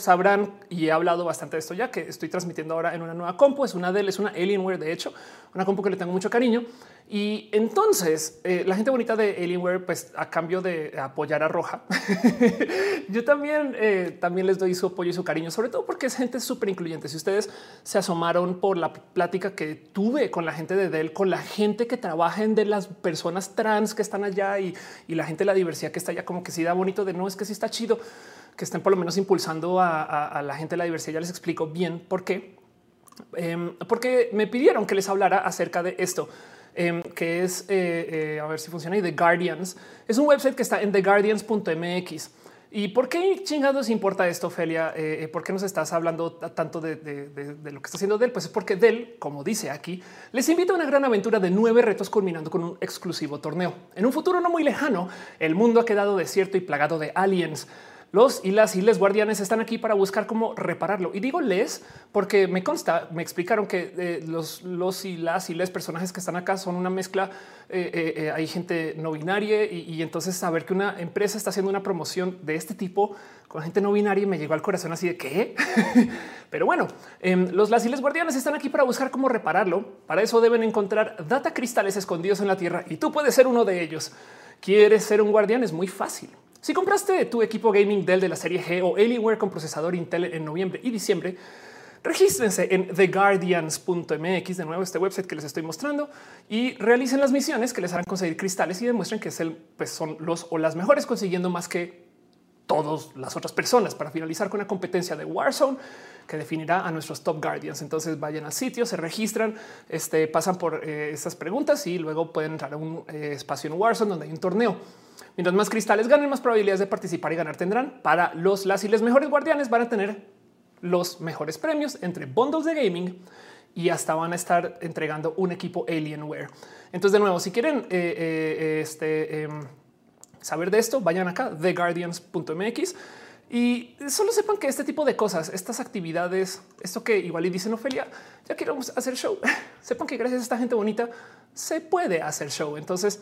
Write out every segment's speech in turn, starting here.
sabrán y he hablado bastante de esto ya que estoy transmitiendo ahora en una nueva compu. Es una Dell, es una Alienware, de hecho, una compu que le tengo mucho cariño. Y entonces eh, la gente bonita de Alienware, pues a cambio de apoyar a Roja, yo también, eh, también les doy su apoyo y su cariño, sobre todo porque es gente súper incluyente. Si ustedes se asomaron por la plática que tuve con la gente de Dell, con la gente que trabaja en de las personas trans que están allá y, la gente de la diversidad que está allá, como que sí da bonito de no es que sí está chido que estén por lo menos impulsando a, la gente de la diversidad. Ya les explico bien por qué. Em, porque me pidieron que les hablara acerca de esto. Em, que es eh, eh, a ver si funciona y The Guardians es un website que está en theguardians.mx. ¿Y por qué chingados importa esto, Ophelia? Eh, ¿Por qué nos estás hablando tanto de, lo que está haciendo Dell? Pues es porque Dell, como dice aquí, les invita a una gran aventura de nueve retos culminando con un exclusivo torneo. En un futuro no muy lejano, el mundo ha quedado desierto y plagado de aliens. Los y las y les guardianes están aquí para buscar cómo repararlo. Y digo les porque me consta, me explicaron que eh, los, los y las y les personajes que están acá son una mezcla. Eh, eh, hay gente no binaria y, entonces saber que una empresa está haciendo una promoción de este tipo con gente no binaria me llegó al corazón así de qué. Pero bueno, em, los las y les guardianes están aquí para buscar cómo repararlo. Para eso deben encontrar data cristales escondidos en la tierra y tú puedes ser uno de ellos. ¿Quieres ser un guardián? Es muy fácil. Si compraste tu equipo gaming Dell de la serie G o Alienware con procesador Intel en noviembre y diciembre, regístrense en theguardians.mx, de nuevo este website que les estoy mostrando, y realicen las misiones que les harán conseguir cristales y demuestren que el, pues son los o las mejores consiguiendo más que todas las otras personas para finalizar con una competencia de Warzone que definirá a nuestros top guardians. Entonces vayan al sitio, se registran, este, pasan por eh, estas preguntas y luego pueden entrar a un eh, espacio en Warzone donde hay un torneo. Mientras más cristales ganen, más probabilidades de participar y ganar tendrán. Para los las y mejores guardianes van a tener los mejores premios entre bundles de gaming y hasta van a estar entregando un equipo Alienware. Entonces, de nuevo, si quieren eh, eh, este, em, saber de esto, vayan acá, theguardians.mx y solo sepan que este tipo de cosas, estas actividades, esto que igual y dicen Ofelia, ya queremos hacer show. sepan que gracias a esta gente bonita se puede hacer show. Entonces,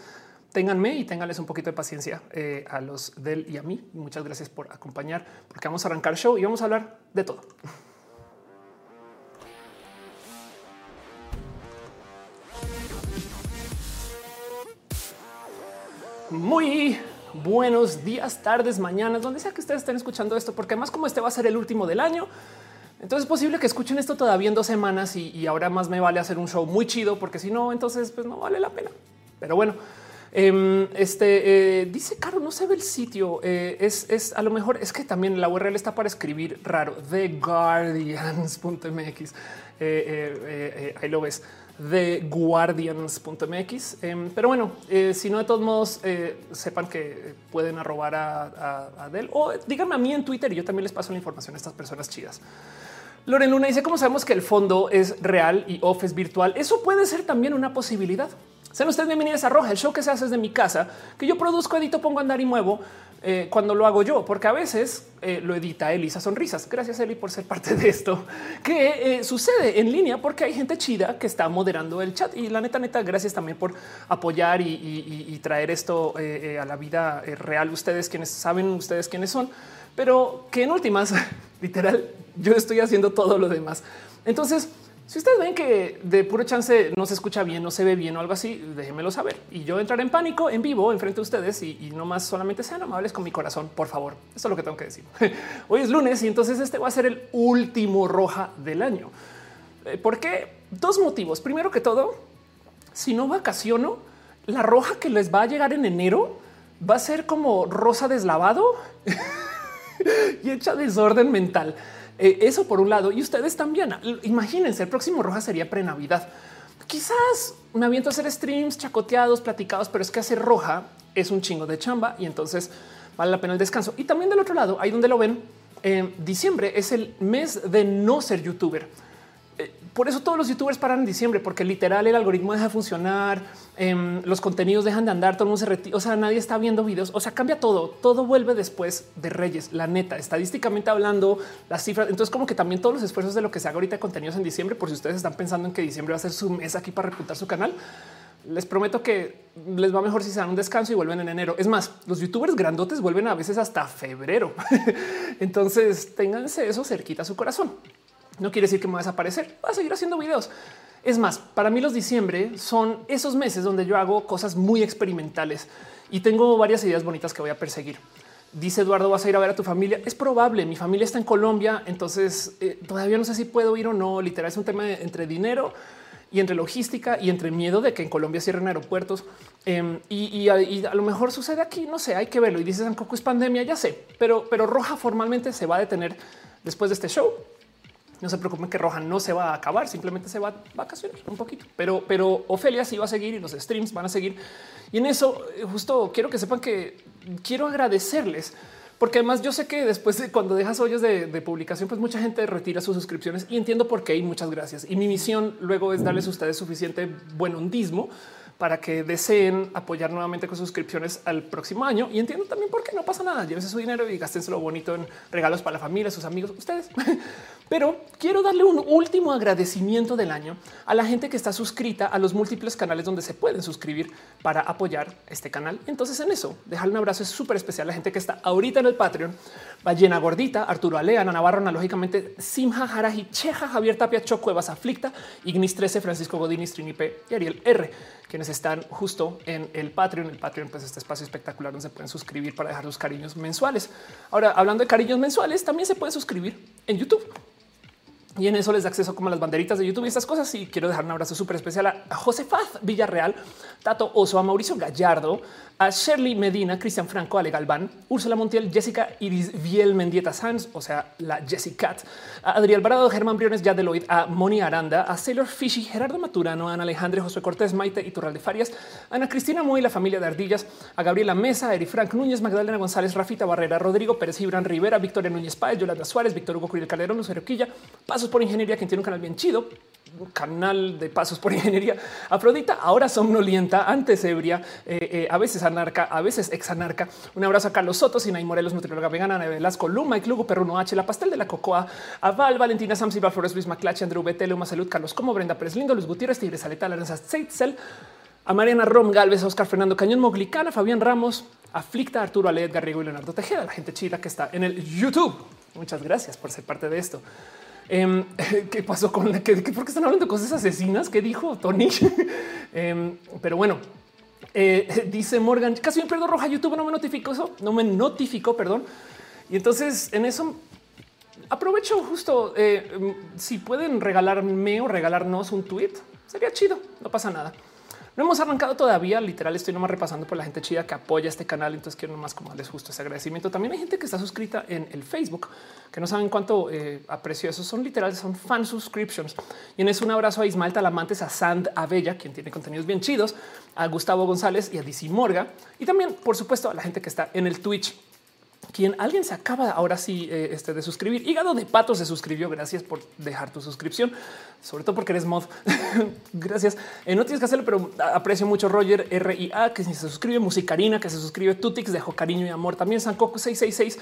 ténganme y ténganles un poquito de paciencia eh, a los del y a mí. Muchas gracias por acompañar, porque vamos a arrancar show y vamos a hablar de todo. Muy buenos días, tardes, mañanas, donde sea que ustedes estén escuchando esto, porque además como este va a ser el último del año, entonces es posible que escuchen esto todavía en dos semanas y, y ahora más me vale hacer un show muy chido, porque si no, entonces pues no vale la pena. Pero bueno, Em, este eh, dice Caro, no se ve el sitio. Eh, es, a lo mejor es que también la URL está para escribir raro. The Guardians.mx. Eh, ahí lo ves. The Guardians.mx. Em, pero bueno, si no, de todos modos, sepan que pueden arrobar a, a, Adel o díganme a mí en Twitter y yo también les paso la información a estas personas chidas. Loren Luna dice: ¿Cómo sabemos que el fondo es real y off es virtual? Eso puede ser también una posibilidad. Sean ustedes bienvenidos a Roja, el show que se hace desde mi casa, que yo produzco, edito, pongo andar y muevo eh, cuando lo hago yo, porque a veces eh, lo edita Elisa Sonrisas. Gracias Eli por ser parte de esto que eh, sucede en línea porque hay gente chida que está moderando el chat y la neta, neta, gracias también por apoyar y, traer esto a la vida real. Ustedes quienes saben, ustedes quiénes son, pero que en últimas, literal, yo estoy haciendo todo lo demás. Entonces, si ustedes ven que de puro chance no se escucha bien, no se ve bien o algo así, déjenmelo saber y yo entraré en pánico en vivo enfrente de ustedes y, no más solamente sean amables con mi corazón, por favor. Eso es lo que tengo que decir. Hoy es lunes y entonces este va a ser el último roja del año. Eh, ¿Por qué? Dos motivos. Primero que todo, si no vacaciono, la roja que les va a llegar en enero va a ser como rosa deslavado y hecha desorden mental. Eh, eso por un lado. Y ustedes también. Imagínense, el próximo roja sería pre-Navidad. Quizás me aviento a hacer streams chacoteados, platicados, pero es que hacer roja es un chingo de chamba y entonces vale la pena el descanso. Y también del otro lado, ahí donde lo ven, en diciembre es el mes de no ser youtuber por eso todos los youtubers paran en diciembre, porque literal el algoritmo deja de funcionar, em, los contenidos dejan de andar, todo el mundo se retira, o sea, nadie está viendo videos, o sea, cambia todo, todo vuelve después de Reyes, la neta, estadísticamente hablando, las cifras, entonces como que también todos los esfuerzos de lo que se haga ahorita de contenidos en diciembre, por si ustedes están pensando en que diciembre va a ser su mes aquí para reputar su canal, Les prometo que les va mejor si se dan un descanso y vuelven en enero. Es más, los youtubers grandotes vuelven a veces hasta febrero. Entonces ténganse eso cerquita a su corazón. No quiere decir que me va a desaparecer. Va a seguir haciendo videos. Es más, para mí los diciembre son esos meses donde yo hago cosas muy experimentales y tengo varias ideas bonitas que voy a perseguir. Dice Eduardo, vas a ir a ver a tu familia. Es probable. Mi familia está en Colombia, entonces eh, todavía no sé si puedo ir o no. Literal es un tema entre dinero y entre logística y entre miedo de que en Colombia cierren aeropuertos. Em, y, a, lo mejor sucede aquí. No sé, hay que verlo. Y dices, Coco es pandemia, ya sé, pero, pero Roja formalmente se va a detener después de este show. No se preocupen que Roja no se va a acabar, simplemente se va a vacacionar un poquito. Pero, pero Ofelia sí va a seguir y los streams van a seguir. Y en eso eh, justo quiero que sepan que quiero agradecerles porque además yo sé que después de cuando dejas hoyos de, publicación, pues mucha gente retira sus suscripciones y entiendo por qué y muchas gracias. Y mi misión luego es darles a ustedes suficiente buen hondismo para que deseen apoyar nuevamente con suscripciones al próximo año. Y entiendo también por qué no pasa nada. Llévense su dinero y gástenselo bonito en regalos para la familia, sus amigos, ustedes. Pero quiero darle un último agradecimiento del año a la gente que está suscrita a los múltiples canales donde se pueden suscribir para apoyar este canal. Entonces en eso, dejarle un abrazo es súper especial a la gente que está ahorita en el Patreon. Ballena Gordita, Arturo Alea, Ana Navarro, analógicamente Simja, Jaraji, Cheja, Javier Tapia, Chocuevas, Aflicta, Ignis 13, Francisco Godini, Trinipe y Ariel R quienes están justo en el Patreon. El Patreon, pues este espacio espectacular donde se pueden suscribir para dejar sus cariños mensuales. Ahora, hablando de cariños mensuales, también se puede suscribir en YouTube. Y en eso les da acceso como a las banderitas de YouTube y estas cosas. Y quiero dejar un abrazo súper especial a Josefaz Villarreal, Tato Oso, a Mauricio Gallardo, a Shirley Medina, Cristian Franco, Ale Galván, Úrsula Montiel, Jessica Iris Viel Mendieta Sanz, o sea, la Jessica, a Adriel Alvarado, Germán Briones, Yadeloid, a Moni Aranda, a Sailor Fishy, Gerardo Maturano, a Ana Alejandre, José Cortés, Maite y de Farias, Ana Cristina Moy, la familia de Ardillas, a Gabriela Mesa, Eri Frank Núñez, Magdalena González, Rafita Barrera, Rodrigo Pérez Gibran Rivera, Victoria Núñez Páez, Yolanda Suárez, Víctor Hugo Curiel Calderón, Lucero Quilla, Pasos por Ingeniería, quien tiene un canal bien chido, canal de pasos por ingeniería. Afrodita, ahora somnolienta, antes ebria, eh, eh, a veces anarca, a veces ex anarca. Un abrazo a Carlos Soto, Sinay Morelos, nutrióloga vegana, Ana Velasco, Luma, Mike Lugo, Perruno H, La Pastel de la Cocoa, a Val, Valentina Sam, Silva Flores, Luis Maclache, Andrew Betele, Uma Salud, Carlos Como, Brenda Pérez Lindo, Luis Gutiérrez, Tigres Aleta, Larenza Seitzel, a Mariana Rom Galvez, Oscar Fernando Cañón, Moglicana, Fabián Ramos, Aflicta, Arturo Ale, Garrigo y Leonardo Tejeda, la gente chida que está en el YouTube. Muchas gracias por ser parte de esto. Em, ¿Qué pasó con la que, por qué están hablando de cosas asesinas? ¿Qué dijo Tony? Em, pero bueno, eh, dice Morgan, casi me pierdo roja. YouTube no me notificó eso, no me notificó, perdón. Y entonces en eso aprovecho justo eh, em, si pueden regalarme o regalarnos un tweet, sería chido, no pasa nada. No hemos arrancado todavía. Literal, estoy nomás repasando por la gente chida que apoya este canal. Entonces quiero nomás como darles justo ese agradecimiento. También hay gente que está suscrita en el Facebook que no saben cuánto eh, aprecio eso. Son literales, son fan subscriptions. Y en eso un abrazo a Ismael Talamantes, a Sand Abella, quien tiene contenidos bien chidos, a Gustavo González y a DC Morga. Y también, por supuesto, a la gente que está en el Twitch quien alguien se acaba ahora sí eh, este, de suscribir. Hígado de pato se suscribió. Gracias por dejar tu suscripción, sobre todo porque eres mod. Gracias. Eh, no tienes que hacerlo, pero aprecio mucho Roger RIA que se suscribe, Musicarina que se suscribe, Tutix dejó cariño y amor. También Sancoco 666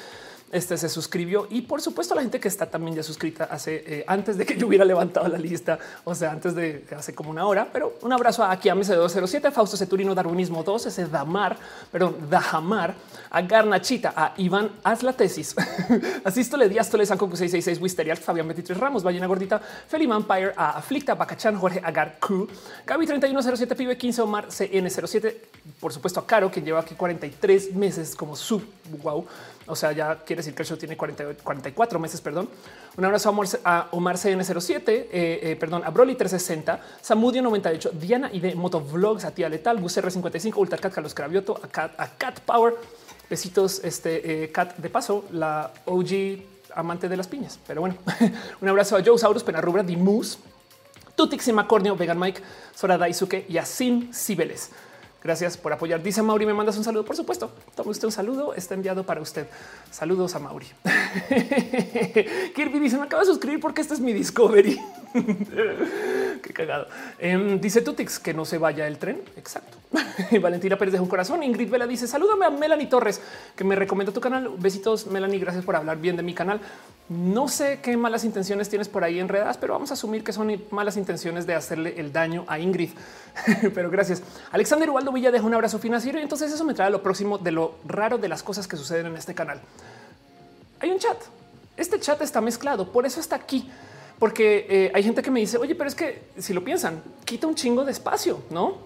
este se suscribió. Y por supuesto la gente que está también ya suscrita hace eh, antes de que yo hubiera levantado la lista, o sea, antes de hace como una hora, pero un abrazo a aquí a MC207, Fausto Ceturino, Darwinismo 2, ese Damar, perdón, Dajamar, a Garnachita, a Iván, haz la tesis, Asístole, Diástole, Sanco 666, Wisterial, Fabián 23 Ramos, Ballena Gordita, Feli Vampire, a Aflicta, Bacachan, Jorge Agar, Q, Gaby 3107, Pibe 15, Omar CN07, por supuesto a Caro, que lleva aquí 43 meses como sub, wow, o sea, ya quiere decir que el show tiene 44 meses, perdón. Un abrazo a Omar CN07, eh, eh, perdón, a Broly 360, Samudio 98, Diana y de Motovlogs, a Tía Letal, Gus R55, Ultracat, Carlos Cravioto, a Cat, a Cat Power. Besitos, este eh, Cat de paso, la OG amante de las piñas. Pero bueno, un abrazo a Joe Saurus, Penarrubra, Dimus, Tutix y Macornio, Vegan Mike, Sora Daisuke y a Sim Cibeles. Gracias por apoyar. Dice Mauri, me mandas un saludo. Por supuesto, tome usted un saludo. Está enviado para usted. Saludos a Mauri. Kirby dice: Me acaba de suscribir porque este es mi discovery. Qué cagado. Em, dice Tutix que no se vaya el tren. Exacto. Valentina Pérez de un corazón. Ingrid Vela dice salúdame a Melanie Torres que me recomienda tu canal. Besitos, Melanie. Gracias por hablar bien de mi canal. No sé qué malas intenciones tienes por ahí enredadas, pero vamos a asumir que son malas intenciones de hacerle el daño a Ingrid. pero gracias. Alexander Ubaldo Villa deja un abrazo financiero y entonces eso me trae a lo próximo de lo raro de las cosas que suceden en este canal. Hay un chat. Este chat está mezclado, por eso está aquí porque eh, hay gente que me dice, oye, pero es que si lo piensan, quita un chingo de espacio, no?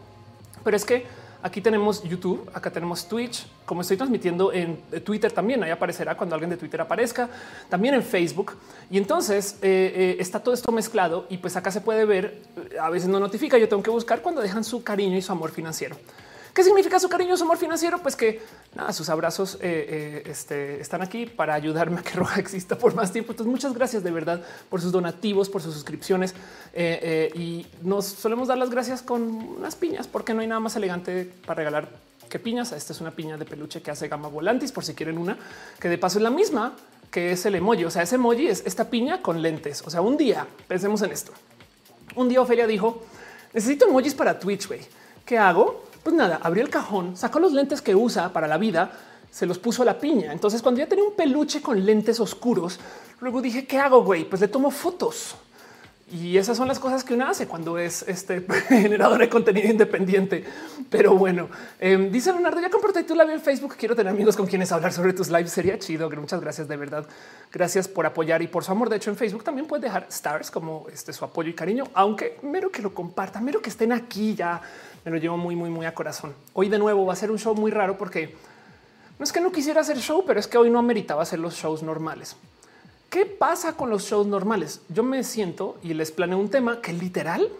Pero es que aquí tenemos YouTube, acá tenemos Twitch, como estoy transmitiendo en Twitter también, ahí aparecerá cuando alguien de Twitter aparezca, también en Facebook. Y entonces eh, eh, está todo esto mezclado y pues acá se puede ver, a veces no notifica, yo tengo que buscar cuando dejan su cariño y su amor financiero. ¿Qué significa su cariño, su amor financiero? Pues que nada, sus abrazos eh, eh, este, están aquí para ayudarme a que Roja exista por más tiempo. Entonces, muchas gracias de verdad por sus donativos, por sus suscripciones eh, y nos solemos dar las gracias con unas piñas porque no hay nada más elegante para regalar que piñas. Esta es una piña de peluche que hace Gama Volantis, por si quieren una, que de paso es la misma que es el emoji. O sea, ese emoji es esta piña con lentes. O sea, un día pensemos en esto. Un día Ofelia dijo: Necesito emojis para Twitch. Güey, ¿qué hago? Pues nada, abrió el cajón, sacó los lentes que usa para la vida, se los puso a la piña. Entonces, cuando ya tenía un peluche con lentes oscuros, luego dije, ¿qué hago, güey? Pues le tomo fotos. Y esas son las cosas que uno hace cuando es este generador de contenido independiente. Pero bueno, em, dice Leonardo, ya compartí tu live en Facebook. Quiero tener amigos con quienes hablar sobre tus lives. Sería chido. Muchas gracias de verdad. Gracias por apoyar y por su amor. De hecho, en Facebook también puedes dejar stars como este su apoyo y cariño, aunque mero que lo compartan, mero que estén aquí ya me lo llevo muy, muy, muy a corazón. Hoy de nuevo va a ser un show muy raro porque no es que no quisiera hacer show, pero es que hoy no ameritaba hacer los shows normales. ¿Qué pasa con los shows normales? Yo me siento y les planeo un tema que literal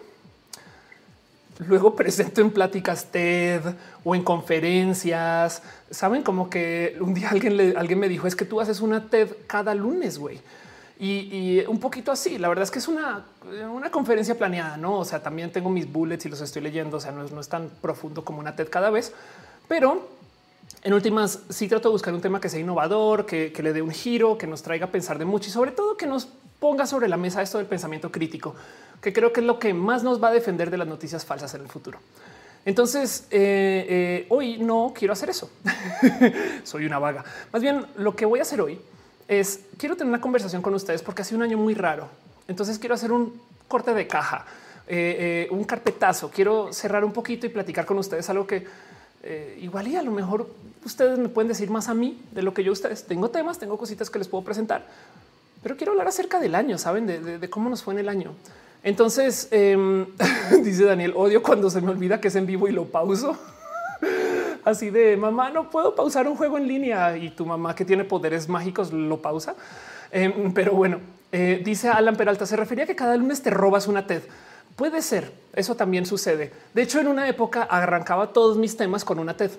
luego presento en pláticas TED o en conferencias. Saben como que un día alguien, alguien me dijo es que tú haces una TED cada lunes, güey. Y, un poquito así. La verdad es que es una, una conferencia planeada, no? O sea, también tengo mis bullets y los estoy leyendo. O sea, no es, tan profundo como una TED cada vez, pero en últimas sí trato de buscar un tema que sea innovador, que, le dé un giro, que nos traiga a pensar de mucho y sobre todo que nos ponga sobre la mesa esto del pensamiento crítico, que creo que es lo que más nos va a defender de las noticias falsas en el futuro. Entonces, eh, eh, hoy no quiero hacer eso. Soy una vaga. Más bien, lo que voy a hacer hoy es quiero tener una conversación con ustedes porque hace un año muy raro. Entonces quiero hacer un corte de caja, eh, eh, un carpetazo. Quiero cerrar un poquito y platicar con ustedes algo que eh, igual y a lo mejor ustedes me pueden decir más a mí de lo que yo ustedes. Tengo temas, tengo cositas que les puedo presentar, pero quiero hablar acerca del año, saben de, cómo nos fue en el año. Entonces em, dice Daniel, odio cuando se me olvida que es en vivo y lo pauso así de mamá, no puedo pausar un juego en línea y tu mamá que tiene poderes mágicos lo pausa. Em, pero bueno, eh, dice Alan Peralta, se refería a que cada lunes te robas una TED. Puede ser, eso también sucede. De hecho, en una época arrancaba todos mis temas con una TED.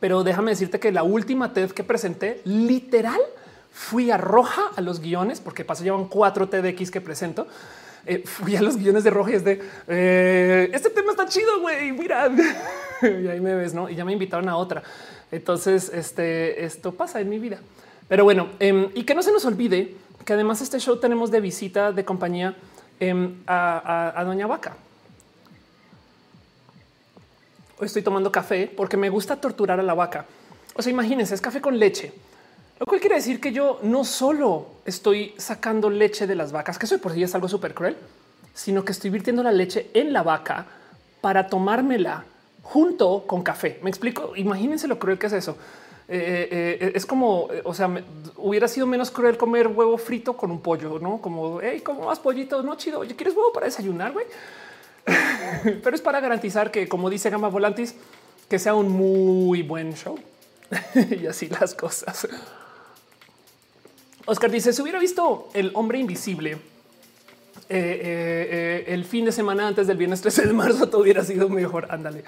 Pero déjame decirte que la última TED que presenté, literal, fui a roja a los guiones, porque paso llevan cuatro TEDx que presento. Eh, fui a los guiones de roja y es de eh, este tema está chido, güey. Mira, y ahí me ves, no? Y ya me invitaron a otra. Entonces, este, esto pasa en mi vida. Pero bueno, em, y que no se nos olvide que además este show tenemos de visita de compañía em, a, Doña Vaca. Hoy estoy tomando café porque me gusta torturar a la vaca. O sea, imagínense, es café con leche. Lo cual quiere decir que yo no solo estoy sacando leche de las vacas, que eso por sí es algo súper cruel, sino que estoy virtiendo la leche en la vaca para tomármela junto con café. Me explico. Imagínense lo cruel que es eso. Eh, eh, eh, es como, o sea, hubiera sido menos cruel comer huevo frito con un pollo, no como, hey, ¿cómo vas pollito? No chido. ¿quieres huevo para desayunar? güey? Pero es para garantizar que, como dice Gama Volantis, que sea un muy buen show y así las cosas. Oscar dice: Si hubiera visto el hombre invisible el fin de semana antes del viernes 13 de marzo, todo hubiera sido mejor. Ándale.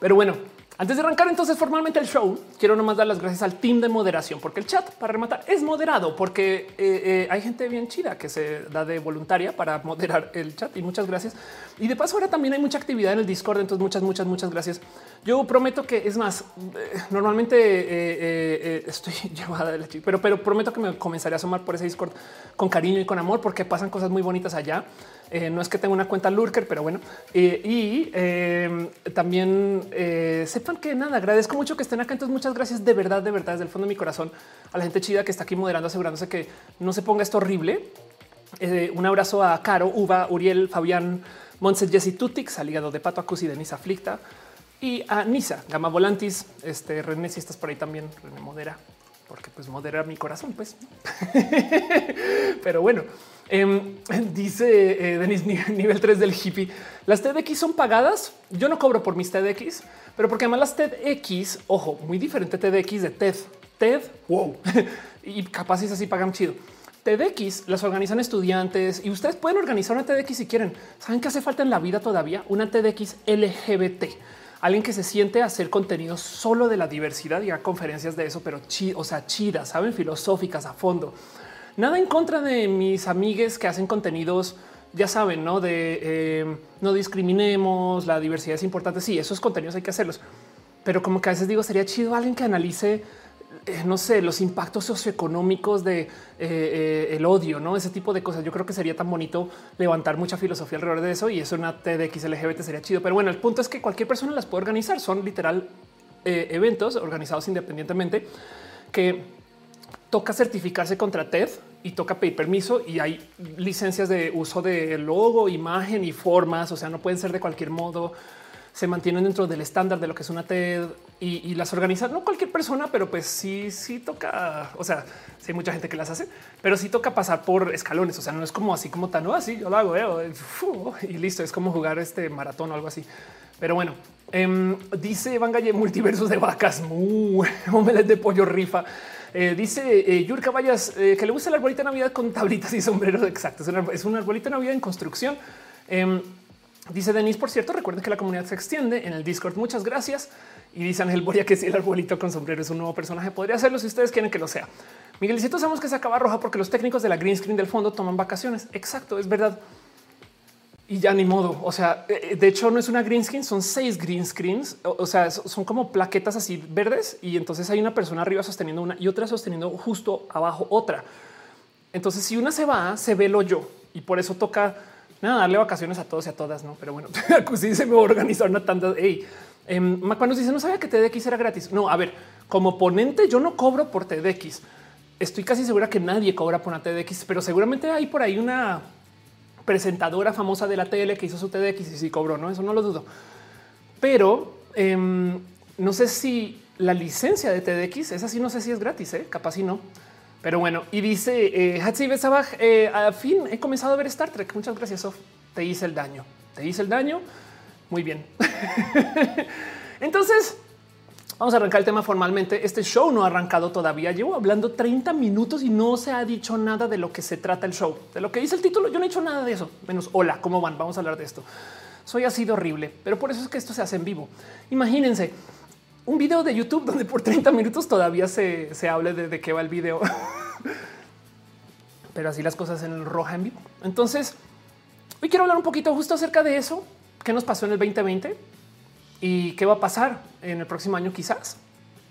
Pero bueno, antes de arrancar entonces formalmente el show, quiero nomás dar las gracias al team de moderación, porque el chat para rematar es moderado, porque eh, eh, hay gente bien chida que se da de voluntaria para moderar el chat y muchas gracias. Y de paso ahora también hay mucha actividad en el Discord, entonces muchas, muchas, muchas gracias. Yo prometo que es más, eh, normalmente estoy llevada de la chica, pero, pero prometo que me comenzaré a asomar por ese Discord con cariño y con amor, porque pasan cosas muy bonitas allá. No es que tenga una cuenta Lurker, pero bueno. y em, también sepan que nada, agradezco mucho que estén acá. Entonces, muchas gracias de verdad, de verdad, desde el fondo de mi corazón a la gente chida que está aquí moderando, asegurándose que no se ponga esto horrible. un abrazo a Caro, Uva, Uriel, Fabián, Montse, Jessy Tutix, al de Pato Acusi, Denise Aflicta, y a Nisa, Gama Volantis, este René, si estás por ahí también, René modera, porque pues modera mi corazón, pues. Pero bueno, em, dice eh, Denis nivel 3 del hippie. Las TEDx son pagadas. Yo no cobro por mis TEDx, pero porque además las TEDx, ojo, muy diferente TEDx de TED. TED, wow. y capaz es así pagan chido. TEDx las organizan estudiantes y ustedes pueden organizar una TEDx si quieren. ¿Saben qué hace falta en la vida todavía? Una TEDx LGBT alguien que se siente a hacer contenido solo de la diversidad y a conferencias de eso, pero o sea, chidas, saben, filosóficas a fondo. Nada en contra de mis amigues que hacen contenidos, ya saben, no de eh, no discriminemos, la diversidad es importante. Sí, esos contenidos hay que hacerlos, pero como que a veces digo, sería chido alguien que analice eh, no sé, los impactos socioeconómicos de eh, el odio, no ese tipo de cosas. Yo creo que sería tan bonito levantar mucha filosofía alrededor de eso y eso una TDX LGBT sería chido. Pero bueno, el punto es que cualquier persona las puede organizar. Son literal eventos organizados independientemente que toca certificarse contra TED y toca pedir permiso y hay licencias de uso de logo, imagen y formas. O sea, no pueden ser de cualquier modo se mantienen dentro del estándar de lo que es una TED y, las organiza no cualquier persona, pero pues sí, sí toca. O sea, sí hay mucha gente que las hace, pero sí toca pasar por escalones. O sea, no es como así como tan, así yo lo hago eh, y listo. Es como jugar este maratón o algo así. Pero bueno, em, dice Van Galle multiversos de vacas, muy de pollo rifa. Eh, dice eh, Yurka Vallas que le gusta el arbolito de Navidad con tablitas y sombreros. Exacto. Es un, arbolito de Navidad en construcción. Em, Dice Denis, por cierto, recuerden que la comunidad se extiende en el Discord. Muchas gracias. Y dice Ángel Boria que si el arbolito con sombrero es un nuevo personaje, podría hacerlo si ustedes quieren que lo sea. Miguelcito, sabemos que se acaba roja porque los técnicos de la green screen del fondo toman vacaciones. Exacto, es verdad. Y ya ni modo. O sea, eh, eh, de hecho, no es una green screen, son seis green screens. O, sea, son como plaquetas así verdes y entonces hay una persona arriba sosteniendo una y otra sosteniendo justo abajo otra. Entonces, si una se va, se ve lo yo y por eso toca nada, darle vacaciones a todos y a todas, no? Pero bueno, sí se me organizar una tanda. Hey, eh, nos dice no sabía que TDX era gratis. No, a ver, como ponente, yo no cobro por TDX. Estoy casi segura que nadie cobra por una TDX, pero seguramente hay por ahí una presentadora famosa de la tele que hizo su TDX y sí cobró, no? Eso no lo dudo. Pero em, no sé si la licencia de TDX es así, no sé si es gratis, ¿eh? capaz si no. Pero bueno, y dice eh, Hatsi Besabaj, eh, a fin he comenzado a ver Star Trek. Muchas gracias. Te hice el daño. Te hice el daño. Muy bien. Entonces, vamos a arrancar el tema formalmente. Este show no ha arrancado todavía. Llevo hablando 30 minutos y no se ha dicho nada de lo que se trata el show. De lo que dice el título, yo no he dicho nada de eso. Menos hola, ¿cómo van? Vamos a hablar de esto. Soy así de horrible, pero por eso es que esto se hace en vivo. Imagínense, un video de YouTube donde por 30 minutos todavía se, se hable de, de qué va el video. Pero así las cosas en el roja en vivo. Entonces, hoy quiero hablar un poquito justo acerca de eso. ¿Qué nos pasó en el 2020? ¿Y qué va a pasar en el próximo año quizás?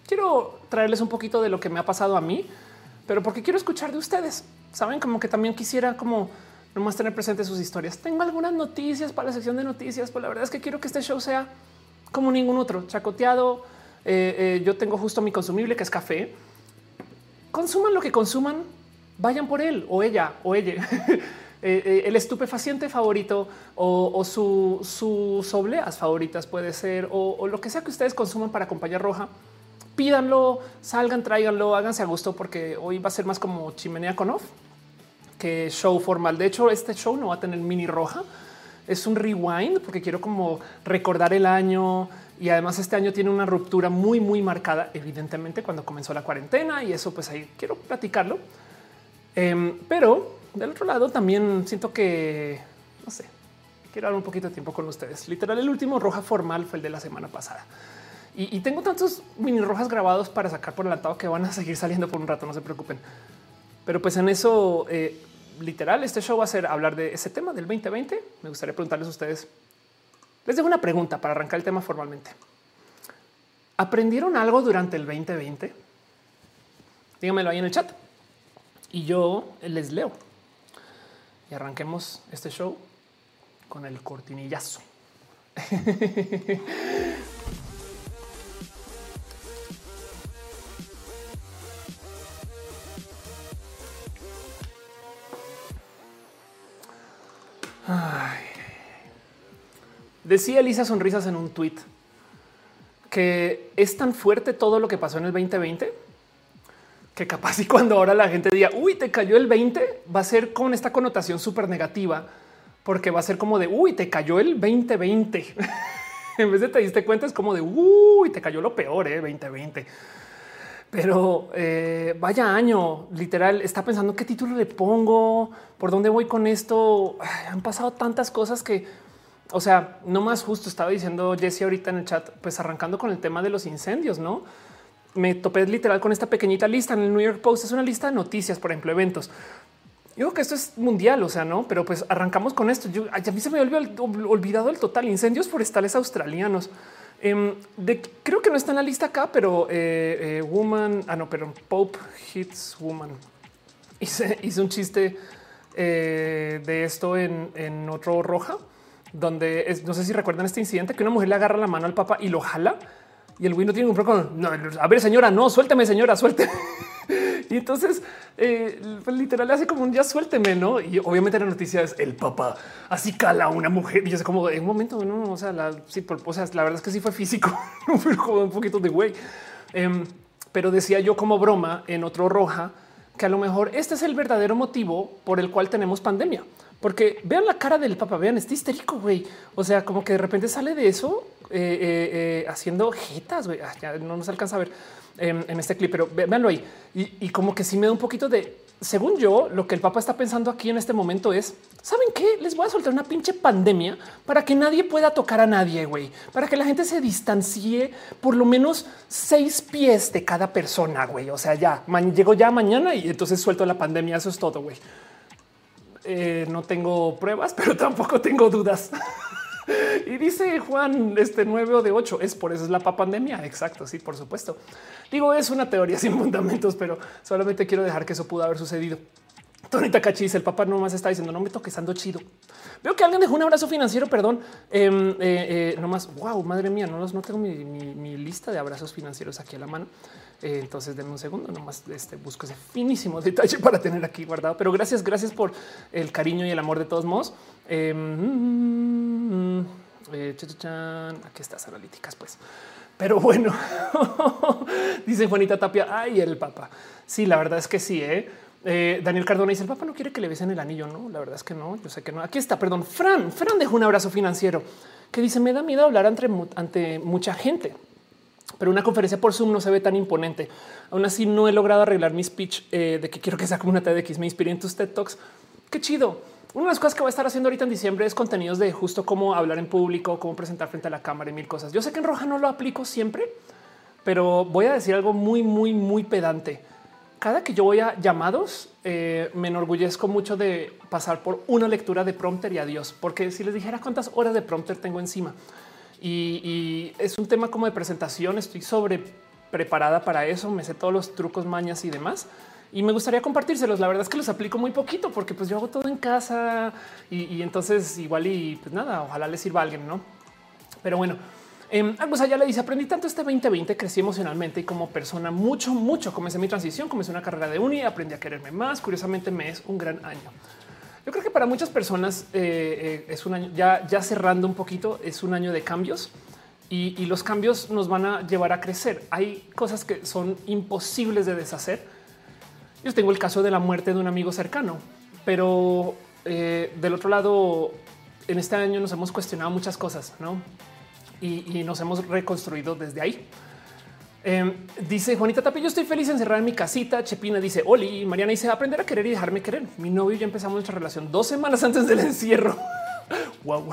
Quiero traerles un poquito de lo que me ha pasado a mí, pero porque quiero escuchar de ustedes. Saben como que también quisiera como nomás tener presente sus historias. Tengo algunas noticias para la sección de noticias, pero la verdad es que quiero que este show sea como ningún otro, chacoteado, eh, eh, yo tengo justo mi consumible que es café. Consuman lo que consuman, vayan por él o ella o ella. Eh, el estupefaciente favorito o, su, sus obleas favoritas puede ser o, lo que sea que ustedes consuman para acompañar roja. Pídanlo, salgan, tráiganlo, háganse a gusto porque hoy va a ser más como chimenea con off que show formal. De hecho, este show no va a tener mini roja. Es un rewind porque quiero como recordar el año, y además este año tiene una ruptura muy, muy marcada, evidentemente, cuando comenzó la cuarentena y eso pues ahí quiero platicarlo. Em, pero del otro lado también siento que, no sé, quiero dar un poquito de tiempo con ustedes. Literal, el último roja formal fue el de la semana pasada. Y, tengo tantos mini rojas grabados para sacar por adelantado que van a seguir saliendo por un rato, no se preocupen. Pero pues en eso, eh, literal, este show va a ser hablar de ese tema del 2020. Me gustaría preguntarles a ustedes les dejo una pregunta para arrancar el tema formalmente. ¿Aprendieron algo durante el 2020? Dígamelo ahí en el chat. Y yo les leo. Y arranquemos este show con el cortinillazo. Decía Elisa Sonrisas en un tweet que es tan fuerte todo lo que pasó en el 2020 que capaz y cuando ahora la gente diga uy, te cayó el 20, va a ser con esta connotación súper negativa, porque va a ser como de uy, te cayó el 2020. en vez de te diste cuenta, es como de uy, te cayó lo peor, eh, 2020. Pero eh, vaya año, literal, está pensando qué título le pongo, por dónde voy con esto. han pasado tantas cosas que, o sea, no más justo estaba diciendo Jesse ahorita en el chat, pues arrancando con el tema de los incendios, no? Me topé literal con esta pequeñita lista en el New York Post. Es una lista de noticias, por ejemplo, eventos. Digo que esto es mundial, o sea, no, pero pues arrancamos con esto. Yo, a mí se me había olvidado el total incendios forestales australianos. Em, creo que no está en la lista acá, pero eh, eh, Woman, ah, no, pero Pope Hits Woman. Hice, hice un chiste eh, de esto en, otro roja, donde no sé si recuerdan este incidente que una mujer le agarra la mano al papá y lo jala y el güey no tiene un problema. No, a ver, señora, no, suélteme, señora, suélteme. y entonces, pues, literal, hace como un ya suélteme, no? Y obviamente la noticia es el papá así cala a una mujer. Y yo sé como en un momento, no, o sea, la, sí, o sea, la verdad es que sí fue físico, un poquito de güey. Em, pero decía yo como broma en otro roja que a lo mejor este es el verdadero motivo por el cual tenemos pandemia. Porque vean la cara del papá, vean, este histérico, güey. O sea, como que de repente sale de eso eh, eh, eh, haciendo güey. Ah, no nos alcanza a ver em, en este clip, pero véanlo ahí. Y, como que sí me da un poquito de, según yo, lo que el papá está pensando aquí en este momento es, ¿saben qué? Les voy a soltar una pinche pandemia para que nadie pueda tocar a nadie, güey. Para que la gente se distancie por lo menos seis pies de cada persona, güey. O sea, ya, llego ya mañana y entonces suelto la pandemia. Eso es todo, güey. Eh, no tengo pruebas, pero tampoco tengo dudas. y dice Juan, este 9 o de 8 es por eso es la pandemia. Exacto. Sí, por supuesto. Digo, es una teoría sin fundamentos, pero solamente quiero dejar que eso pudo haber sucedido. Tony Takachi dice el papá nomás está diciendo no me toques ando chido. Veo que alguien dejó un abrazo financiero, perdón. Eh, eh, nomás, wow, madre mía, no, no tengo mi, lista de abrazos financieros aquí a la mano. Eh, entonces, denme un segundo, nomás este, busco ese finísimo detalle para tener aquí guardado. Pero gracias, gracias por el cariño y el amor de todos modos. Em, eh, aquí estás analíticas, pues. Pero bueno, dice Juanita Tapia, ay, el papá. Sí, la verdad es que sí. ¿eh? Eh, Daniel Cardona dice el papá no quiere que le besen el anillo. No, la verdad es que no. Yo sé que no. Aquí está. Perdón. Fran, Fran dejó un abrazo financiero que dice me da miedo hablar ante, ante mucha gente, pero una conferencia por Zoom no se ve tan imponente. Aún así, no he logrado arreglar mi speech eh, de que quiero que sea como una TEDx. Me inspiré en tus TED Talks. Qué chido. Una de las cosas que voy a estar haciendo ahorita en diciembre es contenidos de justo cómo hablar en público, cómo presentar frente a la cámara y mil cosas. Yo sé que en roja no lo aplico siempre, pero voy a decir algo muy, muy, muy pedante cada que yo voy a llamados, eh, me enorgullezco mucho de pasar por una lectura de prompter y adiós, porque si les dijera cuántas horas de prompter tengo encima y, es un tema como de presentación, estoy sobre preparada para eso, me sé todos los trucos, mañas y demás. Y me gustaría compartírselos. La verdad es que los aplico muy poquito porque pues yo hago todo en casa y, entonces igual y pues nada, ojalá les sirva a alguien, ¿no? Pero bueno, eh, pues allá le dice aprendí tanto este 2020, crecí emocionalmente y como persona mucho, mucho. Comencé mi transición, comencé una carrera de uni, aprendí a quererme más. Curiosamente me es un gran año. Yo creo que para muchas personas eh, eh, es un año ya, cerrando un poquito, es un año de cambios y, los cambios nos van a llevar a crecer. Hay cosas que son imposibles de deshacer. Yo tengo el caso de la muerte de un amigo cercano, pero del otro lado, en este año nos hemos cuestionado muchas cosas, no? y, nos hemos reconstruido desde ahí. Em, dice Juanita Tapi, yo estoy feliz encerrada en mi casita. Chepina dice Oli. Mariana dice aprender a querer y dejarme querer. Mi novio y yo empezamos nuestra relación dos semanas antes del encierro. wow,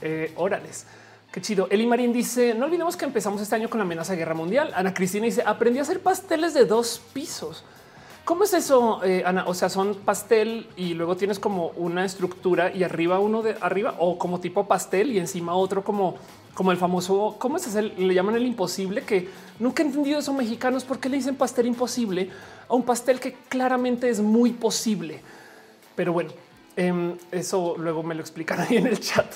eh, órales. Qué chido. Eli Marín dice: No olvidemos que empezamos este año con la amenaza de guerra mundial. Ana Cristina dice: Aprendí a hacer pasteles de dos pisos. ¿Cómo es eso, eh, Ana? O sea, son pastel y luego tienes como una estructura y arriba uno de arriba o como tipo pastel y encima otro como como el famoso, ¿cómo es ese? Le llaman el imposible, que nunca he entendido eso mexicanos. ¿Por qué le dicen pastel imposible a un pastel que claramente es muy posible? Pero bueno, em, eso luego me lo explican ahí en el chat.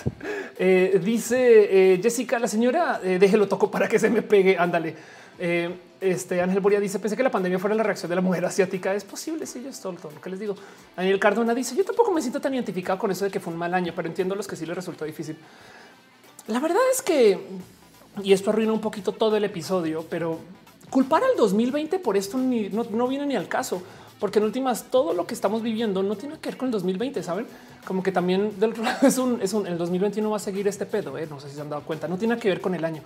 Eh, dice eh, Jessica, la señora, eh, déjelo toco para que se me pegue. Ándale. este Ángel Boria dice: Pensé que la pandemia fuera la reacción de la mujer asiática. Es posible. Sí, yo es todo, lo que les digo. Daniel Cardona dice: Yo tampoco me siento tan identificado con eso de que fue un mal año, pero entiendo los que sí les resultó difícil. La verdad es que, y esto arruina un poquito todo el episodio, pero culpar al 2020 por esto no, viene ni al caso, porque en últimas todo lo que estamos viviendo no tiene que ver con el 2020, saben? Como que también del es un, es un el 2021 va a seguir este pedo. ¿eh? No sé si se han dado cuenta, no tiene que ver con el año,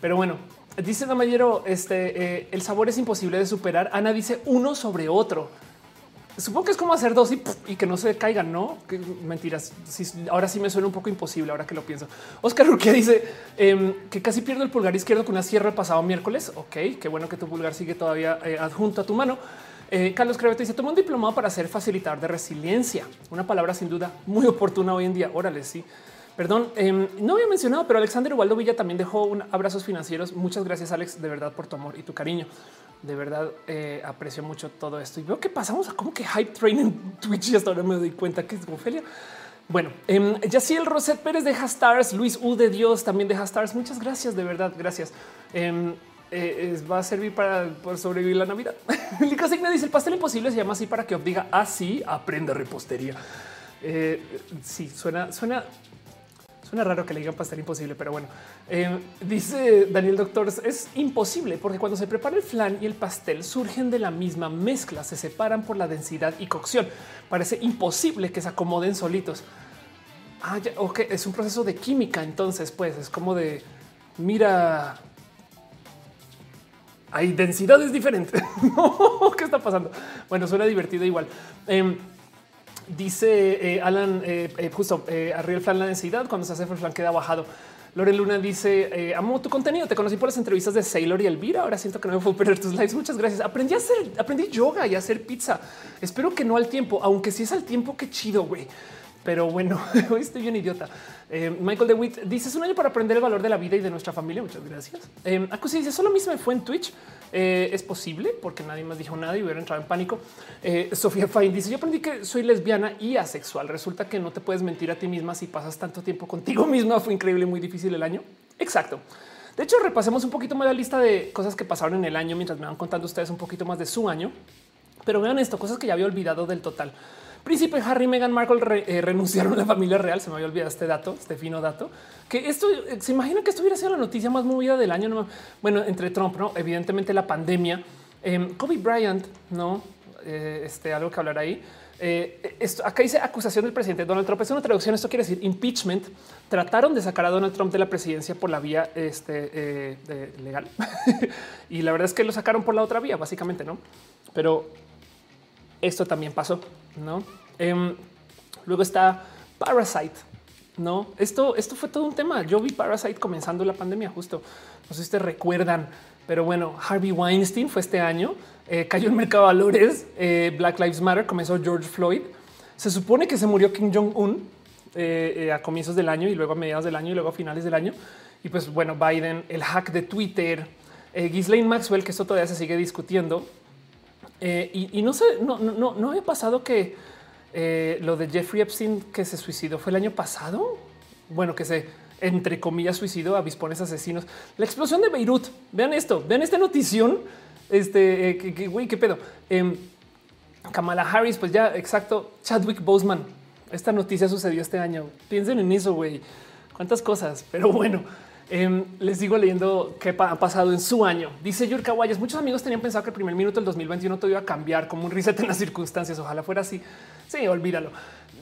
pero bueno, dice Damayero, este eh, el sabor es imposible de superar. Ana dice uno sobre otro. Supongo que es como hacer dos y, que no se caigan, no? mentiras. ahora sí me suena un poco imposible. Ahora que lo pienso, Oscar Urquía dice em, que casi pierdo el pulgar izquierdo con una sierra el pasado miércoles. Ok, qué bueno que tu pulgar sigue todavía eh, adjunto a tu mano. Eh, Carlos Creveto dice: Toma un diplomado para ser facilitador de resiliencia. Una palabra sin duda muy oportuna hoy en día. Órale, sí. Perdón, em, no había mencionado, pero Alexander Ubaldo Villa también dejó un abrazos financieros. Muchas gracias, Alex, de verdad por tu amor y tu cariño de verdad eh, aprecio mucho todo esto y veo que pasamos a como que hype train en Twitch y hasta ahora me doy cuenta que es Ofelia. Bueno, eh, el Roset Pérez deja stars, Luis U de Dios también deja stars. Muchas gracias, de verdad, gracias. Em, eh, va a servir para, sobrevivir la Navidad. Lica me dice el pastel imposible se llama así para que os diga así ah, aprenda repostería. Eh, sí, suena, suena Suena raro que le digan pastel imposible, pero bueno, eh, dice Daniel Doctor, es imposible porque cuando se prepara el flan y el pastel surgen de la misma mezcla, se separan por la densidad y cocción. Parece imposible que se acomoden solitos. Ah, ya, ok, es un proceso de química. Entonces, pues es como de mira, hay densidades diferentes. ¿Qué está pasando? Bueno, suena divertido igual. Em, Dice eh, Alan, eh, eh, justo arriba el flan la densidad, cuando se hace el flan queda bajado. Loren Luna dice, amo tu contenido, te conocí por las entrevistas de Sailor y Elvira, ahora siento que no me puedo perder tus lives, muchas gracias. Aprendí a hacer, aprendí yoga y a hacer pizza. Espero que no al tiempo, aunque si es al tiempo, qué chido, güey. Pero bueno, hoy estoy bien idiota. Michael DeWitt dice, es un año para aprender el valor de la vida y de nuestra familia, muchas gracias. Eh, dice, solo a mí me fue en Twitch. Eh, es posible porque nadie más dijo nada y hubiera entrado en pánico. Eh, Sofía Fine dice: Yo aprendí que soy lesbiana y asexual. Resulta que no te puedes mentir a ti misma si pasas tanto tiempo contigo misma. Fue increíble, muy difícil el año. Exacto. De hecho, repasemos un poquito más la lista de cosas que pasaron en el año mientras me van contando ustedes un poquito más de su año. Pero vean esto, cosas que ya había olvidado del total. Príncipe Harry y Meghan Markle eh, renunciaron a la familia real. Se me había olvidado este dato, este fino dato. Que esto eh, se imagina que esto hubiera sido la noticia más movida del año. Bueno, entre Trump, no, evidentemente la pandemia. Eh, Kobe Bryant, no, eh, este algo que hablar ahí. esto, acá dice acusación del presidente Donald Trump. Es una traducción. Esto quiere decir impeachment. Trataron de sacar a Donald Trump de la presidencia por la vía este, legal y la verdad es que lo sacaron por la otra vía, básicamente, no? Pero esto también pasó, no? Em, luego está Parasite. No, esto, esto fue todo un tema. Yo vi Parasite comenzando la pandemia, justo. No sé si ustedes recuerdan, pero bueno, Harvey Weinstein fue este año, eh, cayó en mercado de valores, eh, Black Lives Matter, comenzó George Floyd. Se supone que se murió Kim Jong-un eh, a comienzos del año y luego a mediados del año y luego a finales del año. Y pues bueno, Biden, el hack de Twitter, Ghislaine Maxwell, que esto todavía se sigue discutiendo. Y, no sé, no, no, no había pasado que eh, lo de Jeffrey Epstein que se suicidó fue el año pasado. Bueno, que se entre comillas suicidó a bispones asesinos. La explosión de Beirut. Vean esto, vean esta notición. Este eh, güey, qué pedo. Em, Kamala Harris, pues ya exacto. Chadwick Boseman. Esta noticia sucedió este año. Piensen en eso, güey. Cuántas cosas, pero bueno. Em, les digo leyendo qué ha pasado en su año. Dice Yurka Guayas. Muchos amigos tenían pensado que el primer minuto del 2021 todo iba a cambiar como un reset en las circunstancias. Ojalá fuera así. Sí, olvídalo.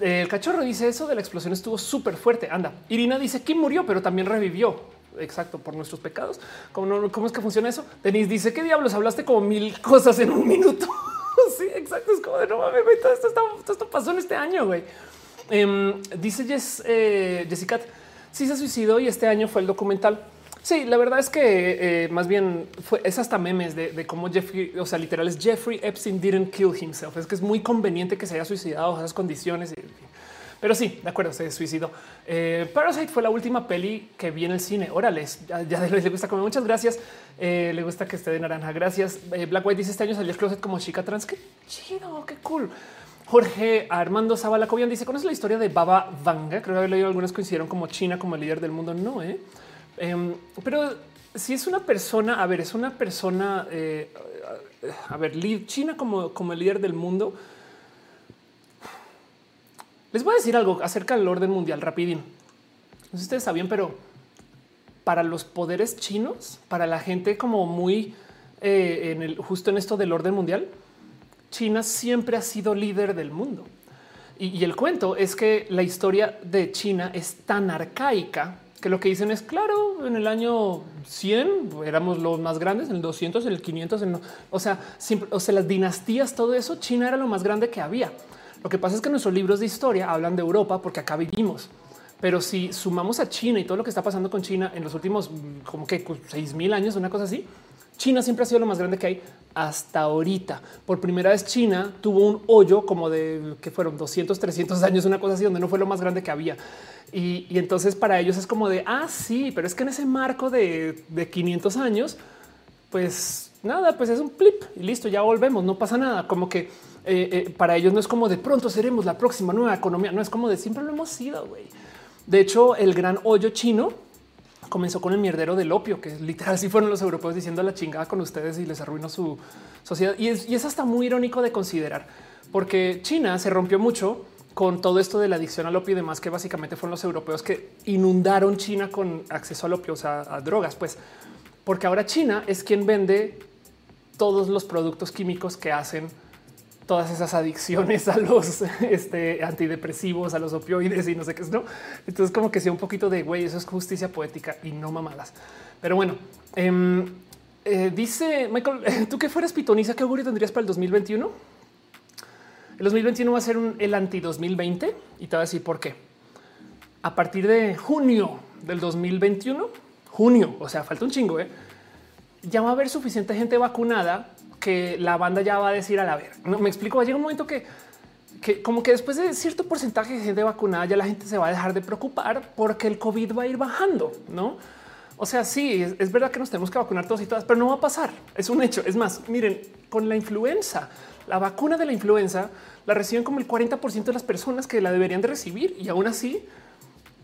El cachorro dice eso de la explosión estuvo súper fuerte. Anda. Irina dice que murió, pero también revivió. Exacto, por nuestros pecados. ¿Cómo, ¿Cómo es que funciona eso? Denis dice qué diablos hablaste como mil cosas en un minuto. sí, exacto. Es como de no mames, todo esto, pasó en este año. Güey. Em, dice Jess, eh, Jessica sí se suicidó y este año fue el documental. Sí, la verdad es que eh, más bien fue, es hasta memes de, cómo Jeffrey, o sea, literal es Jeffrey Epstein didn't kill himself. Es que es muy conveniente que se haya suicidado bajo esas condiciones. Pero sí, de acuerdo, se suicidó. Eh, Parasite fue la última peli que vi en el cine. Órale, ya, ya le gusta comer. Muchas gracias. Eh, le gusta que esté de naranja. Gracias. Black White dice este año salió el closet como chica trans. Qué chido, qué cool. Jorge Armando Zavala dice: ¿Conoces la historia de Baba Vanga? Creo que haber leído algunas coincidieron como China como el líder del mundo. No, eh. Em, pero si es una persona, a ver, es una persona, eh, a ver, China como, como el líder del mundo. Les voy a decir algo acerca del orden mundial rapidín. No sé si ustedes saben, pero para los poderes chinos, para la gente como muy eh, en el justo en esto del orden mundial, China siempre ha sido líder del mundo. y el cuento es que la historia de China es tan arcaica que lo que dicen es claro, en el año 100 éramos los más grandes, en el 200, en el 500, o sea, siempre, o sea, las dinastías, todo eso, China era lo más grande que había. Lo que pasa es que nuestros libros de historia hablan de Europa porque acá vivimos. Pero si sumamos a China y todo lo que está pasando con China en los últimos como que seis mil años, una cosa así, China siempre ha sido lo más grande que hay hasta ahorita. Por primera vez China tuvo un hoyo como de que fueron 200, 300 años, una cosa así, donde no fue lo más grande que había. Y, entonces para ellos es como de, ah, sí, pero es que en ese marco de, 500 años, pues nada, pues es un flip y listo, ya volvemos, no pasa nada. Como que eh, eh, para ellos no es como de pronto seremos la próxima nueva economía, no es como de siempre lo hemos sido, güey. De hecho, el gran hoyo chino comenzó con el mierdero del opio, que literal si fueron los europeos diciendo la chingada con ustedes y les arruinó su sociedad. Y es, y es hasta muy irónico de considerar, porque China se rompió mucho con todo esto de la adicción al opio y demás, que básicamente fueron los europeos que inundaron China con acceso al opio, o sea, a drogas, pues, porque ahora China es quien vende todos los productos químicos que hacen todas esas adicciones a los este, antidepresivos, a los opioides y no sé qué es, no? Entonces, como que sea un poquito de güey, eso es justicia poética y no mamadas. Pero bueno, em, eh, dice Michael, tú que fueras pitoniza, ¿qué augurio tendrías para el 2021? El 2021 va a ser el anti 2020 y te voy a decir por qué. A partir de junio del 2021, junio, o sea, falta un chingo, ¿eh? ya va a haber suficiente gente vacunada que la banda ya va a decir a la ver. No me explico. Va a llegar un momento que, que como que después de cierto porcentaje de gente vacunada, ya la gente se va a dejar de preocupar porque el COVID va a ir bajando, no? O sea, sí, es, verdad que nos tenemos que vacunar todos y todas, pero no va a pasar. Es un hecho. Es más, miren, con la influenza, la vacuna de la influenza la reciben como el 40% de las personas que la deberían de recibir y aún así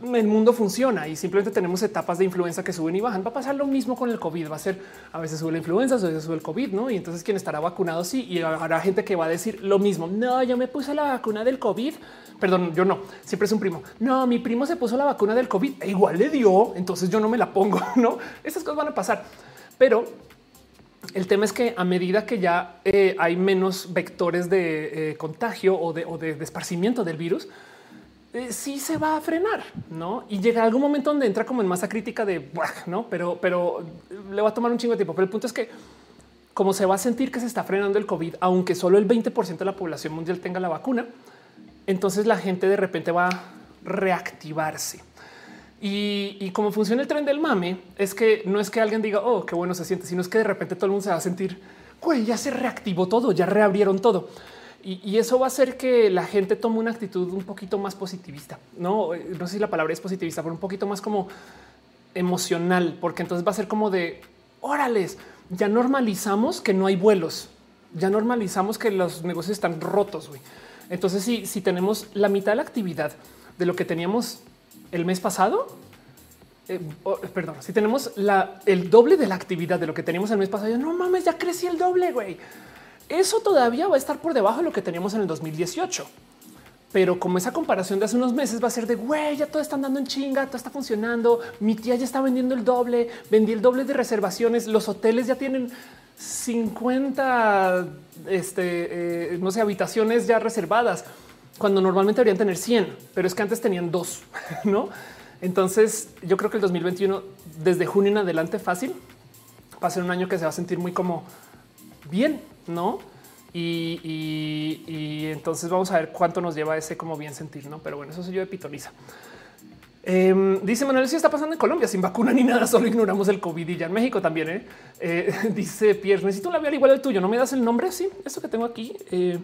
el mundo funciona y simplemente tenemos etapas de influenza que suben y bajan. Va a pasar lo mismo con el COVID. Va a ser a veces sube la influenza, a veces sube el COVID, no? Y entonces quien estará vacunado, sí, y habrá gente que va a decir lo mismo. No, yo me puse la vacuna del COVID. Perdón, yo no, siempre es un primo. No, mi primo se puso la vacuna del COVID e igual le dio. Entonces yo no me la pongo, no? Esas cosas van a pasar, pero el tema es que a medida que ya eh, hay menos vectores de eh, contagio o de, o de, esparcimiento del virus, eh, sí se va a frenar, ¿no? Y llega algún momento donde entra como en masa crítica de, ¿no? Pero, pero le va a tomar un chingo de tiempo. Pero el punto es que como se va a sentir que se está frenando el COVID, aunque solo el 20% de la población mundial tenga la vacuna, entonces la gente de repente va a reactivarse. Y, y como funciona el tren del mame, es que no es que alguien diga, oh, qué bueno se siente, sino es que de repente todo el mundo se va a sentir, güey, ya se reactivó todo, ya reabrieron todo. Y, eso va a hacer que la gente tome una actitud un poquito más positivista. No, no sé si la palabra es positivista, pero un poquito más como emocional, porque entonces va a ser como de órales, ya normalizamos que no hay vuelos, ya normalizamos que los negocios están rotos. Entonces, si, si tenemos la mitad de la actividad de lo que teníamos el mes pasado, eh, perdón, si tenemos la, el doble de la actividad de lo que teníamos el mes pasado, no mames, ya crecí el doble, güey. Eso todavía va a estar por debajo de lo que teníamos en el 2018. Pero como esa comparación de hace unos meses va a ser de güey, ya todo está andando en chinga, todo está funcionando. Mi tía ya está vendiendo el doble, vendí el doble de reservaciones. Los hoteles ya tienen 50, este, eh, no sé, habitaciones ya reservadas cuando normalmente deberían tener 100, pero es que antes tenían dos, no? Entonces, yo creo que el 2021, desde junio en adelante, fácil va a ser un año que se va a sentir muy como bien, no? Y, entonces vamos a ver cuánto nos lleva ese como bien sentir, no? Pero bueno, eso soy yo de pitoniza. Em, dice Manuel, si está pasando en Colombia sin vacuna ni nada, solo ignoramos el COVID y ya en México también. ¿eh? eh dice Pierre, necesito un labial igual al tuyo. No me das el nombre. Sí, esto que tengo aquí eh,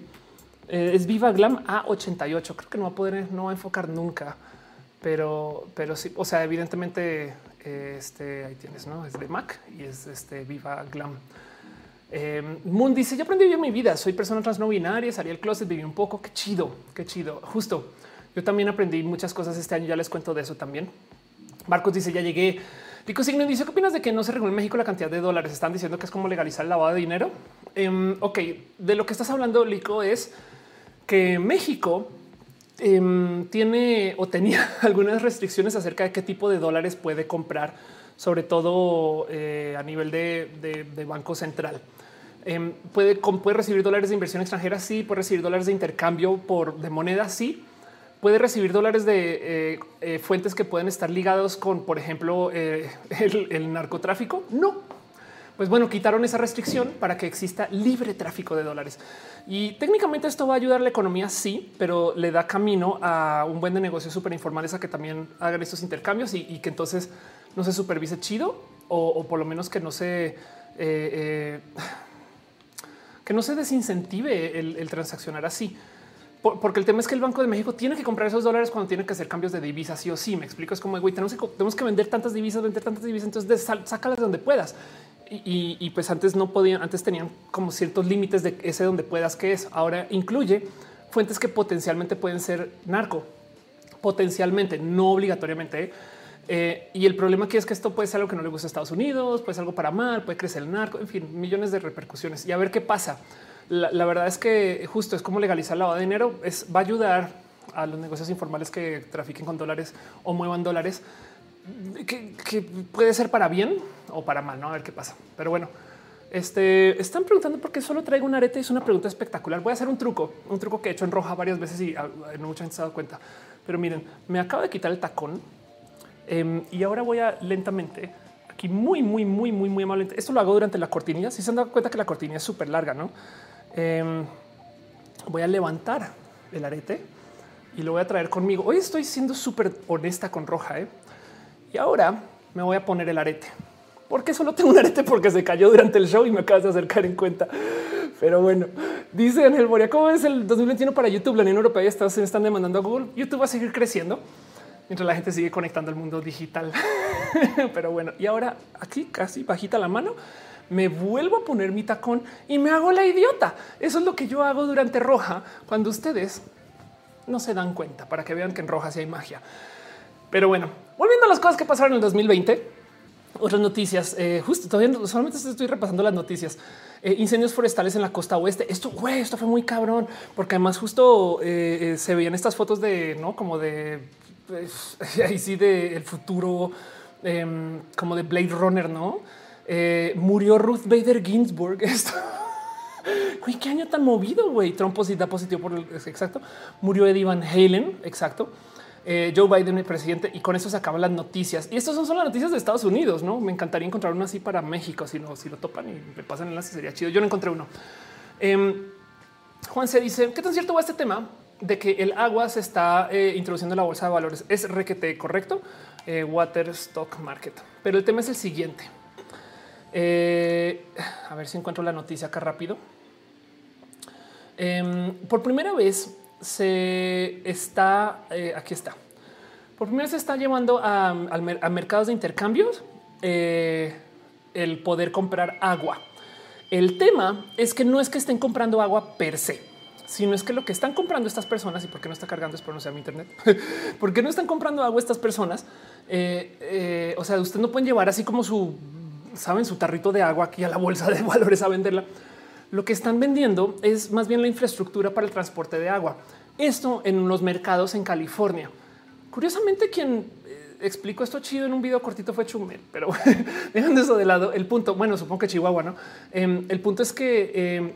eh, es Viva Glam A88. Creo que no va a poder, no va a enfocar nunca, pero, pero sí. O sea, evidentemente, este ahí tienes, no es de Mac y es este Viva Glam. Eh, Moon dice: Yo aprendí bien mi vida. Soy persona trans no binaria, salí del closet, viví un poco. Qué chido, qué chido. Justo yo también aprendí muchas cosas este año. Ya les cuento de eso también. Marcos dice: Ya llegué. Pico Signo dice: ¿Qué opinas de que no se regule en México la cantidad de dólares? Están diciendo que es como legalizar el lavado de dinero. Em, ok, de lo que estás hablando, Lico, es que México em, tiene o tenía algunas restricciones acerca de qué tipo de dólares puede comprar, sobre todo eh, a nivel de, Banco Central. Em, puede, puede recibir dólares de inversión extranjera, sí, puede recibir dólares de intercambio por de moneda, sí, puede recibir dólares de eh, eh, fuentes que pueden estar ligados con, por ejemplo, el, el narcotráfico. No, pues bueno, quitaron esa restricción para que exista libre tráfico de dólares. Y técnicamente esto va a ayudar a la economía, sí, pero le da camino a un buen de negocios súper informales a que también hagan estos intercambios y, que entonces no se supervise chido o, por lo menos que no se eh, eh, que no se desincentive el, transaccionar así. porque el tema es que el Banco de México tiene que comprar esos dólares cuando tiene que hacer cambios de divisas, sí o sí. Me explico. Es como güey, tenemos que, vender tantas divisas, vender tantas divisas. Entonces, sácalas de donde puedas y, pues antes no podían, antes tenían como ciertos límites de ese donde puedas que es. Ahora incluye fuentes que potencialmente pueden ser narco, potencialmente, no obligatoriamente. Y el problema aquí es que esto puede ser algo que no le gusta a Estados Unidos, puede ser algo para mal, puede crecer el narco, en fin, millones de repercusiones y a ver qué pasa. La, verdad es que justo es como legalizar lavado de dinero, es, va a ayudar a los negocios informales que trafiquen con dólares o muevan dólares que, puede ser para bien o para mal, no a ver qué pasa. Pero bueno, este están preguntando por qué solo traigo un arete. Es una pregunta espectacular. Voy a hacer un truco, un truco que he hecho en roja varias veces y no mucha gente se ha dado cuenta. Pero miren, me acabo de quitar el tacón em, y ahora voy a lentamente aquí muy, muy, muy, muy, muy amablemente. Esto lo hago durante la cortinilla. Si se han dado cuenta que la cortinilla es súper larga, no? Em, voy a levantar el arete y lo voy a traer conmigo. Hoy estoy siendo súper honesta con roja. ¿eh? Y ahora me voy a poner el arete. ¿Por qué solo tengo un arete? Porque se cayó durante el show y me acabas de acercar en cuenta. Pero bueno, dice Ángel Boria, ¿cómo es el 2021 para YouTube? La Unión Europea y Estados Unidos están demandando a Google. YouTube va a seguir creciendo mientras la gente sigue conectando al mundo digital. Pero bueno, y ahora aquí casi bajita la mano, me vuelvo a poner mi tacón y me hago la idiota. Eso es lo que yo hago durante roja cuando ustedes no se dan cuenta para que vean que en roja sí hay magia. Pero bueno, volviendo a las cosas que pasaron en el 2020, otras noticias, eh, justo todavía solamente estoy repasando las noticias. Eh, incendios forestales en la costa oeste. Esto, güey, esto fue muy cabrón, porque además justo eh, se veían estas fotos de, no como de pues, ahí sí, de el futuro, em, como de Blade Runner, no? murió Ruth Bader Ginsburg. Esto. Güey, qué año tan movido, güey. Trump da positivo por el exacto. Murió Eddie Van Halen, exacto. Eh, Joe Biden, el presidente, y con eso se acaban las noticias. Y estas son solo las noticias de Estados Unidos. No me encantaría encontrar uno así para México. Si no, si lo topan y me pasan enlace, sería chido. Yo no encontré uno. Em, Juan se dice qué tan cierto va este tema de que el agua se está eh, introduciendo en la bolsa de valores. Es requete correcto. Eh, water Stock Market. Pero el tema es el siguiente. a ver si encuentro la noticia acá rápido. Em, por primera vez se está, eh, aquí está, por primera vez se está llevando a, mercados de intercambios eh, el poder comprar agua. El tema es que no es que estén comprando agua per se, sino es que lo que están comprando estas personas y por qué no está cargando es por no sea mi internet, por qué no están comprando agua estas personas. Eh, o sea, usted no pueden llevar así como su, saben, su tarrito de agua aquí a la bolsa de valores a venderla lo que están vendiendo es más bien la infraestructura para el transporte de agua. Esto en los mercados en California. Curiosamente, quien eh, explicó esto chido en un video cortito fue Chumel, pero dejando eso de lado, el punto, bueno, supongo que Chihuahua, ¿no? Em, el punto es que em,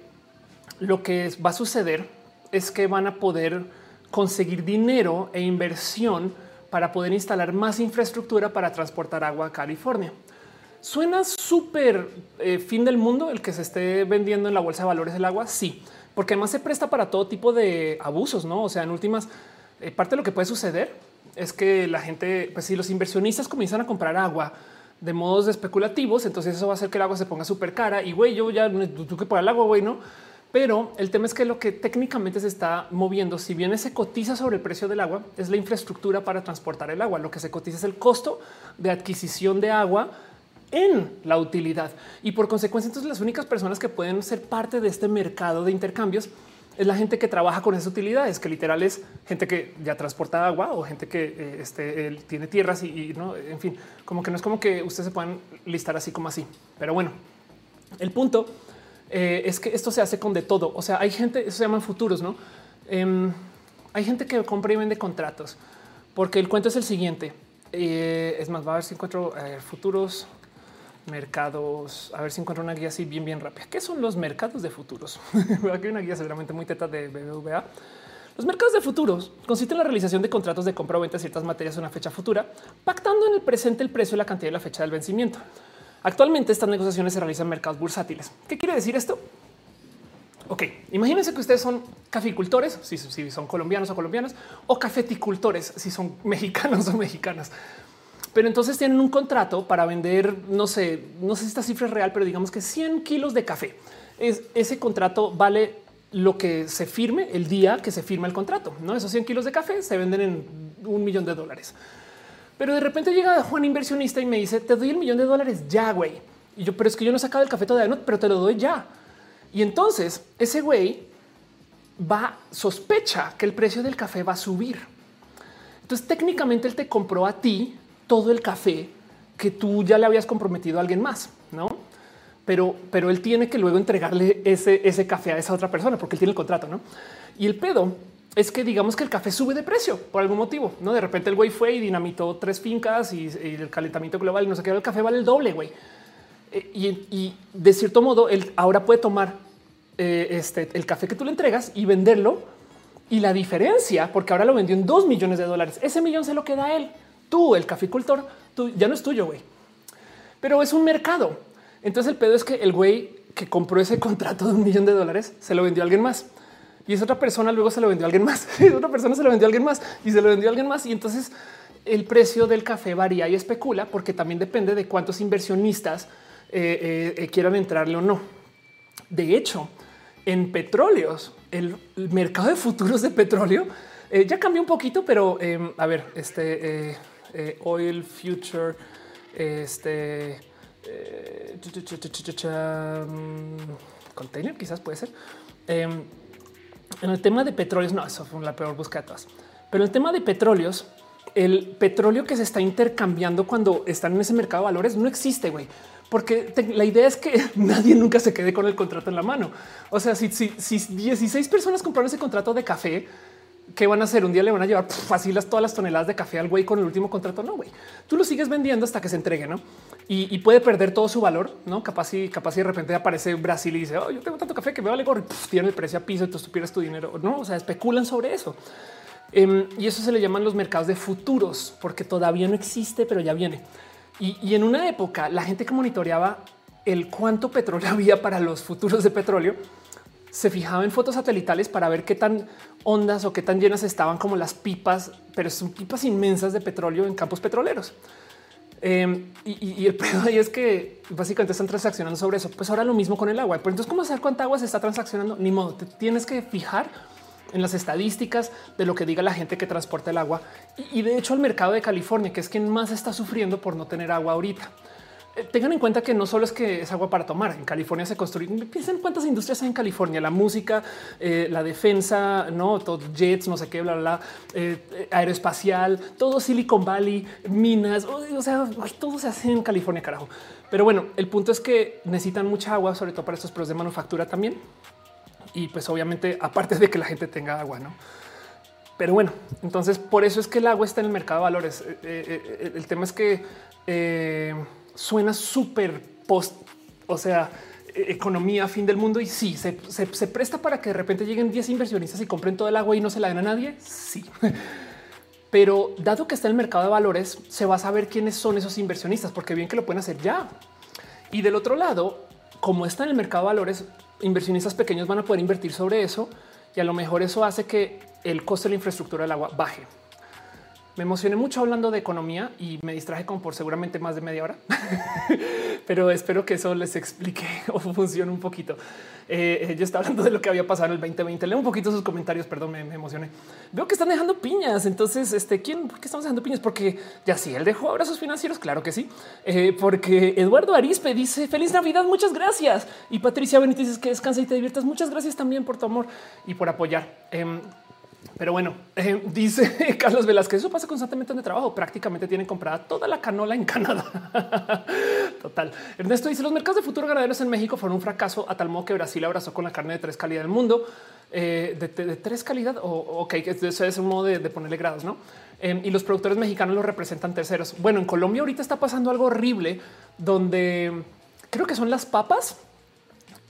lo que va a suceder es que van a poder conseguir dinero e inversión para poder instalar más infraestructura para transportar agua a California. Suena súper eh, fin del mundo el que se esté vendiendo en la bolsa de valores del agua. Sí, porque además se presta para todo tipo de abusos, no? O sea, en últimas, eh, parte de lo que puede suceder es que la gente, pues si los inversionistas comienzan a comprar agua de modos especulativos, entonces eso va a hacer que el agua se ponga súper cara y güey, yo ya tú que por el agua, güey, no. Pero el tema es que lo que técnicamente se está moviendo, si bien se cotiza sobre el precio del agua, es la infraestructura para transportar el agua. Lo que se cotiza es el costo de adquisición de agua en la utilidad. Y por consecuencia, entonces las únicas personas que pueden ser parte de este mercado de intercambios es la gente que trabaja con esas utilidades, que literal es gente que ya transporta agua o gente que eh, este, tiene tierras y, no, en fin, como que no es como que ustedes se puedan listar así como así. Pero bueno, el punto eh, es que esto se hace con de todo. O sea, hay gente, eso se llaman futuros, no? Em, hay gente que compra y vende contratos, porque el cuento es el siguiente. Eh, es más, va a ver si encuentro futuros mercados. A ver si encuentro una guía así bien, bien rápida. ¿Qué son los mercados de futuros? Aquí hay una guía seguramente muy teta de BBVA. Los mercados de futuros consisten en la realización de contratos de compra o venta de ciertas materias a una fecha futura, pactando en el presente el precio, la cantidad y la fecha del vencimiento. Actualmente estas negociaciones se realizan en mercados bursátiles. ¿Qué quiere decir esto? Ok, imagínense que ustedes son caficultores, si, si son colombianos o colombianas, o cafeticultores, si son mexicanos o mexicanas pero entonces tienen un contrato para vender, no sé, no sé si esta cifra es real, pero digamos que 100 kilos de café. Es, ese contrato vale lo que se firme el día que se firma el contrato. No esos 100 kilos de café se venden en un millón de dólares. Pero de repente llega Juan inversionista y me dice te doy el millón de dólares ya, güey. Y yo, pero es que yo no he sacado el café todavía, no, pero te lo doy ya. Y entonces ese güey va sospecha que el precio del café va a subir. Entonces técnicamente él te compró a ti todo el café que tú ya le habías comprometido a alguien más, no? Pero, pero él tiene que luego entregarle ese, ese café a esa otra persona porque él tiene el contrato, no? Y el pedo es que digamos que el café sube de precio por algún motivo, no? De repente el güey fue y dinamitó tres fincas y, el calentamiento global y no sé qué, el café vale el doble, güey. Eh, y, de cierto modo, él ahora puede tomar eh, este, el café que tú le entregas y venderlo. Y la diferencia, porque ahora lo vendió en dos millones de dólares, ese millón se lo queda a él. Tú, el caficultor, tú ya no es tuyo, güey, pero es un mercado. Entonces el pedo es que el güey que compró ese contrato de un millón de dólares se lo vendió a alguien más y esa otra persona luego se lo vendió a alguien más. Y otra persona se lo vendió a alguien más y se lo vendió a alguien más. Y entonces el precio del café varía y especula porque también depende de cuántos inversionistas eh, eh, eh, quieran entrarle o no. De hecho, en petróleos, el mercado de futuros de petróleo ya cambió un poquito, pero em, a ver, este oil future, este eh, container, quizás puede ser. En el tema de petróleos, no, eso fue la peor búsqueda de todas. Pero el tema de petróleos, el petróleo que se está intercambiando cuando están en ese mercado de valores no existe, güey. Porque la idea es que nadie nunca se quede con el contrato en la mano. O sea, si, si, si 16 personas compraron ese contrato de café, ¿qué van a hacer? Un día le van a llevar fácil las, todas las toneladas de café al güey con el último contrato. No, güey, tú lo sigues vendiendo hasta que se entregue, no? Y, puede perder todo su valor, no? Capaz y capaz y de repente aparece Brasil y dice, oh, yo tengo tanto café que me vale gorro y tiene el precio a piso y tú pierdes tu dinero. No, o sea, especulan sobre eso. Em, y eso se le llaman los mercados de futuros, porque todavía no existe, pero ya viene. Y, y en una época la gente que monitoreaba el cuánto petróleo había para los futuros de petróleo se fijaba en fotos satelitales para ver qué tan ondas o qué tan llenas estaban como las pipas, pero son pipas inmensas de petróleo en campos petroleros. Em, y, el pedo ahí es que básicamente están transaccionando sobre eso. Pues ahora lo mismo con el agua. Pero entonces, ¿cómo saber cuánta agua se está transaccionando? Ni modo, te tienes que fijar en las estadísticas de lo que diga la gente que transporta el agua. Y, y de hecho, el mercado de California, que es quien más está sufriendo por no tener agua ahorita. Eh, tengan en cuenta que no solo es que es agua para tomar. En California se construyen. Piensen cuántas industrias hay en California: la música, eh, la defensa, no todo jets, no sé qué, bla, bla, eh, aeroespacial, todo Silicon Valley, minas. O sea, todo se hace en California, carajo. Pero bueno, el punto es que necesitan mucha agua, sobre todo para estos procesos de manufactura también. Y pues obviamente, aparte de que la gente tenga agua, no? Pero bueno, entonces por eso es que el agua está en el mercado de valores. el tema es que suena súper post, o sea, e-, economía, fin del mundo. Y sí, se, presta para que de repente lleguen 10 inversionistas y compren todo el agua y no se la den a nadie. Sí. Pero dado que está en el mercado de valores, se va a saber quiénes son esos inversionistas, porque bien que lo pueden hacer ya. Y del otro lado, como está en el mercado de valores, inversionistas pequeños van a poder invertir sobre eso y a lo mejor eso hace que el costo de la infraestructura del agua baje. Me emocioné mucho hablando de economía y me distraje como por seguramente más de media hora, pero espero que eso les explique o funcione un poquito. Eh, yo estaba hablando de lo que había pasado en el 2020. Leo un poquito sus comentarios, perdón, me, emocioné. Veo que están dejando piñas. Entonces, este, ¿quién? ¿Por qué estamos dejando piñas? Porque ya sí, él dejó abrazos financieros, claro que sí. Eh, porque Eduardo Arispe dice feliz Navidad, muchas gracias. Y Patricia Benítez dice que descansa y te diviertas. Muchas gracias también por tu amor y por apoyar. Em, pero bueno, eh, dice Carlos Velázquez, eso pasa constantemente en el trabajo. Prácticamente tienen comprada toda la canola en Canadá. Total. Ernesto dice los mercados de futuro ganaderos en México fueron un fracaso a tal modo que Brasil abrazó con la carne de tres calidad del mundo. Eh, de, tres calidad o ok, que eso es un modo de, ponerle grados, no? Em, y los productores mexicanos lo representan terceros. Bueno, en Colombia ahorita está pasando algo horrible donde creo que son las papas,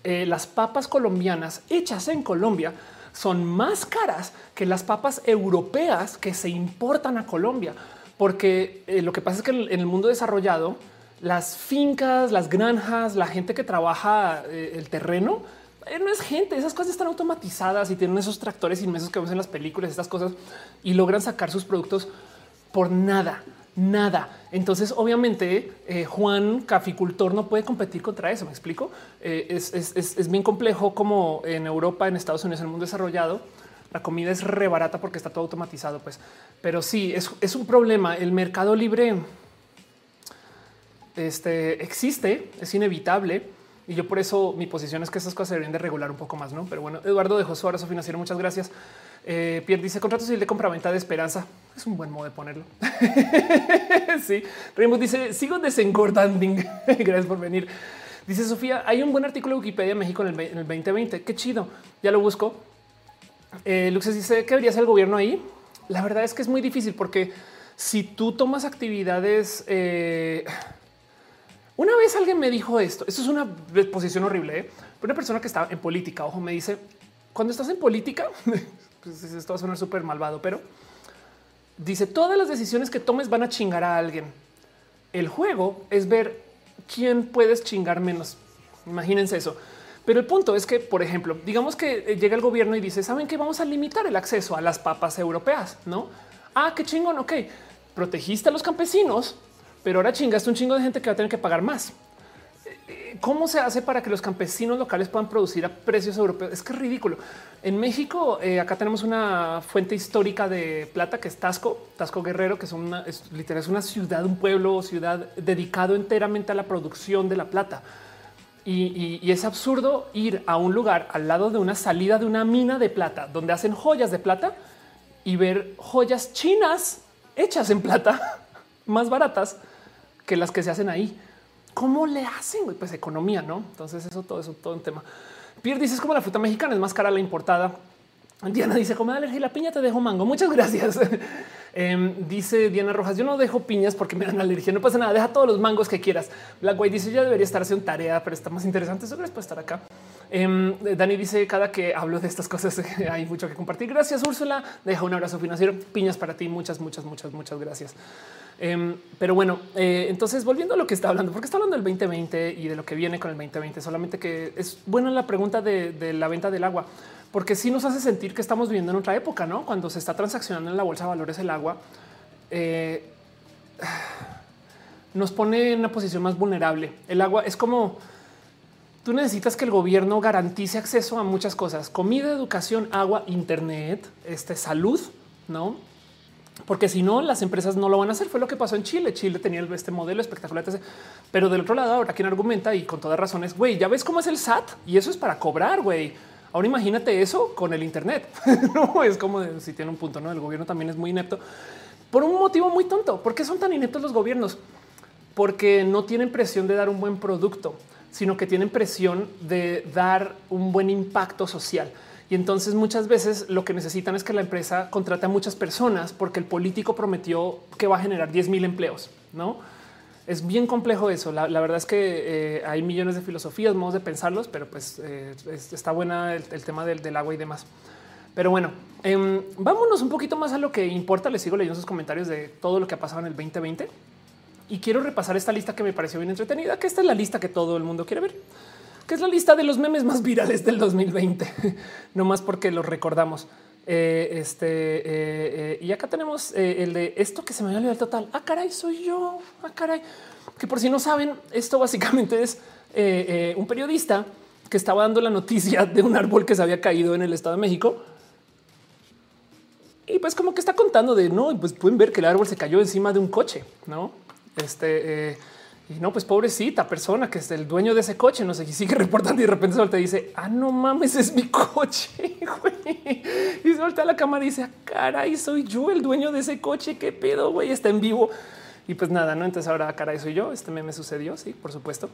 eh, las papas colombianas hechas en Colombia son más caras que las papas europeas que se importan a Colombia, porque eh, lo que pasa es que en el mundo desarrollado, las fincas, las granjas, la gente que trabaja eh, el terreno, eh, no es gente, esas cosas están automatizadas y tienen esos tractores inmensos que vemos en las películas, estas cosas, y logran sacar sus productos por nada nada. Entonces, obviamente, eh, Juan, caficultor, no puede competir contra eso. Me explico. Eh, es, bien complejo como en Europa, en Estados Unidos, en el mundo desarrollado, la comida es re barata porque está todo automatizado. Pues, pero sí es, un problema. El mercado libre este, existe, es inevitable. Y yo por eso mi posición es que esas cosas deberían de regular un poco más, ¿no? Pero bueno, Eduardo dejó su abrazo financiero. Muchas gracias. Eh, Pierre dice contrato civil de compra-venta de esperanza. Es un buen modo de ponerlo. sí. Raymond dice sigo desengordando. Gracias por venir. Dice Sofía, hay un buen artículo de Wikipedia México en el, 2020. Qué chido. Ya lo busco. Eh, Luxes dice que debería ser el gobierno ahí. La verdad es que es muy difícil porque si tú tomas actividades, eh, una vez alguien me dijo esto. Esto es una posición horrible. ¿eh? Una persona que está en política, ojo, me dice cuando estás en política, pues esto va a sonar súper malvado, pero dice todas las decisiones que tomes van a chingar a alguien. El juego es ver quién puedes chingar menos. Imagínense eso. Pero el punto es que, por ejemplo, digamos que eh, llega el gobierno y dice, ¿saben que vamos a limitar el acceso a las papas europeas? ¿No? Ah, qué chingón, ok. Protegiste a los campesinos, pero ahora chingaste un chingo de gente que va a tener que pagar más. ¿Cómo se hace para que los campesinos locales puedan producir a precios europeos? Es que es ridículo. En México, eh, acá tenemos una fuente histórica de plata que es Tasco, Tasco Guerrero, que es una literal, es una ciudad, un pueblo, ciudad dedicado enteramente a la producción de la plata. Y, es absurdo ir a un lugar al lado de una salida de una mina de plata donde hacen joyas de plata y ver joyas chinas hechas en plata más baratas que las que se hacen ahí. ¿Cómo le hacen? Pues economía, ¿no? Entonces eso, todo eso, todo un tema. Pierre dice es como la fruta mexicana, es más cara la importada. Diana dice como alergia la piña te dejo mango. Muchas gracias. Em, dice Diana Rojas, yo no dejo piñas porque me dan alergia. No pasa nada, deja todos los mangos que quieras. Black White dice ya debería estar haciendo tarea, pero está más interesante. Eso gracias por estar acá. Em, Dani dice cada que hablo de estas cosas hay mucho que compartir. Gracias Úrsula. Deja un abrazo financiero. Piñas para ti. Muchas, muchas, muchas, muchas gracias. Em, pero bueno, eh, entonces volviendo a lo que está hablando, porque está hablando del 2020 y de lo que viene con el 2020, solamente que es buena la pregunta de, la venta del agua, porque sí nos hace sentir que estamos viviendo en otra época, ¿no? Cuando se está transaccionando en la bolsa de valores el agua, eh, nos pone en una posición más vulnerable. El agua es como tú necesitas que el gobierno garantice acceso a muchas cosas, comida, educación, agua, internet, este, salud, ¿no? porque si no, las empresas no lo van a hacer. Fue lo que pasó en Chile. Chile tenía este modelo espectacular, pero del otro lado, ahora quien argumenta y con todas razones, güey, ya ves cómo es el SAT y eso es para cobrar, güey. Ahora imagínate eso con el Internet. no es como si tiene un punto, no? El gobierno también es muy inepto por un motivo muy tonto. ¿Por qué son tan ineptos los gobiernos? Porque no tienen presión de dar un buen producto, sino que tienen presión de dar un buen impacto social. Y entonces muchas veces lo que necesitan es que la empresa contrate a muchas personas porque el político prometió que va a generar 10 mil empleos. No es bien complejo eso. La, verdad es que eh, hay millones de filosofías, modos de pensarlos, pero pues eh, está buena el, tema del, agua y demás. Pero bueno, em, vámonos un poquito más a lo que importa. Les sigo leyendo sus comentarios de todo lo que ha pasado en el 2020 y quiero repasar esta lista que me pareció bien entretenida, que esta es la lista que todo el mundo quiere ver que es la lista de los memes más virales del 2020, no más porque los recordamos. Eh, este eh, y acá tenemos el de esto que se me olvidó el total. Ah, caray, soy yo. Ah, caray. Que por si no saben, esto básicamente es un periodista que estaba dando la noticia de un árbol que se había caído en el Estado de México. Y pues como que está contando de no, pues pueden ver que el árbol se cayó encima de un coche, no? Este y no, pues pobrecita persona que es el dueño de ese coche, no sé, y sigue reportando y de repente te dice, ah, no mames, es mi coche. Y suelta la cámara y dice, ah, caray, soy yo el dueño de ese coche, qué pedo, güey, está en vivo. Y pues nada, no, entonces ahora, caray, soy yo. Este meme sucedió, sí, por supuesto.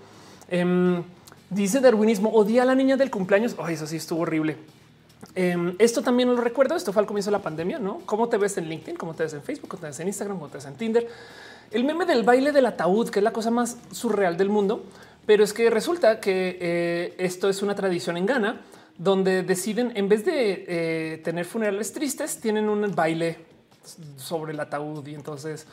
Em, dice darwinismo, odia a la niña del cumpleaños. Ay, eso sí estuvo horrible. Em, esto también lo recuerdo. Esto fue al comienzo de la pandemia, no? ¿Cómo te ves en LinkedIn? ¿Cómo te ves en Facebook? ¿Cómo te ves en Instagram? ¿Cómo te ves en Tinder? El meme del baile del ataúd, que es la cosa más surreal del mundo, pero es que resulta que eh, esto es una tradición en Ghana donde deciden, en vez de eh, tener funerales tristes, tienen un baile sobre el ataúd y entonces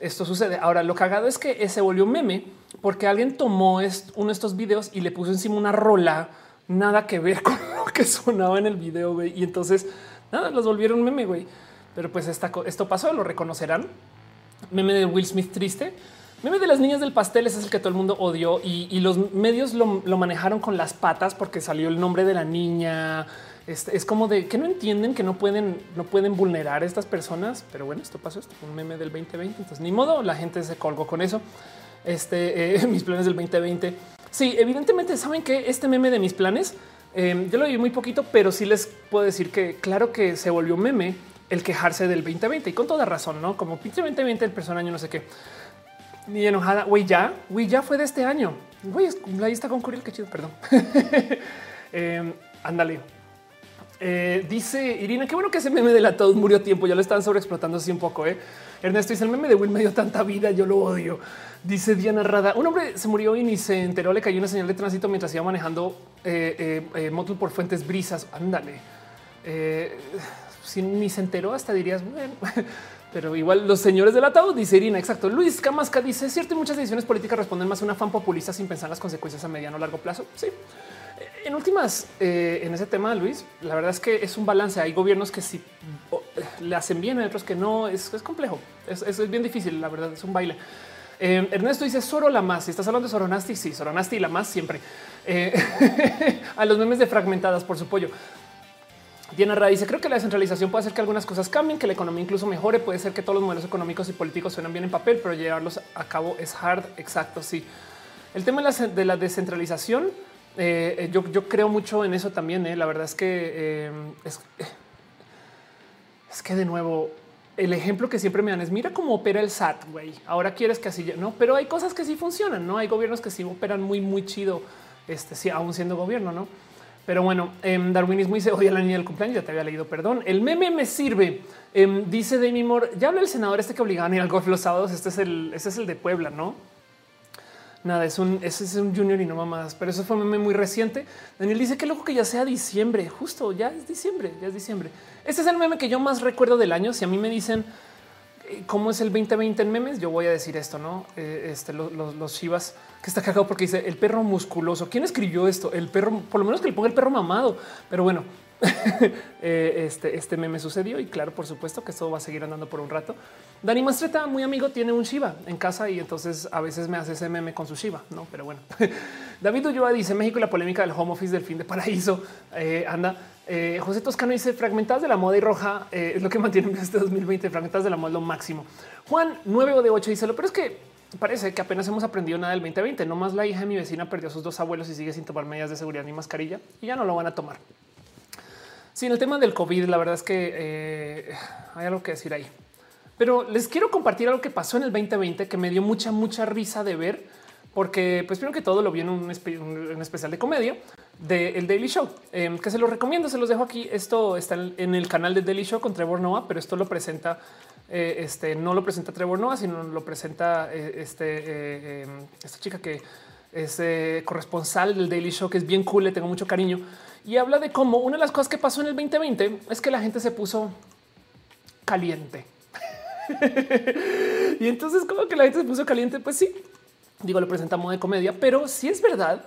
esto sucede. Ahora, lo cagado es que se volvió meme porque alguien tomó uno de estos videos y le puso encima una rola, nada que ver con lo que sonaba en el video, y entonces nada, los volvieron meme, güey. Pero pues esto pasó, lo reconocerán meme de Will Smith triste. Meme de las niñas del pastel es el que todo el mundo odió y, los medios lo, manejaron con las patas porque salió el nombre de la niña. Es, como de que no entienden que no pueden, no pueden vulnerar a estas personas. Pero bueno, esto pasó, esto un meme del 2020. Entonces, ni modo, la gente se colgó con eso. Este, eh, mis planes del 2020. Sí, evidentemente saben que este meme de mis planes, eh, yo lo vi muy poquito, pero sí les puedo decir que claro que se volvió meme el quejarse del 2020 y con toda razón, no como pinche 2020 el personaje, no sé qué. Ni enojada, güey, ya, güey, ya fue de este año. Güey, ahí está con Curiel, qué chido, perdón. Em, ándale. Eh, dice Irina, qué bueno que ese meme de la todos murió tiempo. Ya lo están sobreexplotando así un poco. Eh. Ernesto dice el meme de Will me dio tanta vida. Yo lo odio. Dice Diana Rada. Un hombre se murió y ni se enteró. Le cayó una señal de tránsito mientras iba manejando eh, eh moto por fuentes brisas. Ándale. Eh, si ni se enteró, hasta dirías, bueno, pero igual los señores del ataúd, dice Irina. Exacto. Luis Camasca dice: Es cierto, y muchas decisiones políticas responden más a una fan populista sin pensar las consecuencias a mediano o largo plazo. Sí. En últimas, eh, en ese tema, Luis, la verdad es que es un balance. Hay gobiernos que sí le hacen bien, hay otros que no. Es, complejo. Es, es, bien difícil. La verdad es un baile. Eh, Ernesto dice Soro la más. Si estás hablando de Soronasti, sí, Soronasti y la más siempre. Eh, a los memes de fragmentadas por su pollo. Diana dice, creo que la descentralización puede hacer que algunas cosas cambien, que la economía incluso mejore. Puede ser que todos los modelos económicos y políticos suenan bien en papel, pero llevarlos a cabo es hard. Exacto, sí. El tema de la, descentralización, eh, yo, creo mucho en eso también. Eh. La verdad es que eh, es, es, que de nuevo, el ejemplo que siempre me dan es mira cómo opera el SAT, güey. Ahora quieres que así, no, pero hay cosas que sí funcionan, no hay gobiernos que sí operan muy, muy chido, este sí, aún siendo gobierno, no? Pero bueno, em, darwinismo dice odia a la niña del cumpleaños. Ya te había leído, perdón. El meme me sirve. Em, dice Demi Moore. Ya habla el senador este que obligaban a ir al golf los sábados. Este es el, este es el de Puebla, no? Nada, es un, es un junior y no más, pero eso fue un meme muy reciente. Daniel dice que loco que ya sea diciembre, justo ya es diciembre, ya es diciembre. Este es el meme que yo más recuerdo del año. Si a mí me dicen eh, cómo es el 2020 en memes, yo voy a decir esto, no? Eh, este, los, los, los Chivas que está cagado porque dice el perro musculoso. ¿Quién escribió esto? El perro, por lo menos que le ponga el perro mamado. Pero bueno, eh, este, este meme sucedió y claro, por supuesto que esto va a seguir andando por un rato. Dani Mastreta, muy amigo, tiene un Shiva en casa y entonces a veces me hace ese meme con su Shiva, no? Pero bueno, David Ulloa dice México y la polémica del home office del fin de paraíso. Eh, anda. Eh, José Toscano dice fragmentadas de la moda y roja es lo que mantiene este 2020. Fragmentadas de la moda lo máximo. Juan 9 o de 8 dice lo, pero es que parece que apenas hemos aprendido nada del 2020. No más la hija de mi vecina perdió sus dos abuelos y sigue sin tomar medidas de seguridad ni mascarilla y ya no lo van a tomar. Sin el tema del COVID, la verdad es que eh, hay algo que decir ahí. Pero les quiero compartir algo que pasó en el 2020 que me dio mucha, mucha risa de ver, porque pues primero que todo lo vi en un, especial de comedia de el Daily Show, em, que se los recomiendo, se los dejo aquí. Esto está en el canal de Daily Show con Trevor Noah, pero esto lo presenta eh, este no lo presenta Trevor Noah, sino lo presenta eh, este, eh, esta chica que es corresponsal del Daily Show, que es bien cool, le tengo mucho cariño y habla de cómo una de las cosas que pasó en el 2020 es que la gente se puso caliente. y entonces, como que la gente se puso caliente, pues sí, digo, lo presentamos de comedia, pero sí es verdad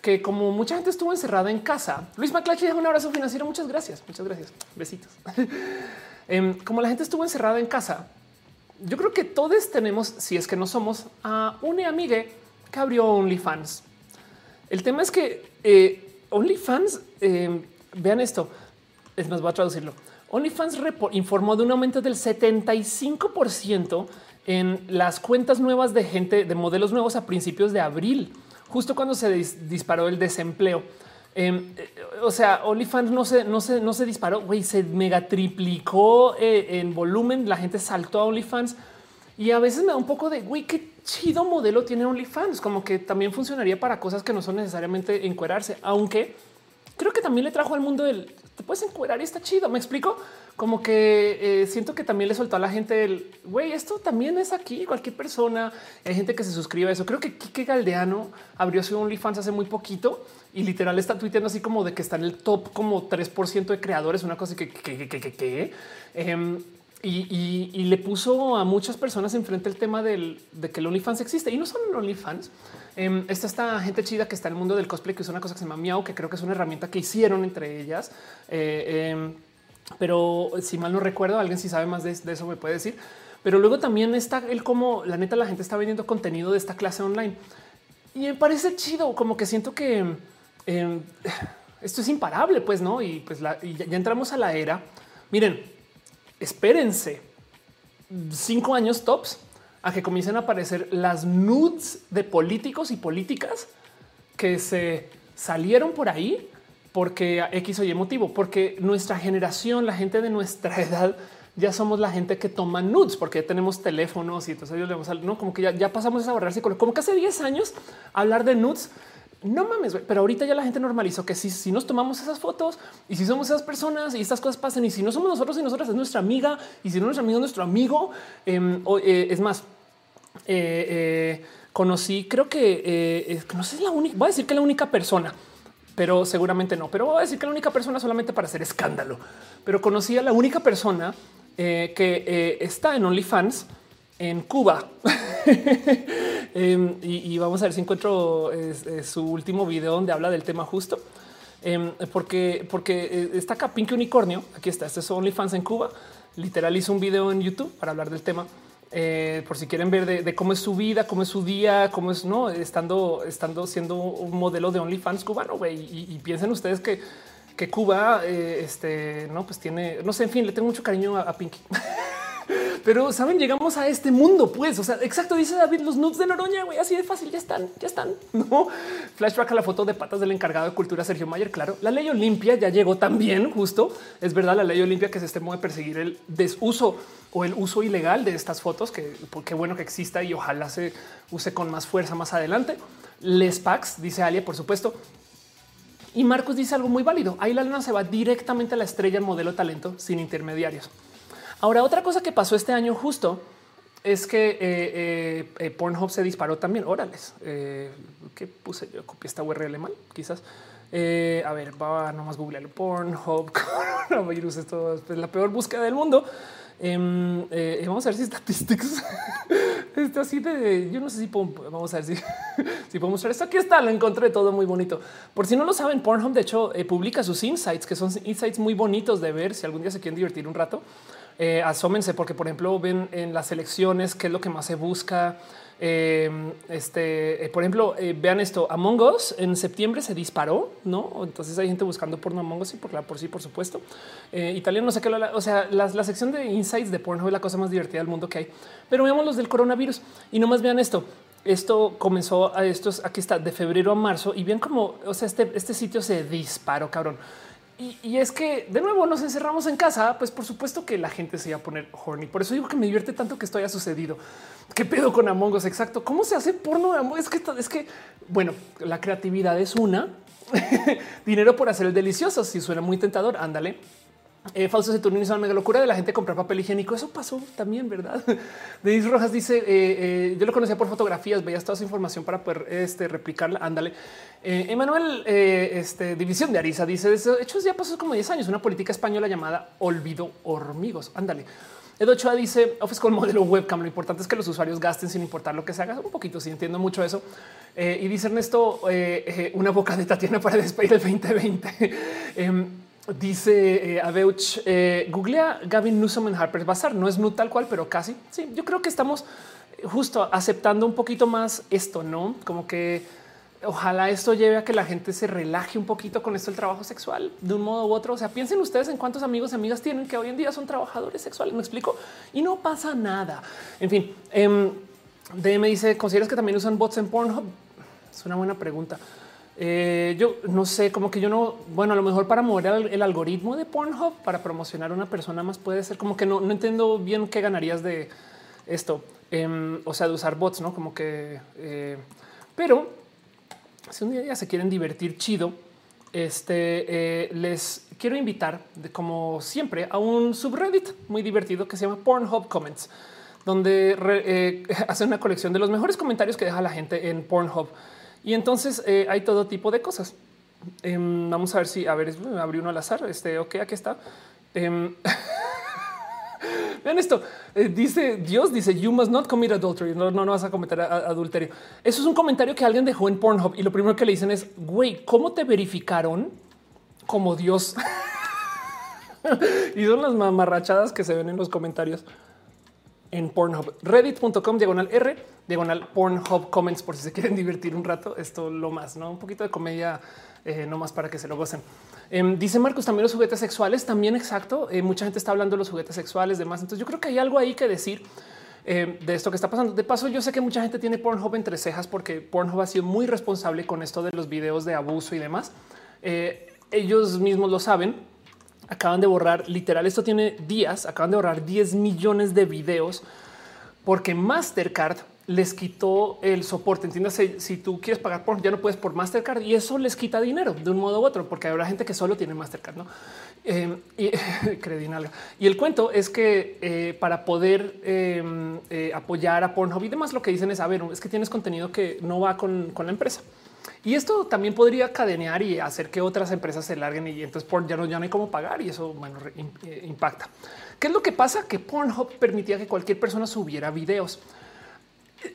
que como mucha gente estuvo encerrada en casa, Luis McClatchy deja un abrazo financiero. Muchas gracias. Muchas gracias. Besitos. Em, como la gente estuvo encerrada en casa, yo creo que todos tenemos, si es que no somos, a una amiga que abrió OnlyFans. El tema es que eh, OnlyFans, em, vean esto, es más, voy a traducirlo. OnlyFans informó de un aumento del 75% en las cuentas nuevas de gente de modelos nuevos a principios de abril justo cuando se disparó el desempleo. Em, eh, o sea, OnlyFans no se, no se, no se disparó, güey, se mega triplicó eh, en volumen. La gente saltó a OnlyFans y a veces me da un poco de güey, qué chido modelo tiene OnlyFans. Como que también funcionaría para cosas que no son necesariamente encuerarse, aunque creo que también le trajo al mundo el te puedes encuerar y está chido. Me explico como que eh, siento que también le soltó a la gente el güey. Esto también es aquí. Cualquier persona, hay gente que se suscribe a eso. Creo que Kike Galdeano abrió su OnlyFans hace muy poquito y literal está tuiteando así como de que está en el top como 3% de creadores, una cosa que, que, que, que, em, y, le puso a muchas personas enfrente el tema del, de que el OnlyFans existe y no el OnlyFans. Eh, está esta gente chida que está en el mundo del cosplay, que es una cosa que se llama Miau, que creo que es una herramienta que hicieron entre ellas. Eh, em, pero si mal no recuerdo, alguien si sabe más de, eso me puede decir. Pero luego también está el cómo la neta la gente está vendiendo contenido de esta clase online y me parece chido, como que siento que em, esto es imparable, pues no. Y pues ya, entramos a la era. Miren, espérense cinco años tops a que comiencen a aparecer las nudes de políticos y políticas que se salieron por ahí porque X o Y motivo, porque nuestra generación, la gente de nuestra edad, ya somos la gente que toma nudes porque tenemos teléfonos y entonces ellos le vamos a, no como que ya, ya pasamos esa barrera psicológica, como que hace 10 años hablar de nudes no mames, pero ahorita ya la gente normalizó que si, si nos tomamos esas fotos y si somos esas personas y estas cosas pasan y si no somos nosotros y nosotras es nuestra amiga y si no nuestro amigo es nuestro amigo, em, eh, es más, eh, eh, conocí, creo que no sé, es la única, voy a decir que la única persona, pero seguramente no, pero voy a decir que la única persona solamente para hacer escándalo, pero conocí a la única persona que está en OnlyFans en Cuba. Em, y, vamos a ver si encuentro su último video donde habla del tema justo. Em, porque, porque eh, está acá Pink Unicornio. Aquí está. Este es OnlyFans en Cuba. Literal hizo un video en YouTube para hablar del tema. Eh, por si quieren ver de, cómo es su vida, cómo es su día, cómo es no estando, estando siendo un modelo de OnlyFans cubano. Y, piensen ustedes que, que Cuba, eh, este no, pues tiene, no sé, en fin, le tengo mucho cariño a, a Pinky. Pero saben, llegamos a este mundo, pues. O sea, exacto, dice David, los nudes de Noroña, güey, así de fácil, ya están, ya están. No flashback a la foto de patas del encargado de cultura Sergio Mayer. Claro, la ley Olimpia ya llegó también, justo. Es verdad, la ley Olimpia que se esté de perseguir el desuso o el uso ilegal de estas fotos, que pues, qué bueno que exista y ojalá se use con más fuerza más adelante. Les Pax, dice Alia, por supuesto. Y Marcos dice algo muy válido. Ahí la lana se va directamente a la estrella modelo talento sin intermediarios. Ahora, otra cosa que pasó este año justo es que eh, eh, eh, Pornhub se disparó también. Órales, que puse yo copié esta URL mal, quizás. a ver, va nomás googlearlo. Pornhub, coronavirus, esto es la peor búsqueda del mundo. Em, vamos a ver si statistics está así de yo no sé si vamos a ver si, si puedo mostrar esto. Aquí está, lo encontré todo muy bonito. Por si no lo saben, Pornhub de hecho publica sus insights, que son insights muy bonitos de ver si algún día se quieren divertir un rato eh, asómense porque, por ejemplo, ven en las elecciones qué es lo que más se busca. Eh, este, eh, por ejemplo, eh, vean esto: Among Us en septiembre se disparó, no? Entonces hay gente buscando porno Among Us y por la por sí, por supuesto. italiano, no sé qué, o sea, la, sección de insights de porno es la cosa más divertida del mundo que hay. Pero veamos los del coronavirus y nomás vean esto. Esto comenzó a estos aquí está de febrero a marzo y vean cómo, o sea, este, este sitio se disparó, cabrón. Y, es que de nuevo nos encerramos en casa, pues por supuesto que la gente se iba a poner horny. Por eso digo que me divierte tanto que esto haya sucedido. ¿Qué pedo con Among Us? Exacto. ¿Cómo se hace porno? Es que, es que, bueno, la creatividad es una. Dinero por hacer el delicioso. Si suena muy tentador, ándale. Eh, falso Saturno hizo una locura de la gente comprar papel higiénico. Eso pasó también, verdad? Denis Rojas dice: eh, eh, Yo lo conocía por fotografías, veías toda esa información para poder este, replicarla. Ándale. Eh, Emanuel, este, División de Ariza dice: De hecho, ya pasó como 10 años una política española llamada olvido hormigos. Ándale. Edo dice Office con modelo webcam. Lo importante es que los usuarios gasten sin importar lo que se haga. Un poquito, sí entiendo mucho eso. Y dice Ernesto, una boca de Tatiana para despedir el 2020. Em, dice Abeuch, googlea Gavin Newsom en Harper's Bazaar. No es nu tal cual, pero casi. Sí, yo creo que estamos justo aceptando un poquito más esto, no como que ojalá esto lleve a que la gente se relaje un poquito con esto del trabajo sexual de un modo u otro. O sea, piensen ustedes en cuántos amigos y amigas tienen que hoy en día son trabajadores sexuales. Me explico y no pasa nada. En fin, eh, DM dice: ¿Consideras que también usan bots en Pornhub? Es una buena pregunta. Eh, yo no sé, como que yo no, bueno, a lo mejor para mover el, algoritmo de Pornhub para promocionar a una persona más puede ser como que no, no entiendo bien qué ganarías de esto. Em, o sea, de usar bots, no como que, eh, pero si un día se quieren divertir chido, este eh, les quiero invitar, como siempre, a un subreddit muy divertido que se llama Pornhub Comments, donde eh, hace una colección de los mejores comentarios que deja la gente en Pornhub. Y entonces eh, hay todo tipo de cosas. Em, vamos a ver si, a ver, abrí uno al azar. Este, ok, aquí está. Em, Vean esto. Eh, dice Dios, dice you must not commit adultery. No, no, no vas a cometer adulterio. Eso es un comentario que alguien dejó en Pornhub y lo primero que le dicen es güey, ¿cómo te verificaron como Dios? y son las mamarrachadas que se ven en los comentarios en Pornhub. Reddit.com diagonal R diagonal Pornhub comments por si se quieren divertir un rato. Esto lo más, no un poquito de comedia, eh, no más para que se lo gocen. Em, dice Marcos también los juguetes sexuales, también exacto. Eh, mucha gente está hablando de los juguetes sexuales, demás. Entonces yo creo que hay algo ahí que decir em, de esto que está pasando. De paso, yo sé que mucha gente tiene Pornhub entre cejas porque Pornhub ha sido muy responsable con esto de los videos de abuso y demás. Eh, ellos mismos lo saben. Acaban de borrar literal. Esto tiene días. Acaban de borrar 10 millones de videos porque Mastercard les quitó el soporte. Entiendes, si tú quieres pagar por ya no puedes por Mastercard y eso les quita dinero de un modo u otro, porque habrá gente que solo tiene Mastercard, no? Eh, y Y el cuento es que eh, para poder em, eh, apoyar a Pornhub y demás, lo que dicen es a ver, es que tienes contenido que no va con, la empresa. Y esto también podría cadenear y hacer que otras empresas se larguen y entonces por ya no, ya no hay cómo pagar y eso bueno, impacta. ¿Qué es lo que pasa? Que Pornhub permitía que cualquier persona subiera videos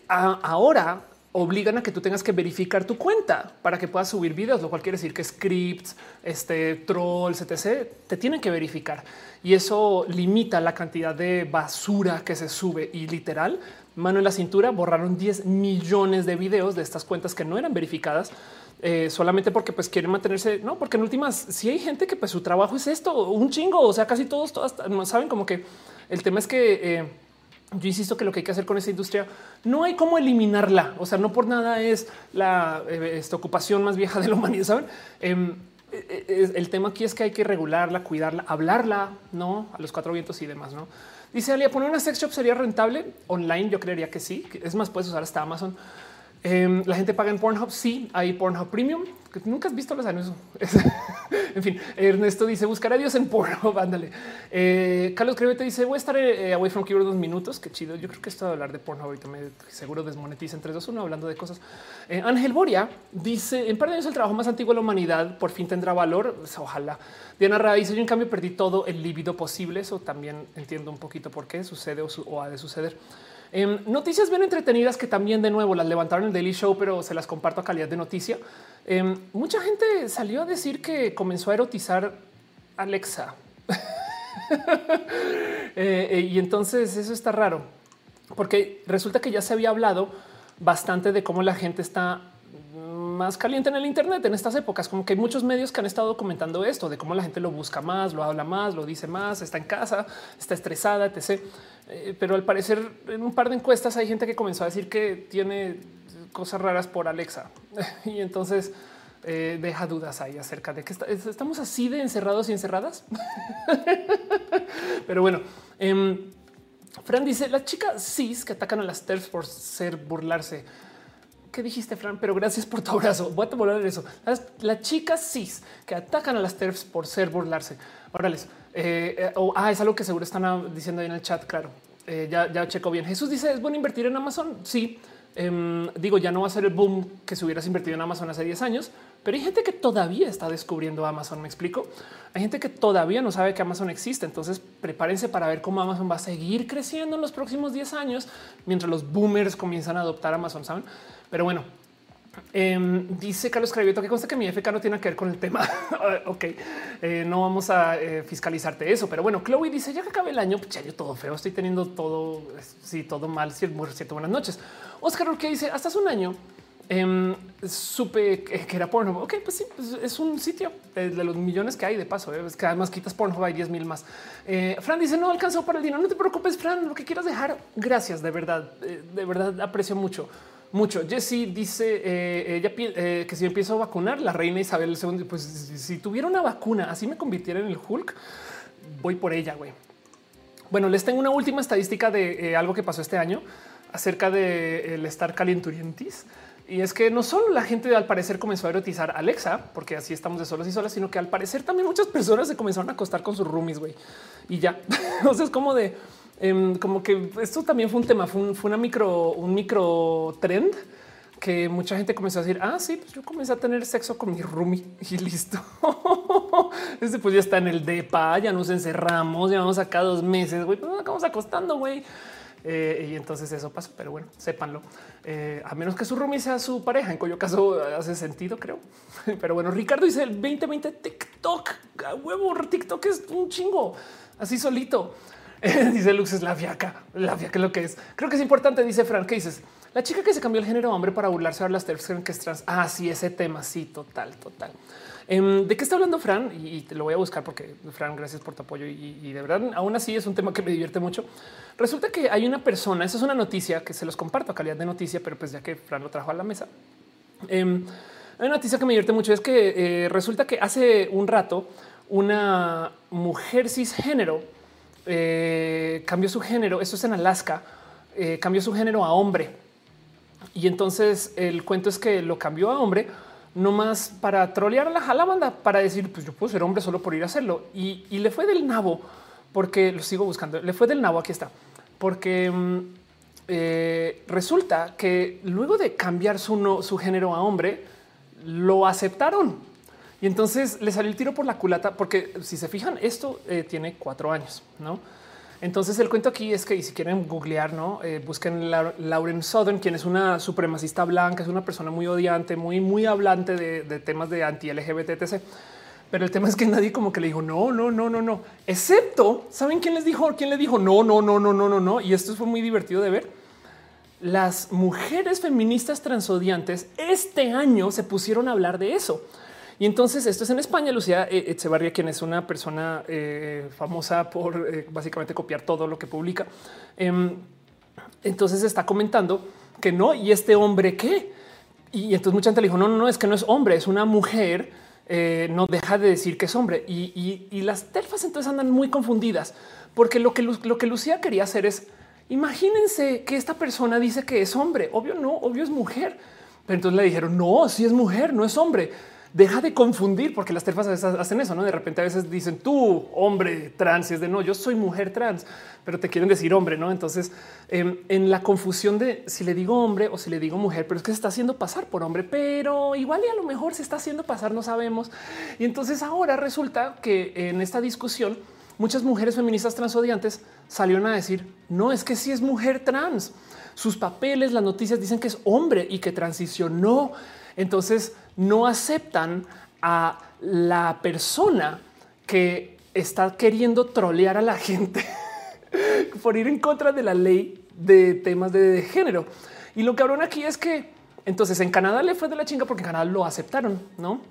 ahora obligan a que tú tengas que verificar tu cuenta para que puedas subir videos, lo cual quiere decir que scripts, este trolls, etc. te tienen que verificar y eso limita la cantidad de basura que se sube y literal mano en la cintura borraron 10 millones de videos de estas cuentas que no eran verificadas eh, solamente porque pues quieren mantenerse, no, porque en últimas si hay gente que pues su trabajo es esto, un chingo, o sea, casi todos, todas saben como que el tema es que eh, yo insisto que lo que hay que hacer con esa industria no hay cómo eliminarla. O sea, no por nada es la eh, esta ocupación más vieja de la humanidad. Saben, em, eh, eh, el tema aquí es que hay que regularla, cuidarla, hablarla, no a los cuatro vientos y demás. No dice Alia, poner una sex shop sería rentable online. Yo creería que sí. Es más, puedes usar hasta Amazon. Em, la gente paga en Pornhub. Sí, hay Pornhub Premium. Nunca has visto los anuncios. en fin, Ernesto dice buscar a Dios en Pornhub. Ándale. Eh, Carlos Crevete dice voy a estar eh, away from keyboard dos minutos. Qué chido. Yo creo que esto de hablar de Pornhub ahorita me seguro desmonetiza en 3, 2, 1 hablando de cosas. Eh, Ángel Boria dice en par de años el trabajo más antiguo de la humanidad por fin tendrá valor. Pues, ojalá. Diana Ra dice yo en cambio perdí todo el líbido posible. Eso también entiendo un poquito por qué sucede o, ha de suceder. Em, noticias bien entretenidas que también de nuevo las levantaron el Daily Show, pero se las comparto a calidad de noticia. Em, mucha gente salió a decir que comenzó a erotizar Alexa. Eh, eh, y entonces eso está raro, porque resulta que ya se había hablado bastante de cómo la gente está más caliente en el Internet en estas épocas, como que hay muchos medios que han estado comentando esto, de cómo la gente lo busca más, lo habla más, lo dice más, está en casa, está estresada, etc. Eh, pero al parecer en un par de encuestas hay gente que comenzó a decir que tiene cosas raras por Alexa y entonces eh, deja dudas ahí acerca de que estamos así de encerrados y encerradas. pero bueno, eh, Fran dice las chicas cis que atacan a las TERFs por ser burlarse. ¿Qué dijiste, Fran? Pero gracias por tu abrazo. Voy a tomar eso. Las, chicas cis que atacan a las TERFs por ser burlarse. Órales. Eh, eh, ah, es algo que seguro están diciendo ahí en el chat. Claro, ya, ya checo bien. Jesús dice: ¿es bueno invertir en Amazon? Sí. Em, digo, ya no va a ser el boom que se hubieras invertido en Amazon hace 10 años, pero hay gente que todavía está descubriendo Amazon. Me explico. Hay gente que todavía no sabe que Amazon existe. Entonces prepárense para ver cómo Amazon va a seguir creciendo en los próximos 10 años mientras los boomers comienzan a adoptar Amazon. Saben? Pero bueno, em, dice Carlos Cravioto que consta que mi FK no tiene que ver con el tema. ok, eh, no vamos a eh, fiscalizarte eso, pero bueno, Chloe dice ya que acaba el año, pues yo todo feo, estoy teniendo todo, sí, todo mal. Cierto, cierto, buenas noches. Oscar que dice hasta hace un año em, supe que era porno. Ok, pues sí, pues es un sitio de, los millones que hay de paso. ¿eh? Es que además quitas porno, hay 10 mil más. Eh, Fran dice no alcanzó para el dinero. No te preocupes, Fran, lo que quieras dejar. Gracias, de verdad, eh, de verdad aprecio mucho. Mucho. Jessie dice ella que si empiezo a vacunar la reina Isabel II, pues si tuviera una vacuna, así me convirtiera en el Hulk, voy por ella, güey. Bueno, les tengo una última estadística de algo que pasó este año acerca de estar calienturientis. Y es que no solo la gente al parecer comenzó a erotizar a Alexa, porque así estamos de solos y solas, sino que al parecer también muchas personas se comenzaron a acostar con sus roomies, güey. Y ya. o sea, es como de, em, como que esto también fue un tema, fue, una micro, un micro trend que mucha gente comenzó a decir, ah, sí, pues yo comencé a tener sexo con mi roomie y listo. Este pues ya está en el depa, ya nos encerramos, llevamos acá dos meses, güey, pues nos acabamos acostando, güey. Eh, y entonces eso pasó, pero bueno, sépanlo. Eh, a menos que su roomie sea su pareja, en cuyo caso hace sentido, creo. Pero bueno, Ricardo dice el 2020 TikTok, a huevo, TikTok es un chingo, así solito. dice Lux es la fiaca, la fiaca es lo que es. Creo que es importante, dice Frank, ¿qué dices? La chica que se cambió el género hombre para burlarse de las terceras que es trans. Ah, sí, ese tema, sí, total, total. Em, ¿De qué está hablando Fran? Y te lo voy a buscar porque Fran, gracias por tu apoyo. Y, de verdad, aún así es un tema que me divierte mucho. Resulta que hay una persona, esa es una noticia que se los comparto a calidad de noticia, pero pues ya que Fran lo trajo a la mesa. Em, hay una noticia que me divierte mucho, es que eh, resulta que hace un rato una mujer cisgénero eh, cambió su género, esto es en Alaska, eh, cambió su género a hombre. Y entonces el cuento es que lo cambió a hombre no más para trolear a la, a banda, para decir, pues yo puedo ser hombre solo por ir a hacerlo. Y, le fue del nabo, porque lo sigo buscando, le fue del nabo, aquí está, porque mm, eh, resulta que luego de cambiar su, su género a hombre, lo aceptaron. Y entonces le salió el tiro por la culata, porque si se fijan, esto eh, tiene cuatro años, ¿no? Entonces el cuento aquí es que si quieren googlear, no eh, busquen Lauren Southern, quien es una supremacista blanca, es una persona muy odiante, muy, muy hablante de, temas de anti LGBT, etc. Pero el tema es que nadie como que le dijo no, no, no, no, no, excepto saben quién les dijo, quién le dijo no, no, no, no, no, no, no. Y esto fue muy divertido de ver. Las mujeres feministas transodiantes este año se pusieron a hablar de eso. Y entonces esto es en España. Lucía eh, Echevarria, quien es una persona eh, famosa por eh, básicamente copiar todo lo que publica. Em, entonces está comentando que no. Y este hombre qué? Y entonces mucha gente le dijo no, no, no, es que no es hombre, es una mujer. no deja de decir que es hombre y, las terfas entonces andan muy confundidas porque lo que, lo que Lucía quería hacer es imagínense que esta persona dice que es hombre. Obvio no, obvio es mujer. Pero entonces le dijeron no, si es mujer, no es hombre deja de confundir porque las terfas a veces hacen eso, no? De repente a veces dicen tú hombre trans y es de no, yo soy mujer trans, pero te quieren decir hombre, no? Entonces em, en la confusión de si le digo hombre o si le digo mujer, pero es que se está haciendo pasar por hombre, pero igual y a lo mejor se está haciendo pasar, no sabemos. Y entonces ahora resulta que en esta discusión muchas mujeres feministas transodiantes salieron a decir no es que si es mujer trans, sus papeles, las noticias dicen que es hombre y que transicionó. Entonces no aceptan a la persona que está queriendo trolear a la gente por ir en contra de la ley de temas de género. Y lo que cabrón aquí es que entonces en Canadá le fue de la chinga porque en Canadá lo aceptaron, no?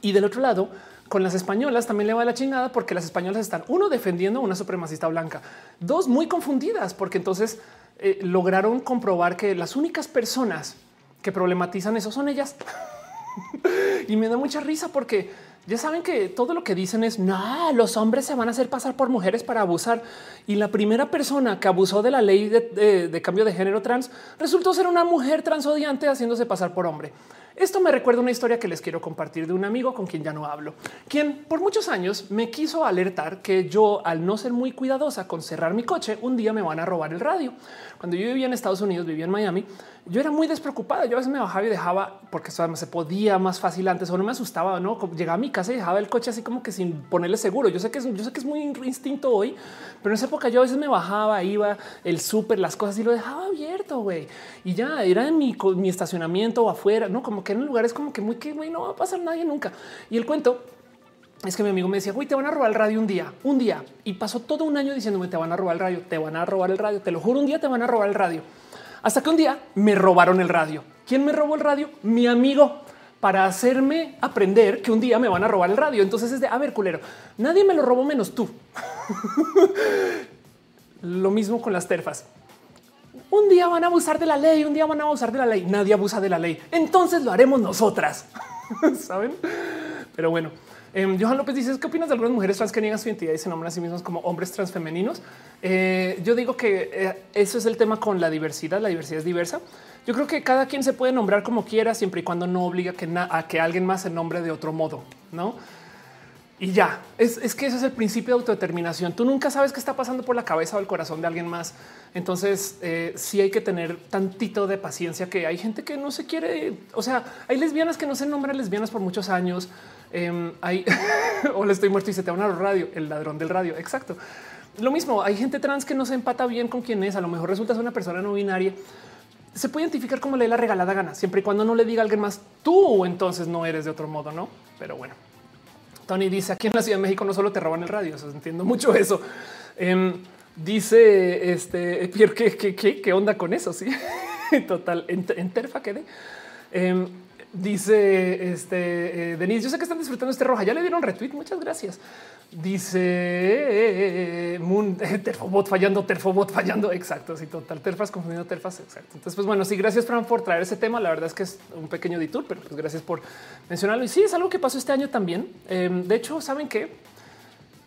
Y del otro lado, con las españolas también le va de la chingada porque las españolas están uno defendiendo a una supremacista blanca, dos muy confundidas porque entonces eh, lograron comprobar que las únicas personas que problematizan eso son ellas. y me da mucha risa porque ya saben que todo lo que dicen es no, los hombres se van a hacer pasar por mujeres para abusar. Y la primera persona que abusó de la ley de, cambio de género trans resultó ser una mujer transodiante haciéndose pasar por hombre. Esto me recuerda una historia que les quiero compartir de un amigo con quien ya no hablo, quien por muchos años me quiso alertar que yo, al no ser muy cuidadosa con cerrar mi coche, un día me van a robar el radio. Cuando yo vivía en Estados Unidos, vivía en Miami, yo era muy despreocupada. Yo a veces me bajaba y dejaba porque se podía más fácil antes o no me asustaba. No llegaba a mi casa y dejaba el coche así como que sin ponerle seguro. Yo sé que es, que es muy instinto hoy, pero en esa época yo a veces me bajaba, iba el súper, las cosas y lo dejaba abierto. güey. Y ya era en mi, mi estacionamiento o afuera, no como que en lugares como que muy que güey, no va a pasar nadie nunca. Y el cuento es que mi amigo me decía, güey, te van a robar el radio un día, un día. Y pasó todo un año diciéndome, te van a robar el radio, te van a robar el radio, te lo juro, un día te van a robar el radio. Hasta que un día me robaron el radio. ¿Quién me robó el radio? Mi amigo para hacerme aprender que un día me van a robar el radio. Entonces es de, a ver, culero, nadie me lo robó menos tú. lo mismo con las terfas. Un día van a abusar de la ley, un día van a abusar de la ley. Nadie abusa de la ley. Entonces lo haremos nosotras. ¿Saben? Pero bueno, eh, Johan López dice: ¿Qué opinas de algunas mujeres trans que niegan su identidad y se nombran a sí mismos como hombres transfemeninos? Eh, yo digo que eh, eso es el tema con la diversidad. La diversidad es diversa. Yo creo que cada quien se puede nombrar como quiera, siempre y cuando no obliga que a que alguien más se nombre de otro modo, no? Y ya es, es, que eso es el principio de autodeterminación. Tú nunca sabes qué está pasando por la cabeza o el corazón de alguien más. Entonces, eh, sí hay que tener tantito de paciencia que hay gente que no se quiere. O sea, hay lesbianas que no se nombran lesbianas por muchos años. Eh, hay o le estoy muerto y se te van a la radio, el ladrón del radio. Exacto. Lo mismo, hay gente trans que no se empata bien con quién es. A lo mejor resulta ser una persona no binaria. Se puede identificar como le la regalada gana, siempre y cuando no le diga a alguien más tú, entonces no eres de otro modo, no? Pero bueno, Tony dice aquí en la Ciudad de México no solo te roban el radio, entiendo mucho eso. Em, dice este Pierre que qué onda con eso. Sí, total. En, Terfa quedé. Em, dice este eh, Denise, yo sé que están disfrutando este roja. Ya le dieron retweet. Muchas gracias. Dice eh, Moon, Terfobot fallando, Terfobot fallando. Exacto. Sí, total. Terfas confundiendo terfas. Exacto. Entonces, pues bueno, sí, gracias Fran por traer ese tema. La verdad es que es un pequeño detour, pero pues gracias por mencionarlo. Y sí, es algo que pasó este año también. Em, de hecho, saben qué?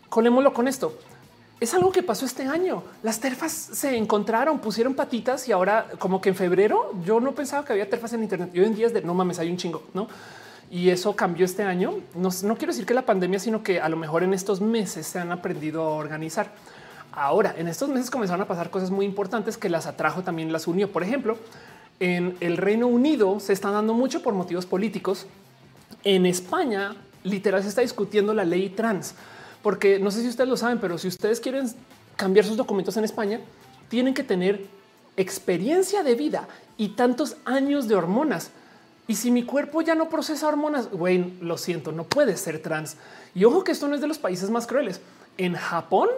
Colémoslo con esto. Es algo que pasó este año. Las terfas se encontraron, pusieron patitas y ahora como que en febrero yo no pensaba que había terfas en Internet. Y hoy en día es de no mames, hay un chingo, no? Y eso cambió este año. No, no quiero decir que la pandemia, sino que a lo mejor en estos meses se han aprendido a organizar. Ahora, en estos meses comenzaron a pasar cosas muy importantes que las atrajo, también las unió. Por ejemplo, en el Reino Unido se está dando mucho por motivos políticos. En España, literal, se está discutiendo la ley trans porque no sé si ustedes lo saben, pero si ustedes quieren cambiar sus documentos en España, tienen que tener experiencia de vida y tantos años de hormonas. Y si mi cuerpo ya no procesa hormonas, güey, lo siento, no puede ser trans. Y ojo que esto no es de los países más crueles. En Japón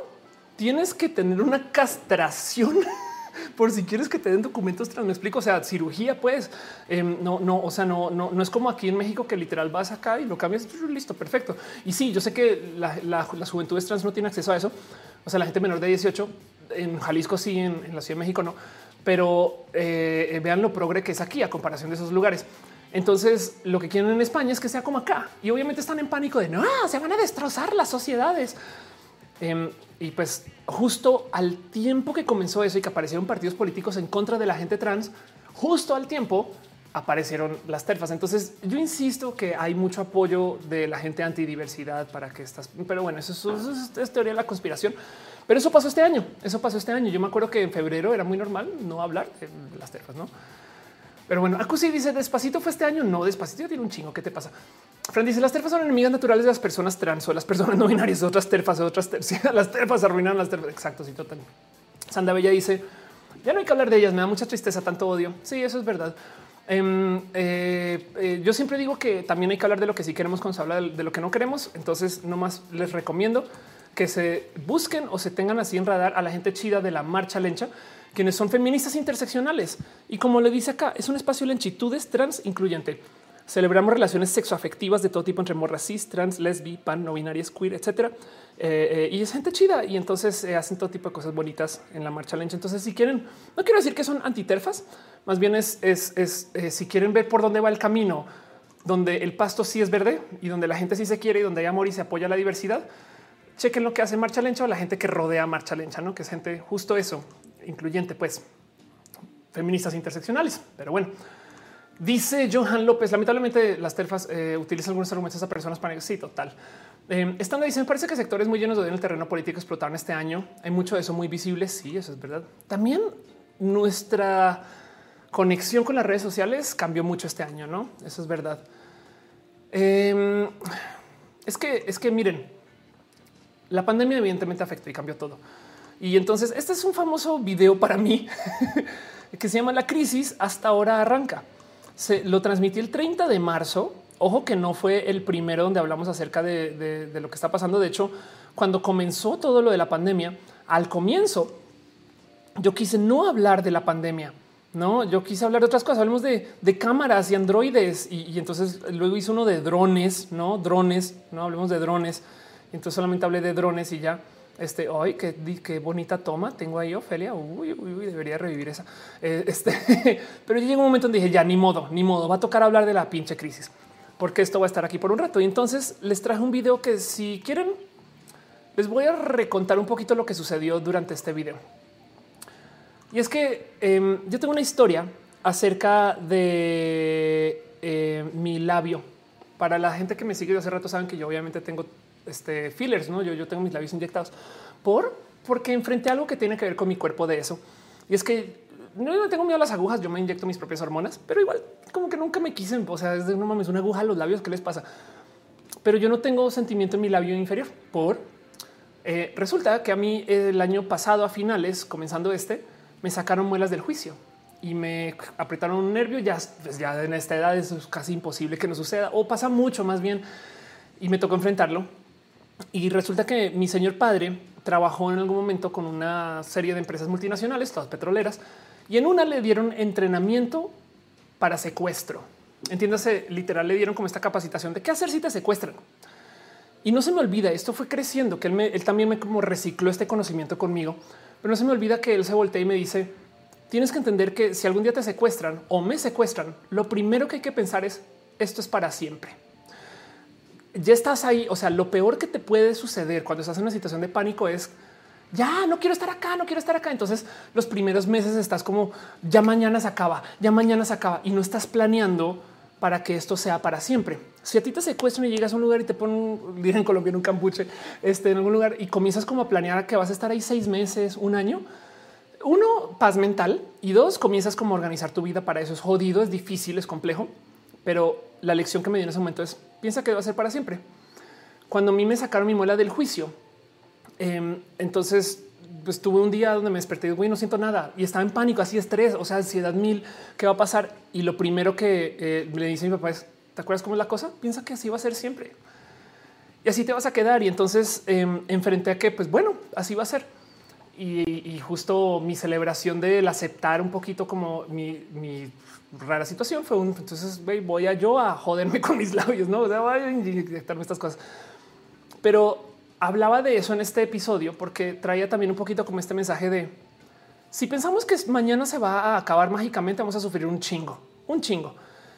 tienes que tener una castración por si quieres que te den documentos trans. Me explico. O sea, cirugía, pues em, no, no, o sea, no, no, no es como aquí en México que literal vas acá y lo cambias. Listo, perfecto. Y sí, yo sé que la, la, las juventudes trans no tienen acceso a eso. O sea, la gente menor de 18 en Jalisco, sí, en, la Ciudad de México, no. Pero eh, eh, vean lo progre que es aquí a comparación de esos lugares. Entonces, lo que quieren en España es que sea como acá y obviamente están en pánico de no se van a destrozar las sociedades. Em, y pues justo al tiempo que comenzó eso y que aparecieron partidos políticos en contra de la gente trans, justo al tiempo aparecieron las terfas. Entonces yo insisto que hay mucho apoyo de la gente antidiversidad para que estas, pero bueno, eso, es, teoría de la conspiración. Pero eso pasó este año, eso pasó este año. Yo me acuerdo que en febrero era muy normal no hablar de las terfas, ¿no? Pero bueno, Acusi dice despacito fue este año. No, despacito tiene un chingo. ¿Qué te pasa? Fran dice las terfas son enemigas naturales de las personas trans o las personas no binarias, otras terfas, otras terfas. las terfas arruinaron las terfas. Exacto. Sí, total. Sanda Bella dice ya no hay que hablar de ellas. Me da mucha tristeza, tanto odio. Sí, eso es verdad. Em, eh, eh, yo siempre digo que también hay que hablar de lo que sí queremos cuando se habla de, lo que no queremos. Entonces, nomás les recomiendo que se busquen o se tengan así en radar a la gente chida de la marcha lencha quienes son feministas interseccionales. Y como le dice acá, es un espacio de lenchitudes trans incluyente. Celebramos relaciones sexoafectivas de todo tipo entre morras cis, trans, lesbi, pan, no binarias, queer, etcétera. Eh, eh, y es gente chida y entonces eh, hacen todo tipo de cosas bonitas en la marcha lencha. Entonces, si quieren, no quiero decir que son antiterfas, más bien es, es, es si quieren ver por dónde va el camino, donde el pasto sí es verde y donde la gente sí se quiere y donde hay amor y se apoya la diversidad. Chequen lo que hace Marcha Lencha o la gente que rodea Marcha Lencha, no que es gente justo eso, incluyente, pues feministas interseccionales. Pero bueno, Dice Johan López, lamentablemente las telfas eh, utilizan algunos argumentos a personas para sí, total. Eh, estando dice, me parece que sectores muy llenos de odio en el terreno político explotaron este año. Hay mucho de eso muy visible. Sí, eso es verdad. También nuestra conexión con las redes sociales cambió mucho este año, ¿no? Eso es verdad. Em, es que, es que miren, la pandemia evidentemente afectó y cambió todo. Y entonces este es un famoso video para mí que se llama La crisis hasta ahora arranca se lo transmití el 30 de marzo. Ojo que no fue el primero donde hablamos acerca de, lo que está pasando. De hecho, cuando comenzó todo lo de la pandemia, al comienzo yo quise no hablar de la pandemia. No, yo quise hablar de otras cosas. Hablemos de, cámaras y androides. Y, entonces luego hice uno de drones, no drones, no hablemos de drones. Entonces solamente hablé de drones y ya. Este, hoy qué, qué, bonita toma tengo ahí, Ofelia. Uy, uy, debería revivir esa. Eh, este, pero llegó un momento donde dije ya ni modo, ni modo, va a tocar hablar de la pinche crisis, porque esto va a estar aquí por un rato. Y entonces les traje un video que si quieren, les voy a recontar un poquito lo que sucedió durante este video. Y es que em, yo tengo una historia acerca de eh, mi labio. Para la gente que me sigue de hace rato saben que yo obviamente tengo este, fillers, ¿no? Yo, yo tengo mis labios inyectados por porque enfrenté algo que tiene que ver con mi cuerpo de eso. Y es que no tengo miedo a las agujas, yo me inyecto mis propias hormonas, pero igual como que nunca me quise, o sea, es de no mames, una aguja a los labios, ¿qué les pasa? Pero yo no tengo sentimiento en mi labio inferior por eh, resulta que a mí el año pasado a finales, comenzando este, me sacaron muelas del juicio y me apretaron un nervio. Ya, pues ya en esta edad es casi imposible que no suceda o pasa mucho más bien y me tocó enfrentarlo. Y resulta que mi señor padre trabajó en algún momento con una serie de empresas multinacionales, todas petroleras, y en una le dieron entrenamiento para secuestro. Entiéndase, literal, le dieron como esta capacitación de qué hacer si te secuestran. Y no se me olvida, esto fue creciendo, que él, también me como recicló este conocimiento conmigo, pero no se me olvida que él se voltea y me dice, tienes que entender que si algún día te secuestran o me secuestran, lo primero que hay que pensar es, esto es para siempre ya estás ahí. O sea, lo peor que te puede suceder cuando estás en una situación de pánico es ya no quiero estar acá, no quiero estar acá. Entonces los primeros meses estás como ya mañana se acaba, ya mañana se acaba y no estás planeando para que esto sea para siempre. Si a ti te secuestran y llegas a un lugar y te ponen, en Colombia en un campuche, este, en algún lugar y comienzas como a planear que vas a estar ahí seis meses, un año, uno, paz mental y dos, comienzas como a organizar tu vida para eso. Es jodido, es difícil, es complejo, pero la lección que me dio en ese momento es piensa que va a ser para siempre. Cuando a mí me sacaron mi muela del juicio, em, entonces pues tuve un día donde me desperté y no siento nada y estaba en pánico, así estrés, o sea, ansiedad mil, ¿qué va a pasar? Y lo primero que eh, le dice mi papá es, ¿te acuerdas cómo es la cosa? Piensa que así va a ser siempre. Y así te vas a quedar. Y entonces eh, enfrenté a que, pues bueno, así va a ser. Y, justo mi celebración del aceptar un poquito como mi, mi rara situación fue un entonces voy a yo a joderme con mis labios, no o sea, voy a inyectarme estas cosas. Pero hablaba de eso en este episodio porque traía también un poquito como este mensaje de si pensamos que mañana se va a acabar mágicamente, vamos a sufrir un chingo, un chingo.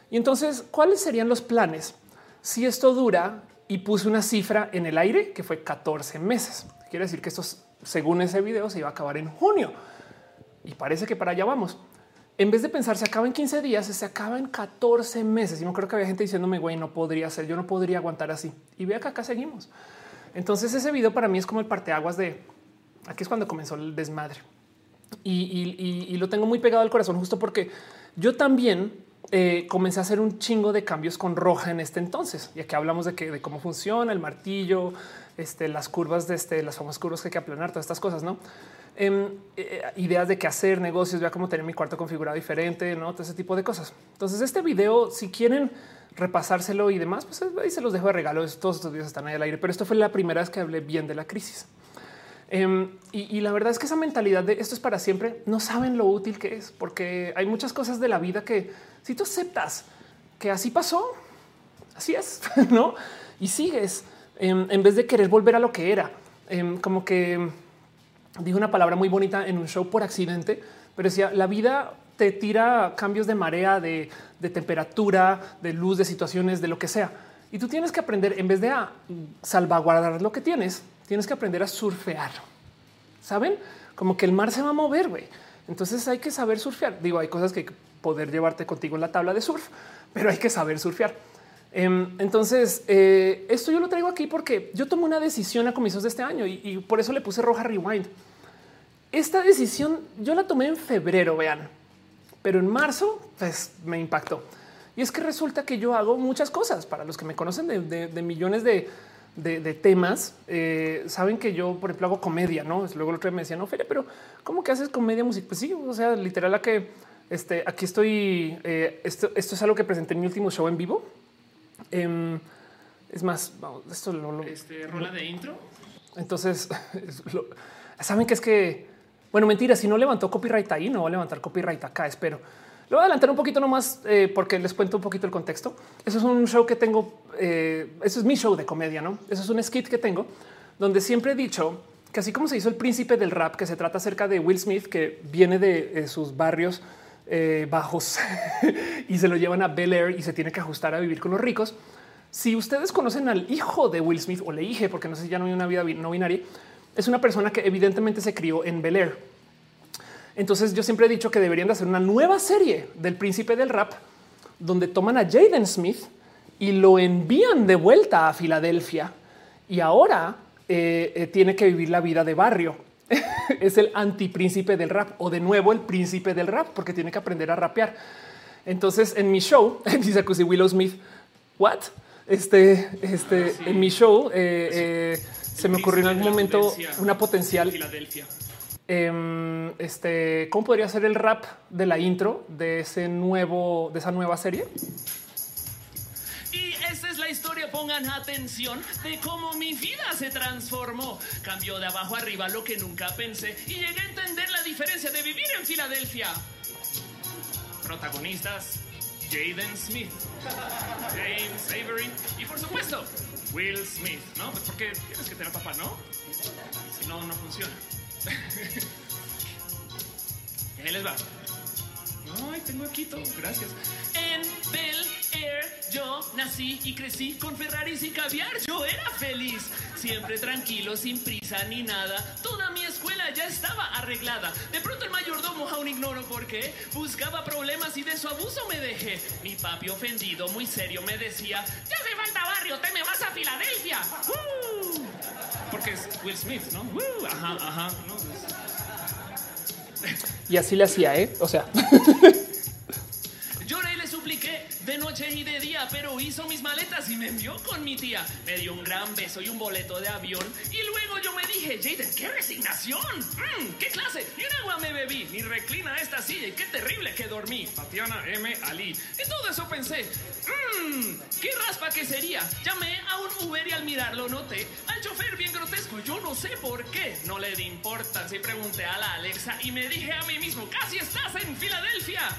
Y entonces, ¿cuáles serían los planes si esto dura? Y puse una cifra en el aire que fue 14 meses. Quiere decir que esto, según ese video, se iba a acabar en junio. Y parece que para allá vamos en vez de pensar se acaba en 15 días, se acaba en 14 meses. Y no creo que había gente diciéndome, güey, no podría ser, yo no podría aguantar así. Y vea que acá seguimos. Entonces ese video para mí es como el parteaguas de aquí es cuando comenzó el desmadre. Y, lo tengo muy pegado al corazón justo porque yo también eh, comencé a hacer un chingo de cambios con roja en este entonces. Y aquí hablamos de, que, de cómo funciona el martillo, este, las curvas de este, las famosas curvas que hay que aplanar, todas estas cosas, ¿no? Em, eh, ideas de qué hacer, negocios, ya cómo tener mi cuarto configurado diferente, no todo ese tipo de cosas. Entonces, este video, si quieren repasárselo y demás, pues ahí se los dejo de regalo. Todos estos días están ahí al aire, pero esto fue la primera vez que hablé bien de la crisis. Em, y, la verdad es que esa mentalidad de esto es para siempre, no saben lo útil que es, porque hay muchas cosas de la vida que si tú aceptas que así pasó, así es, no? Y sigues em, en vez de querer volver a lo que era, como que dijo una palabra muy bonita en un show por accidente, pero decía la vida te tira cambios de marea, de, temperatura, de luz, de situaciones, de lo que sea. Y tú tienes que aprender, en vez de salvaguardar lo que tienes, tienes que aprender a surfear. Saben como que el mar se va a mover. güey. Entonces hay que saber surfear. Digo, hay cosas que poder llevarte contigo en la tabla de surf, pero hay que saber surfear. Em, entonces, eh, esto yo lo traigo aquí porque yo tomé una decisión a comienzos de este año y, por eso le puse roja rewind. Esta decisión yo la tomé en febrero, vean, pero en marzo pues, me impactó. Y es que resulta que yo hago muchas cosas. Para los que me conocen de, millones de, temas, eh, saben que yo, por ejemplo, hago comedia, ¿no? Luego el otro día me decían, no, Feria, pero ¿cómo que haces comedia musical? Pues sí, o sea, literal a que este, aquí estoy, eh, esto, esto es algo que presenté en mi último show en vivo. Em, es más, vamos, esto lo... este, rola de intro. Entonces, saben que es que, bueno, mentira, si no levantó copyright ahí, no va a levantar copyright acá, espero. Lo voy a adelantar un poquito nomás eh, porque les cuento un poquito el contexto. Eso es un show que tengo. Eh, eso es mi show de comedia, no? Eso es un skit que tengo donde siempre he dicho que así como se hizo el príncipe del rap, que se trata acerca de Will Smith, que viene de sus barrios eh, bajos y se lo llevan a Bel Air y se tiene que ajustar a vivir con los ricos. Si ustedes conocen al hijo de Will Smith o le dije, porque no sé si ya no hay una vida no binaria, es una persona que evidentemente se crió en Bel Air entonces yo siempre he dicho que deberían de hacer una nueva serie del príncipe del rap donde toman a Jaden Smith y lo envían de vuelta a Filadelfia y ahora eh, eh, tiene que vivir la vida de barrio. es el antipríncipe del rap o de nuevo el príncipe del rap porque tiene que aprender a rapear. Entonces en mi show dice Cusy Willow Smith, what? Este, este, ah, en mi show eh, se me ocurrió en algún momento una potencial. Filadelfia Em, este, ¿cómo podría ser el rap de la intro de ese nuevo, de esa nueva serie? Historia, pongan atención, de cómo mi vida se transformó. Cambió de abajo arriba lo que nunca pensé y llegué a entender la diferencia de vivir en Filadelfia. Protagonistas, Jaden Smith, James Avery y por supuesto, Will Smith, ¿no? Pues porque tienes que tener papá, ¿no? Si no, no funciona. Ahí les va. Ay, tengo aquí todo, gracias. En Bel Air yo nací y crecí con Ferraris y caviar. Yo era feliz, siempre tranquilo, sin prisa ni nada. Toda mi escuela ya estaba arreglada. De pronto el mayordomo, aún ignoro por qué, buscaba problemas y de su abuso me dejé. Mi papi ofendido, muy serio, me decía: Ya hace falta barrio, te me vas a Filadelfia. Porque es Will Smith, ¿no? ajá, ajá. Y así le hacía, ¿eh? O sea. De noche y de día, pero hizo mis maletas y me envió con mi tía. Me dio un gran beso y un boleto de avión. Y luego yo me dije, Jaden, qué resignación. Mm, qué clase. Y un agua me bebí. Ni reclina esta silla y qué terrible que dormí. Tatiana M. Ali. Y todo eso pensé, mmm, qué raspa que sería. Llamé a un Uber y al mirarlo noté al chofer bien grotesco. Yo no sé por qué. No le di importancia y pregunté a la Alexa y me dije a mí mismo, casi estás en Filadelfia.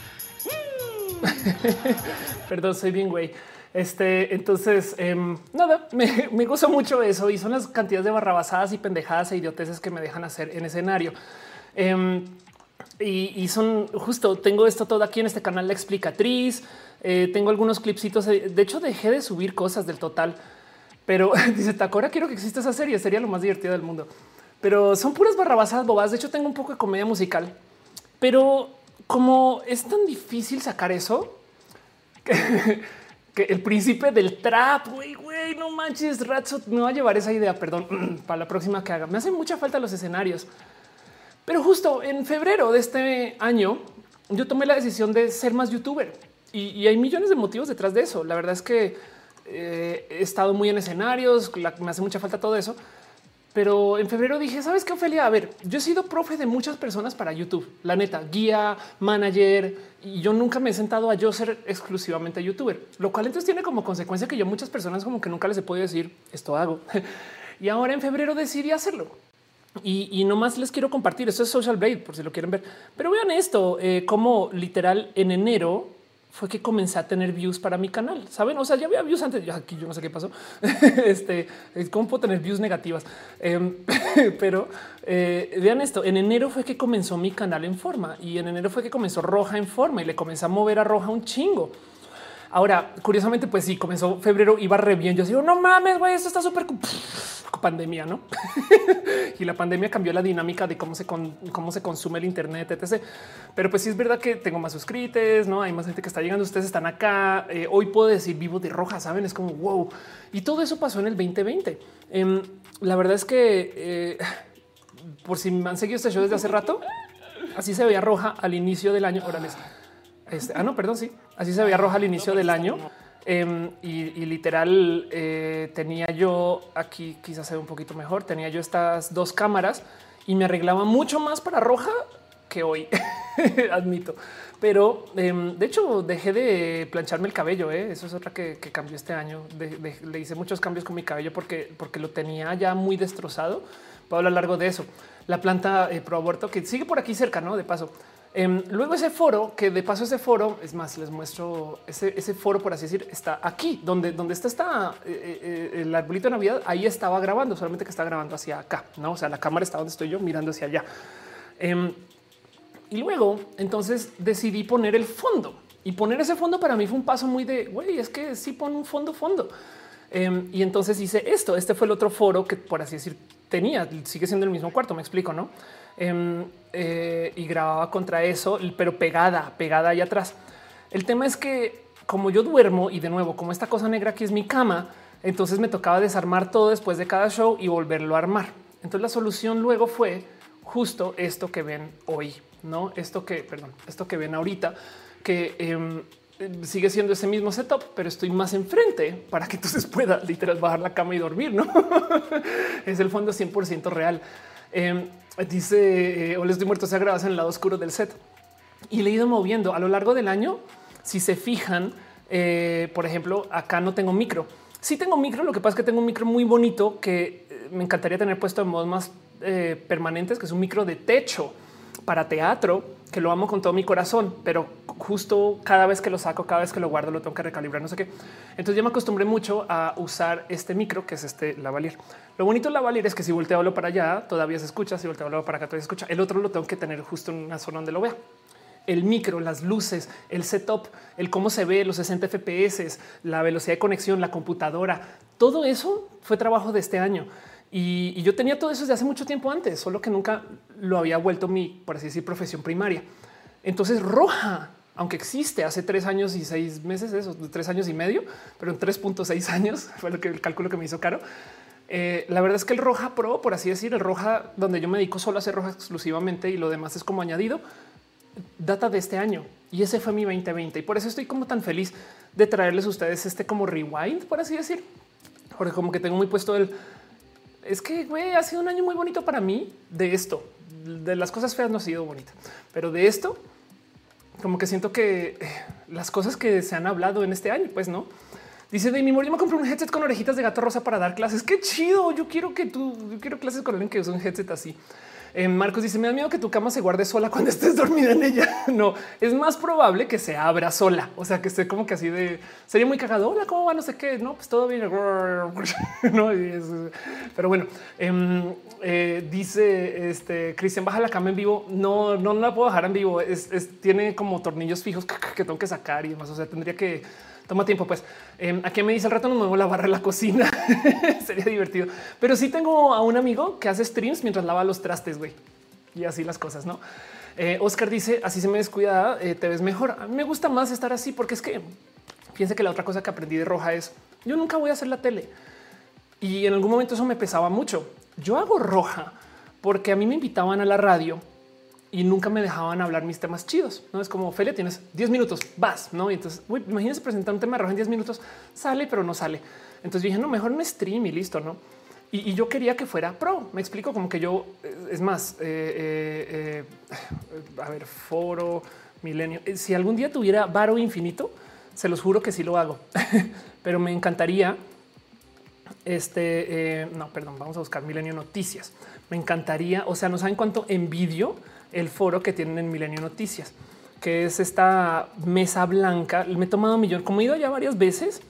Perdón, soy bien güey. Este, entonces, em, nada, me, gozo mucho eso y son las cantidades de barrabasadas y pendejadas e idioteces que me dejan hacer en escenario. Em, y, son justo, tengo esto todo aquí en este canal La Explicatriz, eh, tengo algunos clipsitos, de hecho dejé de subir cosas del total, pero dice Tacora, quiero que exista esa serie, sería lo más divertido del mundo. Pero son puras barrabasadas bobas, de hecho tengo un poco de comedia musical, pero como es tan difícil sacar eso, que, el príncipe del trap, güey, güey, no manches, me va a llevar esa idea, perdón, para la próxima que haga. Me hacen mucha falta los escenarios. Pero justo en febrero de este año, yo tomé la decisión de ser más youtuber y, hay millones de motivos detrás de eso. La verdad es que eh, he estado muy en escenarios, me hace mucha falta todo eso. Pero en febrero dije, ¿sabes qué, Ofelia? A ver, yo he sido profe de muchas personas para YouTube, la neta, guía, manager, y yo nunca me he sentado a yo ser exclusivamente youtuber, lo cual entonces tiene como consecuencia que yo muchas personas como que nunca les he podido decir esto hago. y ahora en febrero decidí hacerlo. Y, y nomás les quiero compartir, eso es Social Blade, por si lo quieren ver. Pero vean esto, eh, como literal en enero fue que comencé a tener views para mi canal. Saben, o sea, ya había views antes. Yo aquí yo no sé qué pasó. este, cómo puedo tener views negativas, em, pero eh, vean esto. En enero fue que comenzó mi canal en forma y en enero fue que comenzó Roja en forma y le comencé a mover a Roja un chingo. Ahora, curiosamente, pues sí, comenzó febrero, iba re bien. Yo digo, no mames, güey, esto está súper pandemia, ¿no? y la pandemia cambió la dinámica de cómo se, cómo se consume el Internet, etc. Pero pues sí es verdad que tengo más suscritos, ¿no? Hay más gente que está llegando, ustedes están acá. Eh, hoy puedo decir vivo de roja, ¿saben? Es como, wow. Y todo eso pasó en el 2020. Em, la verdad es que, eh, por si me han seguido este show desde hace rato, así se veía roja al inicio del año. Órale. Este, ah, no, perdón, sí. Así se veía roja al inicio del año. Em, y, literal eh, tenía yo aquí, quizás se ve un poquito mejor, tenía yo estas dos cámaras y me arreglaba mucho más para roja que hoy, admito. Pero em, de hecho dejé de plancharme el cabello. ¿eh? Eso es otra que, cambió este año. le hice muchos cambios con mi cabello porque, porque lo tenía ya muy destrozado. Puedo hablar largo de eso. La planta eh, pro aborto que sigue por aquí cerca, no de paso. Em, luego ese foro, que de paso ese foro, es más, les muestro ese, foro, por así decir, está aquí, donde, donde está, está eh, eh, el arbolito de Navidad, ahí estaba grabando, solamente que está grabando hacia acá, ¿no? O sea, la cámara está donde estoy yo mirando hacia allá. Em, y luego, entonces decidí poner el fondo. Y poner ese fondo para mí fue un paso muy de, güey, es que sí pone un fondo, fondo. Em, y entonces hice esto. Este fue el otro foro que, por así decir, tenía. Sigue siendo el mismo cuarto, me explico, ¿no? Em, eh, y grababa contra eso, pero pegada, pegada ahí atrás. El tema es que como yo duermo y de nuevo, como esta cosa negra aquí es mi cama, entonces me tocaba desarmar todo después de cada show y volverlo a armar. Entonces la solución luego fue justo esto que ven hoy, no esto que, perdón, esto que ven ahorita, que em, sigue siendo ese mismo setup, pero estoy más enfrente para que entonces pueda literal bajar la cama y dormir. No es el fondo 100% real. Em, dice, eh, o les estoy muerto, se ha grabado en el lado oscuro del set. Y le he ido moviendo a lo largo del año. Si se fijan, eh, por ejemplo, acá no tengo micro. Sí tengo micro, lo que pasa es que tengo un micro muy bonito que eh, me encantaría tener puesto en modos más permanentes, que es un micro de techo para teatro, que lo amo con todo mi corazón, pero justo cada vez que lo saco, cada vez que lo guardo, lo tengo que recalibrar, no sé qué. Entonces ya me acostumbré mucho a usar este micro, que es este lavalier. Lo bonito del lavalier es que si volteo para allá, todavía se escucha, si volteo para acá, todavía se escucha. El otro lo tengo que tener justo en una zona donde lo vea. El micro, las luces, el setup, el cómo se ve, los 60 FPS, la velocidad de conexión, la computadora, todo eso fue trabajo de este año. Y, yo tenía todo eso desde hace mucho tiempo antes, solo que nunca lo había vuelto mi, por así decir, profesión primaria. Entonces, roja, aunque existe hace tres años y seis meses, eso, tres años y medio, pero en 3.6 años fue lo que el cálculo que me hizo caro. Eh, la verdad es que el Roja Pro, por así decir, el Roja donde yo me dedico solo a hacer Roja exclusivamente y lo demás es como añadido, data de este año y ese fue mi 2020 y por eso estoy como tan feliz de traerles a ustedes este como rewind, por así decir, porque como que tengo muy puesto el es que güey, ha sido un año muy bonito para mí de esto. De las cosas feas no ha sido bonita, pero de esto, como que siento que eh, las cosas que se han hablado en este año, pues no. Dice de mi yo me compré un headset con orejitas de gato rosa para dar clases. Qué chido. Yo quiero que tú, yo quiero clases con alguien que use un headset así. Eh, Marcos dice: Me da miedo que tu cama se guarde sola cuando estés dormida en ella. no es más probable que se abra sola. O sea, que esté como que así de sería muy cagado. Hola, cómo va? No sé qué. No, pues todo bien. no, pero bueno, em, eh, dice este Cristian, baja la cama en vivo. No, no, la puedo bajar en vivo. Tiene como tornillos fijos que tengo que sacar y demás. O sea, tendría que toma tiempo. Pues em, aquí me dice el rato no muevo la barra de la cocina. Sería divertido, pero sí tengo a un amigo que hace streams mientras lava los trastes, güey, y así las cosas, no? Eh, Oscar dice así se me descuida, eh, te ves mejor. A mí me gusta más estar así porque es que piense que la otra cosa que aprendí de roja es yo nunca voy a hacer la tele y en algún momento eso me pesaba mucho. Yo hago roja porque a mí me invitaban a la radio y nunca me dejaban hablar mis temas chidos. No es como Felia, tienes 10 minutos, vas, no? Y entonces, imagínense presentar un tema de roja en 10 minutos, sale, pero no sale. Entonces dije, no, mejor un stream y listo, no? Y, yo quería que fuera pro. Me explico como que yo, eh, es más, eh, eh, a ver, foro, milenio. Si algún día tuviera varo infinito, se los juro que sí lo hago, pero me encantaría. Este no, perdón, vamos a buscar milenio noticias. Me encantaría, o sea, no saben cuánto envidio el foro que tienen en Milenio Noticias, que es esta mesa blanca. Me he tomado millón, como he ido ya varias veces,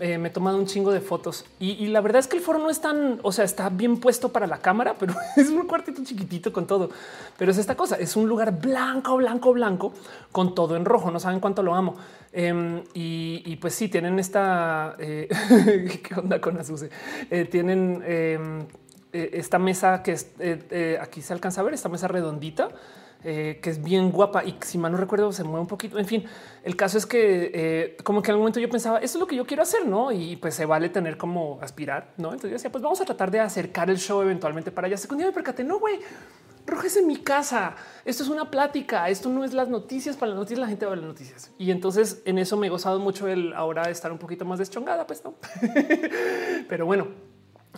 Eh, me he tomado un chingo de fotos y, la verdad es que el foro no es tan, o sea, está bien puesto para la cámara, pero es un cuartito chiquitito con todo. Pero es esta cosa, es un lugar blanco, blanco, blanco, con todo en rojo. No saben cuánto lo amo. Em, y, pues sí, tienen esta, eh, ¿qué onda con Azuse? Eh, tienen em, esta mesa que es, aquí se alcanza a ver, esta mesa redondita eh, que es bien guapa y si mal no recuerdo se mueve un poquito. En fin, el caso es que eh, como que al momento yo pensaba, eso es lo que yo quiero hacer, ¿no? Y pues se vale tener como aspirar, ¿no? Entonces yo decía, pues vamos a tratar de acercar el show eventualmente para allá. Secundía me percaté, no, güey, Roja en mi casa. Esto es una plática. Esto no es las noticias. Para las noticias la gente va a las noticias. Y entonces en eso me he gozado mucho el ahora estar un poquito más deschongada, pues no. Pero bueno,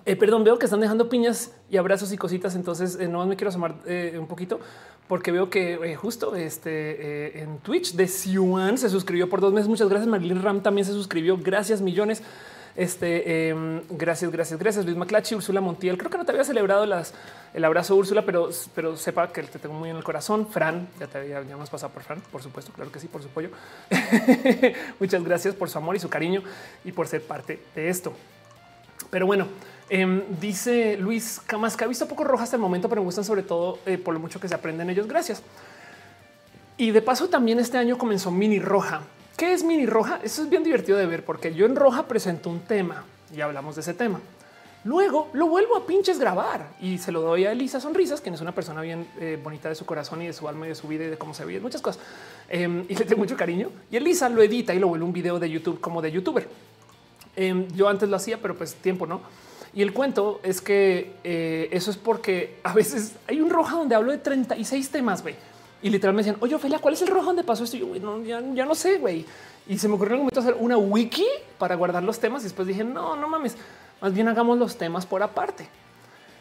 eh, perdón, veo que están dejando piñas y abrazos y cositas. Entonces no me quiero asomar un poquito porque veo que eh, justo este eh, en Twitch de Siuan se suscribió por dos meses. Muchas gracias. Marilyn Ram también se suscribió. Gracias millones. Este em, gracias, gracias, gracias. Luis Maclachi, Úrsula Montiel. Creo que no te había celebrado el abrazo, Úrsula, pero, pero sepa que te tengo muy en el corazón. Fran, ya te había ya más pasado por Fran, por supuesto. Claro que sí, por su apoyo. Muchas gracias por su amor y su cariño y por ser parte de esto. Pero bueno, Em, dice Luis Camas que ha visto poco roja hasta el momento, pero me gustan sobre todo eh, por lo mucho que se aprenden ellos. Gracias. Y de paso también este año comenzó Mini Roja. ¿Qué es Mini Roja? Eso es bien divertido de ver porque yo en Roja presento un tema y hablamos de ese tema. Luego lo vuelvo a pinches grabar y se lo doy a Elisa Sonrisas, quien es una persona bien eh, bonita de su corazón y de su alma y de su vida y de cómo se ve muchas cosas. Em, y le tengo mucho cariño. Y Elisa lo edita y lo vuelve un video de YouTube como de youtuber. Em, yo antes lo hacía, pero pues tiempo no. Y el cuento es que eh, eso es porque a veces hay un roja donde hablo de 36 temas, güey. Y literalmente me decían, oye, Ophelia, ¿cuál es el rojo donde pasó esto? Y yo, no, ya, no sé, güey. Y se me ocurrió en un momento hacer una wiki para guardar los temas. Y después dije, no, no mames, más bien hagamos los temas por aparte.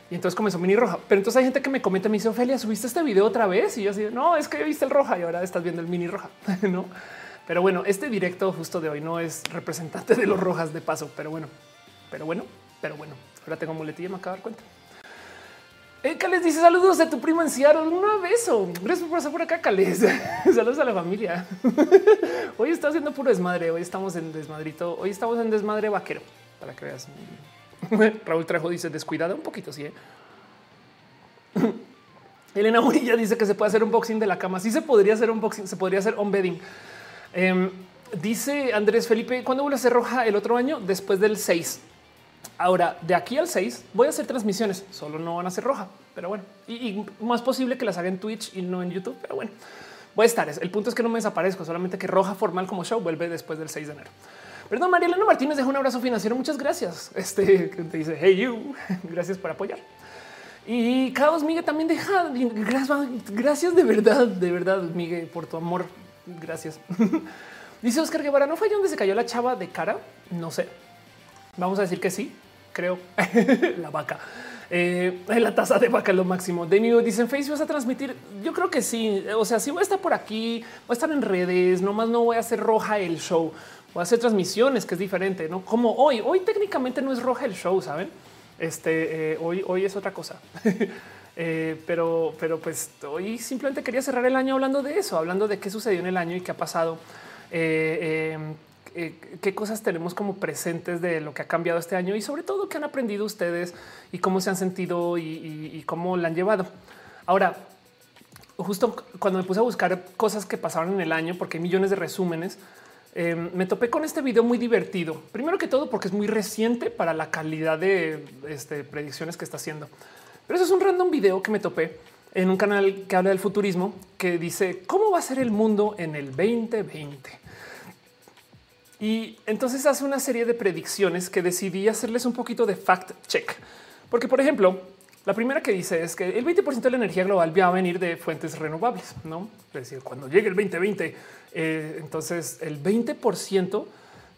Y entonces comenzó mini roja. Pero entonces hay gente que me comenta, me dice, Ophelia, ¿subiste este video otra vez? Y yo así, no, es que viste el roja y ahora estás viendo el mini roja, ¿no? Pero bueno, este directo justo de hoy no es representante de los rojas de paso, pero bueno, pero bueno, pero bueno, ahora tengo muletilla, me acabo de dar cuenta. Eh, Cales dice saludos de tu primo en. Un beso. Gracias por pasar por acá, Cales. saludos a la familia. Hoy está haciendo puro desmadre. Hoy estamos en desmadrito. Hoy estamos en desmadre vaquero para que veas. Raúl Trajo dice descuidado un poquito. Sí, ¿eh? Elena Murilla dice que se puede hacer un boxing de la cama. Sí, se podría hacer un boxing, se podría hacer un bedding. Em, dice Andrés Felipe, ¿cuándo vuelve a ser roja el otro año? Después del 6. Ahora, de aquí al 6 voy a hacer transmisiones, solo no van a ser roja, pero bueno, y, más posible que las haga en Twitch y no en YouTube, pero bueno, voy a estar. El punto es que no me desaparezco, solamente que roja formal como show vuelve después del 6 de enero. Perdón, Marielena Martínez deja un abrazo financiero. Muchas gracias. Este te dice hey you, gracias por apoyar. Y Caos Miguel también deja gracias, de verdad, de verdad, Miguel, por tu amor. Gracias. Dice Oscar Guevara, ¿no fue donde se cayó la chava de cara? No sé. Vamos a decir que sí, creo. la vaca. Eh, la taza de vaca lo máximo. De nuevo dicen Facebook vas a transmitir. Yo creo que sí. O sea, si voy a estar por aquí, voy a estar en redes, nomás no voy a hacer roja el show. Voy a hacer transmisiones, que es diferente, no como hoy. Hoy técnicamente no es roja el show, saben? Este eh, hoy, hoy es otra cosa. Eh, pero, pero pues hoy simplemente quería cerrar el año hablando de eso, hablando de qué sucedió en el año y qué ha pasado. Eh, qué cosas tenemos como presentes de lo que ha cambiado este año y sobre todo qué han aprendido ustedes y cómo se han sentido y, cómo la han llevado. Ahora, justo cuando me puse a buscar cosas que pasaron en el año, porque hay millones de resúmenes, em, me topé con este video muy divertido. Primero que todo, porque es muy reciente para la calidad de este, predicciones que está haciendo. Pero eso es un random video que me topé en un canal que habla del futurismo, que dice cómo va a ser el mundo en el 2020. Y entonces hace una serie de predicciones que decidí hacerles un poquito de fact check. Porque, por ejemplo, la primera que dice es que el 20% de la energía global va a venir de fuentes renovables, ¿no? Es decir, cuando llegue el 2020, eh, entonces el 20%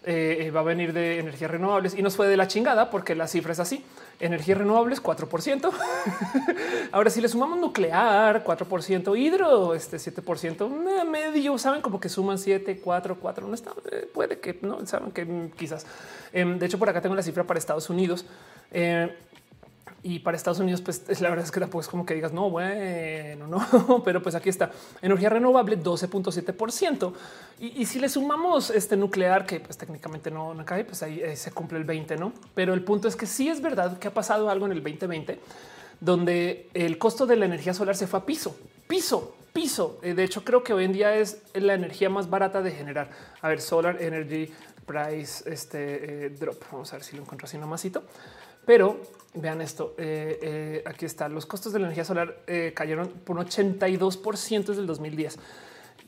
eh, va a venir de energías renovables y nos fue de la chingada porque la cifra es así energías renovables 4%. Ahora si le sumamos nuclear 4%, hidro este 7%, medio, saben como que suman 7, 4, 4, no está, eh, puede que no saben que quizás. Em, de hecho, por acá tengo la cifra para Estados Unidos. Eh, Y para Estados Unidos, pues la verdad es que tampoco es como que digas, no, bueno, no, pero pues aquí está energía renovable 12.7%. Y, y si le sumamos este nuclear, que pues técnicamente no, no cae, pues ahí, se cumple el 20, ¿no? Pero el punto es que sí es verdad que ha pasado algo en el 2020 donde el costo de la energía solar se fue a piso, piso, piso. Eh, de hecho, creo que hoy en día es la energía más barata de generar. A ver, Solar Energy Price, este eh, drop. Vamos a ver si lo encuentro así nomásito. Pero vean esto. Eh, aquí está. Los costos de la energía solar cayeron por un 82 desde el 2010.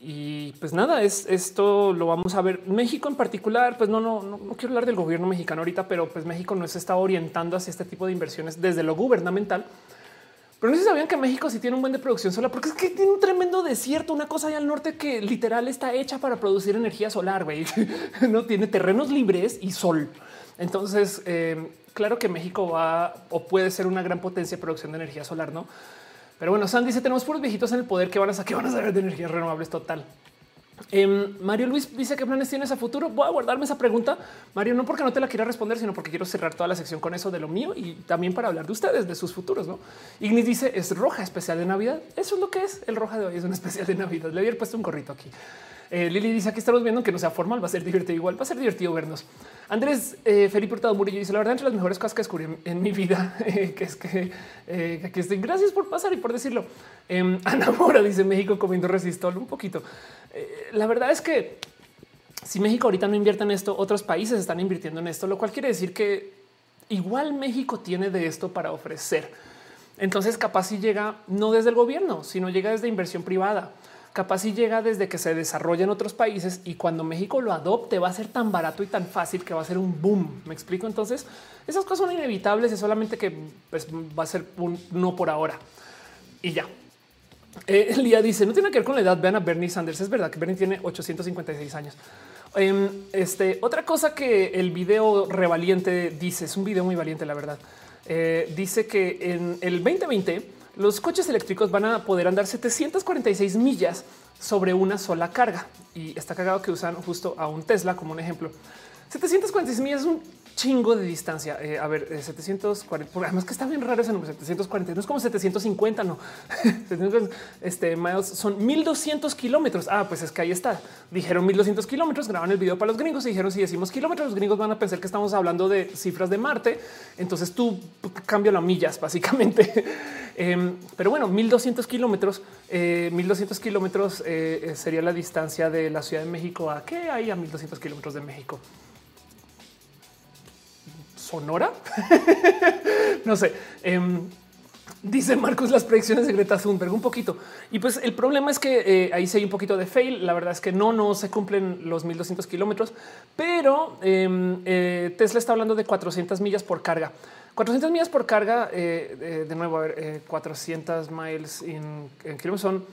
Y pues nada, es esto lo vamos a ver. México en particular, pues no, no, no, quiero hablar del gobierno mexicano ahorita, pero pues México no se está orientando hacia este tipo de inversiones desde lo gubernamental pero no si sabían que México sí tiene un buen de producción solar, porque es que tiene un tremendo desierto, una cosa allá al norte que literal está hecha para producir energía solar. güey. no tiene terrenos libres y sol. Entonces, eh, claro que México va o puede ser una gran potencia de producción de energía solar, no? Pero bueno, Sandy dice: Tenemos puros viejitos en el poder que van a sacar, van a saber de energías renovables total. Em, Mario Luis dice qué planes tienes a futuro. Voy a guardarme esa pregunta, Mario, no porque no te la quiera responder, sino porque quiero cerrar toda la sección con eso de lo mío y también para hablar de ustedes, de sus futuros. No Ignis dice es roja especial de Navidad. Eso es lo que es el roja de hoy. Es una especial de Navidad. Le había puesto un gorrito aquí. Eh, Lili dice aquí estamos viendo que no sea formal, va a ser divertido igual, va a ser divertido vernos. Andrés eh, Felipe Hurtado Murillo dice la verdad entre las mejores cosas que descubrí en, mi vida, eh, que es que aquí estoy. Gracias por pasar y por decirlo. Em, Ana Mora dice México comiendo resistol un poquito. la verdad es que si México ahorita no invierte en esto, otros países están invirtiendo en esto, lo cual quiere decir que igual México tiene de esto para ofrecer. Entonces capaz si llega no desde el gobierno, sino llega desde inversión privada capaz si llega desde que se desarrolla en otros países y cuando México lo adopte va a ser tan barato y tan fácil que va a ser un boom. Me explico. Entonces esas cosas son inevitables y solamente que pues, va a ser un no por ahora y ya. Eh, el día dice no tiene que ver con la edad. Vean a Bernie Sanders. Es verdad que Bernie tiene 856 años. Em, este otra cosa que el video revaliente dice es un video muy valiente. La verdad eh, dice que en el 2020 los coches eléctricos van a poder andar 746 millas sobre una sola carga y está cagado que usan justo a un Tesla como un ejemplo. 746 millas es un chingo de distancia. Eh, a ver, 740, eh, además que está bien raro ese número 740, no es como 750, no. este miles son 1200 kilómetros. Ah, pues es que ahí está. Dijeron 1200 kilómetros, graban el video para los gringos y dijeron si decimos kilómetros, los gringos van a pensar que estamos hablando de cifras de Marte. Entonces tú cambia las millas básicamente. Em, pero bueno, 1200 kilómetros, 1200 eh, kilómetros sería la distancia de la Ciudad de México a qué hay a 1200 kilómetros de México. Sonora. no sé. Em, dice Marcos las predicciones de Greta Thunberg un poquito. Y pues el problema es que eh, ahí se hay un poquito de fail. La verdad es que no, no se cumplen los 1200 kilómetros, pero em, eh, Tesla está hablando de 400 millas por carga. 400 millas por carga, eh, de nuevo, a ver, 400 miles en kilómetros son,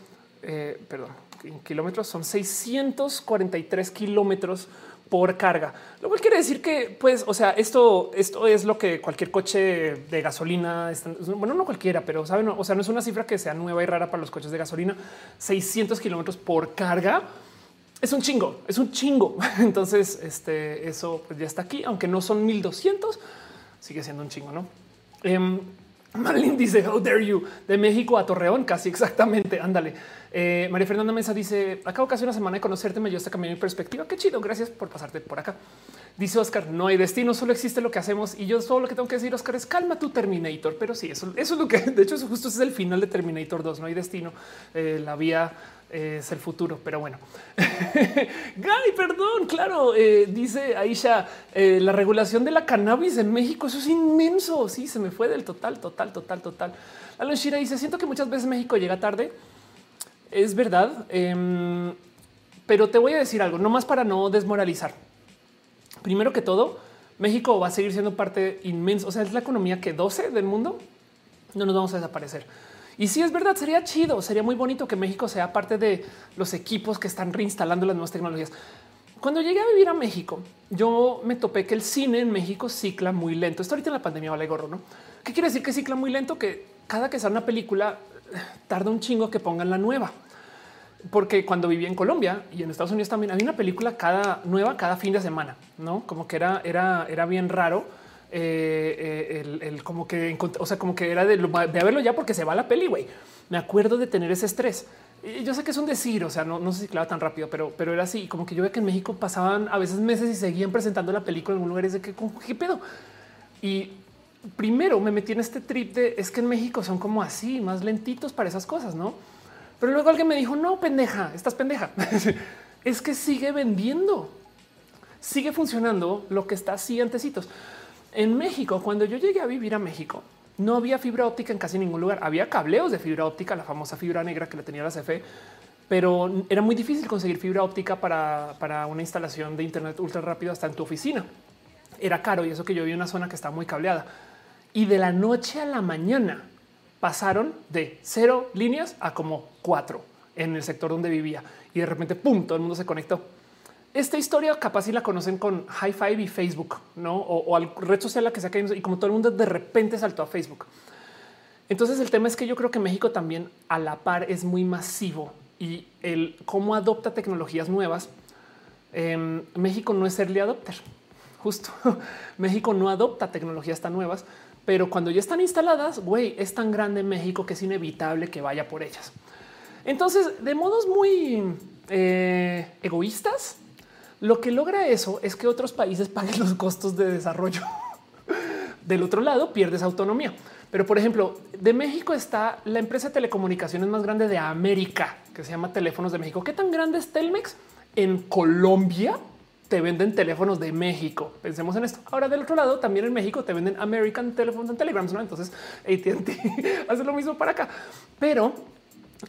perdón, en kilómetros son 643 kilómetros por carga, lo cual quiere decir que, pues, o sea, esto, esto es lo que cualquier coche de gasolina, bueno, no cualquiera, pero saben, o sea, no es una cifra que sea nueva y rara para los coches de gasolina. 600 kilómetros por carga es un chingo, es un chingo. Entonces, este, eso pues, ya está aquí, aunque no son 1200, sigue siendo un chingo, no? Um, Marlene dice, How dare you? De México a Torreón, casi exactamente. Ándale. Eh, María Fernanda Mesa dice: Acabo casi una semana de conocerte, me dio esta cambiar mi perspectiva. Qué chido. Gracias por pasarte por acá. Dice Oscar: No hay destino, solo existe lo que hacemos. Y yo todo lo que tengo que decir, Oscar, es calma tu Terminator. Pero sí, eso, eso es lo que de hecho, eso justo es el final de Terminator 2. No hay destino. Eh, la vía es el futuro, pero bueno. Gay, perdón, claro, eh, dice Aisha, la regulación de la cannabis en México, eso es inmenso. Sí, se me fue del total, total, total, total. Alan Shira dice, siento que muchas veces México llega tarde es verdad, em, pero te voy a decir algo, no más para no desmoralizar. Primero que todo, México va a seguir siendo parte inmensa, o sea, es la economía que 12 del mundo, no nos vamos a desaparecer. Y si es verdad, sería chido, sería muy bonito que México sea parte de los equipos que están reinstalando las nuevas tecnologías. Cuando llegué a vivir a México, yo me topé que el cine en México cicla muy lento. Esto ahorita en la pandemia vale gorro, ¿no? ¿Qué quiere decir que cicla muy lento? Que cada que sale una película tarda un chingo que pongan la nueva. Porque cuando vivía en Colombia y en Estados Unidos también había una película cada nueva cada fin de semana, no como que era, era, era bien raro eh, el, como que, o sea, como que era de, de verlo ya porque se va la peli, güey. Me acuerdo de tener ese estrés. Yo sé que es un decir, o sea, no, no sé si clava tan rápido, pero, pero era así. Como que yo ve que en México pasaban a veces meses y seguían presentando la película en algún lugar y de que, ¿qué pedo? Y primero me metí en este trip de es que en México son como así, más lentitos para esas cosas, ¿no? Pero luego alguien me dijo, no, pendeja, estás pendeja. es que sigue vendiendo, sigue funcionando lo que está así antecitos. En México, cuando yo llegué a vivir a México, no había fibra óptica en casi ningún lugar. Había cableos de fibra óptica, la famosa fibra negra que le tenía la CFE, pero era muy difícil conseguir fibra óptica para, para una instalación de Internet ultra rápido hasta en tu oficina. Era caro y eso que yo vi en una zona que está muy cableada. Y de la noche a la mañana pasaron de cero líneas a como cuatro en el sector donde vivía. Y de repente, pum, todo el mundo se conectó. Esta historia capaz si la conocen con High Five y Facebook, no? O, al red social la que sea y como todo el mundo de repente saltó a Facebook. Entonces el tema es que yo creo que México también a la par es muy masivo y el cómo adopta tecnologías nuevas. Em, México no es early adopter, justo. México no adopta tecnologías tan nuevas, pero cuando ya están instaladas, güey, es tan grande México que es inevitable que vaya por ellas. Entonces, de modos muy eh, egoístas, lo que logra eso es que otros países paguen los costos de desarrollo. Del otro lado, pierdes autonomía. Pero, por ejemplo, de México está la empresa de telecomunicaciones más grande de América, que se llama Teléfonos de México. ¿Qué tan grande es Telmex? En Colombia te venden teléfonos de México. Pensemos en esto. Ahora del otro lado, también en México te venden American Telephone and Telegrams, ¿no? Entonces AT&T hace lo mismo para acá. Pero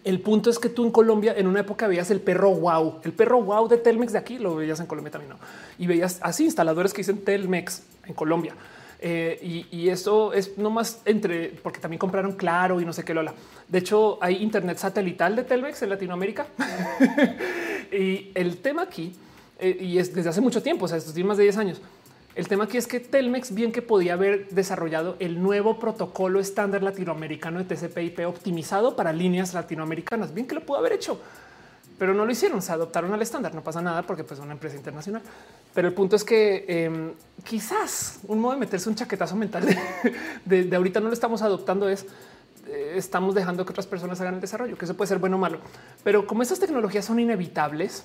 el punto es que tú en Colombia en una época veías el perro wow, el perro wow de Telmex de aquí lo veías en Colombia también, ¿no? Y veías así instaladores que dicen Telmex en Colombia. Eh, y, eso es no más entre porque también compraron Claro y no sé qué Lola. De hecho, hay internet satelital de Telmex en Latinoamérica. y el tema aquí, eh, y es desde hace mucho tiempo, o sea, estos más de 10 años, el tema aquí es que Telmex bien que podía haber desarrollado el nuevo protocolo estándar latinoamericano de TCP/IP optimizado para líneas latinoamericanas. Bien que lo pudo haber hecho, pero no lo hicieron. Se adoptaron al estándar. No pasa nada porque pues, es una empresa internacional. Pero el punto es que em, quizás un modo de meterse un chaquetazo mental de, ahorita no lo estamos adoptando es eh, estamos dejando que otras personas hagan el desarrollo, que eso puede ser bueno o malo. Pero como estas tecnologías son inevitables,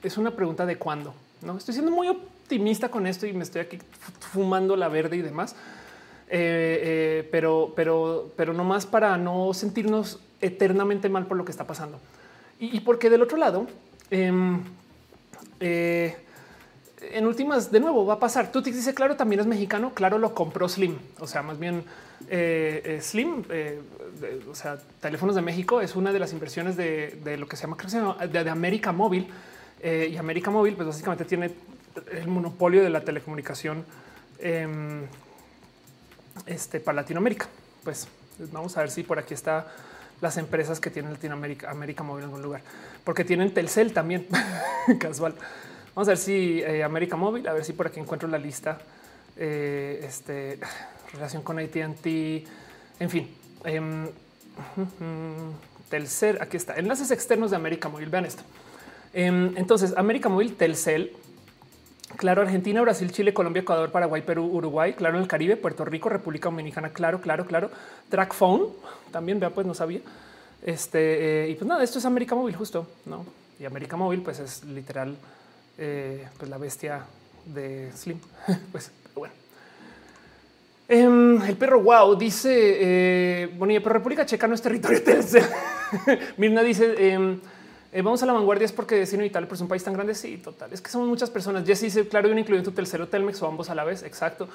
es una pregunta de cuándo. No estoy siendo muy optimista con esto y me estoy aquí fumando la verde y demás. Eh, eh, pero, pero, pero no más para no sentirnos eternamente mal por lo que está pasando. Y, porque del otro lado, em, eh, en últimas, de nuevo va a pasar. Tú te dice, claro, también es mexicano. Claro, lo compró Slim. O sea, más bien Slim, o sea, teléfonos de México es una de las inversiones de, lo que se llama, creo que de, de América Móvil. y América Móvil, pues básicamente tiene el monopolio de la telecomunicación em, este, para Latinoamérica. Pues vamos a ver si por aquí está las empresas que tienen Latinoamérica, América Móvil en algún lugar, porque tienen Telcel también, casual. Vamos a ver si eh, América Móvil, a ver si por aquí encuentro la lista. Eh, este relación con ATT, en fin. Eh, Telcel, aquí está. Enlaces externos de América Móvil. Vean esto. Em, entonces, América Móvil, Telcel Claro, Argentina, Brasil, Chile, Colombia, Ecuador, Paraguay, Perú, Uruguay, claro, en el Caribe, Puerto Rico, República Dominicana, claro, claro, claro. Trackphone, también vea, pues no sabía. Este, eh, y pues nada, esto es América Móvil, justo, ¿no? Y América Móvil, pues es literal, eh, pues la bestia de Slim, pues bueno. Em, el perro wow dice, eh, pero República Checa no es territorio Mirna dice, em, eh, vamos a la vanguardia es porque es inevitable, es un país tan grande. Sí, total. Es que somos muchas personas. Jesse dice, claro, yo incluyo tu tercero Telmex o ambos a la vez. Exacto.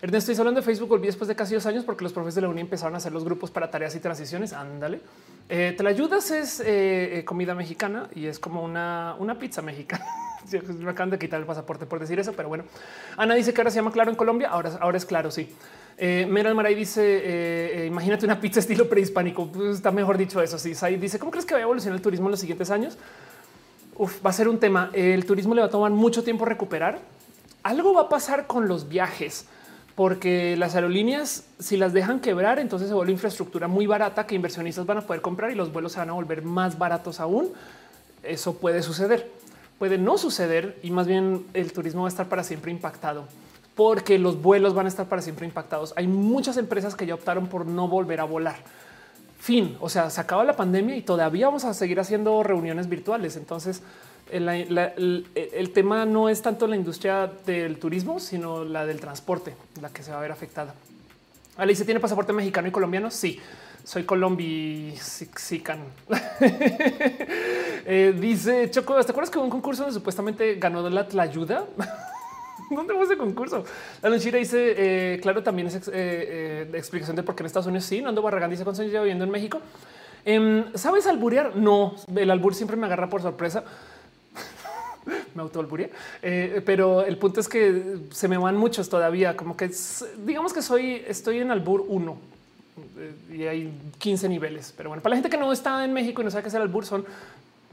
Ernesto, estoy hablando de Facebook. Volví después de casi dos años porque los profes de la UNI empezaron a hacer los grupos para tareas y transiciones. Ándale. Eh, te la ayudas es eh, comida mexicana y es como una, una pizza mexicana. Me acaban de quitar el pasaporte por decir eso, pero bueno. Ana dice que ahora se llama Claro en Colombia. Ahora, ahora es claro. Sí. Eh, Meral Maray dice: eh, eh, Imagínate una pizza estilo prehispánico. Pues está mejor dicho eso. Sí, dice: ¿Cómo crees que va a evolucionar el turismo en los siguientes años? va a ser un tema. El turismo le va a tomar mucho tiempo recuperar. Algo va a pasar con los viajes, porque las aerolíneas, si las dejan quebrar, entonces se vuelve infraestructura muy barata que inversionistas van a poder comprar y los vuelos se van a volver más baratos aún. Eso puede suceder, puede no suceder y más bien el turismo va a estar para siempre impactado porque los vuelos van a estar para siempre impactados. Hay muchas empresas que ya optaron por no volver a volar. Fin, o sea, se acaba la pandemia y todavía vamos a seguir haciendo reuniones virtuales. Entonces, el, el, tema no es tanto la industria del turismo, sino la del transporte, la que se va a ver afectada. Alice tiene pasaporte mexicano y colombiano. Sí, soy colombican. eh, dice Choco, ¿te acuerdas que hubo un concurso donde supuestamente ganó la ayuda? ¿Dónde fue ese concurso? La Lonchira dice, eh, claro, también es eh, eh, explicación de por qué en Estados Unidos sí. Nando Barragán dice cuántos años viviendo en México. Em, ¿Sabes alburear? No, el albur siempre me agarra por sorpresa. me autoalburé, pero el punto es que se me van muchos todavía. Como que digamos que soy, estoy en albur 1 y hay 15 niveles. Pero bueno, para la gente que no está en México y no sabe qué es el albur, son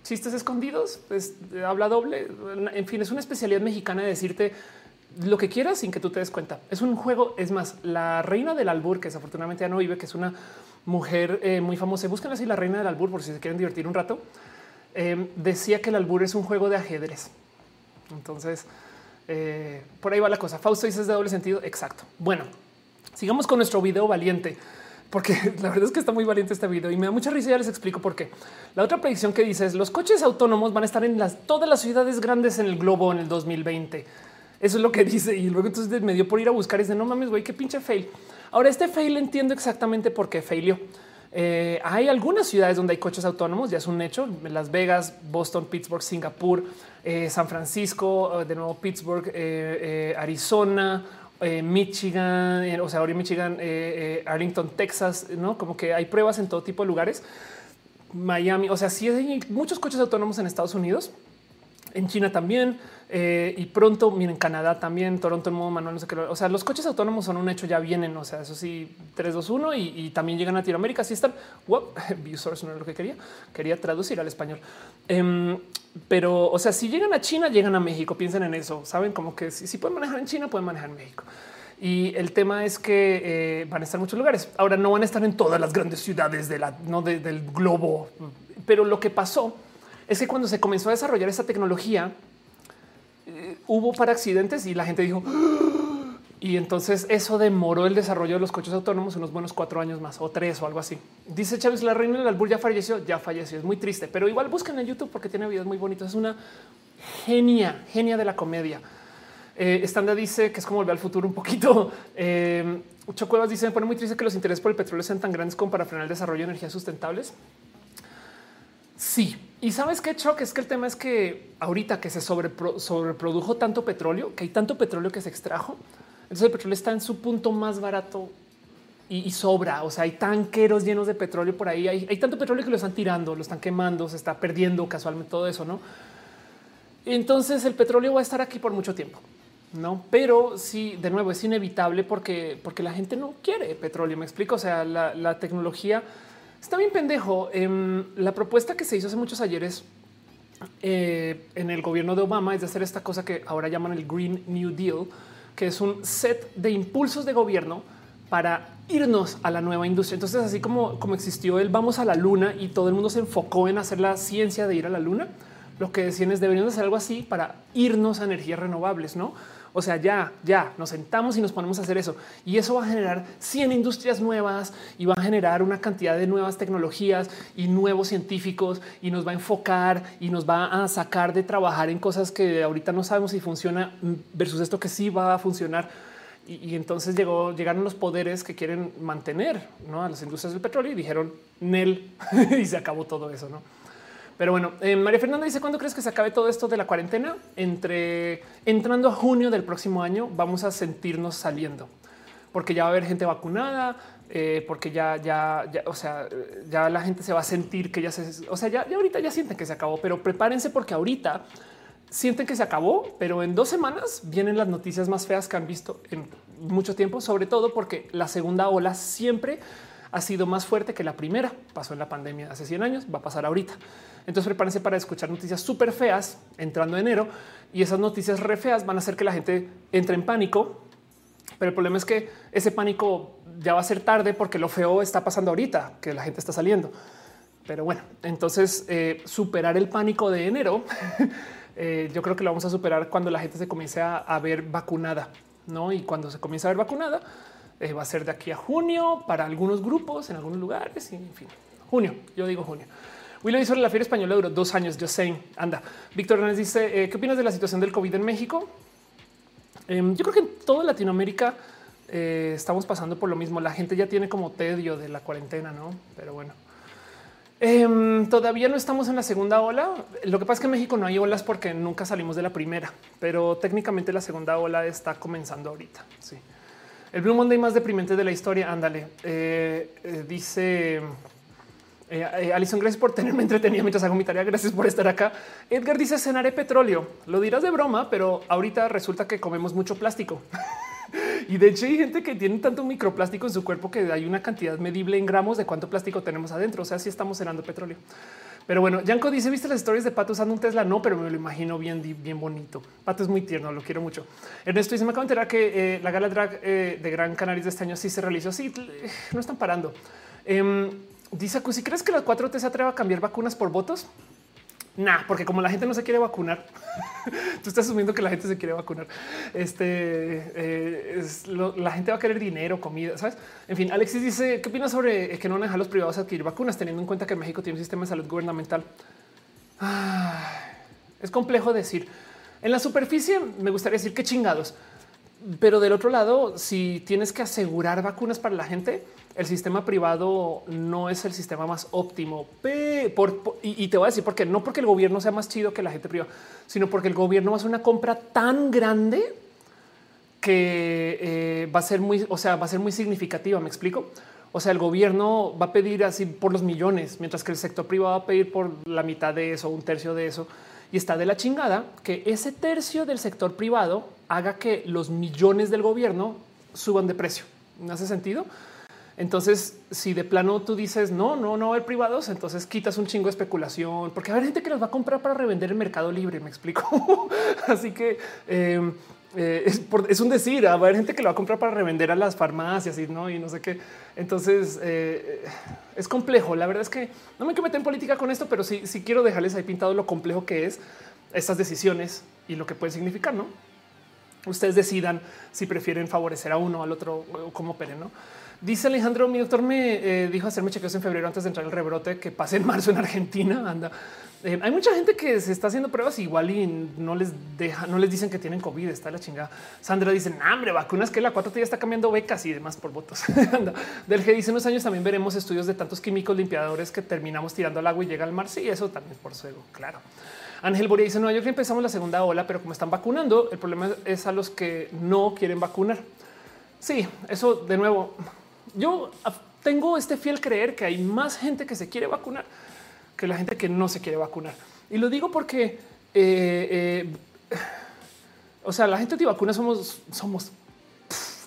chistes escondidos, habla doble. En fin, es una especialidad mexicana de decirte lo que quieras sin que tú te des cuenta. Es un juego. Es más, la reina del albur, que desafortunadamente ya no vive, que es una mujer eh, muy famosa. Buscan así la reina del albur por si se quieren divertir un rato. Eh, decía que el albur es un juego de ajedrez. Entonces, eh, por ahí va la cosa. Fausto dice es de doble sentido. Exacto. Bueno, sigamos con nuestro video valiente porque la verdad es que está muy valiente este video y me da mucha risa. Ya les explico por qué. La otra predicción que dice es los coches autónomos van a estar en las, todas las ciudades grandes en el globo en el 2020. Eso es lo que dice. Y luego entonces me dio por ir a buscar y dice no mames, güey, qué pinche fail. Ahora este fail entiendo exactamente por qué failió. Eh, hay algunas ciudades donde hay coches autónomos, ya es un hecho. Las Vegas, Boston, Pittsburgh, Singapur, eh, San Francisco, eh, de nuevo Pittsburgh, Arizona, Michigan, o sea, ahora Michigan, Arlington, Texas, no como que hay pruebas en todo tipo de lugares. Miami, o sea, sí hay muchos coches autónomos en Estados Unidos, en China también. Eh, y pronto, miren, Canadá también, Toronto en modo manual, no sé qué. O sea, los coches autónomos son un hecho, ya vienen. O sea, eso sí, 3, 2, 1 y, también llegan a Latinoamérica. Así están. Wow, source no es lo que quería. Quería traducir al español. Em, pero, o sea, si llegan a China, llegan a México. Piensen en eso. Saben como que si, pueden manejar en China, pueden manejar en México. Y el tema es que eh, van a estar en muchos lugares. Ahora no van a estar en todas las grandes ciudades de no del globo, pero lo que pasó es que cuando se comenzó a desarrollar esta tecnología, eh, hubo para accidentes y la gente dijo, ¡Ah!". y entonces eso demoró el desarrollo de los coches autónomos unos buenos cuatro años más o tres o algo así. Dice Chávez, la reina del albur ya falleció, ya falleció. Es muy triste, pero igual busquen en YouTube porque tiene videos muy bonitos. Es una genia, genia de la comedia. Eh, dice que es como volver al futuro un poquito. Eh, Cuevas dice: Me pone muy triste que los intereses por el petróleo sean tan grandes como para frenar el desarrollo de energías sustentables. Sí, y sabes qué choque es que el tema es que ahorita que se sobreprodujo tanto petróleo, que hay tanto petróleo que se extrajo, entonces el petróleo está en su punto más barato y, sobra. O sea, hay tanqueros llenos de petróleo por ahí. Hay, tanto petróleo que lo están tirando, lo están quemando, se está perdiendo casualmente todo eso, no? Entonces el petróleo va a estar aquí por mucho tiempo, no? Pero sí, de nuevo es inevitable porque, porque la gente no quiere petróleo. Me explico. O sea, la tecnología Está bien pendejo. Em, la propuesta que se hizo hace muchos ayeres eh, en el gobierno de Obama es de hacer esta cosa que ahora llaman el Green New Deal, que es un set de impulsos de gobierno para irnos a la nueva industria. Entonces, así como, como existió el vamos a la luna y todo el mundo se enfocó en hacer la ciencia de ir a la luna, lo que decían es deberíamos hacer algo así para irnos a energías renovables, no? O sea, ya, ya nos sentamos y nos ponemos a hacer eso. Y eso va a generar 100 industrias nuevas y va a generar una cantidad de nuevas tecnologías y nuevos científicos y nos va a enfocar y nos va a sacar de trabajar en cosas que ahorita no sabemos si funciona versus esto que sí va a funcionar. Y, entonces llegó, llegaron los poderes que quieren mantener ¿no? a las industrias del petróleo y dijeron Nel y se acabó todo eso. ¿no? Pero bueno, eh, María Fernanda dice cuándo crees que se acabe todo esto de la cuarentena? Entre entrando a junio del próximo año vamos a sentirnos saliendo porque ya va a haber gente vacunada, eh, porque ya, ya, ya, o sea, ya la gente se va a sentir que ya se, o sea, ya, ya ahorita ya sienten que se acabó, pero prepárense porque ahorita sienten que se acabó, pero en dos semanas vienen las noticias más feas que han visto en mucho tiempo, sobre todo porque la segunda ola siempre ha sido más fuerte que la primera. Pasó en la pandemia hace 100 años, va a pasar ahorita. Entonces prepárense para escuchar noticias súper feas entrando enero y esas noticias re feas van a hacer que la gente entre en pánico. Pero el problema es que ese pánico ya va a ser tarde porque lo feo está pasando ahorita, que la gente está saliendo. Pero bueno, entonces eh, superar el pánico de enero, eh, yo creo que lo vamos a superar cuando la gente se comience a, ver vacunada. no? Y cuando se comienza a ver vacunada, eh, va a ser de aquí a junio para algunos grupos en algunos lugares y en fin, junio. Yo digo junio. William sobre la feria española duró dos años. Yo sé, anda. Víctor Hernández dice: eh, ¿Qué opinas de la situación del COVID en México? Em, yo creo que en toda Latinoamérica eh, estamos pasando por lo mismo. La gente ya tiene como tedio de la cuarentena, no? Pero bueno, em, todavía no estamos en la segunda ola. Lo que pasa es que en México no hay olas porque nunca salimos de la primera, pero técnicamente la segunda ola está comenzando ahorita. Sí. El Blue Monday más deprimente de la historia. Ándale. Eh, dice eh, eh, Alison, gracias por tenerme entretenida mientras hago mi tarea. Gracias por estar acá. Edgar dice cenaré petróleo. Lo dirás de broma, pero ahorita resulta que comemos mucho plástico. y de hecho hay gente que tiene tanto microplástico en su cuerpo que hay una cantidad medible en gramos de cuánto plástico tenemos adentro. O sea, si estamos cenando petróleo. Pero bueno, Yanko dice, ¿viste las historias de Pato usando un Tesla? No, pero me lo imagino bien, bien bonito. Pato es muy tierno, lo quiero mucho. Ernesto dice, me acabo de enterar que eh, la gala drag de Gran Canaria de este año sí se realizó. Sí, no están parando. Em, Dice, si crees que las 4T se atreva a cambiar vacunas por votos? Nah, porque como la gente no se quiere vacunar, tú estás asumiendo que la gente se quiere vacunar. Este eh, la gente va a querer dinero, comida, sabes? En fin, Alexis dice: ¿Qué opinas sobre que no van a dejar los privados adquirir vacunas, teniendo en cuenta que México tiene un sistema de salud gubernamental? es complejo decir. En la superficie me gustaría decir que chingados, pero del otro lado, si tienes que asegurar vacunas para la gente, el sistema privado no es el sistema más óptimo. y, te voy a decir por qué. No porque el gobierno sea más chido que la gente privada, sino porque el gobierno hace una compra tan grande que eh, va a ser muy, o sea, va a ser muy significativa. Me explico. O sea, el gobierno va a pedir así por los millones, mientras que el sector privado va a pedir por la mitad de eso, un tercio de eso. Y está de la chingada que ese tercio del sector privado haga que los millones del gobierno suban de precio. ¿No hace sentido? Entonces, si de plano tú dices no, no, no hay privados, entonces quitas un chingo de especulación, porque hay gente que los va a comprar para revender el mercado libre. Me explico. Así que em, eh, es, un decir, va a haber gente que lo va a comprar para revender a las farmacias y no, y no sé qué. Entonces eh, es complejo. La verdad es que no me quiero meter en política con esto, pero sí, sí quiero dejarles ahí pintado lo complejo que es estas decisiones y lo que puede significar, no? Ustedes decidan si prefieren favorecer a uno al otro o cómo operen, no? Dice Alejandro, mi doctor me eh, dijo hacerme chequeos en febrero antes de entrar el rebrote que pase en marzo en Argentina. Anda. Eh, hay mucha gente que se está haciendo pruebas igual y no les deja, no les dicen que tienen COVID. Está la chingada. Sandra dice: hambre, vacunas que la 4 ya está cambiando becas y demás por votos. Del que dice unos años también veremos estudios de tantos químicos limpiadores que terminamos tirando al agua y llega al mar. Sí, eso también por su ego. Claro. Ángel Boria dice: No, yo que empezamos la segunda ola, pero como están vacunando, el problema es a los que no quieren vacunar. Sí, eso de nuevo yo tengo este fiel creer que hay más gente que se quiere vacunar que la gente que no se quiere vacunar. Y lo digo porque, eh, eh, o sea, la gente antivacuna somos, somos,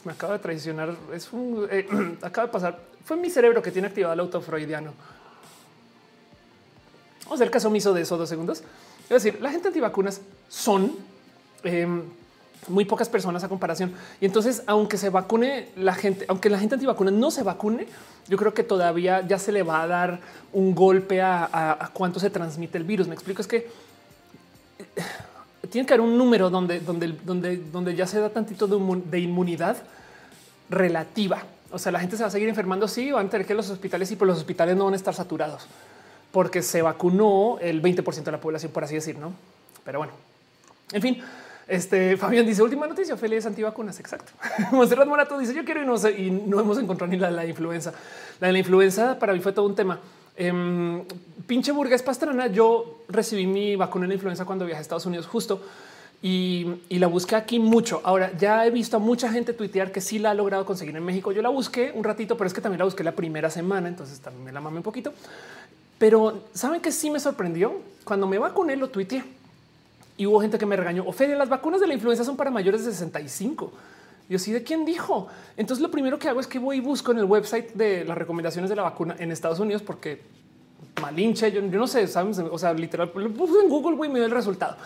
me acaba de traicionar, es un, eh, acaba de pasar, fue mi cerebro que tiene activado el autofreudiano. Vamos a hacer caso omiso de eso dos segundos. Es decir, la gente antivacunas son em, muy pocas personas a comparación. Y entonces, aunque se vacune la gente, aunque la gente antivacuna no se vacune, yo creo que todavía ya se le va a dar un golpe a, cuánto se transmite el virus. Me explico, es que eh, tiene que haber un número donde, donde, donde, donde ya se da tantito de, inmunidad relativa. O sea, la gente se va a seguir enfermando, sí, van a tener que los hospitales y por los hospitales no van a estar saturados porque se vacunó el 20% de la población, por así decir, no? Pero bueno, en fin, este Fabián dice última noticia, feliz antivacunas. Exacto. Monserrat Morato dice yo quiero y no sé, y no hemos encontrado ni la de la influenza. La de la influenza para mí fue todo un tema. Em, pinche burgués pastrana. Yo recibí mi vacuna de la influenza cuando viajé a Estados Unidos justo y, la busqué aquí mucho. Ahora ya he visto a mucha gente tuitear que sí la ha logrado conseguir en México. Yo la busqué un ratito, pero es que también la busqué la primera semana, entonces también me la mamé un poquito. Pero saben que sí me sorprendió cuando me vacuné, lo tuiteé y hubo gente que me regañó. Ophelia, las vacunas de la influenza son para mayores de 65. Yo sí, ¿de quién dijo? Entonces lo primero que hago es que voy y busco en el website de las recomendaciones de la vacuna en Estados Unidos porque malinche, yo, no sé, ¿sabes? o sea, literal, lo puse en Google y me dio el resultado.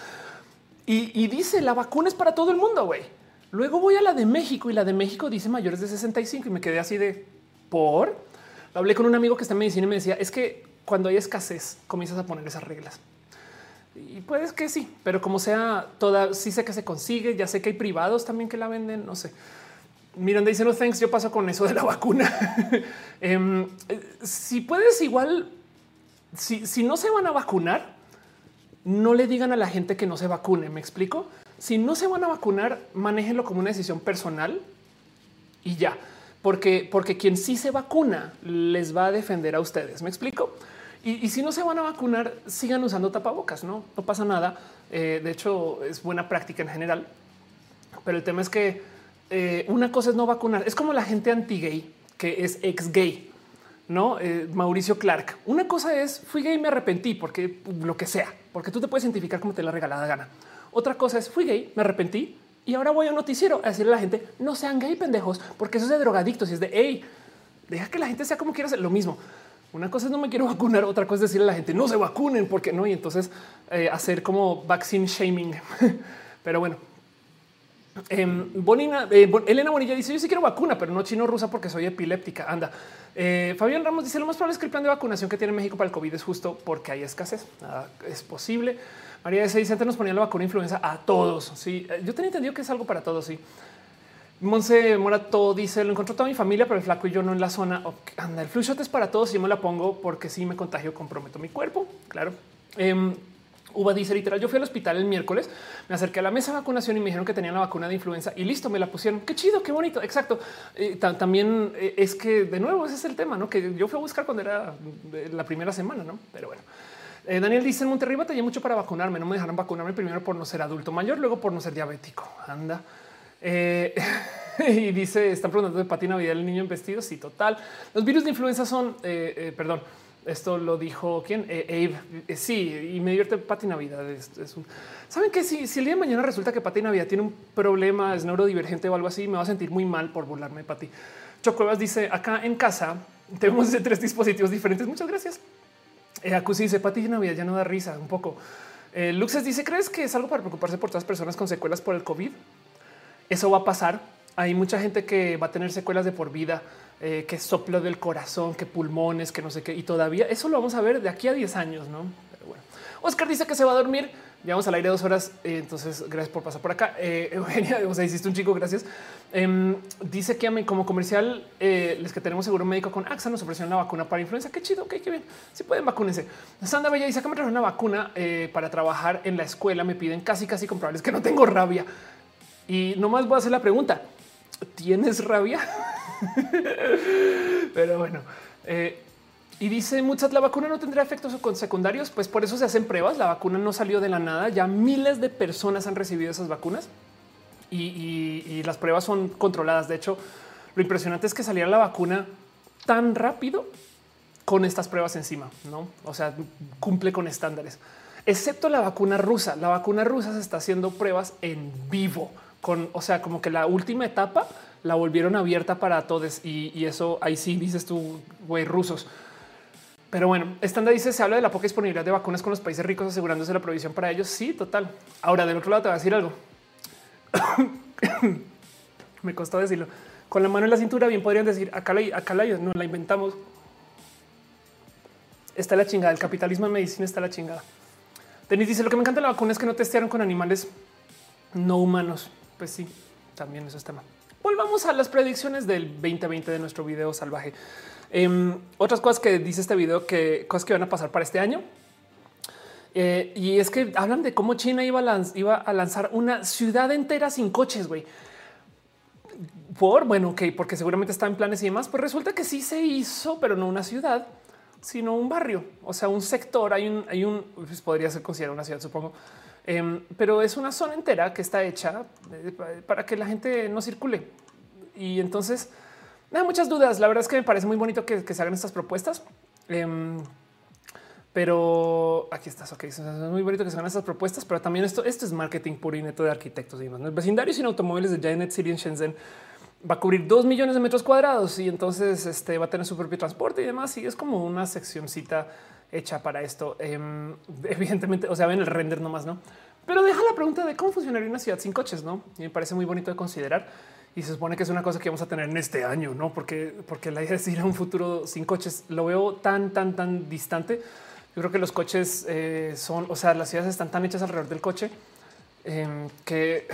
Y, dice, la vacuna es para todo el mundo, güey. Luego voy a la de México y la de México dice mayores de 65 y me quedé así de, ¿por? Hablé con un amigo que está en medicina y me decía, es que cuando hay escasez comienzas a poner esas reglas. Y puedes que sí, pero como sea, toda sí sé que se consigue. Ya sé que hay privados también que la venden. No sé. Miren, dice no thanks. Yo paso con eso de la vacuna. Em, si puedes, igual, si, si no se van a vacunar, no le digan a la gente que no se vacune. Me explico. Si no se van a vacunar, manéjenlo como una decisión personal y ya, porque, porque quien sí se vacuna les va a defender a ustedes. Me explico. Y, si no se van a vacunar, sigan usando tapabocas, no, no pasa nada. Eh, de hecho, es buena práctica en general. Pero el tema es que eh, una cosa es no vacunar. Es como la gente anti gay que es ex gay, no eh, Mauricio Clark. Una cosa es fui gay y me arrepentí porque lo que sea, porque tú te puedes identificar como te la regalada gana. Otra cosa es fui gay, me arrepentí y ahora voy a un noticiero a decirle a la gente no sean gay pendejos, porque eso es de drogadictos y es de hey, deja que la gente sea como quiera hacer lo mismo. Una cosa es no me quiero vacunar, otra cosa es decirle a la gente no se vacunen porque no. Y entonces eh, hacer como vaccine shaming. pero bueno, em, Bonina, eh, Elena Bonilla dice: Yo sí quiero vacuna, pero no chino rusa porque soy epiléptica. Anda. Eh, Fabián Ramos dice: Lo más probable es que el plan de vacunación que tiene México para el COVID es justo porque hay escasez. Nada es posible. María de Seis nos ponía la vacuna influenza a todos. Sí, yo tenía entendido que es algo para todos. Sí. Monse Morato dice: Lo encontró toda mi familia, pero el flaco y yo no en la zona. Anda, el flu shot es para todos. Y me la pongo porque si me contagio, comprometo mi cuerpo. Claro. Eh, Uva dice literal, yo fui al hospital el miércoles, me acerqué a la mesa de vacunación y me dijeron que tenían la vacuna de influenza y listo, me la pusieron. Qué chido, qué bonito. Exacto. Eh, también eh, es que de nuevo ese es el tema, ¿no? Que yo fui a buscar cuando era la primera semana, ¿no? Pero bueno. Eh, Daniel dice en Monterrey batallé mucho para vacunarme. No me dejaron vacunarme primero por no ser adulto mayor, luego por no ser diabético. Anda. Eh, y dice, están preguntando de Pati Navidad, el niño en vestido. Sí, total. Los virus de influenza son, eh, eh, perdón, esto lo dijo quién? Abe. sí, y me divierte Pati Navidad. Saben que si, el día de mañana resulta que Pati Navidad tiene un problema, es neurodivergente o algo así, me va a sentir muy mal por burlarme de Pati. Chocuevas dice acá en casa tenemos tres dispositivos diferentes. Muchas gracias. Acusi dice Pati Navidad ya no da risa un poco. Luxes dice: ¿Crees que es algo para preocuparse por todas las personas con secuelas por el COVID? Eso va a pasar. Hay mucha gente que va a tener secuelas de por vida, eh, que soplo del corazón, que pulmones, que no sé qué. Y todavía eso lo vamos a ver de aquí a 10 años, no? Pero bueno, Oscar dice que se va a dormir. Llevamos al aire dos horas. Eh, entonces, gracias por pasar por acá. Eh, Eugenia, o sea, hiciste un chico. Gracias. Em, dice que como comercial, les que tenemos seguro médico con AXA nos ofrecieron una vacuna para influenza. Qué chido, ok, qué bien. Si pueden vacúnense. Sandra Bella dice que me trajeron una vacuna para trabajar en la escuela. Me piden casi, casi comprobarles que no tengo rabia. Y nomás voy a hacer la pregunta. ¿Tienes rabia? Pero bueno. Eh, y dice muchas, la vacuna no tendrá efectos secundarios, pues por eso se hacen pruebas. La vacuna no salió de la nada. Ya miles de personas han recibido esas vacunas y, las pruebas son controladas. De hecho, lo impresionante es que saliera la vacuna tan rápido con estas pruebas encima, no? O sea, cumple con estándares, excepto la vacuna rusa. La vacuna rusa se está haciendo pruebas en vivo con, o sea, como que la última etapa la volvieron abierta para todos y, eso ahí sí dices tú, güey, rusos. Pero bueno, estándar dice se habla de la poca disponibilidad de vacunas con los países ricos asegurándose la provisión para ellos. Sí, total. Ahora del otro lado te voy a decir algo. Me costó decirlo. Con la mano en la cintura bien podrían decir acá la, acá la no la inventamos. Está la chingada. El capitalismo en medicina está la chingada. Denis dice lo que me encanta de la vacuna es que no testearon con animales no humanos pues sí, también eso es tema. Volvamos a las predicciones del 2020 de nuestro video salvaje. Em, otras cosas que dice este video, que cosas que van a pasar para este año. Eh, y es que hablan de cómo China iba a, iba a lanzar una ciudad entera sin coches, güey. Por bueno, ok, porque seguramente está en planes y demás. Pues resulta que sí se hizo, pero no una ciudad, sino un barrio, o sea, un sector. Hay un, hay un, pues podría ser considerado una ciudad, supongo Em, pero es una zona entera que está hecha eh, para que la gente no circule. Y entonces, me da muchas dudas. La verdad es que me parece muy bonito que, se hagan estas propuestas. Em, pero aquí estás. Ok, es muy bonito que se hagan estas propuestas, pero también esto, esto es marketing puro y neto de arquitectos y demás. El vecindario sin automóviles de Janet City en Shenzhen va a cubrir dos millones de metros cuadrados y entonces este va a tener su propio transporte y demás. Y es como una seccioncita hecha para esto. Em, evidentemente, o sea, ven el render nomás, no? Pero deja la pregunta de cómo funcionaría una ciudad sin coches, no? Y me parece muy bonito de considerar. Y se supone que es una cosa que vamos a tener en este año, no? Porque, porque la idea es ir a un futuro sin coches. Lo veo tan, tan, tan distante. Yo creo que los coches eh, son, o sea, las ciudades están tan hechas alrededor del coche em, que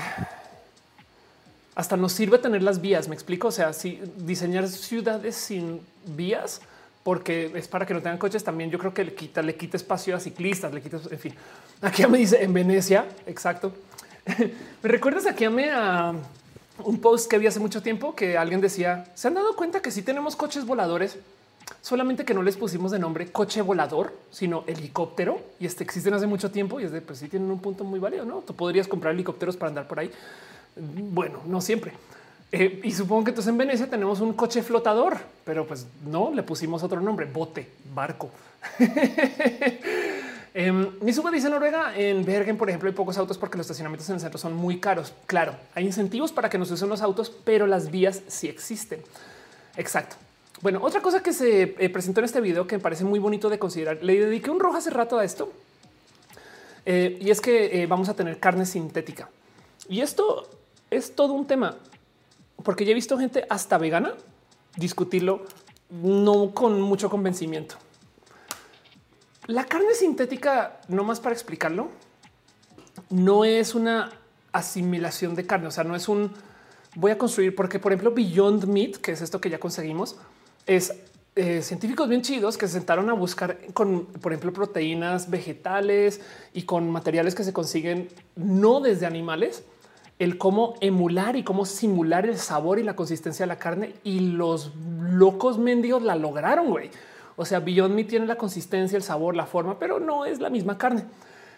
hasta nos sirve tener las vías. Me explico. O sea, si diseñar ciudades sin vías, porque es para que no tengan coches, también yo creo que le quita, le quita espacio a ciclistas, le quita, en fin. Aquí me dice en Venecia, exacto. me recuerdas aquí a un post que vi hace mucho tiempo que alguien decía: se han dado cuenta que si tenemos coches voladores, solamente que no les pusimos de nombre coche volador, sino helicóptero. Y este existen hace mucho tiempo y es de pues sí tienen un punto muy válido. No, tú podrías comprar helicópteros para andar por ahí. Bueno, no siempre. Eh, y supongo que entonces en Venecia tenemos un coche flotador, pero pues no le pusimos otro nombre, bote, barco. eh, mi suba dice Noruega en Bergen, por ejemplo, hay pocos autos porque los estacionamientos en el centro son muy caros. Claro, hay incentivos para que nos usen los autos, pero las vías sí existen. Exacto. Bueno, otra cosa que se eh, presentó en este video que me parece muy bonito de considerar, le dediqué un rojo hace rato a esto, eh, y es que vamos a tener carne sintética. Y esto es todo un tema, porque ya he visto gente hasta vegana discutirlo no con mucho convencimiento. La carne sintética, no más para explicarlo, no es una asimilación de carne, o sea, no es un voy a construir, porque por ejemplo Beyond Meat, que es esto que ya conseguimos, es eh, científicos bien chidos que se sentaron a buscar con, por ejemplo, proteínas vegetales y con materiales que se consiguen no desde animales el cómo emular y cómo simular el sabor y la consistencia de la carne y los locos mendigos la lograron, güey. O sea, Beyond Meat tiene la consistencia, el sabor, la forma, pero no es la misma carne.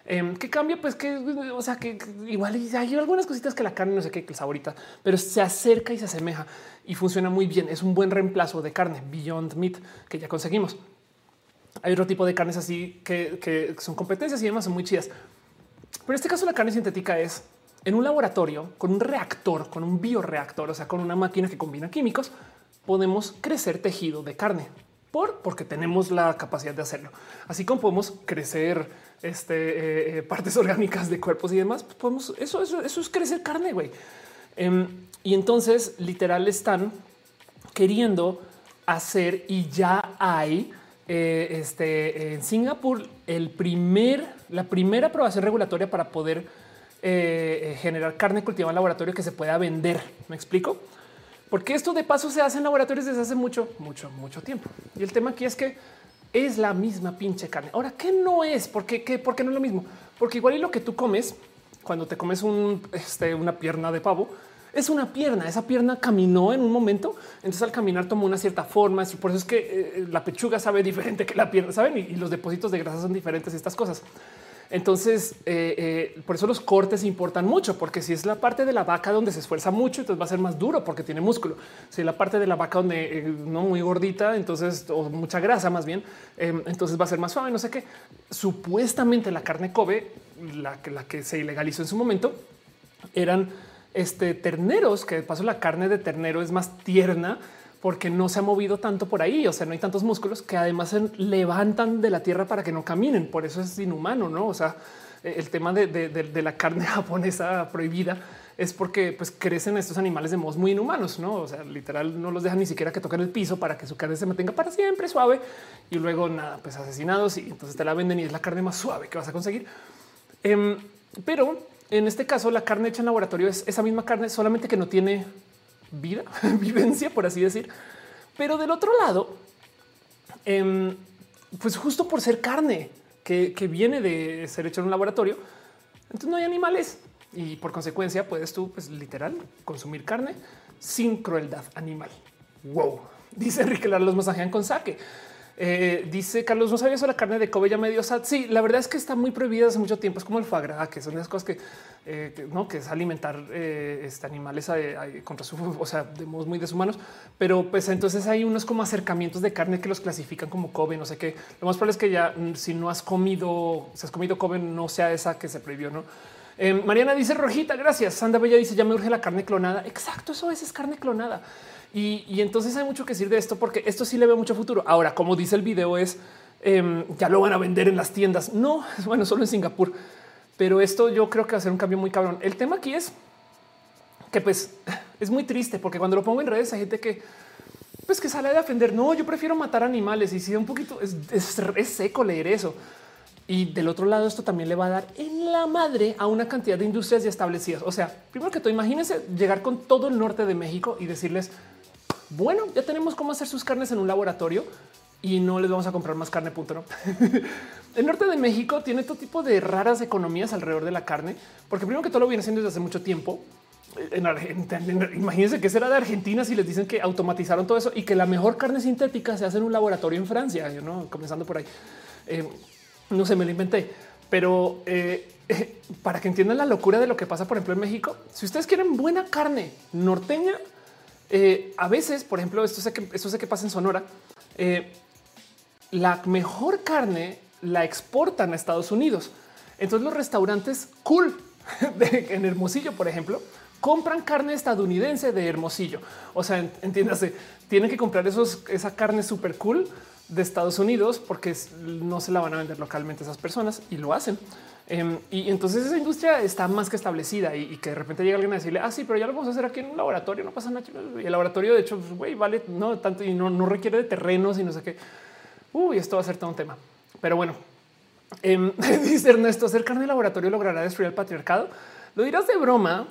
Eh, ¿Qué cambia? Pues que, o sea, que igual hay algunas cositas que la carne, no sé qué, que el saborita, pero se acerca y se asemeja y funciona muy bien. Es un buen reemplazo de carne, Beyond Meat, que ya conseguimos. Hay otro tipo de carnes así que, que son competencias y demás, son muy chidas. Pero en este caso la carne sintética es en un laboratorio con un reactor, con un bioreactor, o sea, con una máquina que combina químicos, podemos crecer tejido de carne por porque tenemos la capacidad de hacerlo. Así como podemos crecer este, eh, eh, partes orgánicas de cuerpos y demás, pues podemos eso, eso, eso es crecer carne. güey. Em, y entonces literal están queriendo hacer y ya hay eh, este, en Singapur el primer, la primera aprobación regulatoria para poder eh, generar carne cultivada en laboratorio que se pueda vender. ¿Me explico? Porque esto de paso se hace en laboratorios desde hace mucho, mucho, mucho tiempo. Y el tema aquí es que es la misma pinche carne. Ahora, ¿qué no es? ¿Por qué, ¿Por qué no es lo mismo? Porque igual y lo que tú comes cuando te comes este, una pierna de pavo, es una pierna. Esa pierna caminó en un momento. Entonces al caminar tomó una cierta forma. Por eso es que eh, la pechuga sabe diferente que la pierna, saben? Y, y, los depósitos de grasa son diferentes estas cosas. Entonces, eh, eh, por eso los cortes importan mucho, porque si es la parte de la vaca donde se esfuerza mucho, entonces va a ser más duro porque tiene músculo. Si es la parte de la vaca donde eh, no muy gordita, entonces o mucha grasa más bien, entonces va a ser más suave. No sé qué. Supuestamente la carne Kobe, la, la que se ilegalizó en su momento, eran este terneros, que de paso la carne de ternero es más tierna porque no se ha movido tanto por ahí. O sea, no hay tantos músculos que además se levantan de la tierra para que no caminen. Por eso es inhumano, no? O sea, eh, el tema de, la carne japonesa prohibida es porque pues crecen estos animales de modos muy inhumanos, no? O sea, literal no los dejan ni siquiera que toquen el piso para que su carne se mantenga para siempre suave y luego nada, pues asesinados y entonces te la venden y es la carne más suave que vas a conseguir. Em, pero en este caso, la carne hecha en laboratorio es esa misma carne, solamente que no tiene vida, vivencia, por así decir. Pero del otro lado, em, pues justo por ser carne que, viene de ser hecho en un laboratorio, entonces no hay animales y por consecuencia puedes tú, pues literal, consumir carne sin crueldad animal. Wow, dice Enrique, los masajean con saque. Eh, dice Carlos, no sabía eso la carne de Kobe ya medio sad. Sí, la verdad es que está muy prohibida hace mucho tiempo. Es como el foie gras, que son esas cosas que, eh, no, que es alimentar eh, este, animales contra su, o sea, de modos muy deshumanos. Pero pues entonces hay unos como acercamientos de carne que los clasifican como Kobe, no sé qué. Lo más probable es que ya mm, si no has comido, si has comido Kobe, no sea esa que se prohibió, no? Mariana dice Rojita, gracias. Sanda Bella dice ya me urge la carne clonada. Exacto, eso es, es carne clonada. Y, entonces hay mucho que decir de esto porque esto sí le veo mucho futuro. Ahora, como dice el video, es em, ya lo van a vender en las tiendas. No, bueno, solo en Singapur. Pero esto yo creo que va a ser un cambio muy cabrón. El tema aquí es que pues es muy triste porque cuando lo pongo en redes hay gente que pues que sale a defender. No, yo prefiero matar animales y si un poquito es, es seco leer eso. Y del otro lado, esto también le va a dar en la madre a una cantidad de industrias ya establecidas. O sea, primero que todo, imagínense llegar con todo el norte de México y decirles, bueno, ya tenemos cómo hacer sus carnes en un laboratorio y no les vamos a comprar más carne. Punto. No. el norte de México tiene todo tipo de raras economías alrededor de la carne, porque primero que todo lo viene haciendo desde hace mucho tiempo. En Argentina, imagínense que será de Argentina si les dicen que automatizaron todo eso y que la mejor carne sintética se hace en un laboratorio en Francia, ¿no? comenzando por ahí. Eh, no sé, me lo inventé, pero eh, para que entiendan la locura de lo que pasa, por ejemplo, en México, si ustedes quieren buena carne norteña, eh, a veces, por ejemplo, esto sé que esto sé que pasa en Sonora. Eh, la mejor carne la exportan a Estados Unidos. Entonces los restaurantes cool en Hermosillo, por ejemplo, compran carne estadounidense de Hermosillo. O sea, entiéndase, tienen que comprar esos, esa carne súper cool de Estados Unidos porque no se la van a vender localmente esas personas y lo hacen. Em, y entonces esa industria está más que establecida y, que de repente llega alguien a decirle, ah, sí, pero ya lo vamos a hacer aquí en un laboratorio, no pasa nada. Y el laboratorio, de hecho, pues, güey, vale no tanto y no, no, requiere de terrenos y no sé qué. Uy, esto va a ser todo un tema. Pero bueno, em, dice Ernesto, hacer carne de laboratorio logrará destruir el patriarcado. Lo dirás de broma,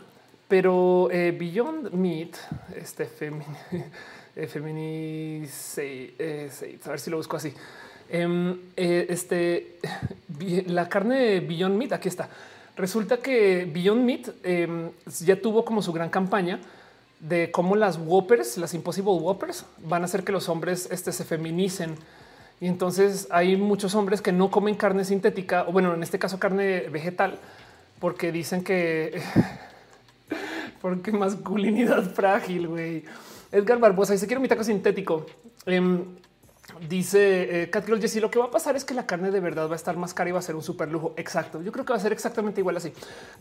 pero eh, Beyond Meat, este Feminice, eh, a ver si lo busco así. Em, eh, este, la carne de Beyond Meat, aquí está. Resulta que Beyond Meat em, ya tuvo como su gran campaña de cómo las Whoppers, las Impossible Whoppers, van a hacer que los hombres este, se feminicen. Y entonces hay muchos hombres que no comen carne sintética, o bueno, en este caso carne vegetal, porque dicen que porque masculinidad frágil, güey. Edgar Barbosa dice quiero mi taco sintético. Em, dice eh, Cat Jessy, lo que va a pasar es que la carne de verdad va a estar más cara y va a ser un super lujo. Exacto. Yo creo que va a ser exactamente igual así.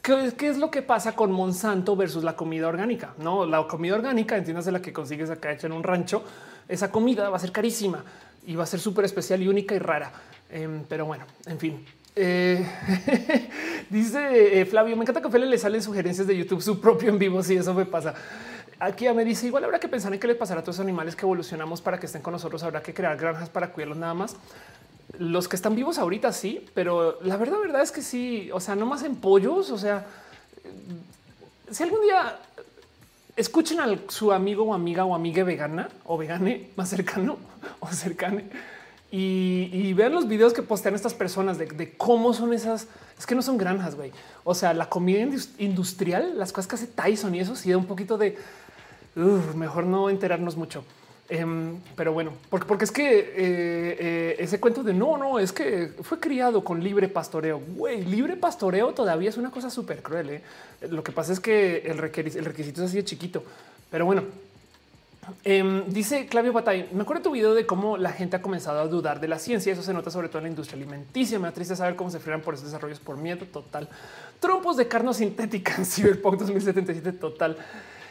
¿Qué, es lo que pasa con Monsanto versus la comida orgánica? No, la comida orgánica, entiendas la que consigues acá hecha en un rancho. Esa comida va a ser carísima y va a ser súper especial y única y rara. Em, pero bueno, en fin, eh, dice eh, Flavio, me encanta que a Fele le salen sugerencias de YouTube su propio en vivo. Si eso me pasa. Aquí ya me dice igual habrá que pensar en qué le pasará a todos los animales que evolucionamos para que estén con nosotros. Habrá que crear granjas para cuidarlos nada más. Los que están vivos ahorita sí, pero la verdad, verdad es que sí. O sea, no más en pollos. O sea, si algún día escuchen a su amigo o amiga o amiga vegana o vegane más cercano o cercane y, vean los videos que postean estas personas de, cómo son esas. Es que no son granjas, güey. O sea, la comida industrial, las cosas que hace Tyson y eso sí da un poquito de mejor no enterarnos mucho. Em, pero bueno, porque, es que eh, eh, ese cuento de no, no, es que fue criado con libre pastoreo. Güey, libre pastoreo todavía es una cosa súper cruel. ¿eh? Lo que pasa es que el, requisito es así de chiquito. Pero bueno, Em, dice Clavio Batay, me acuerdo tu video de cómo la gente ha comenzado a dudar de la ciencia. Eso se nota sobre todo en la industria alimenticia. Me da triste saber cómo se frenan por esos desarrollos por miedo total. Trompos de carne sintética en Cyberpunk 2077 total.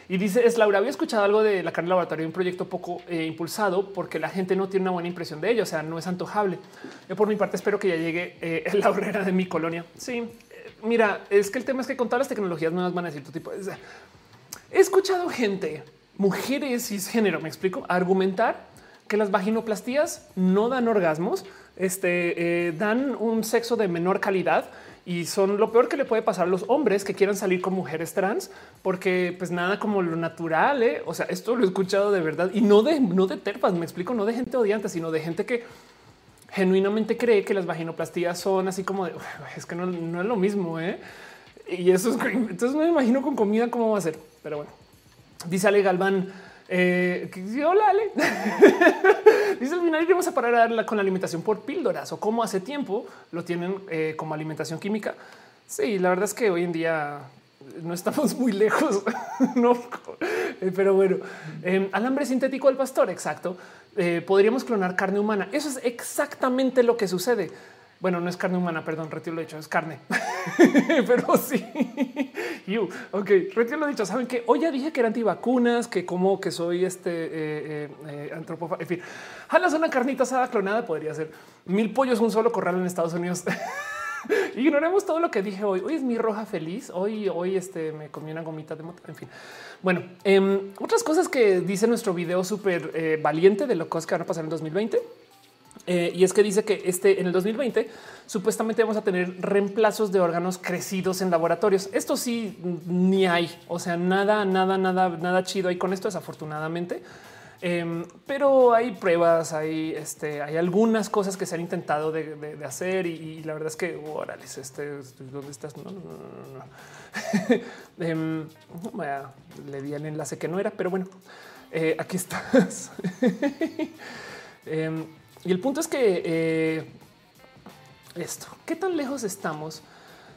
Y dice es Laura, había escuchado algo de la carne laboratorio, un proyecto poco eh, impulsado porque la gente no tiene una buena impresión de ello. O sea, no es antojable. Yo por mi parte espero que ya llegue eh, la horrera de mi colonia. Sí, eh, mira, es que el tema es que con todas las tecnologías nuevas van a decir tu tipo. he escuchado gente mujeres cisgénero, me explico, argumentar que las vaginoplastías no dan orgasmos, este, eh, dan un sexo de menor calidad y son lo peor que le puede pasar a los hombres que quieran salir con mujeres trans, porque pues nada como lo natural. ¿eh? O sea, esto lo he escuchado de verdad y no de, no de terpas, me explico, no de gente odiante, sino de gente que genuinamente cree que las vaginoplastías son así como de es que no, es lo mismo. ¿eh? Y eso es entonces no me imagino con comida cómo va a ser, pero bueno. Dice Ale Galván, eh, hola Ale. Dice al final iremos a parar con la alimentación por píldoras o como hace tiempo lo tienen eh, como alimentación química. Sí, la verdad es que hoy en día no estamos muy lejos, eh, pero bueno, em, alambre sintético del pastor. Exacto. podríamos clonar carne humana. Eso es exactamente lo que sucede. Bueno, no es carne humana, perdón, retiro lo dicho, es carne, pero sí. you. Ok, retiro lo dicho. Saben que hoy ya dije que era antivacunas, que como que soy este eh, eh, eh En fin, jalas una carnita asada clonada, podría ser mil pollos, un solo corral en Estados Unidos. Ignoremos todo lo que dije hoy. Hoy es mi roja feliz. Hoy, hoy este, me comí una gomita de moto. En fin. Bueno, em, otras cosas que dice nuestro video súper eh, valiente de lo que van a pasar en 2020. Eh, y es que dice que este en el 2020 supuestamente vamos a tener reemplazos de órganos crecidos en laboratorios. Esto sí, ni hay. O sea, nada, nada, nada, nada chido ahí con esto, desafortunadamente. Em, pero hay pruebas, hay, este, hay algunas cosas que se han intentado de, hacer y, la verdad es que, órale, este, ¿dónde estás? No, no, no, no. Em, le di el enlace que no era, pero bueno, eh, aquí estás. Em, y el punto es que eh, esto, ¿qué tan lejos estamos?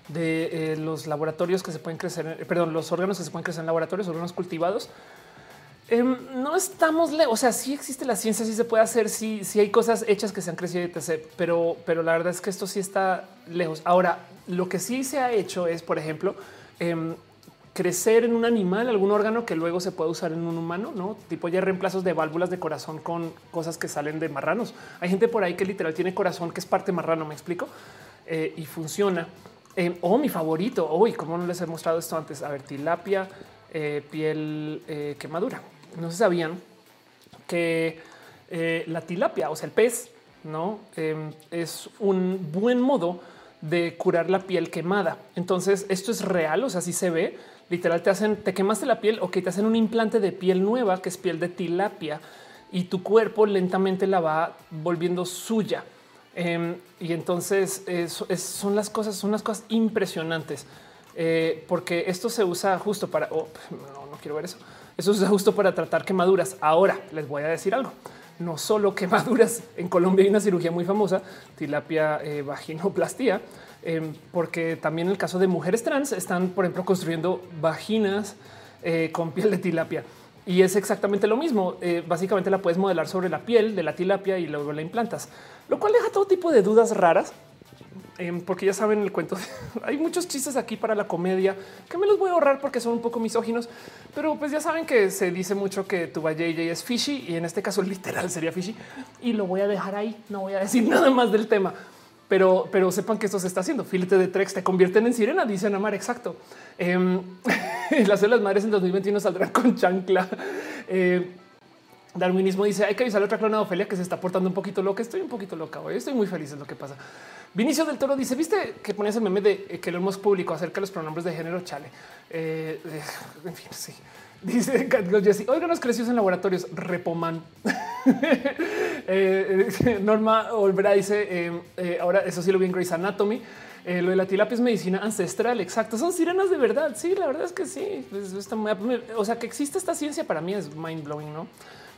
de eh, los laboratorios que se pueden crecer, perdón, los órganos que se pueden crecer en laboratorios, órganos cultivados Em, no estamos lejos. O sea, sí existe la ciencia, sí se puede hacer, sí, sí hay cosas hechas que se han crecido, etc. Pero, pero la verdad es que esto sí está lejos. Ahora, lo que sí se ha hecho es, por ejemplo, em, crecer en un animal algún órgano que luego se puede usar en un humano, no tipo ya reemplazos de válvulas de corazón con cosas que salen de marranos. Hay gente por ahí que literal tiene corazón que es parte marrano, me explico eh, y funciona. o oh, mi favorito. Hoy, como no les he mostrado esto antes, a ver, tilapia, eh, piel eh, quemadura no se sabían que eh, la tilapia, o sea, el pez, no em, es un buen modo de curar la piel quemada. Entonces, esto es real. O sea, si se ve, literal, te hacen, te quemaste la piel o que te hacen un implante de piel nueva, que es piel de tilapia, y tu cuerpo lentamente la va volviendo suya. Em, y entonces son las cosas, son las cosas impresionantes, eh, porque esto se usa justo para. Oh, no quiero ver eso eso es justo para tratar quemaduras. Ahora les voy a decir algo. No solo quemaduras. En Colombia hay una cirugía muy famosa, tilapia eh, vaginoplastía, em, porque también en el caso de mujeres trans están, por ejemplo, construyendo vaginas eh, con piel de tilapia. Y es exactamente lo mismo. Eh, básicamente la puedes modelar sobre la piel de la tilapia y luego la implantas, lo cual deja todo tipo de dudas raras Em, porque ya saben el cuento. Hay muchos chistes aquí para la comedia que me los voy a ahorrar porque son un poco misóginos, pero pues ya saben que se dice mucho que tu JJ es fishy y en este caso literal sería fishy y lo voy a dejar ahí. No voy a decir nada más del tema, pero, pero sepan que esto se está haciendo. Filete de Trex te convierten en sirena, dice Amar. Exacto. Eh, las células madres en 2021 saldrán con chancla. Eh, Darwinismo dice hay que avisar a otra clona de Ofelia que se está portando un poquito loca. Estoy un poquito loca hoy. Estoy muy feliz en lo que pasa. Vinicio del Toro dice: Viste que ponías el meme de eh, que lo hemos público acerca de los pronombres de género. Chale. Eh, eh, en fin, sí. Dice Jesse, nos creció en laboratorios. Repoman. Norma Olvera dice: Ahora eso sí lo vi en Grey's Anatomy. lo de la tilapia es medicina ancestral. Exacto. Son sirenas de verdad. Sí, la verdad es que sí. O sea, que existe esta ciencia para mí es mind blowing, no?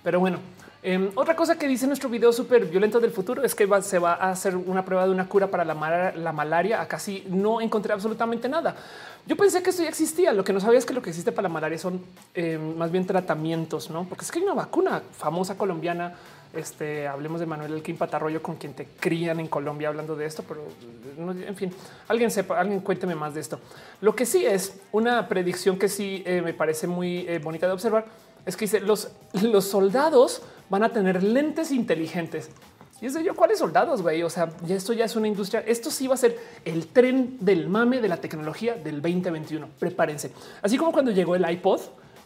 Pero bueno, em, otra cosa que dice nuestro video súper violento del futuro es que se va a hacer una prueba de una cura para la, la malaria. Acá sí no encontré absolutamente nada. Yo pensé que esto ya existía. Lo que no sabía es que lo que existe para la malaria son em, más bien tratamientos, no? Porque es que hay una vacuna famosa colombiana. Este hablemos de Manuel Elquín Patarroyo, con quien te crían en Colombia hablando de esto, pero en fin, alguien sepa, alguien cuénteme más de esto. Lo que sí es una predicción que sí eh, me parece muy eh, bonita de observar es que dice los, los soldados van a tener lentes inteligentes. Y es de yo, ¿cuáles soldados, güey? O sea, ya esto ya es una industria. Esto sí va a ser el tren del mame de la tecnología del 2021. Prepárense. Así como cuando llegó el iPod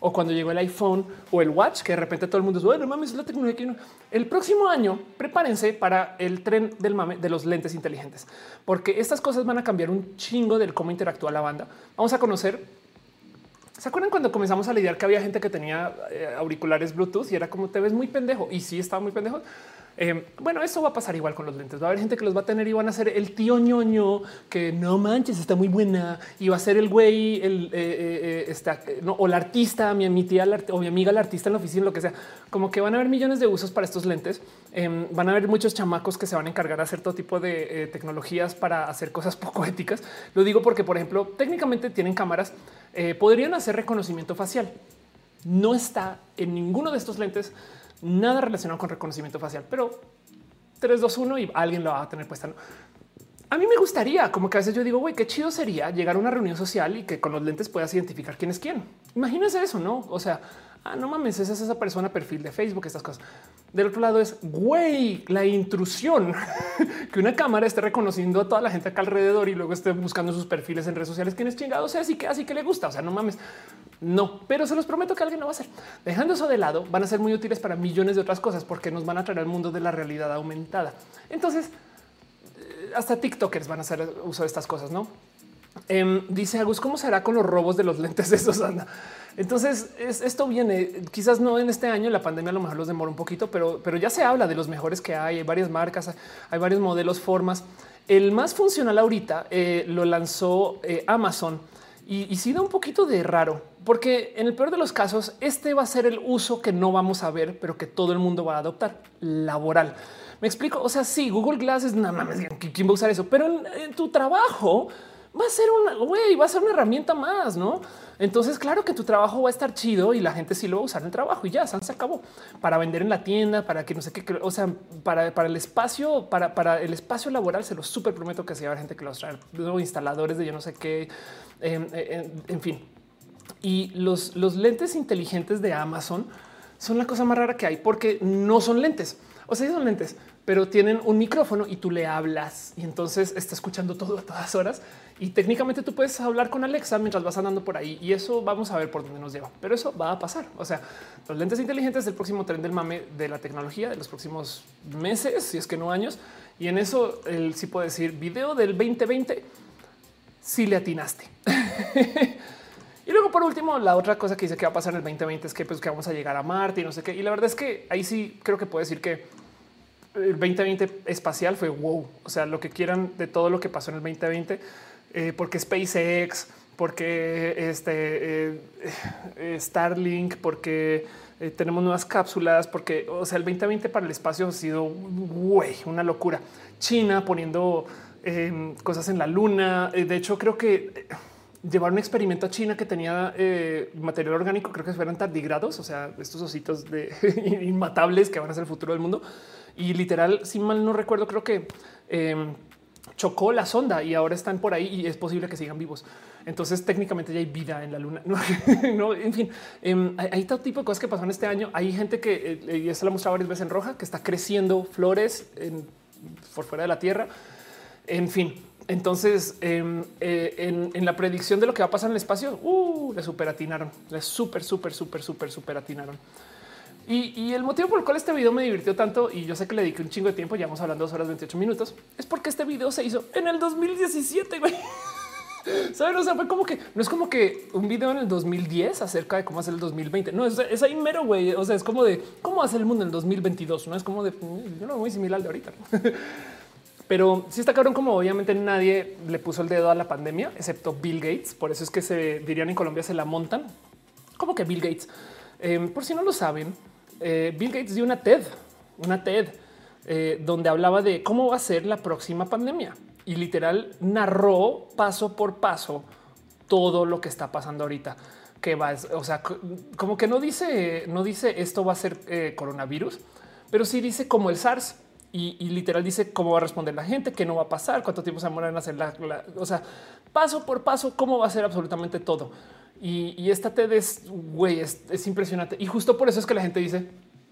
o cuando llegó el iPhone o el Watch, que de repente todo el mundo dice, bueno, mames, es la tecnología. El próximo año, prepárense para el tren del mame de los lentes inteligentes, porque estas cosas van a cambiar un chingo del cómo interactúa la banda. Vamos a conocer ¿Se acuerdan cuando comenzamos a lidiar que había gente que tenía eh, auriculares Bluetooth y era como te ves muy pendejo? Y sí estaba muy pendejo. Eh, bueno, eso va a pasar igual con los lentes. Va a haber gente que los va a tener y van a ser el tío ñoño que no manches, está muy buena y va a ser el güey, el eh, eh, no, o la artista, mi, mi tía o mi amiga, la artista en la oficina, lo que sea. Como que van a haber millones de usos para estos lentes. Em, van a haber muchos chamacos que se van a encargar de hacer todo tipo de tecnologías para hacer cosas poco éticas. Lo digo porque, por ejemplo, técnicamente tienen cámaras, podrían hacer reconocimiento facial. No está en ninguno de estos lentes nada relacionado con reconocimiento facial, pero 3, 2, 1 y alguien lo va a tener puesta. A mí me gustaría, como que a veces yo digo, güey, qué chido sería llegar a una reunión social y que con los lentes puedas identificar quién es quién. Imagínense eso, no? O sea, Ah, no mames, esa es esa persona, perfil de Facebook, estas cosas. Del otro lado es, güey, la intrusión, que una cámara esté reconociendo a toda la gente acá alrededor y luego esté buscando sus perfiles en redes sociales. ¿Quién es chingado? O sea, así que así que le gusta. O sea, no mames. No, pero se los prometo que alguien lo va a hacer. Dejando eso de lado, van a ser muy útiles para millones de otras cosas porque nos van a traer al mundo de la realidad aumentada. Entonces, eh, hasta TikTokers van a hacer uso de estas cosas, ¿no? Em, dice Agus, ¿cómo será con los robos de los lentes de esos? Anda. Entonces esto viene quizás no en este año, la pandemia a lo mejor los demora un poquito, pero, pero ya se habla de los mejores que hay, hay varias marcas, hay varios modelos, formas. El más funcional ahorita eh, lo lanzó eh, Amazon y, y sí da un poquito de raro, porque en el peor de los casos, este va a ser el uso que no vamos a ver, pero que todo el mundo va a adoptar, laboral. Me explico, o sea, sí, Google Glass es nada más, ¿quién va a usar eso? Pero en tu trabajo va a ser una güey, va a ser una herramienta más, no? Entonces, claro que tu trabajo va a estar chido y la gente sí lo va a usar en el trabajo y ya se acabó para vender en la tienda, para que no sé qué, o sea, para, para el espacio, para, para el espacio laboral. Se lo súper prometo que se va gente que los trae, instaladores de yo no sé qué, em, em, en, fin. Y los, los lentes inteligentes de Amazon son la cosa más rara que hay porque no son lentes. O sea, son lentes, pero tienen un micrófono y tú le hablas y entonces está escuchando todo a todas horas y técnicamente tú puedes hablar con Alexa mientras vas andando por ahí y eso vamos a ver por dónde nos lleva. Pero eso va a pasar. O sea, los lentes inteligentes del próximo tren del mame de la tecnología de los próximos meses, si es que no años. Y en eso él sí puede decir video del 2020. Si le atinaste. y luego por último, la otra cosa que dice que va a pasar en el 2020 es que, pues, que vamos a llegar a Marte y no sé qué. Y la verdad es que ahí sí creo que puedo decir que el 2020 espacial fue wow. O sea, lo que quieran de todo lo que pasó en el 2020 eh, porque SpaceX, porque este eh, eh, Starlink, porque tenemos nuevas cápsulas, porque o sea, el 2020 para el espacio ha sido una locura. China poniendo em, cosas en la luna. De hecho, creo que llevar un experimento a China que tenía material orgánico, creo que fueran tardigrados, o sea, estos ositos de inmatables que van a ser el futuro del mundo. Y literal, si mal no recuerdo, creo que em, chocó la sonda y ahora están por ahí y es posible que sigan vivos. Entonces técnicamente ya hay vida en la luna. No, en fin, em, hay, todo tipo de cosas que pasaron este año. Hay gente que eh, ya se la mostrado varias veces en roja, que está creciendo flores por fuera de la Tierra. En fin, entonces em, eh, en, la predicción de lo que va a pasar en el espacio, uh, le superatinaron, le super, súper, súper, súper, súper Y, el motivo por el cual este video me divirtió tanto y yo sé que le dediqué un chingo de tiempo, ya vamos hablando dos horas 28 minutos, es porque este video se hizo en el 2017. Güey. Saben, o sea, fue como que no es como que un video en el 2010 acerca de cómo hacer el 2020. No es, ahí mero, güey. O sea, es como de cómo hacer el mundo en el 2022. No es como de mm, yo no muy similar de ahorita. Pero sí está cabrón, como obviamente nadie le puso el dedo a la pandemia, excepto Bill Gates. Por eso es que se dirían en Colombia se la montan como que Bill Gates. Em, por si no lo saben, eh, Bill Gates dio una TED, una TED, eh, donde hablaba de cómo va a ser la próxima pandemia y literal narró paso por paso todo lo que está pasando ahorita. Que va, o sea, como que no dice, no dice esto va a ser eh, coronavirus, pero sí dice como el SARS y, literal dice cómo va a responder la gente, qué no va a pasar, cuánto tiempo se demoran en hacer la, o sea, paso por paso, cómo va a ser absolutamente todo. Y, esta TED es, güey, es, impresionante. Y justo por eso es que la gente dice,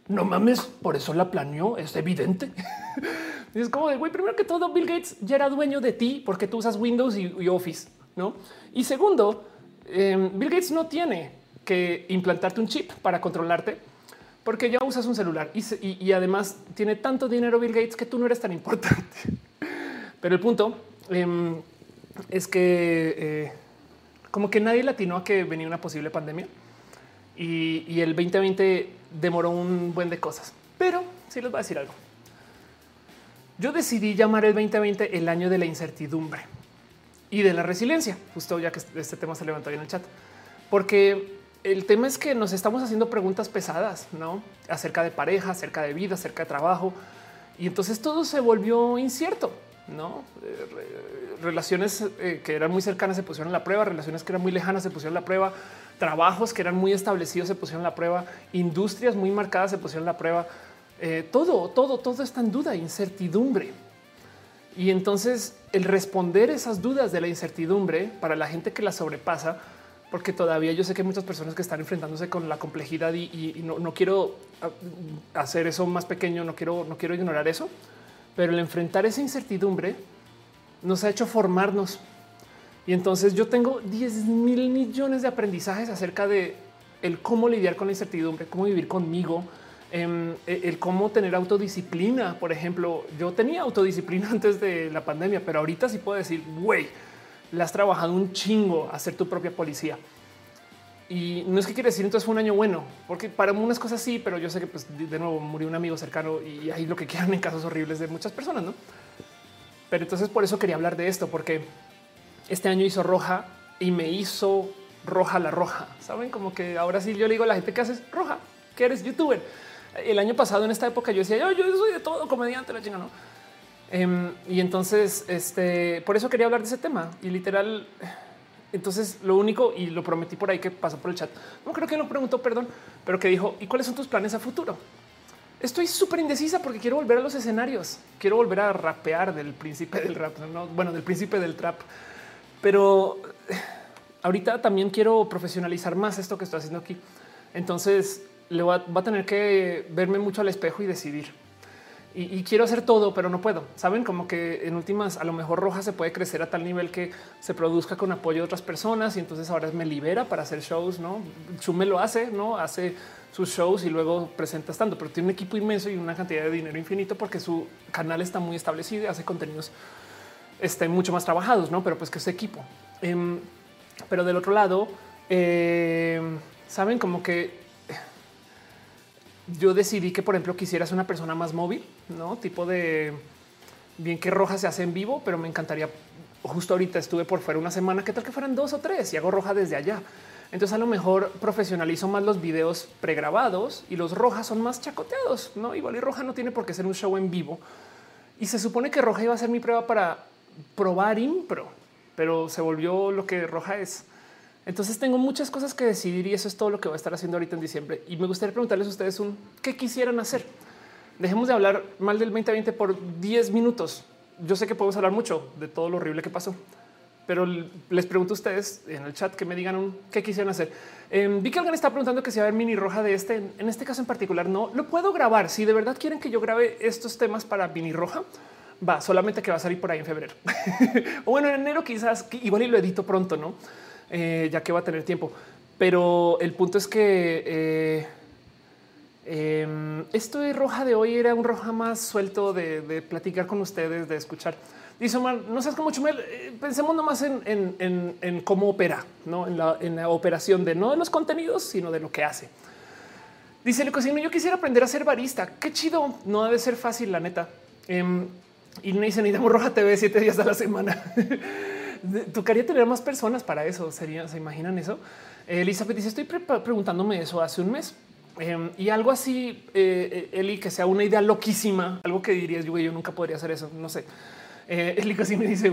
no mames, por eso la planeó, es evidente. es como de, güey, primero que todo, Bill Gates ya era dueño de ti porque tú usas Windows y, Office, ¿no? Y segundo, em, Bill Gates no tiene que implantarte un chip para controlarte porque ya usas un celular y, además tiene tanto dinero Bill Gates que tú no eres tan importante. Pero el punto em, es que... Eh, como que nadie latino a que venía una posible pandemia y, el 2020 demoró un buen de cosas. Pero sí les voy a decir algo. Yo decidí llamar el 2020 el año de la incertidumbre y de la resiliencia, justo ya que este tema se levantó en el chat, porque el tema es que nos estamos haciendo preguntas pesadas, ¿no? Acerca de pareja, acerca de vida, acerca de trabajo. Y entonces todo se volvió incierto, ¿no? Relaciones eh, que eran muy cercanas se pusieron a la prueba, relaciones que eran muy lejanas se pusieron a la prueba, trabajos que eran muy establecidos se pusieron a la prueba, industrias muy marcadas se pusieron a la prueba. Eh, todo, todo, todo está en duda, incertidumbre. Y entonces el responder esas dudas de la incertidumbre para la gente que la sobrepasa porque todavía yo sé que hay muchas personas que están enfrentándose con la complejidad y, no, no, quiero ah, hacer eso más pequeño, no quiero, no quiero ignorar eso, pero el enfrentar esa incertidumbre nos ha hecho formarnos. Y entonces yo tengo 10 mil millones de aprendizajes acerca de el cómo lidiar con la incertidumbre, cómo vivir conmigo, em, e, el cómo tener autodisciplina. Por ejemplo, yo tenía autodisciplina antes de la pandemia, pero ahorita sí puedo decir, güey, le has trabajado un chingo a ser tu propia policía. Y no es que quiere decir entonces fue un año bueno, porque para unas cosas sí, pero yo sé que pues, de nuevo murió un amigo cercano y ahí lo que quieran en casos horribles de muchas personas, ¿no? Pero entonces por eso quería hablar de esto, porque este año hizo roja y me hizo roja la roja. Saben como que ahora sí yo le digo a la gente que haces roja, que eres youtuber. El año pasado en esta época yo decía yo, yo soy de todo comediante, la chingada, no? Em, y entonces, este, por eso quería hablar de ese tema y literal. Entonces, lo único y lo prometí por ahí que pasó por el chat. No creo que lo preguntó, perdón, pero que dijo: ¿Y cuáles son tus planes a futuro? Estoy súper indecisa porque quiero volver a los escenarios. Quiero volver a rapear del príncipe del rap, ¿no? bueno, del príncipe del trap. Pero ahorita también quiero profesionalizar más esto que estoy haciendo aquí. Entonces, le va a tener que verme mucho al espejo y decidir y, quiero hacer todo, pero no puedo. Saben como que en últimas a lo mejor Roja se puede crecer a tal nivel que se produzca con apoyo de otras personas y entonces ahora me libera para hacer shows. No Chume lo hace, no hace sus shows y luego presenta estando, pero tiene un equipo inmenso y una cantidad de dinero infinito porque su canal está muy establecido y hace contenidos este, mucho más trabajados, no? Pero pues que es equipo. Em, pero del otro lado, em, saben como que yo decidí que, por ejemplo, quisieras una persona más móvil, no tipo de bien que roja se hace en vivo, pero me encantaría. Justo ahorita estuve por fuera una semana. ¿Qué tal que fueran dos o tres y hago roja desde allá? Entonces a lo mejor profesionalizo más los videos pregrabados y los rojas son más chacoteados. No igual y roja no tiene por qué ser un show en vivo. Y se supone que roja iba a ser mi prueba para probar impro, pero se volvió lo que roja es. Entonces tengo muchas cosas que decidir y eso es todo lo que voy a estar haciendo ahorita en diciembre. Y me gustaría preguntarles a ustedes un qué quisieran hacer. Dejemos de hablar mal del 2020 por 10 minutos. Yo sé que podemos hablar mucho de todo lo horrible que pasó, pero les pregunto a ustedes en el chat que me digan un, qué quisieran hacer. Em, vi que alguien está preguntando que si va a haber mini roja de este. En este caso en particular, no lo puedo grabar. Si de verdad quieren que yo grabe estos temas para mini roja, va solamente que va a salir por ahí en febrero o bueno, en enero, quizás igual y lo edito pronto, no? Eh, ya que va a tener tiempo. Pero el punto es que eh, em, esto de roja de hoy era un roja más suelto de, platicar con ustedes, de escuchar. Dice Omar, no seas como Chumel, eh, pensemos nomás en, cómo opera, ¿no? En la, operación de no de los contenidos, sino de lo que hace. Dice el cocino, yo quisiera aprender a ser barista. Qué chido, no debe ser fácil, la neta. Em, y me dice, necesitamos Roja TV siete días a la semana. tocaría tener más personas para eso. Sería, se imaginan eso. Elizabeth dice: Estoy preguntándome eso hace un mes. Em, y algo así, eh, eh, Eli, que sea una idea loquísima, algo que dirías yo, yo nunca podría hacer eso. No sé. Eh, Eli casi me dice: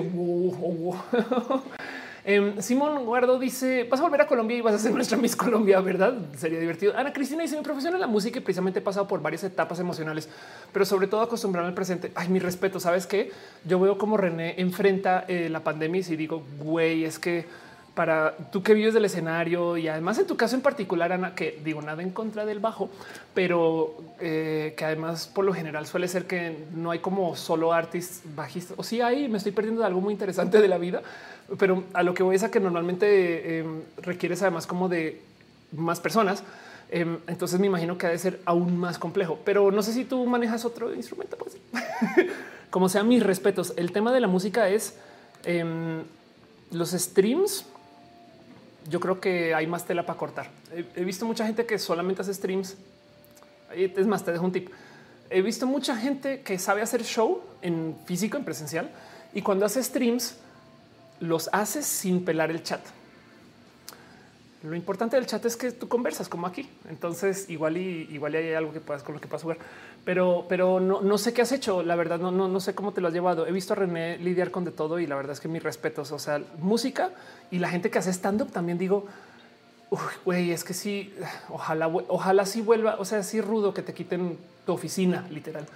Em, Simón Guardo dice: Vas a volver a Colombia y vas a ser nuestra Miss Colombia, ¿verdad? Sería divertido. Ana Cristina dice: Mi profesión en la música y precisamente he pasado por varias etapas emocionales, pero sobre todo acostumbrarme al presente. Ay, mi respeto. Sabes que yo veo como René enfrenta eh, la pandemia y digo, güey, es que para tú que vives del escenario y además en tu caso en particular, Ana, que digo nada en contra del bajo, pero eh, que además por lo general suele ser que no hay como solo artistas bajistas o sí hay, me estoy perdiendo de algo muy interesante de la vida, pero a lo que voy es a que normalmente em, requieres además como de más personas. Em, entonces me imagino que ha de ser aún más complejo, pero no sé si tú manejas otro instrumento, pues como sea mis respetos. El tema de la música es em, los streams yo creo que hay más tela para cortar. He, visto mucha gente que solamente hace streams. Es más, te dejo un tip. He visto mucha gente que sabe hacer show en físico, en presencial, y cuando hace streams los hace sin pelar el chat. Lo importante del chat es que tú conversas como aquí. Entonces, igual y igual hay algo que puedas con lo que puedas jugar, pero, pero no, no sé qué has hecho. La verdad, no, no, no sé cómo te lo has llevado. He visto a René lidiar con de todo y la verdad es que mis respetos. O sea, música y la gente que hace stand up también digo, güey, es que sí, ojalá, ojalá sí vuelva. O sea, sí rudo que te quiten tu oficina, literal.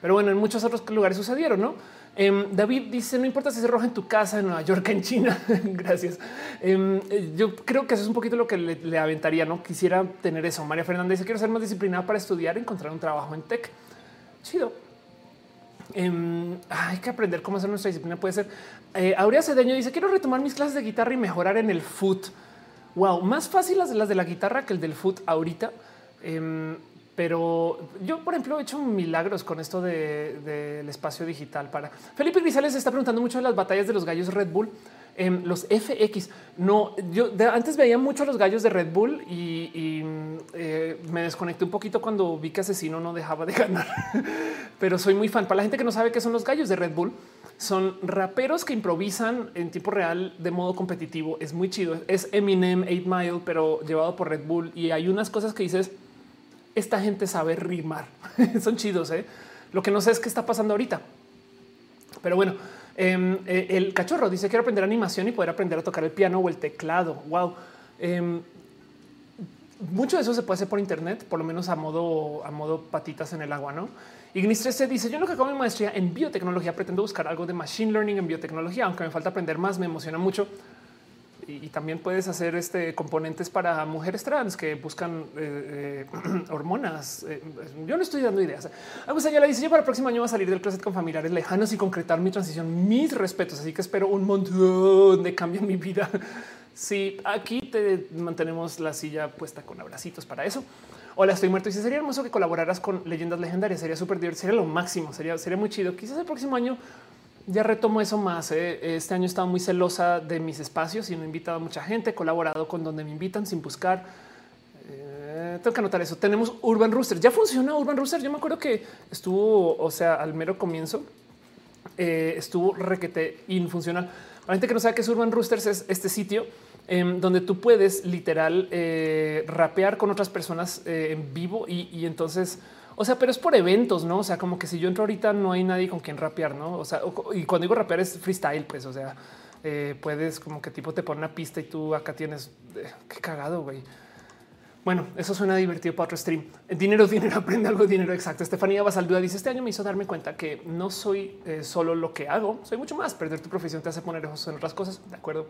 Pero bueno, en muchos otros lugares sucedieron, no? Em, David dice: No importa si se roja en tu casa, en Nueva York, en China. Gracias. Em, eh, yo creo que eso es un poquito lo que le, aventaría. No quisiera tener eso. María Fernández dice: Quiero ser más disciplinada para estudiar, encontrar un trabajo en tech. Chido. Em, hay que aprender cómo hacer nuestra disciplina. Puede ser. Eh, Aurea Cedeño dice: Quiero retomar mis clases de guitarra y mejorar en el foot. Wow, más fácil las de las de la guitarra que el del foot ahorita. Pero yo, por ejemplo, he hecho milagros con esto del espacio digital para Felipe Grisales está preguntando mucho de las batallas de los gallos Red Bull. en los FX. No, yo antes veía mucho los gallos de Red Bull y, eh, me desconecté un poquito cuando vi que Asesino no dejaba de ganar. Pero soy muy fan. Para la gente que no sabe qué son los gallos de Red Bull, son raperos que improvisan en tiempo real de modo competitivo. Es muy chido. Es Eminem, 8 Mile, pero llevado por Red Bull. Y hay unas cosas que dices esta gente sabe rimar. Son chidos. ¿eh? Lo que no sé es qué está pasando ahorita. Pero bueno, em, eh, el cachorro dice quiero aprender animación y poder aprender a tocar el piano o el teclado. Wow. Em, mucho de eso se puede hacer por internet, por lo menos a modo, a modo patitas en el agua, ¿no? Ignis 13 dice, yo lo que acabo mi maestría en biotecnología pretendo buscar algo de machine learning en biotecnología, aunque me falta aprender más, me emociona mucho y, también puedes hacer este componentes para mujeres trans que buscan eh, eh, hormonas. Eh, yo no estoy dando ideas. Ya le dice yo para el próximo año va a salir del closet con familiares lejanos y concretar mi transición. Mis respetos. Así que espero un montón de cambio en mi vida. Sí, aquí te mantenemos la silla puesta con abracitos para eso. Hola, estoy muerto. Y si sería hermoso que colaboraras con leyendas legendarias, sería súper divertido, sería lo máximo, sería, sería muy chido. Quizás el próximo año ya retomo eso más. ¿eh? Este año he estado muy celosa de mis espacios y no he invitado a mucha gente, he colaborado con donde me invitan sin buscar. Eh, tengo que anotar eso. Tenemos Urban Rooster. Ya funciona Urban Rooster. Yo me acuerdo que estuvo, o sea, al mero comienzo eh, estuvo requete infuncional. Para gente que no sabe qué es Urban Roosters, es este sitio em, donde tú puedes literal rapear con otras personas en vivo y entonces o sea, pero es por eventos, no? O sea, como que si yo entro ahorita no hay nadie con quien rapear, no? O sea, y cuando digo rapear es freestyle, pues, o sea, eh, puedes como que tipo te pone una pista y tú acá tienes eh, qué cagado, güey. Bueno, eso suena divertido para otro stream. Dinero, dinero, aprende algo, dinero exacto. Estefanía Basalduda dice: Este año me hizo darme cuenta que no soy eh, solo lo que hago, soy mucho más. Perder tu profesión te hace poner ojos en otras cosas. De acuerdo.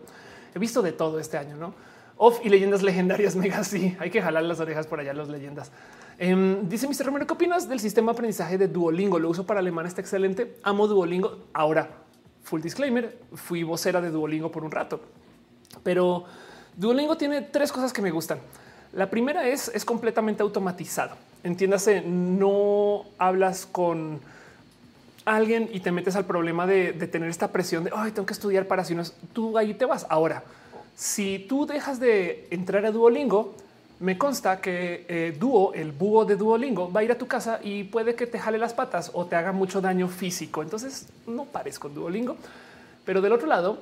He visto de todo este año, no? Off y leyendas legendarias. Mega. Sí, hay que jalar las orejas por allá, los leyendas. Em, dice Mr. Romero, ¿qué opinas del sistema de aprendizaje de Duolingo? Lo uso para alemán, está excelente. Amo Duolingo. Ahora, full disclaimer, fui vocera de Duolingo por un rato, pero Duolingo tiene tres cosas que me gustan. La primera es es completamente automatizado. Entiéndase, no hablas con alguien y te metes al problema de, tener esta presión de ay, tengo que estudiar para si no tú ahí te vas. Ahora, si tú dejas de entrar a Duolingo, me consta que eh, Duo, el búho de Duolingo, va a ir a tu casa y puede que te jale las patas o te haga mucho daño físico. Entonces no pares con Duolingo. Pero del otro lado,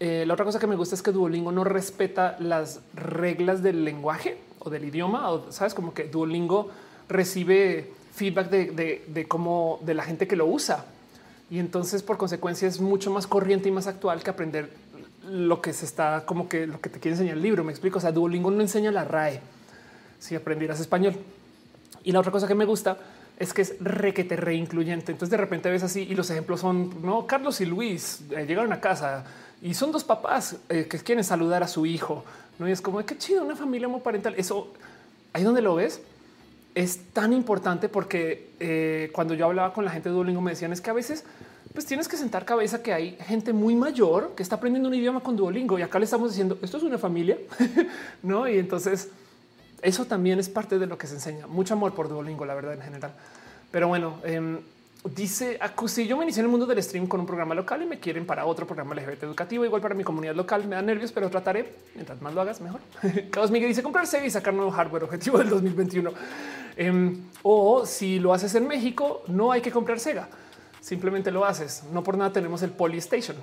eh, la otra cosa que me gusta es que Duolingo no respeta las reglas del lenguaje o del idioma. O sabes, como que Duolingo recibe feedback de, de cómo de la gente que lo usa. Y entonces, por consecuencia, es mucho más corriente y más actual que aprender lo que se está como que lo que te quiere enseñar el libro. Me explico. O sea, Duolingo no enseña la RAE si aprendieras español. Y la otra cosa que me gusta es que es requete reincluyente. Entonces de repente ves así y los ejemplos son no Carlos y Luis eh, llegaron a casa y son dos papás eh, que quieren saludar a su hijo. No y es como qué chido, una familia parental. Eso ahí donde lo ves es tan importante porque eh, cuando yo hablaba con la gente de Duolingo me decían es que a veces pues tienes que sentar cabeza que hay gente muy mayor que está aprendiendo un idioma con Duolingo y acá le estamos diciendo esto es una familia, no? Y entonces eso también es parte de lo que se enseña. Mucho amor por Duolingo, la verdad, en general. Pero bueno, eh, dice Acusi, yo me inicié en el mundo del stream con un programa local y me quieren para otro programa LGBT educativo, igual para mi comunidad local. Me da nervios, pero trataré. Mientras más lo hagas, mejor. Carlos Miguel dice comprarse y sacar nuevo hardware objetivo del 2021. Em, o si lo haces en México, no hay que comprar Sega. Simplemente lo haces. No por nada tenemos el Polystation.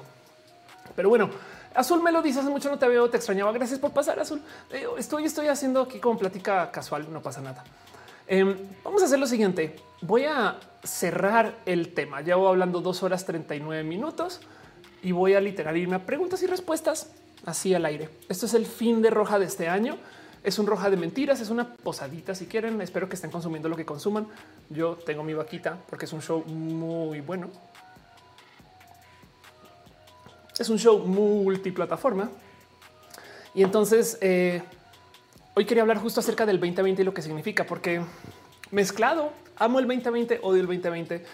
Pero bueno, Azul me lo dice hace mucho, no te veo, te extrañaba. Gracias por pasar, Azul. Eh, estoy, estoy haciendo aquí como plática casual, no pasa nada. Em, vamos a hacer lo siguiente. Voy a cerrar el tema. Llevo hablando dos horas 39 minutos y voy a literal irme a preguntas y respuestas así al aire. Esto es el fin de roja de este año. Es un roja de mentiras, es una posadita si quieren. Espero que estén consumiendo lo que consuman. Yo tengo mi vaquita porque es un show muy bueno. Es un show multiplataforma. Y entonces eh, hoy quería hablar justo acerca del 2020 y lo que significa, porque mezclado, amo el 2020, odio el 2020.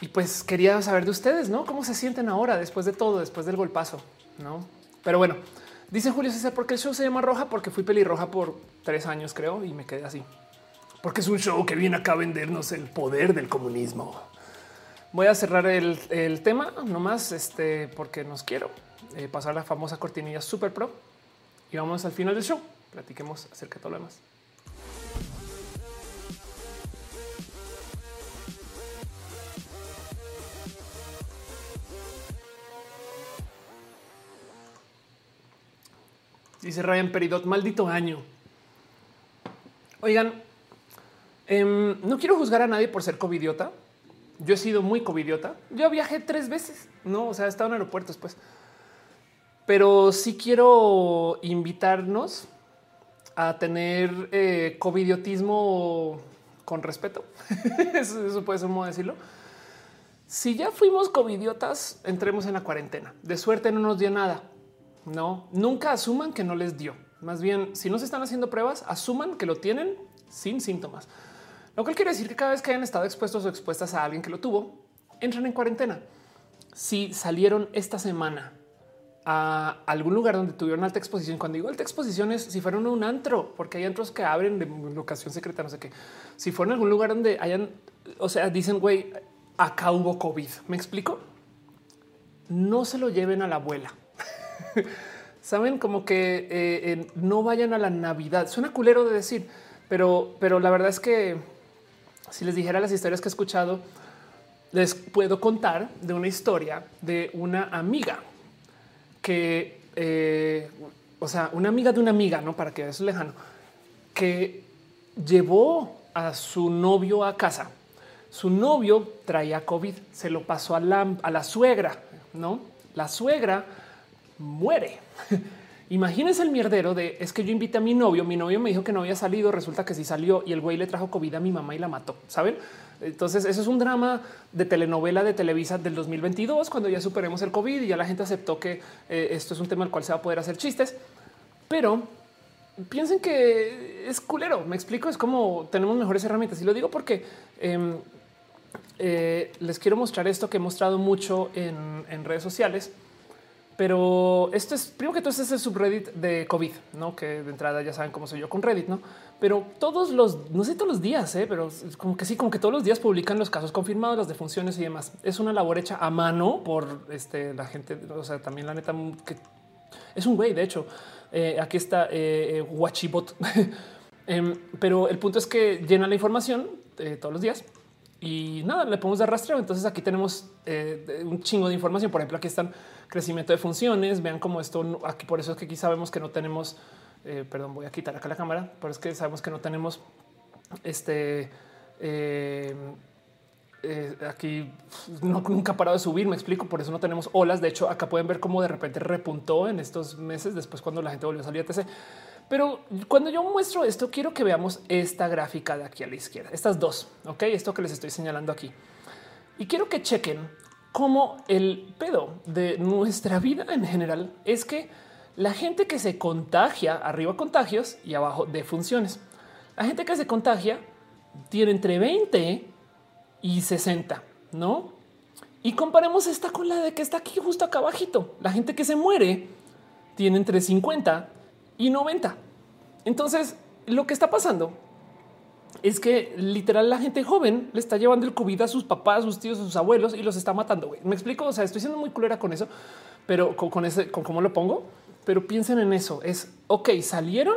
Y pues quería saber de ustedes, ¿no? ¿Cómo se sienten ahora después de todo, después del golpazo? ¿No? Pero bueno, dice Julio César, ¿por qué el show se llama Roja? Porque fui pelirroja por tres años, creo, y me quedé así. Porque es un show que viene acá a vendernos el poder del comunismo. Voy a cerrar el, tema nomás este, porque nos quiero eh, pasar la famosa cortinilla super pro y vamos al final del show. Platiquemos acerca de todo lo demás. Dice Ryan Peridot, maldito año. Oigan, em, no quiero juzgar a nadie por ser covidiota. Yo he sido muy covidiota. Yo viajé tres veces, no? O sea, he estado en aeropuertos, pues. Pero sí quiero invitarnos a tener eh, covidiotismo con respeto. eso, eso puede ser un modo de decirlo. Si ya fuimos covidiotas, entremos en la cuarentena. De suerte no nos dio nada no, nunca asuman que no les dio. Más bien, si no se están haciendo pruebas, asuman que lo tienen sin síntomas. Lo cual quiere decir que cada vez que hayan estado expuestos o expuestas a alguien que lo tuvo, entran en cuarentena. Si salieron esta semana a algún lugar donde tuvieron alta exposición, cuando digo alta exposición es si fueron a un antro, porque hay antros que abren de locación secreta, no sé qué. Si fueron a algún lugar donde hayan, o sea, dicen, güey, acá hubo COVID. ¿Me explico? No se lo lleven a la abuela Saben como que eh, no vayan a la Navidad. Suena culero de decir, pero, pero la verdad es que si les dijera las historias que he escuchado, les puedo contar de una historia de una amiga que, eh, o sea, una amiga de una amiga, no para que eso lejano, que llevó a su novio a casa. Su novio traía COVID, se lo pasó a la, a la suegra, no? La suegra muere. Imagínense el mierdero de es que yo invité a mi novio, mi novio me dijo que no había salido, resulta que sí salió y el güey le trajo COVID a mi mamá y la mató, ¿saben? Entonces eso es un drama de telenovela de Televisa del 2022, cuando ya superemos el COVID y ya la gente aceptó que eh, esto es un tema al cual se va a poder hacer chistes, pero piensen que es culero, me explico, es como tenemos mejores herramientas y lo digo porque em, eh, les quiero mostrar esto que he mostrado mucho en redes sociales pero esto es, primero que todo, este es el subreddit de COVID, ¿no? Que de entrada ya saben cómo soy yo con Reddit, ¿no? Pero todos los, no sé todos los días, ¿eh? pero como que sí, como que todos los días publican los casos confirmados, las defunciones y demás. Es una labor hecha a mano por este, la gente, o sea, también la neta, que es un güey, de hecho. Eh, aquí está eh, eh Watchibot. Em, pero el punto es que llena la información eh, todos los días y nada, le podemos dar rastreo. Entonces aquí tenemos un chingo de información. Por ejemplo, aquí están crecimiento de funciones. Vean cómo esto aquí, por eso es que aquí sabemos que no tenemos, eh, perdón, voy a quitar acá la cámara, pero es que sabemos que no tenemos este eh, eh, aquí no, nunca ha parado de subir. Me explico. Por eso no tenemos olas. De hecho, acá pueden ver cómo de repente repuntó en estos meses después cuando la gente volvió a salir a TC. Pero cuando yo muestro esto, quiero que veamos esta gráfica de aquí a la izquierda, estas dos. Ok, esto que les estoy señalando aquí y quiero que chequen como el pedo de nuestra vida en general es que la gente que se contagia, arriba contagios y abajo defunciones. La gente que se contagia tiene entre 20 y 60, ¿no? Y comparemos esta con la de que está aquí justo acá abajito. La gente que se muere tiene entre 50 y 90. Entonces, lo que está pasando es que literal la gente joven le está llevando el COVID a sus papás, sus tíos, sus abuelos y los está matando. Me explico. O sea, estoy siendo muy culera con eso, pero con, ese, con cómo lo pongo. Pero piensen en eso. Es ok, salieron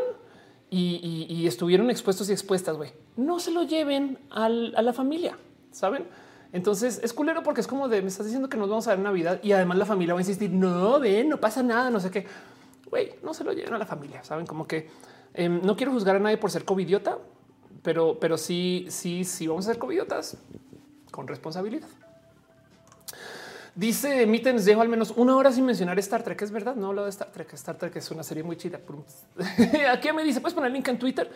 y, estuvieron expuestos y expuestas. No se lo lleven a la familia, saben? Entonces es culero porque es como de me estás diciendo que nos vamos a ver Navidad y además la familia va a insistir. No ven, no pasa nada, no sé qué. Güey, no se lo lleven a la familia. Saben como que em, no quiero juzgar a nadie por ser covidiota, pero, pero sí, sí, sí vamos a ser cobiotas con responsabilidad. Dice Mittens, dejo al menos una hora sin mencionar Star Trek. Es verdad, no hablo de Star Trek. Star Trek es una serie muy chida. Aquí me dice, puedes poner el link en Twitter.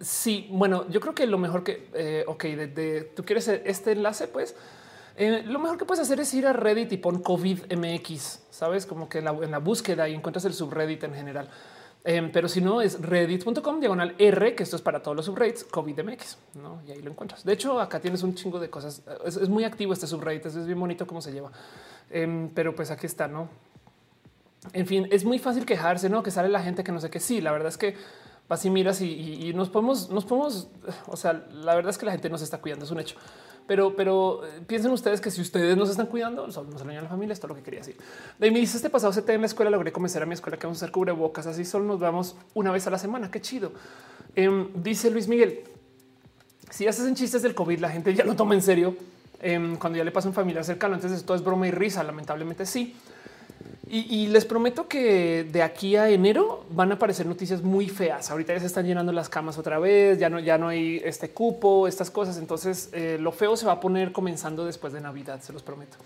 sí, bueno, yo creo que lo mejor que, eh, ok, de, tú quieres este enlace, pues Eh, lo mejor que puedes hacer es ir a Reddit y pon COVID MX, sabes, como que en la búsqueda y encuentras el subreddit en general. Em, pero si no es reddit.com diagonal R, que esto es para todos los subreddits COVID MX, ¿no? Y ahí lo encuentras. De hecho, acá tienes un chingo de cosas. Es, muy activo este subreddit, es bien bonito cómo se lleva. Em, pero pues aquí está, ¿no? En fin, es muy fácil quejarse, ¿no? Que sale la gente que no sé qué. Sí, la verdad es que vas y miras y, nos podemos, nos podemos, o sea, la verdad es que la gente nos está cuidando, es un hecho. Pero, pero eh, piensen ustedes que si ustedes nos están cuidando, nos a la familia, esto es lo que quería decir. De mí dice este pasado CT en la escuela, logré convencer a mi escuela que vamos a hacer cubrebocas, así solo nos vamos una vez a la semana. Qué chido. Em, dice Luis Miguel, si haces chistes del COVID, la gente ya lo toma en serio. Em, cuando ya le pasa un familiar cercano, entonces esto es broma y risa. Lamentablemente sí. Y, les prometo que de aquí a enero van a aparecer noticias muy feas. Ahorita ya se están llenando las camas otra vez, ya no, ya no hay este cupo, estas cosas. Entonces eh, lo feo se va a poner comenzando después de Navidad, se los prometo.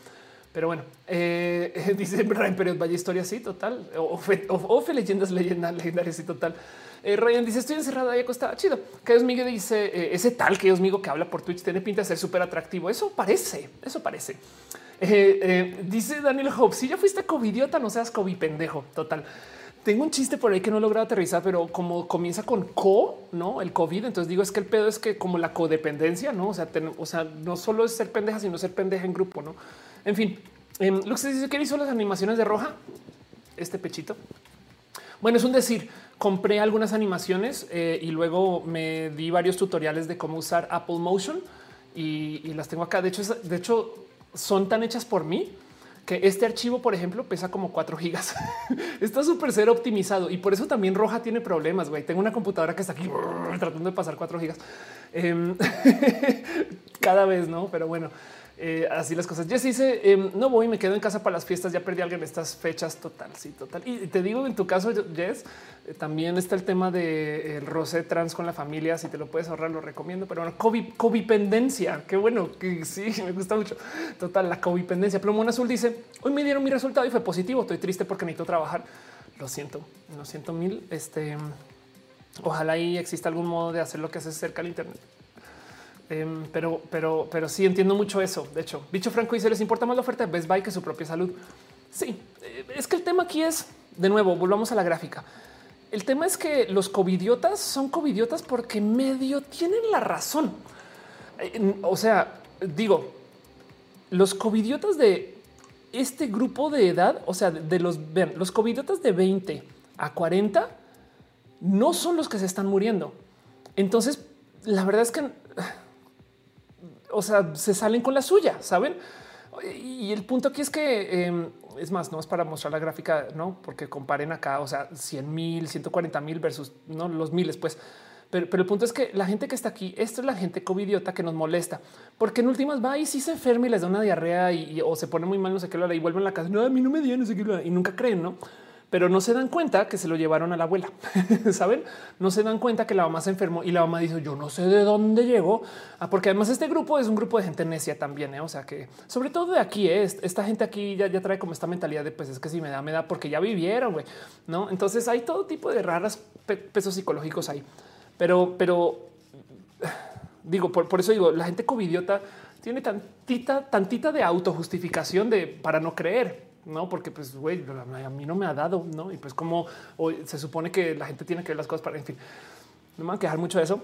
Pero bueno, eh, dice Ryan Pérez, vaya historia, sí, total. O, fe, leyendas, leyendas, legendarias, sí, total. Eh, Ryan dice: Estoy encerrada y acostada. Chido. Que Dios Miguel dice: Ese tal que Dios Migo que habla por Twitch tiene pinta de ser súper atractivo. Eso parece, eso parece. Eh, eh, dice Daniel Hope, si ya fuiste covidiota, no seas COVID pendejo. Total. Tengo un chiste por ahí que no he logrado aterrizar, pero como comienza con co, no el COVID. Entonces digo es que el pedo es que como la codependencia, no? O sea, o sea, no solo es ser pendeja, sino ser pendeja en grupo, no? En fin, eh, Lux dice que hizo las animaciones de roja. Este pechito. Bueno, es un decir, compré algunas animaciones eh, y luego me di varios tutoriales de cómo usar Apple Motion y las tengo acá. De hecho, de hecho, son tan hechas por mí que este archivo, por ejemplo, pesa como 4 gigas. está súper ser optimizado y por eso también Roja tiene problemas. Güey, tengo una computadora que está aquí tratando de pasar 4 gigas em, cada vez, no? Pero bueno, eh, así las cosas. Jess dice em, no voy, me quedo en casa para las fiestas. Ya perdí a alguien en estas fechas. Total, sí, total. Y te digo, en tu caso, Jess, eh, también está el tema de el rosé trans con la familia. Si te lo puedes ahorrar, lo recomiendo. Pero bueno, COVID, covipendencia. Qué bueno que sí, me gusta mucho. Total, la covipendencia. Plumón Azul dice hoy me dieron mi resultado y fue positivo. Estoy triste porque necesito trabajar. Lo siento, lo siento mil. Este ojalá y exista algún modo de hacer lo que hace cerca al Internet. Em, pero, pero, pero sí entiendo mucho eso. De hecho, bicho Franco dice les importa más la oferta de Best Buy que su propia salud. Sí, eh, es que el tema aquí es de nuevo, volvamos a la gráfica. El tema es que los covidiotas son covidiotas porque medio tienen la razón. Eh, o sea, digo, los covidiotas de este grupo de edad, o sea, de los, vean, los covidiotas de 20 a 40 no son los que se están muriendo. Entonces, la verdad es que o sea, se salen con la suya, saben? Y el punto aquí es que em, es más, no es para mostrar la gráfica, no porque comparen acá, o sea, 100 mil, 140 mil versus no los miles, pues. Pero, el punto es que la gente que está aquí, esto es la gente covidiota que nos molesta, porque en últimas va y si se enferma y les da una diarrea y, o se pone muy mal, no sé qué, y vuelven a la casa. No, a mí no me dio, no sé qué, y nunca creen, no? Pero no se dan cuenta que se lo llevaron a la abuela. Saben, no se dan cuenta que la mamá se enfermó y la mamá dice yo no sé de dónde llegó, ah, porque además este grupo es un grupo de gente necia también. ¿eh? O sea que sobre todo de aquí, ¿eh? esta gente aquí ya, ya trae como esta mentalidad de pues es que si me da, me da porque ya vivieron. No, entonces hay todo tipo de raras pesos psicológicos ahí, pero, pero digo, por, por eso digo, la gente covidiota tiene tantita, tantita de autojustificación de para no creer no, porque pues güey, a mí no me ha dado, no? Y pues como se supone que la gente tiene que ver las cosas para, en fin, no me van a quejar mucho de eso,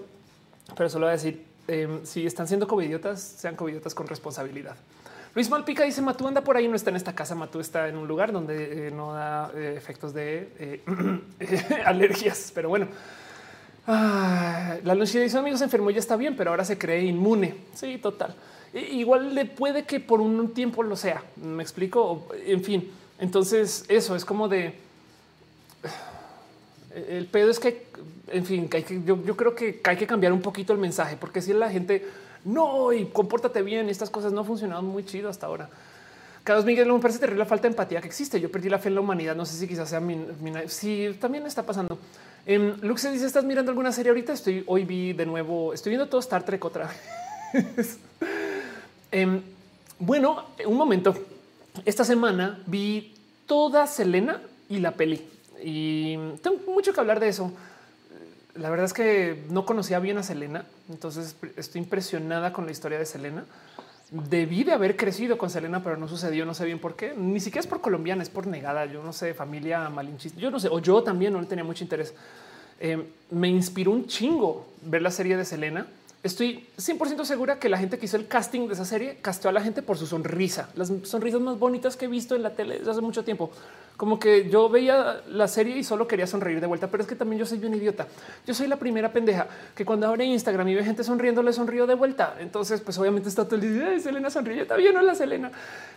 pero solo voy a decir em, si están siendo covidiotas, sean covidiotas con responsabilidad. Luis Malpica dice Matú anda por ahí, no está en esta casa. Matú está en un lugar donde eh, no da eh, efectos de eh, alergias, pero bueno. Ah, la dice amigos se enfermó, ya está bien, pero ahora se cree inmune. Sí, total igual le puede que por un tiempo lo sea. Me explico. En fin, entonces eso es como de el pedo es que, en fin, que, hay que yo, creo que hay que cambiar un poquito el mensaje, porque si la gente no y compórtate bien, estas cosas no han funcionado muy chido hasta ahora. Carlos Miguel, me parece terrible la falta de empatía que existe. Yo perdí la fe en la humanidad. No sé si quizás sea mi, si también está pasando. En em, Luxe dice: ¿Estás mirando alguna serie ahorita? Estoy hoy vi de nuevo, estoy viendo todo Star Trek otra vez. Em, bueno, un momento. Esta semana vi toda Selena y la peli y tengo mucho que hablar de eso. La verdad es que no conocía bien a Selena, entonces estoy impresionada con la historia de Selena. debí de haber crecido con Selena, pero no sucedió. No sé bien por qué. Ni siquiera es por colombiana, es por negada. Yo no sé, familia malinchista. Yo no sé, o yo también no tenía mucho interés. Eh, me inspiró un chingo ver la serie de Selena. Estoy 100% segura que la gente que hizo el casting de esa serie casteó a la gente por su sonrisa, las sonrisas más bonitas que he visto en la tele desde hace mucho tiempo. Como que yo veía la serie y solo quería sonreír de vuelta, pero es que también yo soy un idiota. Yo soy la primera pendeja que cuando abre Instagram y ve gente sonriendo, le sonrío de vuelta. Entonces, pues obviamente está todo el día, Selena sonríe, está bien, no la Selena.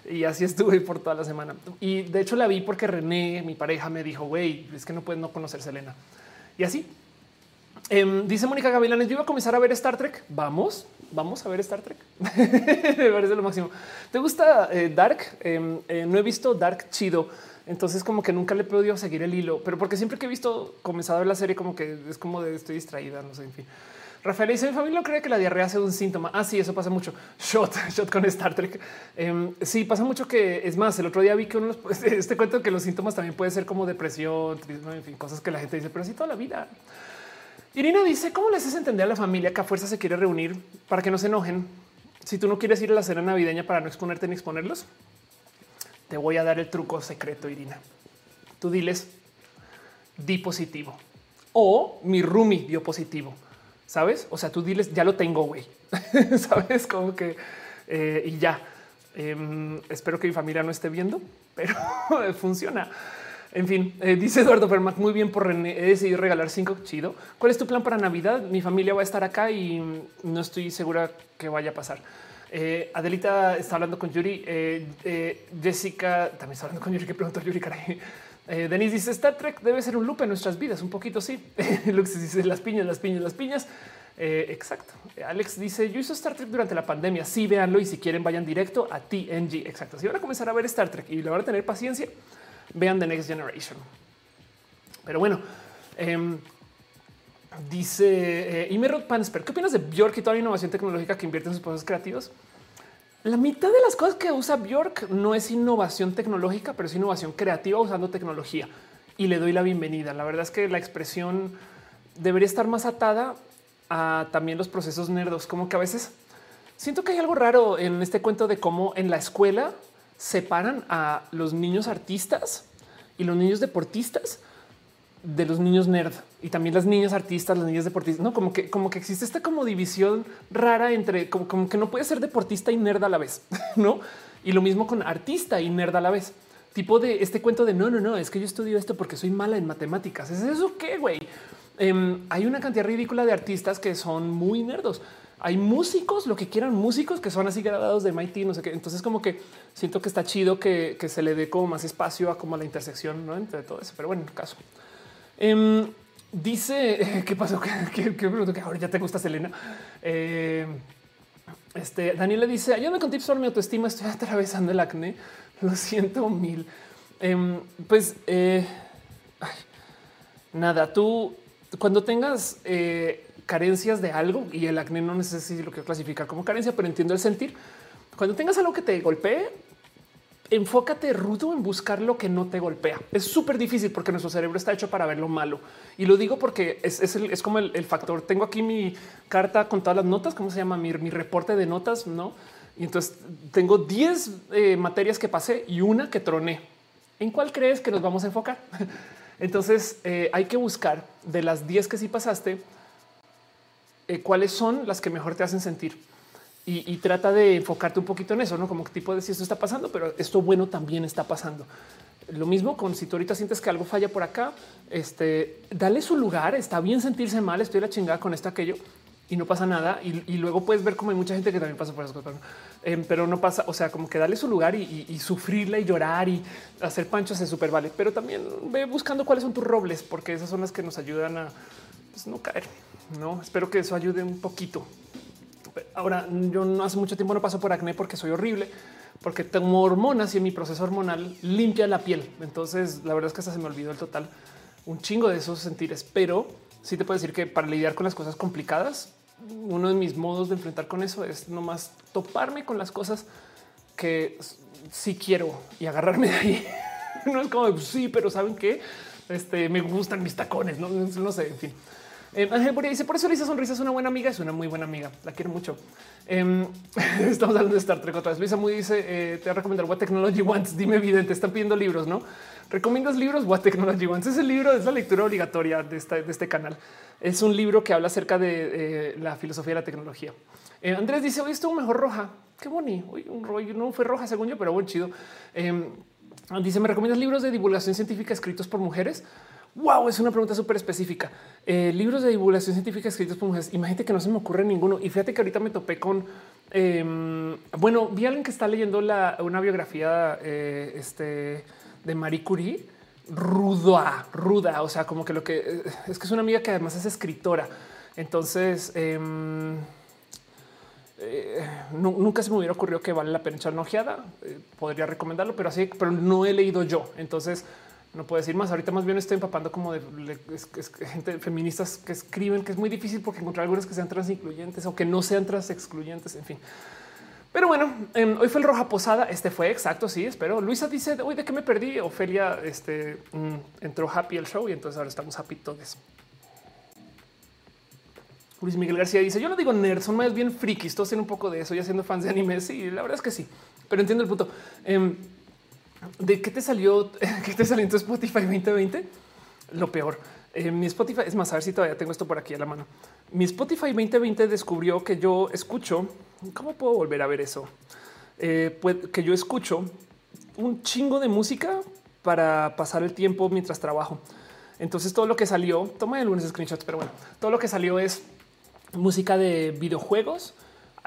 Y así estuve por toda la semana. Y de hecho la vi porque René, mi pareja, me dijo, güey, es que no puedes no conocer Selena. Y así Em, dice Mónica Gavilanes, yo iba a comenzar a ver Star Trek. Vamos, vamos a ver Star Trek. Me parece lo máximo. ¿Te gusta eh, Dark? Em, eh, no he visto Dark chido. Entonces como que nunca le he podido seguir el hilo, pero porque siempre que he visto comenzado la serie como que es como de estoy distraída, no sé, en fin. Rafael dice mi familia cree que la diarrea sea un síntoma. Ah, sí, eso pasa mucho. Shot, shot con Star Trek. Em, sí, pasa mucho que es más. El otro día vi que uno este cuento que los síntomas también puede ser como depresión, en fin, cosas que la gente dice, pero así toda la vida. Irina dice, ¿cómo le haces entender a la familia que a fuerza se quiere reunir para que no se enojen? Si tú no quieres ir a la cena navideña para no exponerte ni exponerlos, te voy a dar el truco secreto, Irina. Tú diles, di positivo. O mi roomie dio positivo. ¿Sabes? O sea, tú diles, ya lo tengo, güey. ¿Sabes? Como que... Eh, y ya. Em, espero que mi familia no esté viendo, pero funciona. En fin, eh, dice Eduardo Fermat, muy bien por René, he decidido regalar cinco, chido. ¿Cuál es tu plan para Navidad? Mi familia va a estar acá y no estoy segura que vaya a pasar. Eh, Adelita está hablando con Yuri. Eh, Jessica también está hablando con Yuri. Que preguntó Yuri, caray. Denise dice Star Trek debe ser un loop en nuestras vidas. Un poquito sí. Lux dice las piñas, las piñas, las piñas. exacto. Alex dice yo hice Star Trek durante la pandemia. Sí, véanlo y si quieren vayan directo a TNG. Exacto. Si van a comenzar a ver Star Trek y le van a tener paciencia, vean The Next Generation. Pero bueno, eh, dice eh, Imerod Pansper, ¿qué opinas de Bjork y toda la innovación tecnológica que invierte en sus procesos creativos? La mitad de las cosas que usa Bjork no es innovación tecnológica, pero es innovación creativa usando tecnología. Y le doy la bienvenida. La verdad es que la expresión debería estar más atada a también los procesos nerdos, como que a veces siento que hay algo raro en este cuento de cómo en la escuela separan a los niños artistas y los niños deportistas de los niños nerd y también las niñas artistas, las niñas deportistas, no como que como que existe esta como división rara entre como, como que no puede ser deportista y nerd a la vez, no? Y lo mismo con artista y nerd a la vez. Tipo de este cuento de no, no, no, es que yo estudio esto porque soy mala en matemáticas. ¿Es eso qué, güey? Em, hay una cantidad ridícula de artistas que son muy nerdos hay músicos, lo que quieran, músicos que son así graduados de MIT, no sé qué. Entonces, como que siento que está chido que, se le dé como más espacio a como la intersección ¿no? entre todo eso. Pero bueno, en el caso. Em, dice qué pasó, que, que, ahora ya te gusta Selena. Eh, este Daniel le dice: Ayúdame con tips sobre mi autoestima. Estoy atravesando el acné. Lo siento mil. Em, pues eh, nada, tú cuando tengas eh, carencias de algo y el acné no necesito lo que clasificar como carencia, pero entiendo el sentir. Cuando tengas algo que te golpee, enfócate rudo en buscar lo que no te golpea. Es súper difícil porque nuestro cerebro está hecho para ver lo malo. Y lo digo porque es, como el, factor. Tengo aquí mi carta con todas las notas, ¿cómo se llama? Mi, mi reporte de notas, ¿no? Y entonces tengo 10 eh, materias que pasé y una que troné. ¿En cuál crees que nos vamos a enfocar? Entonces eh, hay que buscar de las 10 que sí pasaste, eh, cuáles son las que mejor te hacen sentir. Y, trata de enfocarte un poquito en eso, no como que tipo de si esto está pasando, pero esto bueno también está pasando. Lo mismo con si tú ahorita sientes que algo falla por acá, este, dale su lugar. Está bien sentirse mal. Estoy la chingada con esto, aquello y no pasa nada. Y, luego puedes ver como hay mucha gente que también pasa por esas cosas, em, pero no pasa. O sea, como que darle su lugar y, y sufrirla y llorar y hacer panchos se súper vale, pero también ve buscando cuáles son tus robles, porque esas son las que nos ayudan a pues, no caer. No espero que eso ayude un poquito. Ahora, yo no hace mucho tiempo no paso por acné porque soy horrible, porque tengo hormonas y mi proceso hormonal limpia la piel. Entonces, la verdad es que hasta se me olvidó el total un chingo de esos sentires, pero sí te puedo decir que para lidiar con las cosas complicadas, uno de mis modos de enfrentar con eso es nomás toparme con las cosas que sí quiero y agarrarme de ahí. no es como sí, pero saben que este, me gustan mis tacones, no sé, en fin. Eh, Ángel Boria dice: Por eso Lisa Sonrisa es una buena amiga, es una muy buena amiga. La quiero mucho. Em, estamos hablando de Star Trek otra vez. Luisa Muy dice: eh, Te voy a recomendar What Technology Wants. Dime, evidente, te están pidiendo libros, no? ¿Recomiendas libros? What Technology Wants es el libro, es la lectura obligatoria de, de este canal. Es un libro que habla acerca de eh, la filosofía de la tecnología. Andrés dice: Hoy estuvo mejor roja. Qué bonito. Hoy un rollo no fue roja, según yo, pero buen chido. Em, dice: ¿Me recomiendas libros de divulgación científica escritos por mujeres? Wow, es una pregunta súper específica. Eh, libros de divulgación científica escritos por mujeres. Imagínate que no se me ocurre ninguno. Y fíjate que ahorita me topé con, em, bueno, vi a alguien que está leyendo una biografía eh, este, de Marie Curie. Ruda, ruda. O sea, como que lo que es que es una amiga que además es escritora. Entonces, em, eh, nunca se me hubiera ocurrido que vale la pena echar una ojeada. podría recomendarlo, pero así, pero no he leído yo. Entonces, no puedo decir más. Ahorita más bien estoy empapando como de, gente feministas que escriben que es muy difícil porque encontrar algunas que sean trans incluyentes o que no sean trans excluyentes. En fin. Pero bueno, em, hoy fue el Roja Posada. Este fue exacto. Sí, espero. Luisa dice hoy de qué me perdí. Ofelia este, mm, entró happy el show y entonces ahora estamos happy todos. Luis Miguel García dice: Yo no digo nerd, son más bien frikis. Todos tienen un poco de eso y haciendo fans de anime. Sí, la verdad es que sí, pero entiendo el punto. Em, ¿De qué te salió? ¿Qué te salió en tu Spotify 2020? Lo peor. Eh, mi Spotify, es más, a ver si todavía tengo esto por aquí a la mano. Mi Spotify 2020 descubrió que yo escucho, ¿cómo puedo volver a ver eso? Eh, pues, que yo escucho un chingo de música para pasar el tiempo mientras trabajo. Entonces todo lo que salió, toma algunos screenshots, pero bueno, todo lo que salió es música de videojuegos,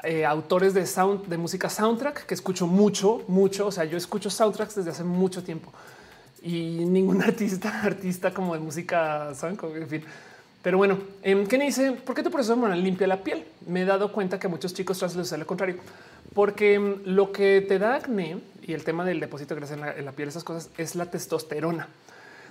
eh, autores de sound de música soundtrack que escucho mucho, mucho. O sea, yo escucho soundtracks desde hace mucho tiempo y ningún artista, artista como de música, saben, en fin. Pero bueno, eh, ¿qué me dice? ¿Por qué tu proceso hormonal limpia la piel? Me he dado cuenta que a muchos chicos trans les sale lo contrario, porque em, lo que te da acné y el tema del depósito de grasa en la, en la piel, esas cosas es la testosterona.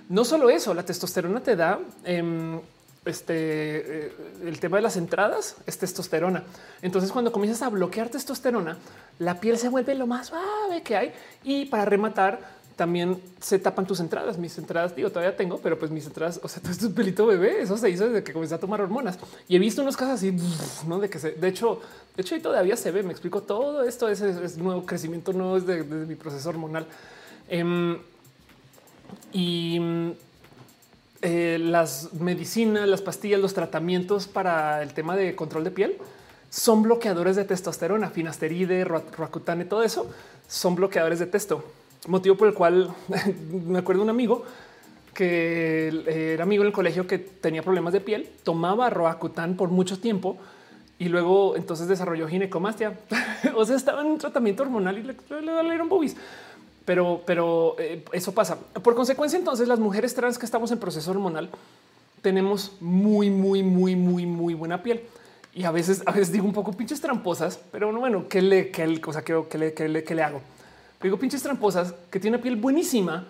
No solo eso, la testosterona te da em, este, eh, el tema de las entradas es testosterona. Entonces, cuando comienzas a bloquear testosterona, la piel se vuelve lo más suave que hay. Y para rematar, también se tapan tus entradas. Mis entradas, digo, todavía tengo, pero pues mis entradas, o sea, todo esto es pelito bebé. Eso se hizo desde que comencé a tomar hormonas y he visto unos casos así, no de que se, de hecho, de hecho, y todavía se ve. Me explico todo esto. Es, es, nuevo crecimiento, no es de, mi proceso hormonal. Em, y eh, las medicinas, las pastillas, los tratamientos para el tema de control de piel son bloqueadores de testosterona, finasteride, roacutane, todo eso son bloqueadores de testo. Motivo por el cual me acuerdo un amigo que era amigo en el colegio que tenía problemas de piel, tomaba roacutan por mucho tiempo y luego entonces desarrolló ginecomastia. o sea, estaba en un tratamiento hormonal y le dieron boobies pero, pero eh, eso pasa. Por consecuencia, entonces las mujeres trans que estamos en proceso hormonal tenemos muy, muy, muy, muy, muy buena piel. Y a veces, a veces digo un poco pinches tramposas, pero bueno, ¿qué le, qué, cosa que, que, le, que, le, que le hago? Digo pinches tramposas que tiene piel buenísima,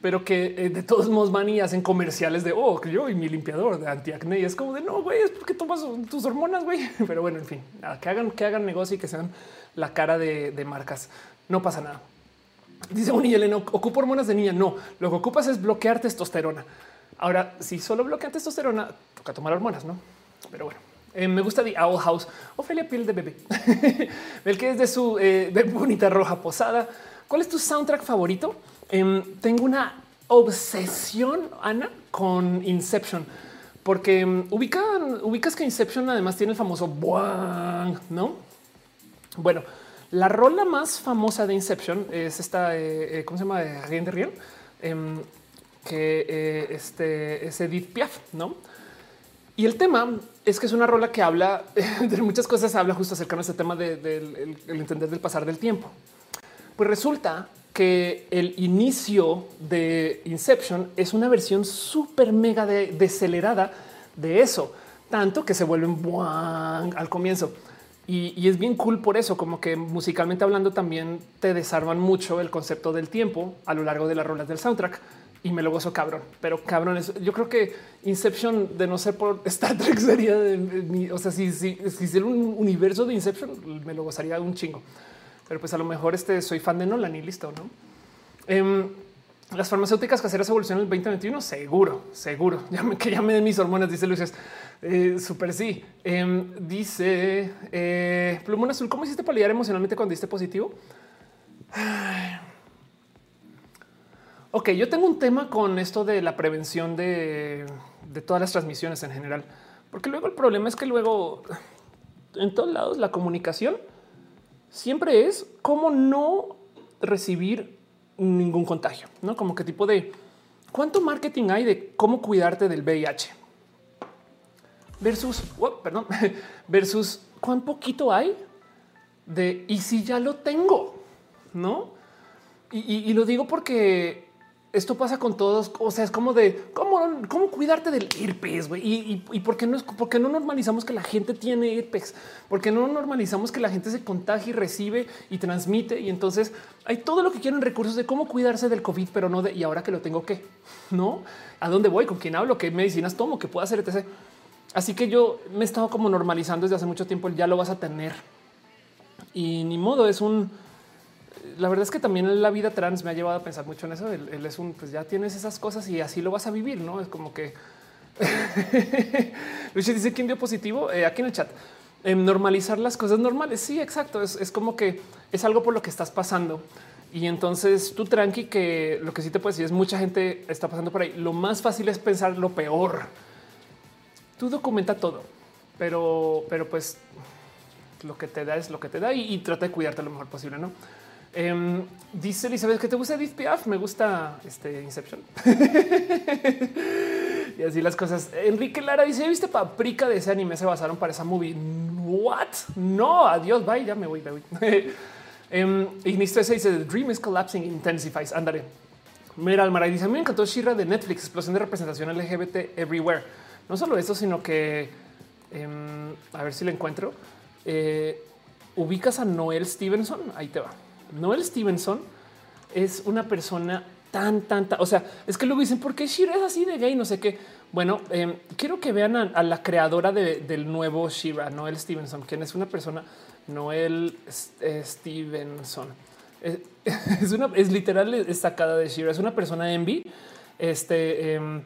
pero que eh, de todos modos van y hacen comerciales de oh, yo y mi limpiador de antiacné. Y es como de no, güey, es porque tomas tus hormonas, güey. Pero bueno, en fin, que hagan, que hagan negocio y que sean la cara de marcas. No pasa nada. Dice un Elena, ocupo hormonas de niña. No, lo que ocupas es bloquear testosterona. Ahora, si solo bloquea testosterona, toca tomar hormonas, no? Pero bueno, eh, me gusta The Owl House. Ofelia piel de bebé. El que es de su eh, bonita roja posada. ¿Cuál es tu soundtrack favorito? Em, tengo una obsesión, Ana, con Inception, porque em, ubican, ubicas que Inception además tiene el famoso no? Bueno, la rola más famosa de Inception es esta, eh, eh, ¿cómo se llama? Rien de Rien, em, que eh, este, es Edith Piaf, ¿no? Y el tema es que es una rola que habla de muchas cosas, habla justo acerca de este tema del entender del pasar del tiempo. Pues resulta que el inicio de Inception es una versión súper mega decelerada de eso, tanto que se vuelven al comienzo. Y, es bien cool por eso, como que musicalmente hablando también te desarman mucho el concepto del tiempo a lo largo de las rolas del soundtrack y me lo gozo cabrón. Pero cabrón, yo creo que Inception, de no ser por Star Trek, sería de, o sea, si, si, si un universo de Inception, me lo gozaría un chingo. Pero pues a lo mejor este soy fan de Nolan y listo, no? Em, las farmacéuticas caseras evolucionan el 2021. Seguro, seguro. Ya me, que ya me den mis hormonas, dice Luis. Eh, Súper sí. Em, dice eh, Plumón Azul. ¿Cómo hiciste para lidiar emocionalmente cuando diste positivo? Ok, yo tengo un tema con esto de la prevención de, de todas las transmisiones en general, porque luego el problema es que luego en todos lados la comunicación siempre es cómo no recibir ningún contagio, no como qué tipo de cuánto marketing hay de cómo cuidarte del VIH versus, oh, perdón, versus cuán poquito hay de y si ya lo tengo, no? Y, lo digo porque esto pasa con todos. O sea, es como de cómo, cómo cuidarte del herpes güey? y, y, por qué no es porque no normalizamos que la gente tiene herpes, porque no normalizamos que la gente se contagie y recibe y transmite. Y entonces hay todo lo que quieren recursos de cómo cuidarse del COVID, pero no de y ahora que lo tengo que no a dónde voy, con quién hablo, qué medicinas tomo, qué puedo hacer, etc. Así que yo me he estado como normalizando desde hace mucho tiempo. Ya lo vas a tener y ni modo. Es un la verdad es que también la vida trans me ha llevado a pensar mucho en eso. Él, es un, pues ya tienes esas cosas y así lo vas a vivir, ¿no? Es como que... Luis dice quién dio positivo eh, aquí en el chat. En normalizar las cosas normales. Sí, exacto. Es, como que es algo por lo que estás pasando. Y entonces tú tranqui que lo que sí te puedes decir es mucha gente está pasando por ahí. Lo más fácil es pensar lo peor. Tú documenta todo, pero, pero pues lo que te da es lo que te da y, trata de cuidarte lo mejor posible, ¿no? Em, dice Elizabeth que te gusta Edith Piaf. Me gusta este Inception. y así las cosas. Enrique Lara dice: ¿Viste paprika de ese anime? Se basaron para esa movie. What? No, adiós. Bye. Ya me voy. Me voy. um, Ignisto se dice: The dream is collapsing, intensifies. Ándale. Mira, Almaray dice: A mí me encantó Shira de Netflix, explosión de representación LGBT everywhere. No solo eso, sino que em, a ver si le encuentro. Eh, ubicas a Noel Stevenson. Ahí te va. Noel Stevenson es una persona tan, tanta. O sea, es que luego dicen por qué Shira es así de gay, no sé qué. Bueno, em, quiero que vean a, la creadora del nuevo Shira, Noel Stevenson, quien es una persona, Noel eh, Stevenson. Es, una, es literal destacada de Shira, es una persona envy. Este em,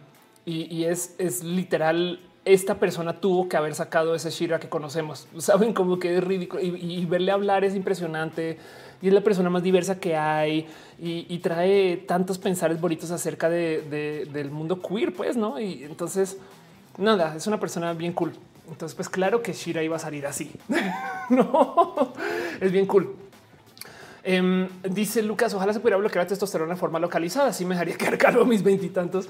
y, es, es literal esta persona tuvo que haber sacado ese Shira que conocemos. Saben como que es ridículo y, verle hablar es impresionante y es la persona más diversa que hay y, trae tantos pensares bonitos acerca de, del mundo queer, pues no? Y entonces nada, es una persona bien cool. Entonces, pues claro que Shira iba a salir así. no es bien cool. Em, dice Lucas, ojalá se pudiera bloquear testosterona de forma localizada. Así me dejaría quedar calvo mis veintitantos.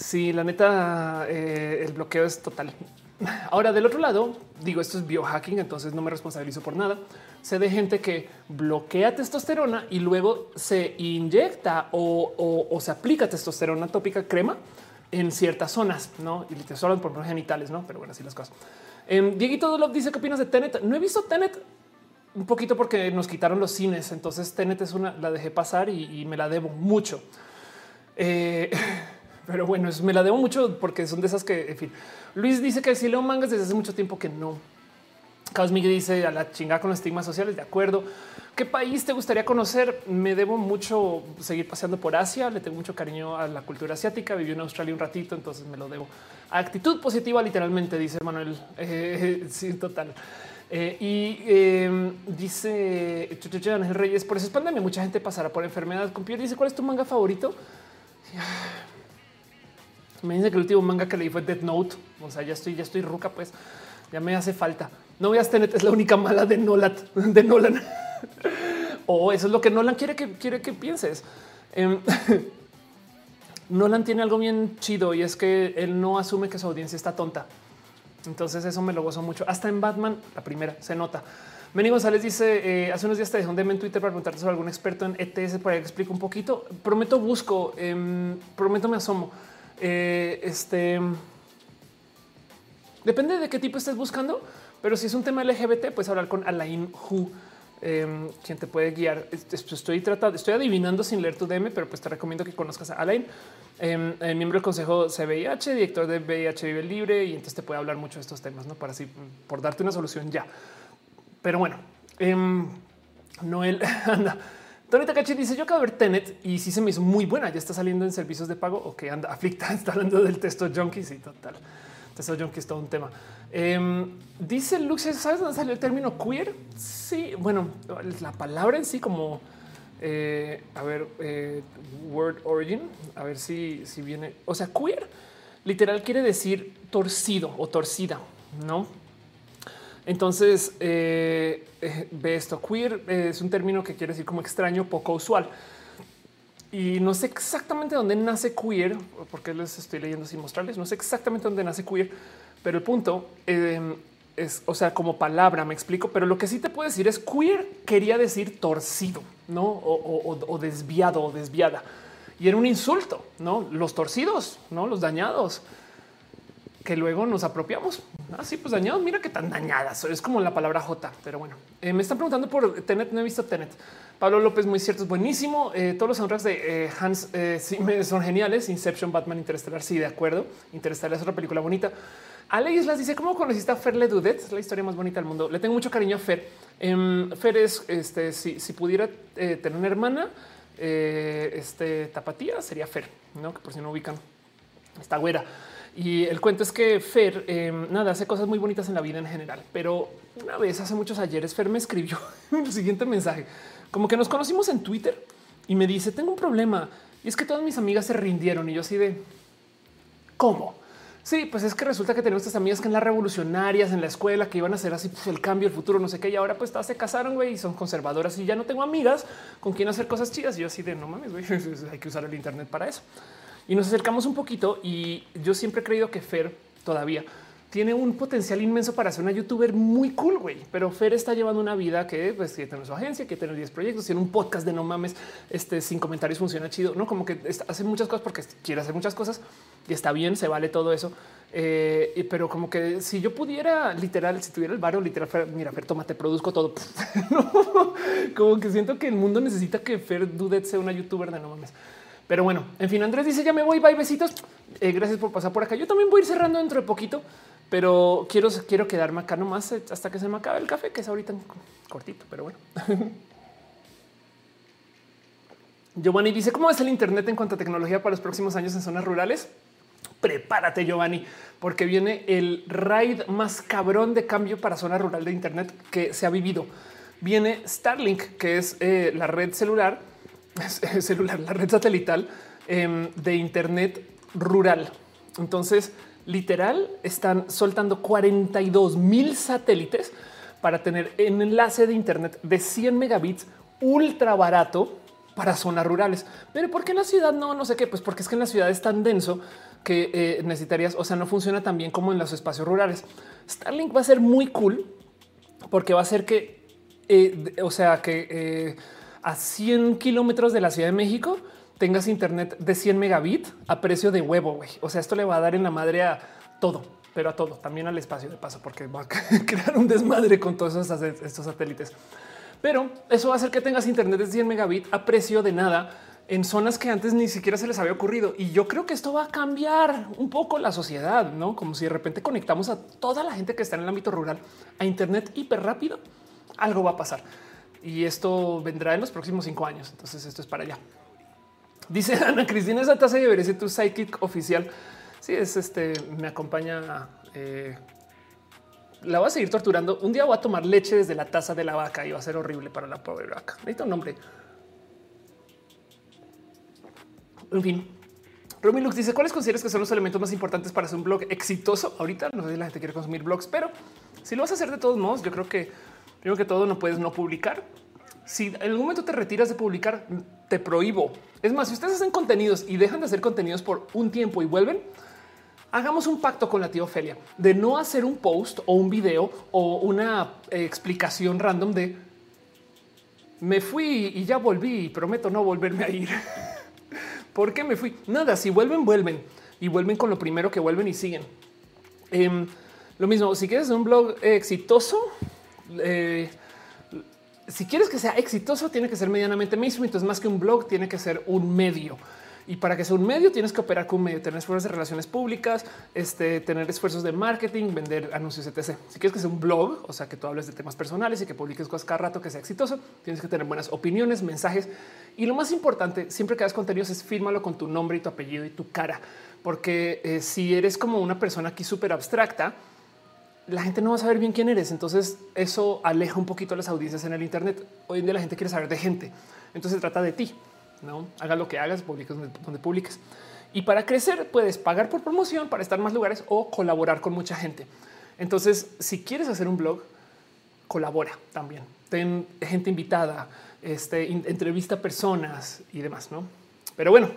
Sí, la neta, eh, el bloqueo es total. Ahora, del otro lado, digo, esto es biohacking, entonces no me responsabilizo por nada. Sé de gente que bloquea testosterona y luego se inyecta o, se aplica testosterona tópica crema en ciertas zonas, no? Y te solo por genitales, no? Pero bueno, así las cosas. Eh, Dieguito Dolop dice qué opinas de Tenet. No he visto Tenet un poquito porque nos quitaron los cines. Entonces Tenet es una, la dejé pasar y, me la debo mucho. Eh, pero bueno, me la debo mucho porque son de esas que, en fin, Luis dice que si leo mangas desde hace mucho tiempo que no. Carlos Miguel dice a la chingada con los estigmas sociales. De acuerdo. ¿Qué país te gustaría conocer? Me debo mucho seguir paseando por Asia. Le tengo mucho cariño a la cultura asiática. Viví en Australia un ratito, entonces me lo debo. Actitud positiva, literalmente, dice Manuel. Eh, sí, total. Eh, y eh, dice Ángel Reyes, por eso es pandemia. Mucha gente pasará por enfermedad con piel. Dice, ¿cuál es tu manga favorito? Me dice que el último manga que leí fue Death Note. O sea, ya estoy, ya estoy ruca, pues ya me hace falta. No veas Tenet, es la única mala de Nolan, de Nolan. o eso es lo que Nolan quiere que quiere que pienses. Em, Nolan tiene algo bien chido y es que él no asume que su audiencia está tonta. Entonces eso me lo gozo mucho. Hasta en Batman, la primera, se nota. Meni González dice, eh, hace unos días te dejé un DM en Twitter para preguntarte sobre algún experto en ETS para que explique un poquito. Prometo busco, em, prometo me asomo. Eh, este depende de qué tipo estés buscando, pero si es un tema LGBT, puedes hablar con Alain Hu, em, quien te puede guiar. Estoy tratando, estoy adivinando sin leer tu DM, pero pues te recomiendo que conozcas a Alain, em, el miembro del consejo CVIH, director de VIH Vive Libre, y entonces te puede hablar mucho de estos temas, no para así por darte una solución ya. Pero bueno, em, Noel anda. Donita Cachi dice: Yo acabo de ver Tenet y sí se me hizo muy buena. Ya está saliendo en servicios de pago o que anda aflicta. Está hablando del texto junkie. Sí, total. Texto junkie es todo un tema. Em, dice Lux, ¿sabes dónde salió el término queer? Sí, bueno, la palabra en sí, como eh, a ver, eh, word origin, a ver si, si viene. O sea, queer literal quiere decir torcido o torcida, no? Entonces, eh, eh, ve esto. Queer es un término que quiere decir como extraño, poco usual. Y no sé exactamente dónde nace queer, porque les estoy leyendo sin mostrarles. No sé exactamente dónde nace queer, pero el punto em, es, o sea, como palabra, me explico. Pero lo que sí te puedo decir es queer quería decir torcido, no o, desviado o desviada. Y era un insulto, no los torcidos, no los dañados que luego nos apropiamos. Así ah, pues dañados. Mira qué tan dañadas. Es como la palabra J, pero bueno, eh, me están preguntando por Tenet. No he visto Tenet. Pablo López, muy cierto, es buenísimo. Eh, todos los soundtracks de eh, Hans sí, son geniales. Inception, Batman, Interstellar. Sí, de acuerdo. Interstellar es otra película bonita. Ale Islas dice cómo conociste a Fer Ledudet, es la historia más bonita del mundo. Le tengo mucho cariño a Fer. Em, Fer es este, si, si pudiera tener una hermana, este tapatía sería Fer, no que por si no ubican esta güera. Y el cuento es que Fer, em, nada, hace cosas muy bonitas en la vida en general, pero una vez hace muchos ayeres, Fer me escribió el siguiente mensaje, como que nos conocimos en Twitter y me dice, tengo un problema, y es que todas mis amigas se rindieron y yo así de, ¿cómo? Sí, pues es que resulta que tenemos estas amigas que en las revolucionarias en la escuela que iban a hacer así pues, el cambio, el futuro, no sé qué, y ahora pues todas se casaron, güey, y son conservadoras y ya no tengo amigas con quien hacer cosas chidas. Y yo así de no mames, güey, hay que usar el Internet para eso. Y nos acercamos un poquito y yo siempre he creído que Fer todavía tiene un potencial inmenso para ser una youtuber muy cool, güey. Pero Fer está llevando una vida que pues tiene su agencia, que tiene 10 proyectos, tiene un podcast de no mames, este sin comentarios funciona chido, no como que hace muchas cosas porque quiere hacer muchas cosas y está bien, se vale todo eso. Eh, pero como que si yo pudiera literal, si tuviera el barrio literal, mira, Fer, toma, te produzco todo. como que siento que el mundo necesita que Fer Dudet sea una youtuber de no mames. Pero bueno, en fin, Andrés dice ya me voy, bye, besitos. Eh, gracias por pasar por acá. Yo también voy a ir cerrando dentro de poquito, pero quiero, quiero quedarme acá nomás eh, hasta que se me acabe el café, que es ahorita cortito, pero bueno. Giovanni dice cómo es el Internet en cuanto a tecnología para los próximos años en zonas rurales. Prepárate, Giovanni, porque viene el raid más cabrón de cambio para zona rural de Internet que se ha vivido. Viene Starlink, que es eh, la red celular celular, la red satelital em, de Internet rural. Entonces, literal, están soltando 42 mil satélites para tener enlace de Internet de 100 megabits ultra barato para zonas rurales. Pero ¿por qué en la ciudad no? No sé qué, pues porque es que en la ciudad es tan denso que eh, necesitarías, o sea, no funciona tan bien como en los espacios rurales. Starlink va a ser muy cool porque va a ser que, eh, o sea, que eh, a 100 kilómetros de la Ciudad de México tengas internet de 100 megabit a precio de huevo. O sea, esto le va a dar en la madre a todo, pero a todo, también al espacio de paso, porque va a crear un desmadre con todos estos satélites. Pero eso va a hacer que tengas internet de 100 megabit a precio de nada en zonas que antes ni siquiera se les había ocurrido. Y yo creo que esto va a cambiar un poco la sociedad, no como si de repente conectamos a toda la gente que está en el ámbito rural a Internet hiper rápido. Algo va a pasar y esto vendrá en los próximos cinco años. Entonces esto es para allá. Dice Ana Cristina, esa taza debería ser tu sidekick oficial. Sí, es este, me acompaña. Eh, la voy a seguir torturando. Un día voy a tomar leche desde la taza de la vaca y va a ser horrible para la pobre vaca. Necesito un nombre. En fin, Romilux dice cuáles consideras que son los elementos más importantes para hacer un blog exitoso. Ahorita no sé si la gente quiere consumir blogs, pero si lo vas a hacer de todos modos, yo creo que Primero que todo, no puedes no publicar. Si en algún momento te retiras de publicar, te prohíbo. Es más, si ustedes hacen contenidos y dejan de hacer contenidos por un tiempo y vuelven, hagamos un pacto con la tía Ofelia de no hacer un post o un video o una eh, explicación random de me fui y ya volví y prometo no volverme a ir. ¿Por qué me fui? Nada, si vuelven, vuelven y vuelven con lo primero que vuelven y siguen. Em, lo mismo, si quieres un blog exitoso, eh, si quieres que sea exitoso, tiene que ser medianamente mismo. Entonces, más que un blog, tiene que ser un medio. Y para que sea un medio, tienes que operar con medio, tener esfuerzos de relaciones públicas, este, tener esfuerzos de marketing, vender anuncios, etc. Si quieres que sea un blog, o sea, que tú hables de temas personales y que publiques cosas cada rato, que sea exitoso, tienes que tener buenas opiniones, mensajes. Y lo más importante, siempre que hagas contenidos, es fírmalo con tu nombre y tu apellido y tu cara. Porque eh, si eres como una persona aquí súper abstracta, la gente no va a saber bien quién eres. Entonces eso aleja un poquito a las audiencias en el Internet. Hoy en día la gente quiere saber de gente. Entonces se trata de ti. No haga lo que hagas, publiques donde, publiques. Y para crecer puedes pagar por promoción para estar en más lugares o colaborar con mucha gente. Entonces, si quieres hacer un blog, colabora también. Ten gente invitada, este, entrevista personas y demás, ¿no? Pero bueno,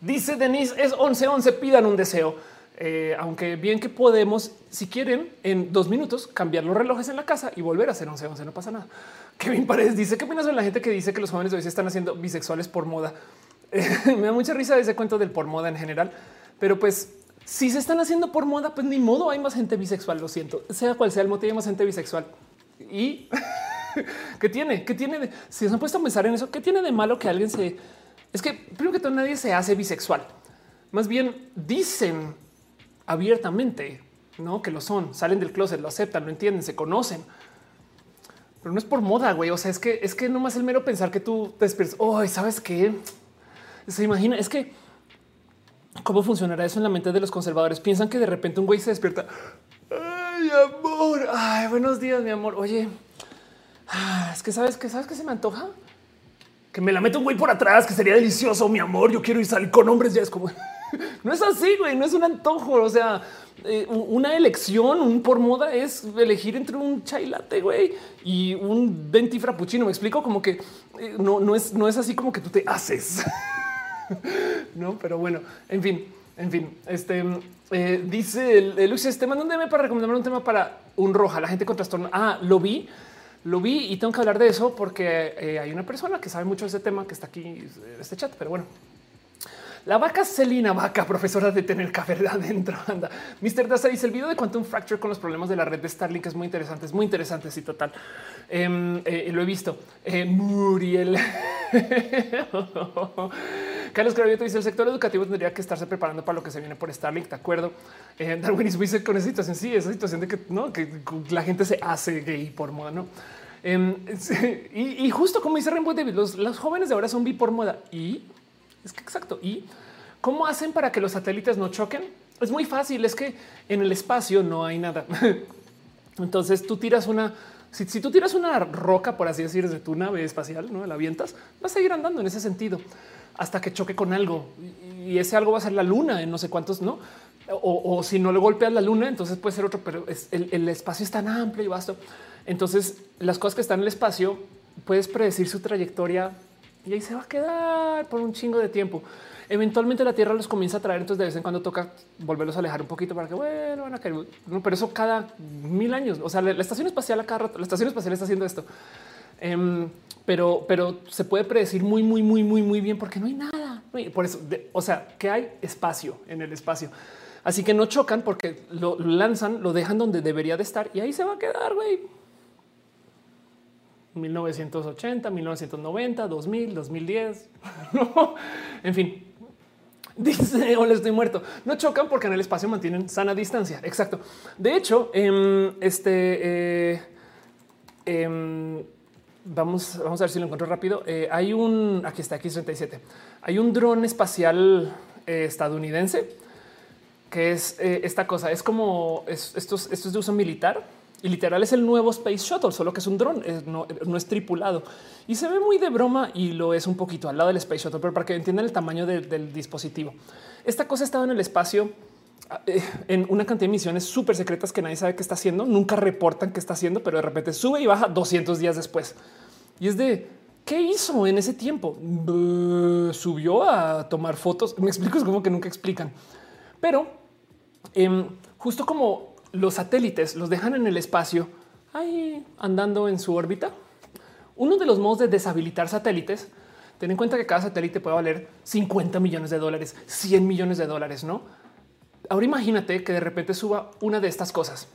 dice Denise, es 11-11, pidan un deseo. Eh, aunque bien que podemos, si quieren, en dos minutos cambiar los relojes en la casa y volver a hacer 11-11, no pasa nada. Kevin Paredes dice qué opinas de la gente que dice que los jóvenes de hoy se están haciendo bisexuales por moda. me da mucha risa ese cuento del por moda en general, pero pues si se están haciendo por moda, pues ni modo hay más gente bisexual. Lo siento, sea cual sea el motivo, hay más gente bisexual y qué tiene, qué tiene. De, si se han puesto a pensar en eso, qué tiene de malo que alguien se es que primero que todo nadie se hace bisexual. Más bien dicen abiertamente no que lo son, salen del closet, lo aceptan, lo entienden, se conocen pero no es por moda, güey. O sea, es que es que nomás el mero pensar que tú te despiertas. Oh, ¿sabes qué? Se imagina, es que cómo funcionará eso en la mente de los conservadores. Piensan que de repente un güey se despierta. Ay, amor. Ay, buenos días, mi amor. Oye, ah, es que sabes que sabes que se me antoja que me la meto un güey por atrás, que sería delicioso, mi amor. Yo quiero ir salir con hombres. Ya es como no es así, güey. No es un antojo. O sea, eh, una elección, un por moda es elegir entre un chai latte, güey, y un venti frappuccino. Me explico como que eh, no, no, es, no es así como que tú te haces. no, pero bueno, en fin, en fin, este eh, dice el, Luis, este manda un DM para recomendarme un tema para un roja, la gente con trastorno. Ah, lo vi, lo vi y tengo que hablar de eso porque hay una persona que sabe mucho de ese tema que está aquí en este chat, pero bueno, la vaca Celina Vaca, profesora de tener café adentro. Anda. Mr. Daza dice el video de Quantum Fracture con los problemas de la red de Starlink es muy interesante, es muy interesante. Sí, total. Em, eh, lo he visto. Eh, Muriel. Carlos Gravioto dice el sector educativo tendría que estarse preparando para lo que se viene por Starlink. De acuerdo. Eh, Darwinismo dice con esa situación. Sí, esa situación de que no, que la gente se hace gay por moda, no? Em, y, justo como dice Rainbow David, los, jóvenes de ahora son bi por moda y es que exacto. ¿Y cómo hacen para que los satélites no choquen? Es muy fácil. Es que en el espacio no hay nada. Entonces tú tiras una, si, tú tiras una roca, por así decir, de tu nave espacial, no la avientas, vas a seguir andando en ese sentido hasta que choque con algo y ese algo va a ser la luna en no sé cuántos, no? O, si no le golpeas la luna, entonces puede ser otro, pero el, el espacio es tan amplio y vasto. Entonces, las cosas que están en el espacio puedes predecir su trayectoria y ahí se va a quedar por un chingo de tiempo. Eventualmente la Tierra los comienza a traer, entonces de vez en cuando toca volverlos a alejar un poquito para que vuelvan a caer. No, pero eso cada mil años. O sea, la, estación espacial a cada rato, la estación espacial está haciendo esto. Em, pero, pero se puede predecir muy, muy, muy, muy, muy bien porque no hay nada. Por eso, o sea, que hay espacio en el espacio. Así que no chocan porque lo lanzan, lo dejan donde debería de estar y ahí se va a quedar, güey. 1980, 1990, 2000, 2010. no, en fin. Dice, hola, estoy muerto. No chocan porque en el espacio mantienen sana distancia. Exacto. De hecho, em, este eh, em, vamos, vamos a ver si lo encuentro rápido. Eh, hay un aquí está X37. Hay un dron espacial eh, estadounidense que es esta cosa. Es como esto es de uso militar y literal es el nuevo Space Shuttle, solo que es un dron, no, es tripulado y se ve muy de broma y lo es un poquito al lado del Space Shuttle, pero para que entiendan el tamaño del dispositivo. Esta cosa estaba en el espacio eh, en una cantidad de misiones súper secretas que nadie sabe qué está haciendo, nunca reportan qué está haciendo, pero de repente sube y baja 200 días después. Y es de qué hizo en ese tiempo. subió a tomar fotos. Me explico, es como que nunca explican, pero em, justo como los satélites los dejan en el espacio ahí andando en su órbita. Uno de los modos de deshabilitar satélites, ten en cuenta que cada satélite puede valer 50 millones de dólares, 100 millones de dólares, ¿no? Ahora imagínate que de repente suba una de estas cosas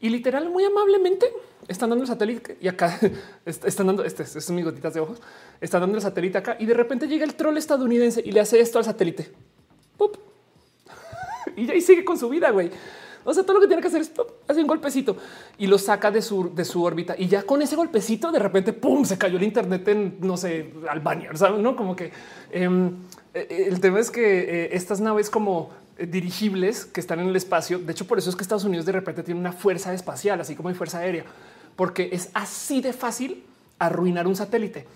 y literal muy amablemente están dando el satélite y acá están dando este, estas son mis gotitas de ojos. Están dando el satélite acá y de repente llega el troll estadounidense y le hace esto al satélite. y ahí sigue con su vida, güey. O sea, todo lo que tiene que hacer es hacer un golpecito y lo saca de su, de su órbita. Y ya con ese golpecito, de repente, pum, se cayó el Internet en, no sé, Albania. ¿sabes? No como que em, eh, el tema es que eh, estas naves como dirigibles que están en el espacio. De hecho, por eso es que Estados Unidos de repente tiene una fuerza espacial, así como hay fuerza aérea, porque es así de fácil arruinar un satélite.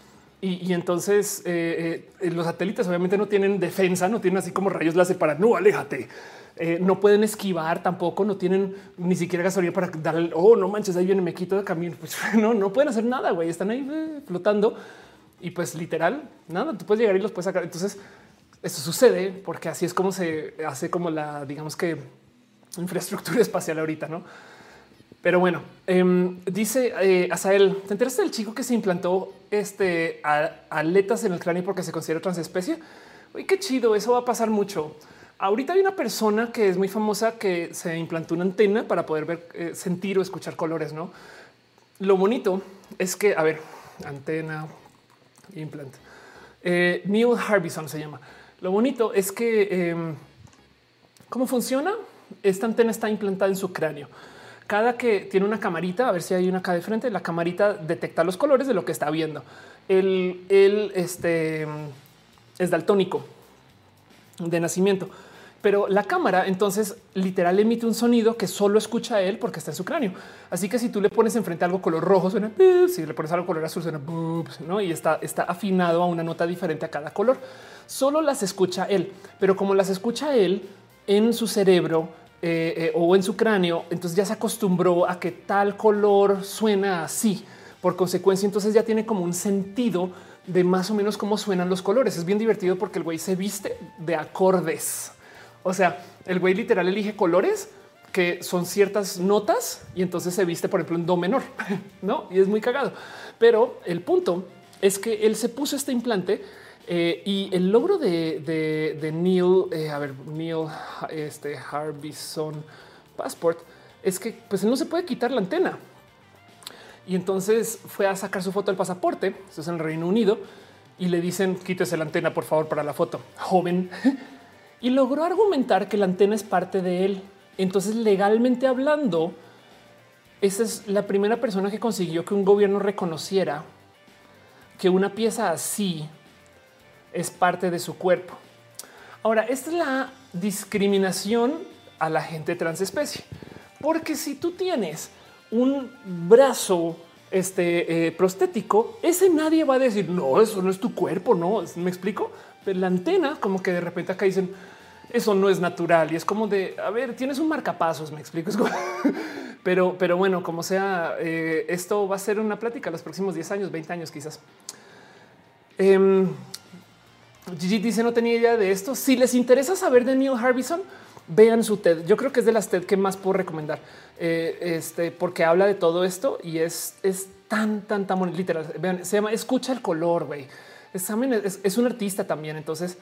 Y, entonces los satélites obviamente no tienen defensa, no tienen así como rayos láser para no aléjate. Eh, no pueden esquivar tampoco, no tienen ni siquiera gasolina para dar el oh, no manches, ahí viene, me quito de camino. Pues no, no pueden hacer nada, güey. Están ahí eh, flotando y pues literal, nada, tú puedes llegar y los puedes sacar. Entonces, eso sucede porque así es como se hace como la, digamos que infraestructura espacial ahorita, no? Pero bueno, em, dice eh, Asael, ¿te enteraste del chico que se implantó este aletas en el cráneo porque se considera transespecie? Uy, qué chido, eso va a pasar mucho. Ahorita hay una persona que es muy famosa que se implantó una antena para poder ver, eh, sentir o escuchar colores. No lo bonito es que, a ver, antena, implante. Eh, Neil Harbison se llama. Lo bonito es que em, cómo funciona. Esta antena está implantada en su cráneo. Cada que tiene una camarita, a ver si hay una acá de frente, la camarita detecta los colores de lo que está viendo. El, el este, es daltónico de nacimiento. Pero la cámara entonces literal emite un sonido que solo escucha él porque está en su cráneo. Así que si tú le pones enfrente algo color rojo, suena, si le pones algo color azul, suena, ¿no? y está, está afinado a una nota diferente a cada color. Solo las escucha él, pero como las escucha él en su cerebro, eh, eh, o en su cráneo, entonces ya se acostumbró a que tal color suena así. Por consecuencia, entonces ya tiene como un sentido de más o menos cómo suenan los colores. Es bien divertido porque el güey se viste de acordes. O sea, el güey literal elige colores que son ciertas notas y entonces se viste, por ejemplo, en do menor, no? Y es muy cagado. Pero el punto es que él se puso este implante eh, y el logro de, Neil, eh, a ver, Neil, este Harbison Passport es que pues no se puede quitar la antena. Y entonces fue a sacar su foto del pasaporte, esto es en el Reino Unido, y le dicen quítese la antena, por favor, para la foto. Joven. Y logró argumentar que la antena es parte de él. Entonces, legalmente hablando, esa es la primera persona que consiguió que un gobierno reconociera que una pieza así es parte de su cuerpo. Ahora, esta es la discriminación a la gente transespecie, porque si tú tienes un brazo este, eh, prostético, ese nadie va a decir, no, eso no es tu cuerpo, no, me explico. Pero la antena, como que de repente acá dicen, eso no es natural y es como de, a ver, tienes un marcapasos, me explico. pero, pero bueno, como sea, eh, esto va a ser una plática los próximos 10 años, 20 años quizás. Eh, Gigi dice no tenía idea de esto. Si les interesa saber de Neil Harbison, vean su TED. Yo creo que es de las TED que más puedo recomendar, eh, este, porque habla de todo esto y es, es tan, tan, tan literal. Vean, se llama Escucha el color, güey. Es, es, un artista también, entonces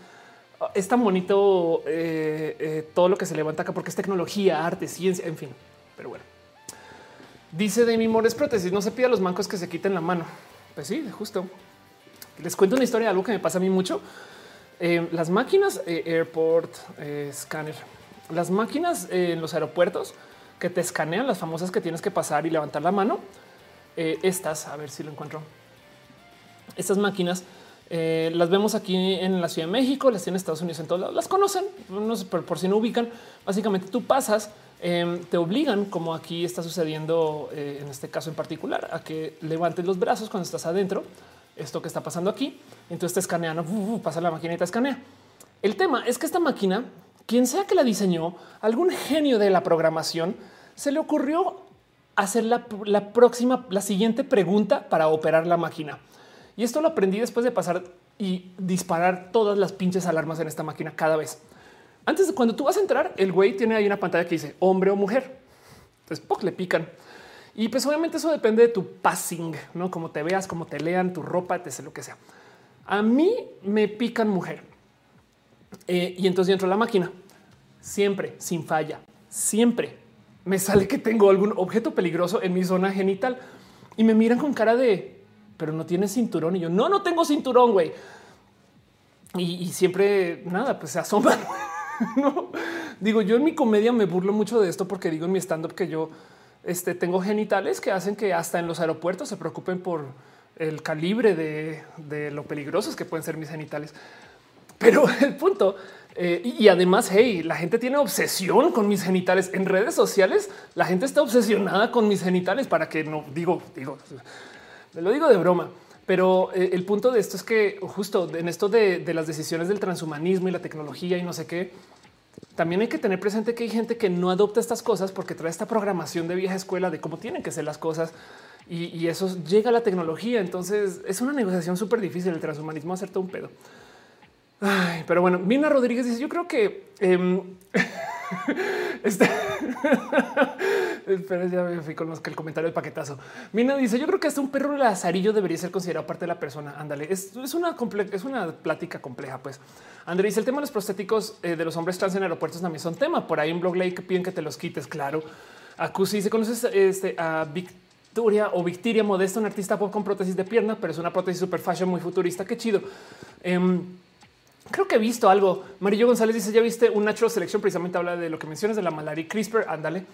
es tan bonito eh, eh, todo lo que se levanta acá porque es tecnología, arte, ciencia, en fin. Pero bueno, dice de mi Mores prótesis, no se pida a los mancos que se quiten la mano. Pues sí, justo. Les cuento una historia de algo que me pasa a mí mucho. Eh, las máquinas Airport Scanner, las máquinas en los aeropuertos que te escanean, las famosas que tienes que pasar y levantar la mano. estas, a ver si lo encuentro. Estas máquinas eh, las vemos aquí en la Ciudad de México, las tienen Estados Unidos en todos lados, las conocen, no sé, por, si no ubican. Básicamente tú pasas, em, te obligan, como aquí está sucediendo eh, en este caso en particular, a que levantes los brazos cuando estás adentro. Esto que está pasando aquí, entonces te escanean, pasa la máquina y te escanea. El tema es que esta máquina, quien sea que la diseñó, algún genio de la programación, se le ocurrió hacer la, la próxima, la siguiente pregunta para operar la máquina. Y esto lo aprendí después de pasar y disparar todas las pinches alarmas en esta máquina cada vez. Antes de cuando tú vas a entrar, el güey tiene ahí una pantalla que dice hombre o mujer. Entonces le pican. Y pues obviamente eso depende de tu passing, no como te veas, como te lean tu ropa, te sé lo que sea. A mí me pican mujer. Eh, y entonces entro a la máquina siempre sin falla, siempre me sale que tengo algún objeto peligroso en mi zona genital y me miran con cara de, pero no tienes cinturón. Y yo, no, no tengo cinturón, güey. Y, siempre, nada, pues se asoman. no, digo, yo en mi comedia me burlo mucho de esto porque digo en mi stand-up que yo este, tengo genitales que hacen que hasta en los aeropuertos se preocupen por el calibre de, lo peligrosos que pueden ser mis genitales. Pero el punto eh, y, además, hey, la gente tiene obsesión con mis genitales en redes sociales. La gente está obsesionada con mis genitales para que no digo, digo, lo digo de broma. Pero eh, el punto de esto es que justo en esto de, de, las decisiones del transhumanismo y la tecnología y no sé qué, también hay que tener presente que hay gente que no adopta estas cosas porque trae esta programación de vieja escuela de cómo tienen que ser las cosas y, y eso llega a la tecnología. Entonces es una negociación súper difícil el transhumanismo hacer todo un pedo. Pero bueno, Mina Rodríguez dice: Yo creo que eh, este Espera, ya me fui con los que el comentario del paquetazo. Mina dice: Yo creo que hasta un perro lazarillo debería ser considerado parte de la persona. Ándale, es, una es una plática compleja. Pues André dice: El tema de los prostéticos eh, de los hombres trans en aeropuertos también son tema. Por ahí en blog ley que piden que te los quites. Claro, Acusi dice: Conoces este, a Victoria o Victoria Modesto, un artista con prótesis de pierna, pero es una prótesis super fashion muy futurista. Qué chido. Em, Creo que he visto algo. Marillo González dice: Ya viste un Natural Selección, precisamente habla de lo que mencionas de la malaria CRISPR. Ándale.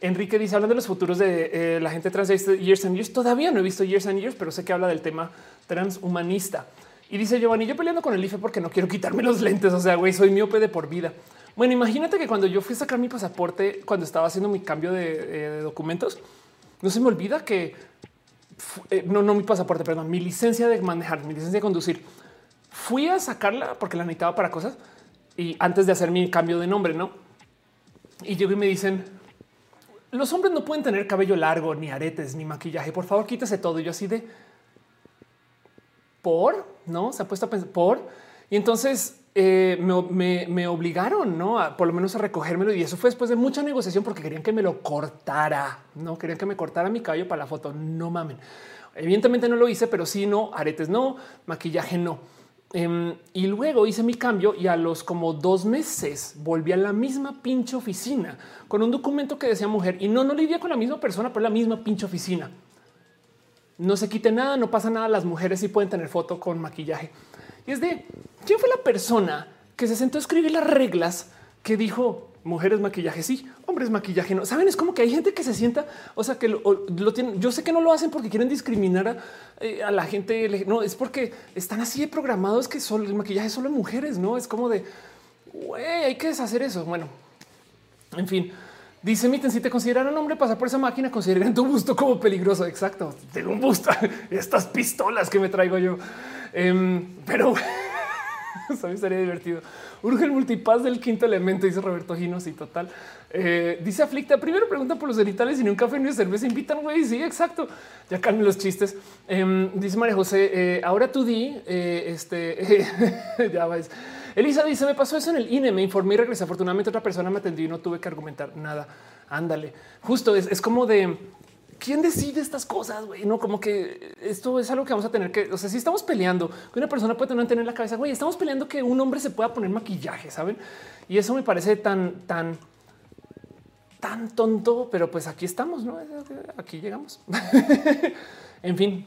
Enrique dice: Hablan de los futuros de eh, la gente trans de Years and Years. Todavía no he visto Years and Years, pero sé que habla del tema transhumanista. Y dice Giovanni: Yo peleando con el IFE porque no quiero quitarme los lentes. O sea, güey, soy miope de por vida. Bueno, imagínate que cuando yo fui a sacar mi pasaporte, cuando estaba haciendo mi cambio de, eh, documentos, no se me olvida que eh, no, no mi pasaporte, perdón, mi licencia de manejar, mi licencia de conducir fui a sacarla porque la necesitaba para cosas y antes de hacer mi cambio de nombre, no? Y llego y me dicen los hombres no pueden tener cabello largo, ni aretes, ni maquillaje. Por favor, quítese todo. Y yo así de por no se ha puesto a pensar por y entonces eh, me, obligaron ¿no? a por lo menos a recogérmelo. Y eso fue después de mucha negociación porque querían que me lo cortara. No querían que me cortara mi cabello para la foto. No mamen. Evidentemente no lo hice, pero sí, no aretes, no maquillaje, no. Em, y luego hice mi cambio y a los como dos meses volví a la misma pinche oficina con un documento que decía mujer y no, no lidia con la misma persona, pero la misma pinche oficina. No se quite nada, no pasa nada. Las mujeres sí pueden tener foto con maquillaje. Y es de quién fue la persona que se sentó a escribir las reglas que dijo mujeres maquillaje, sí, hombres maquillaje, no saben. Es como que hay gente que se sienta, o sea, que lo, tienen. Yo sé que no lo hacen porque quieren discriminar a, eh, la gente. No es porque están así programados que solo el maquillaje solo mujeres, no es como de hay que deshacer eso. Bueno, en fin. Dice Miten, si te consideran un hombre pasar por esa máquina, consideran tu busto como peligroso. Exacto. Tengo un busto. Estas pistolas que me traigo yo. Em, pero eso sería divertido. Urge el multipass del quinto elemento, dice Roberto Ginos y total. Eh, dice Aflicta, primero pregunta por los genitales y ni un café ni cerveza invitan, güey. Sí, exacto. Ya calmen los chistes. Em, dice María José, eh, ahora tú di, eh, este, ya ves. Elisa dice, me pasó eso en el INE, me informé y regresé. Afortunadamente otra persona me atendió y no tuve que argumentar nada. Ándale. Justo es como de ¿Quién decide estas cosas? Güey? No, como que esto es algo que vamos a tener que, o sea, si estamos peleando, que una persona puede tener en la cabeza, güey, estamos peleando que un hombre se pueda poner maquillaje, ¿saben? Y eso me parece tan, tan, tan tonto, pero pues aquí estamos, ¿no? Aquí llegamos. en fin.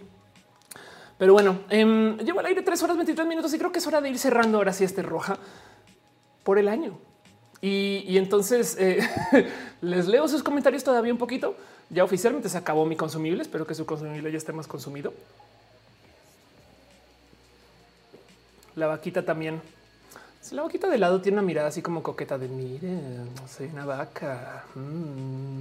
Pero bueno, eh, llevo al aire tres horas 23 minutos y creo que es hora de ir cerrando ahora sí este roja por el año. Y, entonces eh, les leo sus comentarios todavía un poquito. Ya oficialmente se acabó mi consumible. Espero que su consumible ya esté más consumido. La vaquita también. La vaquita de lado tiene una mirada así como coqueta de miren, soy una vaca. Mm.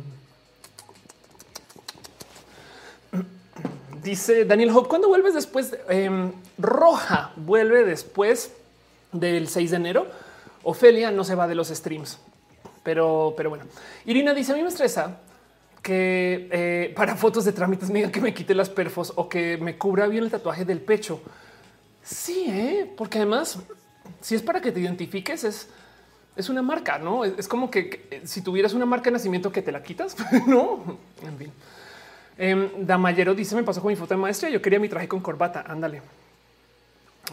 Dice Daniel Hope, ¿cuándo vuelves después? Em, roja vuelve después del 6 de enero. Ofelia no se va de los streams, pero, pero bueno. Irina dice: A mí me estresa que eh, para fotos de trámites me digan que me quite las perfos o que me cubra bien el tatuaje del pecho. Sí, ¿eh? porque además, si es para que te identifiques, es, es una marca, no es, como que, si tuvieras una marca de nacimiento que te la quitas, no? En fin. Eh, Damayero dice: Me pasó con mi foto de maestría. Yo quería mi traje con corbata. Ándale.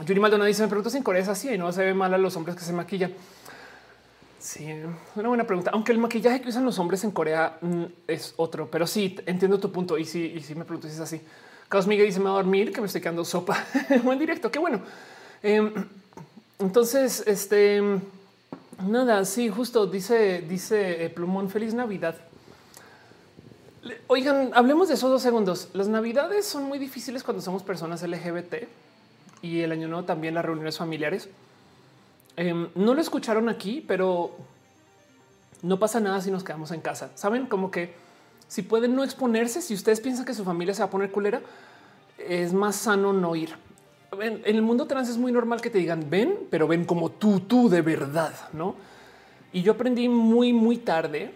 Yuri Maldonado dice: Me pregunto si en Corea es así y no se ve mal a los hombres que se maquillan. Sí, una buena pregunta. Aunque el maquillaje que usan los hombres en Corea mm, es otro, pero sí entiendo tu punto. Y sí, y sí me pregunto si es así. Carlos Miguel dice: Me va a dormir, que me estoy quedando sopa. Buen directo. Qué bueno. Em, entonces, este nada, sí, justo dice, dice eh, Plumón, feliz Navidad. Oigan, hablemos de esos dos segundos. Las navidades son muy difíciles cuando somos personas LGBT y el año nuevo también las reuniones familiares. Em, no lo escucharon aquí, pero no pasa nada si nos quedamos en casa. Saben como que si pueden no exponerse, si ustedes piensan que su familia se va a poner culera, es más sano no ir. En, el mundo trans es muy normal que te digan ven, pero ven como tú, tú de verdad, no? Y yo aprendí muy, muy tarde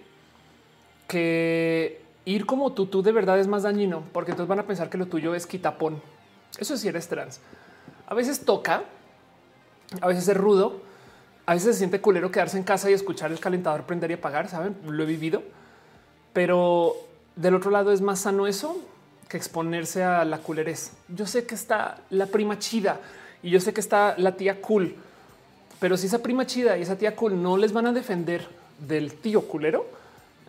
que ir como tú, tú de verdad es más dañino, porque entonces van a pensar que lo tuyo es quitapón. Eso es si eres trans. A veces toca, a veces es rudo, a veces se siente culero quedarse en casa y escuchar el calentador prender y apagar, ¿saben? Lo he vivido. Pero del otro lado es más sano eso que exponerse a la culerez. Yo sé que está la prima chida y yo sé que está la tía cool, pero si esa prima chida y esa tía cool no les van a defender del tío culero,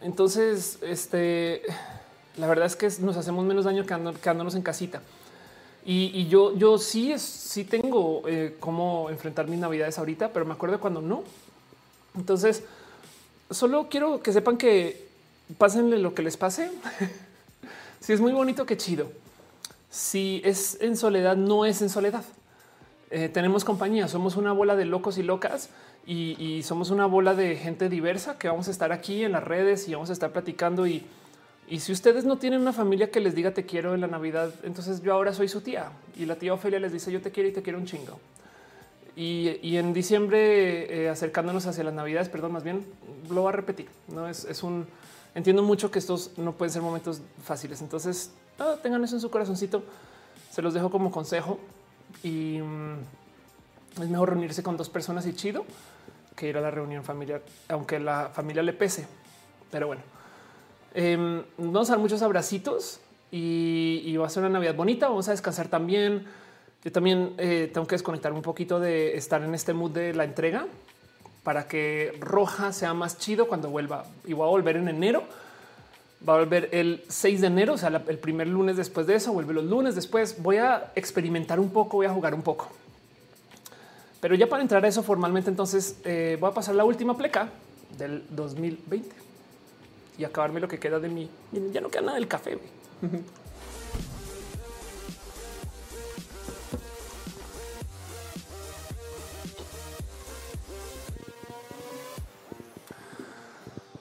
entonces, este, la verdad es que nos hacemos menos daño quedándonos en casita. Y, yo, yo sí, sí tengo eh, cómo enfrentar mis navidades ahorita, pero me acuerdo cuando no. Entonces, solo quiero que sepan que pásenle lo que les pase. si es muy bonito, qué chido. Si es en soledad, no es en soledad. Eh, tenemos compañía, somos una bola de locos y locas y, somos una bola de gente diversa que vamos a estar aquí en las redes y vamos a estar platicando. Y, si ustedes no tienen una familia que les diga te quiero en la Navidad, entonces yo ahora soy su tía y la tía Ofelia les dice yo te quiero y te quiero un chingo. Y, en diciembre, eh, acercándonos hacia las Navidades, perdón, más bien lo va a repetir. No es, un entiendo mucho que estos no pueden ser momentos fáciles. Entonces tengan eso en su corazoncito. Se los dejo como consejo y mm, es mejor reunirse con dos personas y chido que ir a la reunión familiar, aunque la familia le pese. Pero bueno, em, vamos a dar muchos abracitos y, va a ser una Navidad bonita. Vamos a descansar también. Yo también eh, tengo que desconectar un poquito de estar en este mood de la entrega para que Roja sea más chido cuando vuelva. Y voy a volver en enero. Va a volver el 6 de enero, o sea, el primer lunes después de eso, vuelve los lunes después. Voy a experimentar un poco, voy a jugar un poco. Pero ya para entrar a eso formalmente, entonces eh, voy a pasar la última pleca del 2020 y acabarme lo que queda de mí. Ya no queda nada del café.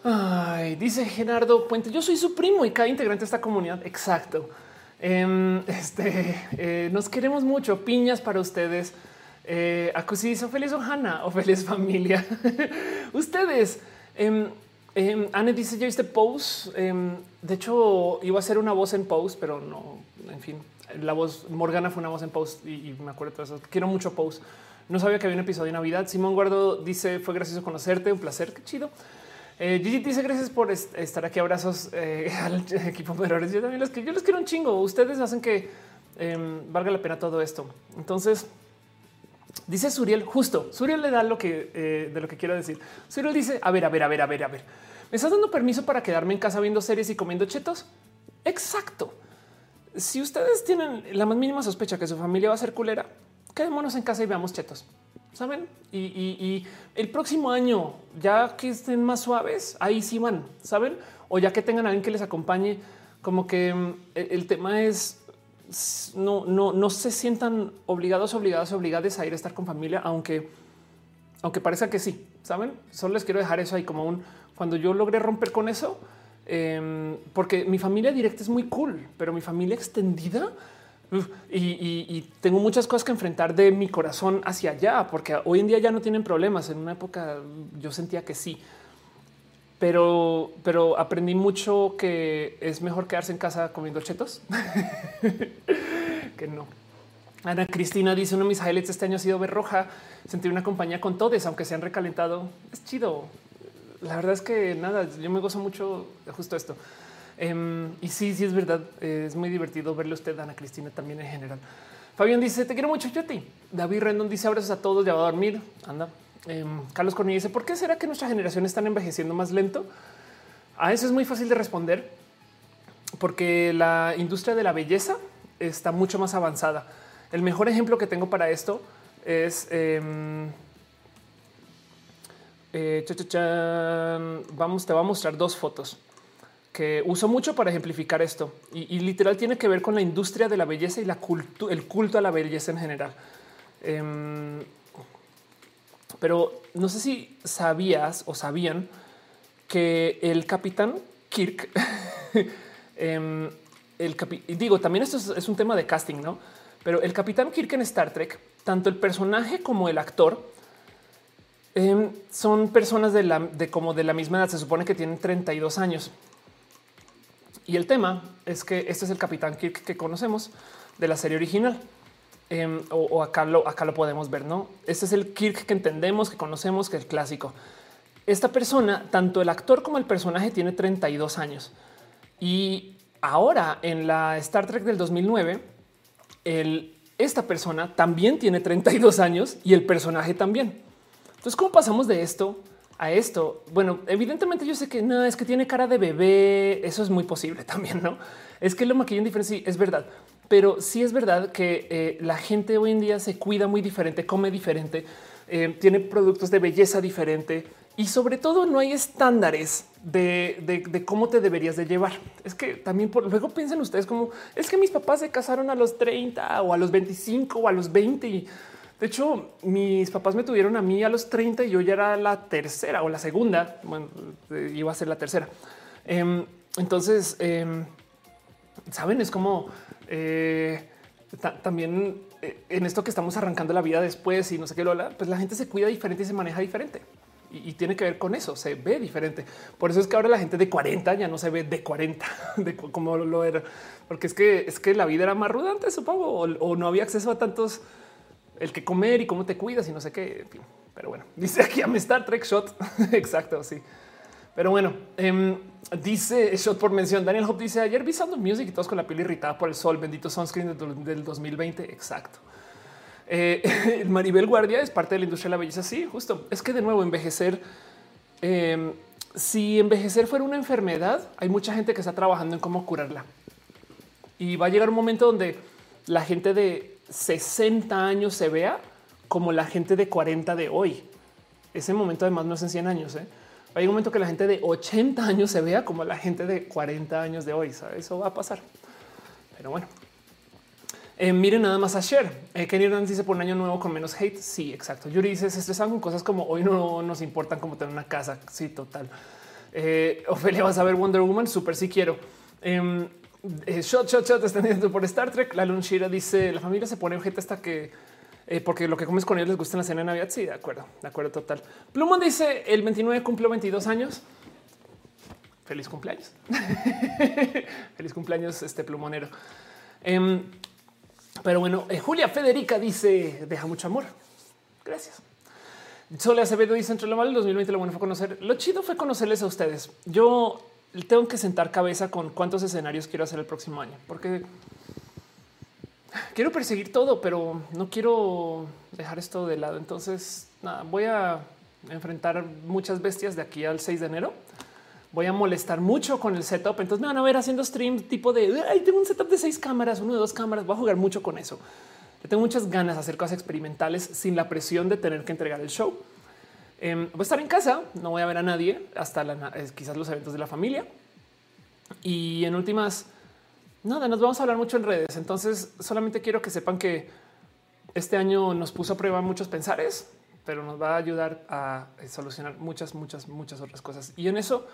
Ay, dice Gerardo Puente, yo soy su primo y cada integrante de esta comunidad. Exacto. Em, este, eh, nos queremos mucho. Piñas para ustedes. Eh, dice feliz Ohana o feliz familia. Ustedes, eh, Anne dice ya viste post. Em, de hecho, iba a ser una voz en post, pero no. En fin, la voz Morgana fue una voz en post y, me acuerdo de eso. Quiero mucho post. No sabía que había un episodio de Navidad. Simón Guardo dice fue gracioso conocerte, un placer, qué chido. Eh, Gigi dice gracias por estar aquí. Abrazos eh, al equipo de errores. Yo también les, yo les quiero un chingo. Ustedes hacen que em, valga la pena todo esto. Entonces, Dice Suriel, justo, Suriel le da lo que eh, de lo que quiero decir. Suriel dice, a ver, a ver, a ver, a ver, a ver. ¿Me estás dando permiso para quedarme en casa viendo series y comiendo chetos? Exacto. Si ustedes tienen la más mínima sospecha que su familia va a ser culera, quedémonos en casa y veamos chetos. Saben? Y, el próximo año, ya que estén más suaves, ahí sí van, saben? O ya que tengan a alguien que les acompañe, como que mm, el tema es no, no, no se sientan obligados, obligados, obligadas a ir a estar con familia, aunque, aunque parezca que sí, saben. Solo les quiero dejar eso ahí como un cuando yo logré romper con eso, em, porque mi familia directa es muy cool, pero mi familia extendida y, tengo muchas cosas que enfrentar de mi corazón hacia allá, porque hoy en día ya no tienen problemas. En una época yo sentía que sí pero, pero aprendí mucho que es mejor quedarse en casa comiendo chetos que no. Ana Cristina dice uno de mis highlights este año ha sido ver roja, sentir una compañía con todos, aunque se han recalentado. Es chido. La verdad es que nada, yo me gozo mucho de justo esto. Em, y sí, sí es verdad. es muy divertido verle a usted, Ana Cristina, también en general. Fabián dice: Te quiero mucho, yo. David Rendon dice: Abrazos a todos, ya va a dormir. Anda. Em, Carlos Cornilla dice, ¿por qué será que nuestra generación está envejeciendo más lento? A eso es muy fácil de responder porque la industria de la belleza está mucho más avanzada. El mejor ejemplo que tengo para esto es em, eh, vamos, te voy a mostrar dos fotos que uso mucho para ejemplificar esto y, literal tiene que ver con la industria de la belleza y la el culto a la belleza en general. Em, pero no sé si sabías o sabían que el capitán Kirk, em, digo, también esto es, un tema de casting, no? Pero el capitán Kirk en Star Trek, tanto el personaje como el actor em, son personas de como de la misma edad. Se supone que tienen 32 años. Y el tema es que este es el capitán Kirk que conocemos de la serie original. Em, o, acá, lo, podemos ver, ¿no? Este es el Kirk que entendemos, que conocemos, que es el clásico. Esta persona, tanto el actor como el personaje, tiene 32 años. Y ahora en la Star Trek del 2009, el, esta persona también tiene 32 años y el personaje también. Entonces, ¿cómo pasamos de esto a esto? Bueno, evidentemente yo sé que no es que tiene cara de bebé. Eso es muy posible también, no? Es que lo maquillan diferente. Sí, es verdad, pero sí es verdad que eh, la gente hoy en día se cuida muy diferente, come diferente, eh, tiene productos de belleza diferente y sobre todo no hay estándares de, cómo te deberías de llevar. Es que también por, luego piensen ustedes como es que mis papás se casaron a los 30 o a los 25 o a los 20 y de hecho, mis papás me tuvieron a mí a los 30 y yo ya era la tercera o la segunda. Bueno, eh, iba a ser la tercera. Em, entonces, em, saben, es como eh, también eh, en esto que estamos arrancando la vida después y no sé qué, pues la gente se cuida diferente y se maneja diferente. Y, tiene que ver con eso, se ve diferente. Por eso es que ahora la gente de 40 ya no se ve de 40, de como lo era, porque es que es que la vida era más ruda antes, supongo, o no había acceso a tantos el que comer y cómo te cuidas y no sé qué. Pero bueno, dice aquí a Star Trek Shot. Exacto, sí. Pero bueno, em, dice Shot por mención. Daniel Hope dice ayer vi Sound Music y todos con la piel irritada por el sol. Bendito sunscreen del 2020. Exacto. Eh, Maribel Guardia es parte de la industria de la belleza. Sí, justo. Es que de nuevo envejecer. Em, si envejecer fuera una enfermedad, hay mucha gente que está trabajando en cómo curarla. Y va a llegar un momento donde la gente de 60 años se vea como la gente de 40 de hoy. Ese momento además no es en 100 años. ¿eh? Hay un momento que la gente de 80 años se vea como la gente de 40 años de hoy. Eso va a pasar. Pero bueno. Eh, miren nada más a Cher. Eh, Kenny Hernández dice por un año nuevo con menos hate. Sí, exacto. Yuri dice se estresan con cosas como hoy no nos importan como tener una casa. Sí, total. Eh, Ofelia vas a ver Wonder Woman. Súper si sí quiero. Em, eh, shot, shot, shot, extendiendo por Star Trek. La Lunchira dice la familia se pone objeto hasta que eh, porque lo que comes con ellos les gusta en la cena de Navidad. Sí, de acuerdo, de acuerdo total. Plumón dice el 29 cumple 22 años. Feliz cumpleaños. Feliz cumpleaños, este plumonero. Em, pero bueno, eh, Julia Federica dice deja mucho amor. Gracias. Sole Acevedo dice entre lo malo el 2020 lo bueno fue conocer. Lo chido fue conocerles a ustedes. Yo tengo que sentar cabeza con cuántos escenarios quiero hacer el próximo año, porque quiero perseguir todo, pero no quiero dejar esto de lado. Entonces, nada, voy a enfrentar muchas bestias de aquí al 6 de enero. Voy a molestar mucho con el setup. Entonces me van a ver haciendo stream tipo de Ay, tengo un setup de seis cámaras, uno de dos cámaras. Voy a jugar mucho con eso. tengo muchas ganas de hacer cosas experimentales sin la presión de tener que entregar el show. Em, voy a estar en casa, no voy a ver a nadie hasta eh, quizás los eventos de la familia. Y en últimas, nada, nos vamos a hablar mucho en redes. Entonces, solamente quiero que sepan que este año nos puso a prueba muchos pensares, pero nos va a ayudar a eh, solucionar muchas, muchas, muchas otras cosas. Y en eso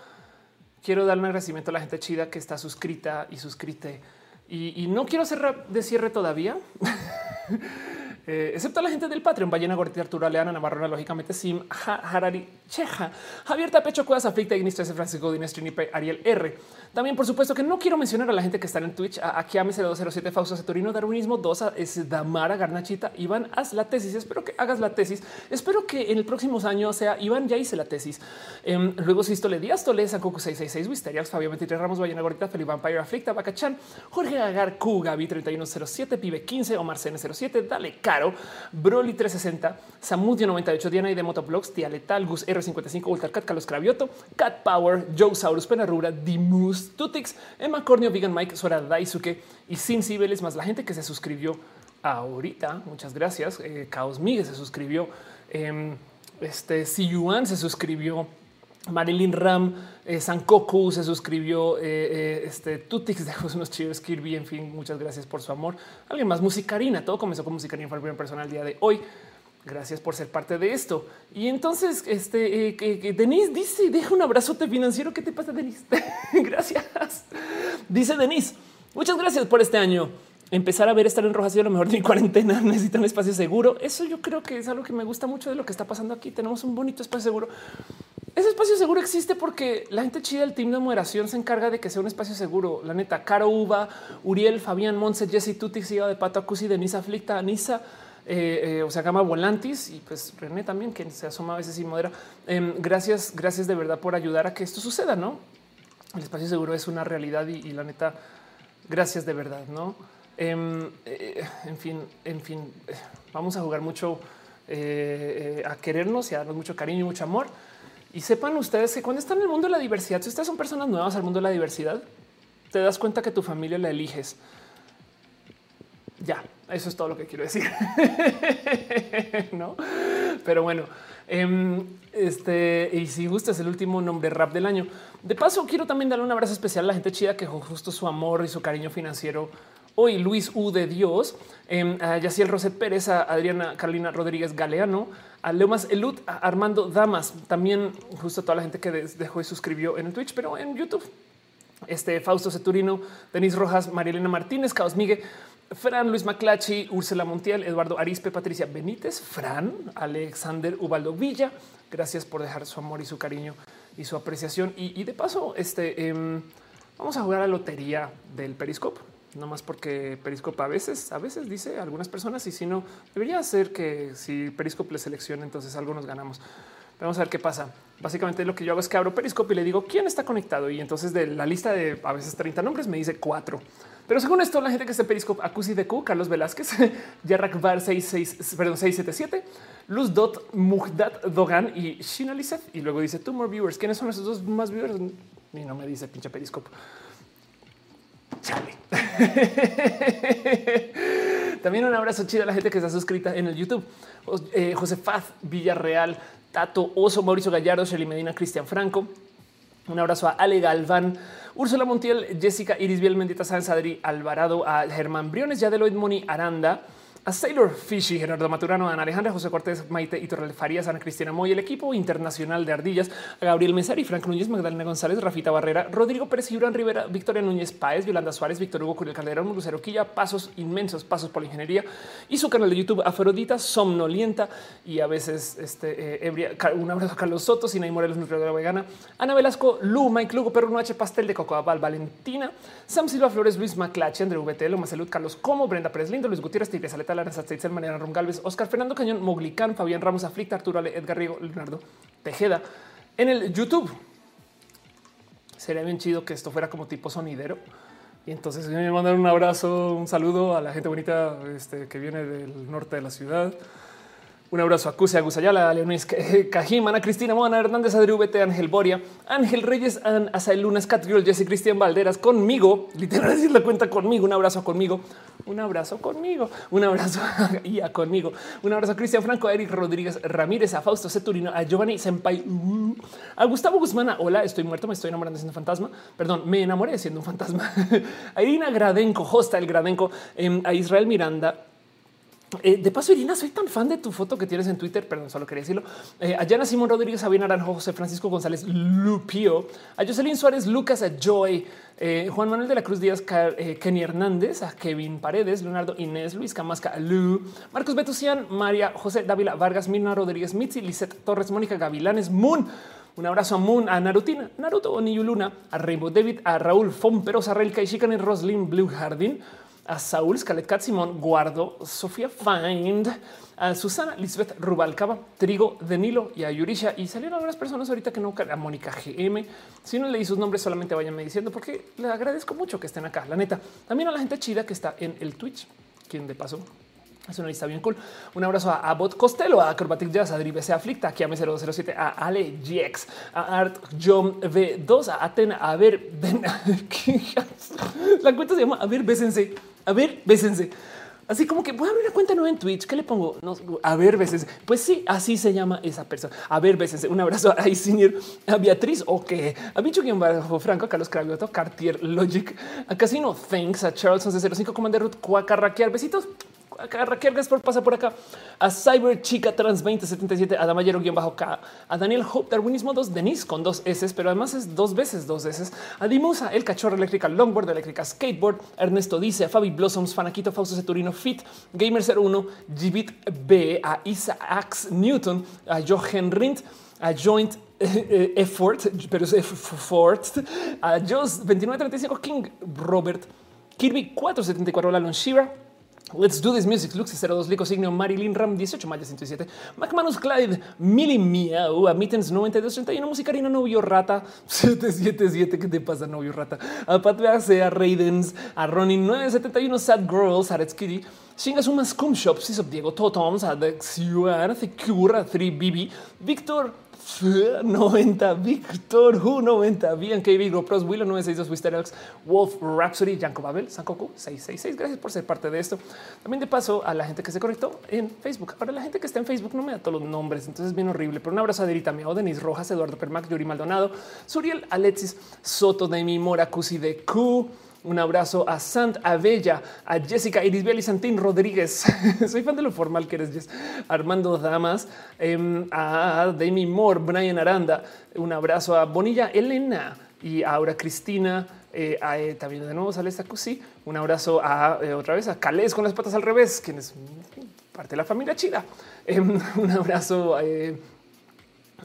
quiero dar un agradecimiento a la gente chida que está suscrita y suscrite. Y, no quiero cerrar de cierre todavía. Eh, excepto la gente del Patreon, Ballena Gortita, Arturo Leana, Navarro, lógicamente Sim, Harari, Cheja, Javier Tapecho, Cuevas, Aflicta, Ignis 13, Francisco Dines, Trinipe, Ariel R. También, por supuesto, que no quiero mencionar a la gente que está en Twitch, a Akiame 0207, Fausto Saturino, Darwinismo, Dosa, es Damara, Garnachita, Iván, haz la tesis. Espero que hagas la tesis. Espero que en el próximo año sea Iván, ya hice la tesis. Eh, luego Sistole Díaz, Tole, Sancoco 666, Wisteriax, Fabio 23 Ramos, Ballena Gordita, Felipe Vampire, Aflicta, Bacachan, Jorge Agar, Q, Gaby 3107, Pibe 15, Omar CN07, Dale K Broly 360, Samudio 98, Diana y de Motoblogs, Tia Letal, Gus R55, Ultracat, Carlos Cravioto, Cat Power, Joe Saurus, Penarura, Dimus, Tutix, Emma Cornio, Vegan Mike, Sora Daisuke y Sin Cibeles, más la gente que se suscribió ahorita. Muchas gracias. Eh, Caos Miguel se suscribió. Eh, este Si Yuan se suscribió. Marilyn Ram, eh, Sankoku se suscribió, eh, eh, este Tutix dejó unos chidos, Kirby, en fin, muchas gracias por su amor. Alguien más, Musicarina, todo comenzó con Musicarina, fue el primer persona el día de hoy. Gracias por ser parte de esto. Y entonces, este eh, que, Denise dice: Deja un abrazote financiero. ¿Qué te pasa, Denise? gracias. Dice Denise: Muchas gracias por este año. Empezar a ver estar en rojo ha sido lo mejor de mi cuarentena. Necesito un espacio seguro. Eso yo creo que es algo que me gusta mucho de lo que está pasando aquí. Tenemos un bonito espacio seguro. Ese espacio seguro existe porque la gente chida del team de moderación se encarga de que sea un espacio seguro. La neta, Caro Uva, Uriel, Fabián, Monse, Jesse, Tuti, Siga de Pato, Acusi, Denise Aflicta, Anisa, eh, eh, o sea, Gama Volantis y pues René también, quien se asoma a veces y modera. Eh, gracias, gracias de verdad por ayudar a que esto suceda, ¿no? El espacio seguro es una realidad y, y la neta, gracias de verdad, ¿no? en fin, en fin, vamos a jugar mucho a querernos y a darnos mucho cariño y mucho amor. Y sepan ustedes que cuando están en el mundo de la diversidad, si ustedes son personas nuevas al mundo de la diversidad, te das cuenta que tu familia la eliges. Ya, eso es todo lo que quiero decir. no, pero bueno, eh, este y si gustas el último nombre rap del año. De paso, quiero también darle un abrazo especial a la gente chida que justo su amor y su cariño financiero hoy Luis U de Dios, eh, a Yaciel Roset Pérez, a Adriana Carolina Rodríguez Galeano, a Leomas Elut, a Armando Damas, también justo toda la gente que dejó y suscribió en el Twitch, pero en YouTube. Este Fausto Ceturino, Denis Rojas, Marilena Martínez, Caos Miguel, Fran Luis Maclachi, Úrsula Montiel, Eduardo Arispe, Patricia Benítez, Fran, Alexander Ubaldo Villa. Gracias por dejar su amor y su cariño y su apreciación. Y, de paso, este eh, vamos a jugar a la lotería del Periscope no más porque Periscope a veces, a veces dice algunas personas y si no, debería ser que si Periscope le selecciona, entonces algo nos ganamos. Vamos a ver qué pasa. Básicamente lo que yo hago es que abro Periscope y le digo quién está conectado y entonces de la lista de a veces 30 nombres me dice cuatro. Pero según esto, la gente que está en Periscope, Acusi de Q, Carlos Velázquez, Yarrak Bar 66, perdón, 677, Luz Dot, Mujdat Dogan y Shina Y luego dice two more viewers. ¿Quiénes son esos dos más viewers? Y no me dice pinche Periscope. Chale. También un abrazo chido a la gente que está suscrita en el YouTube. Eh, José Faz, Villarreal, Tato, Oso, Mauricio Gallardo, Shelly Medina, Cristian Franco. Un abrazo a Ale Galván, Úrsula Montiel, Jessica Iris Biel, Mendita Sáenz, Adri Alvarado, a Germán Briones, Yadeloid Moni Aranda, a Sailor Fishy, Gerardo Maturano, Ana Alejandra, José Cortés, Maite y Torrel Farías, Ana Cristina Moy, el equipo internacional de ardillas, Gabriel Mesari, Frank Núñez, Magdalena González, Rafita Barrera, Rodrigo Pérez, Gibran Rivera, Victoria Núñez Páez, Yolanda Suárez, Víctor Hugo Curiel Calderón, Lucero Quilla, pasos inmensos, pasos por la ingeniería y su canal de YouTube Afrodita, Somnolienta y a veces este eh, un abrazo a Carlos Soto, Sinaí Morelos, nutrióloga vegana, Ana Velasco, Lu, Mike Lugo, Perro Noche, Pastel de Cocoa Val, Valentina, Sam Silva Flores, Luis Maclache, André VT, Loma Salud, Carlos Como, Brenda Pérez Lindo, Luis Gutiérrez, Tigre Saleta, Laranza Steitzel, Manera Ron Galvez, Oscar Fernando Cañón, Moglicán, Fabián Ramos, Aflicta, Arturo Ale, Edgar Riego, Leonardo Tejeda. En el YouTube sería bien chido que esto fuera como tipo sonidero. Y entonces me mandar un abrazo, un saludo a la gente bonita este, que viene del norte de la ciudad. Un abrazo a Cusia, Gusayala, Leonis Cajim, Ana Cristina, Mona Hernández, Adri VT, Ángel Boria, Ángel Reyes, Asael Lunas, Cat Girl, Jesse Cristian Valderas, conmigo, literal decir la cuenta conmigo, un abrazo conmigo, un abrazo conmigo, un abrazo a conmigo, un abrazo a Cristian Franco, a Eric Rodríguez Ramírez, a Fausto Ceturino, a Giovanni Senpai, uh, a Gustavo Guzmán, hola, estoy muerto, me estoy enamorando siendo fantasma, perdón, me enamoré siendo un fantasma, a Irina Gradenco, Hosta el Gradenco, em, a Israel Miranda, eh, de paso, Irina, soy tan fan de tu foto que tienes en Twitter. Perdón, solo quería decirlo. Eh, a Yana Simón Rodríguez, Javier Naranjo, José Francisco González Lupio, a Jocelyn Suárez, Lucas, a Joy, eh, Juan Manuel de la Cruz Díaz, Kenny Hernández, a Kevin Paredes, Leonardo Inés, Luis Camasca, Lu, Marcos Betusian, María José Dávila Vargas, Mirna Rodríguez, Mitzi, Lisette Torres, Mónica Gavilanes, Moon. Un abrazo a Moon, a Narutina, Naruto, Luna, a Rainbow David, a Raúl Fomperos, a Relka y Roslyn Blue Jardín a Saúl Scalet Simón Guardo, Sofía Find, a Susana Lisbeth Rubalcaba, Trigo de Nilo y a Yurisha. Y salieron algunas personas ahorita que no, a Mónica GM. Si no leí sus nombres, solamente váyanme diciendo porque le agradezco mucho que estén acá. La neta, también a la gente chida que está en el Twitch, quien de paso Es una lista bien cool. Un abrazo a Bot Costello, a Acrobatic Jazz, a Drive Aflicta, aquí a 007, a Ale GX, a Art John V2, a Atena, a ver, ven, la cuenta se llama A ver, bésense, a ver, bésense. Así como que voy a abrir una cuenta nueva en Twitch. ¿Qué le pongo? A ver, veces. Pues sí, así se llama esa persona. A ver, veces. Un abrazo a Senior, a Beatriz o que a Bicho quien Franco, a Carlos Cravioto, Cartier Logic, a Casino Thanks, a Charles 1105, Commander Ruth, Cuacarraquear. Besitos a Raquel pasa por acá, a Cyber Chica Trans 2077, a Damayero guion bajo K, a Daniel Hope Darwinismo 2, Denise con dos S, pero además es dos veces dos S, a Dimusa, el cachorro eléctrica Longboard, eléctrica Skateboard, Ernesto dice, a Fabi Blossoms, Fanaquito, Fausto Ceturino, Fit, Gamer 01, Gibit B, a Isaac Newton, a Jochen Rindt, a Joint eh, Effort, pero es Effort, a Joss 2935 King, Robert, Kirby 474, Lalon Shira, Let's do this music. Lux 02 Lico Signo Marilyn Ram 18 Maya 107 McManus Clyde Mili Mia uh, Mittens 9231 Musicarino Novio Rata 777 ¿Qué te pasa novio Rata? A Patria a Raidens a Ronin 971 Sad Girls Arets Kitty Shingasuma Scum Shop Sisop Diego Totoms a Dexiuar Secura 3 BB Victor 90 Victor Who 90 BNKB GoPros Willow 962 Wisterox Wolf Rhapsody Janko Babel Sankoku 666 gracias por ser parte de esto. También de paso a la gente que se conectó en Facebook. Ahora la gente que está en Facebook no me da todos los nombres entonces es bien horrible pero una abrazadita Miao Denis Rojas Eduardo Permac Yuri Maldonado Suriel Alexis Soto de mi Mora Cusi de Q un abrazo a Sant Abella, a Jessica Irisbel y Santín Rodríguez. Soy fan de lo formal que eres. Armando Damas, em, a Demi Moore, Brian Aranda. Un abrazo a Bonilla Elena y a Aura Cristina. Eh, eh, también de nuevo sale esta. Un abrazo a eh, otra vez a Calés con las patas al revés, quien es parte de la familia chida. Em, un abrazo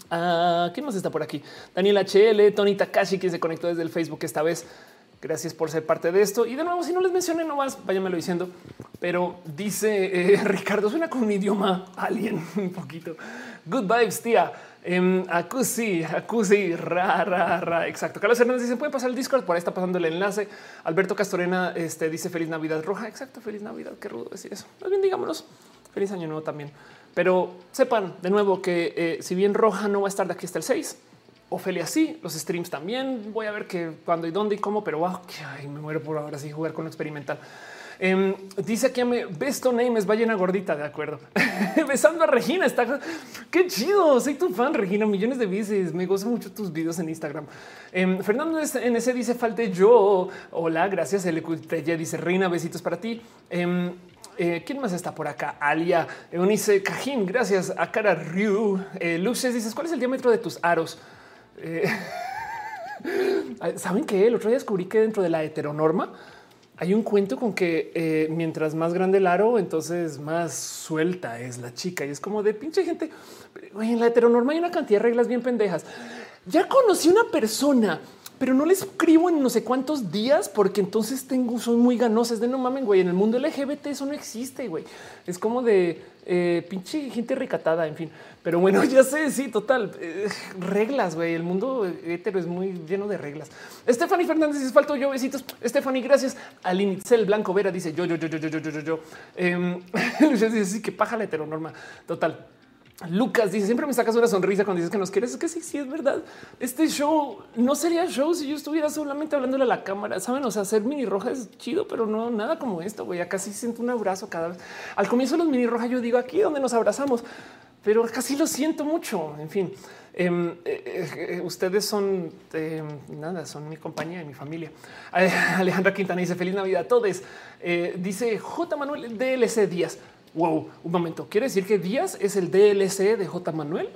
a ¿Quién más está por aquí? Daniel HL, Tony Takashi, quien se conectó desde el Facebook esta vez. Gracias por ser parte de esto. Y de nuevo, si no les mencioné nomás, váyanmelo diciendo. Pero dice eh, Ricardo, suena con un idioma alien un poquito. Good vibes, tía. Um, acusi, acusi, ra, ra, ra. Exacto. Carlos Hernández dice: Puede pasar el Discord. Por ahí está pasando el enlace. Alberto Castorena este, dice: Feliz Navidad roja. Exacto. Feliz Navidad. Qué rudo decir eso. Más bien, feliz año nuevo también. Pero sepan de nuevo que eh, si bien roja no va a estar de aquí hasta el 6, Ofelia sí, los streams también. Voy a ver qué, cuándo y dónde y cómo, pero wow, me muero por ahora sí jugar con lo experimental. Em, dice que me besto name es ballena gordita, de acuerdo. Besando a Regina, está qué chido. Soy tu fan, Regina, millones de veces. Me gozo mucho tus videos en Instagram. Em, Fernando en ese dice falte yo. Hola, gracias. El dice Reina, besitos para ti. Em, eh, ¿Quién más está por acá? Alia, Eunice Cajín, gracias. A Cara Ryu. Eh, Luces dices, ¿cuál es el diámetro de tus aros? Eh, Saben que el otro día descubrí que dentro de la heteronorma hay un cuento con que eh, mientras más grande el aro, entonces más suelta es la chica. Y es como de pinche gente. en la heteronorma hay una cantidad de reglas bien pendejas. Ya conocí una persona pero no le escribo en no sé cuántos días porque entonces tengo, soy muy ganosa. Es de no mamen, güey. En el mundo LGBT eso no existe, güey. Es como de eh, pinche gente recatada, en fin. Pero bueno, ya sé, sí, total. Eh, reglas, güey. El mundo hetero es muy lleno de reglas. Stephanie Fernández dice, falto yo, besitos. Stephanie, gracias. Aline Itzel Blanco Vera dice yo, yo, yo, yo, yo, yo, yo, yo, yo. Eh, dice, sí, que paja la heteronorma. Total. Lucas dice siempre me sacas una sonrisa cuando dices que nos quieres. Es que sí, sí es verdad. Este show no sería show si yo estuviera solamente hablándole a la cámara. Saben, o sea, hacer mini roja es chido, pero no nada como esto. Güey, acá sí siento un abrazo cada vez. Al comienzo de los mini roja, yo digo aquí donde nos abrazamos, pero casi lo siento mucho. En fin, em, eh, eh, ustedes son em, nada, son mi compañía y mi familia. Alejandra Quintana dice feliz Navidad a todos. Eh, dice J. Manuel DLC Díaz. Wow, un momento. ¿Quiere decir que Díaz es el DLC de J. Manuel?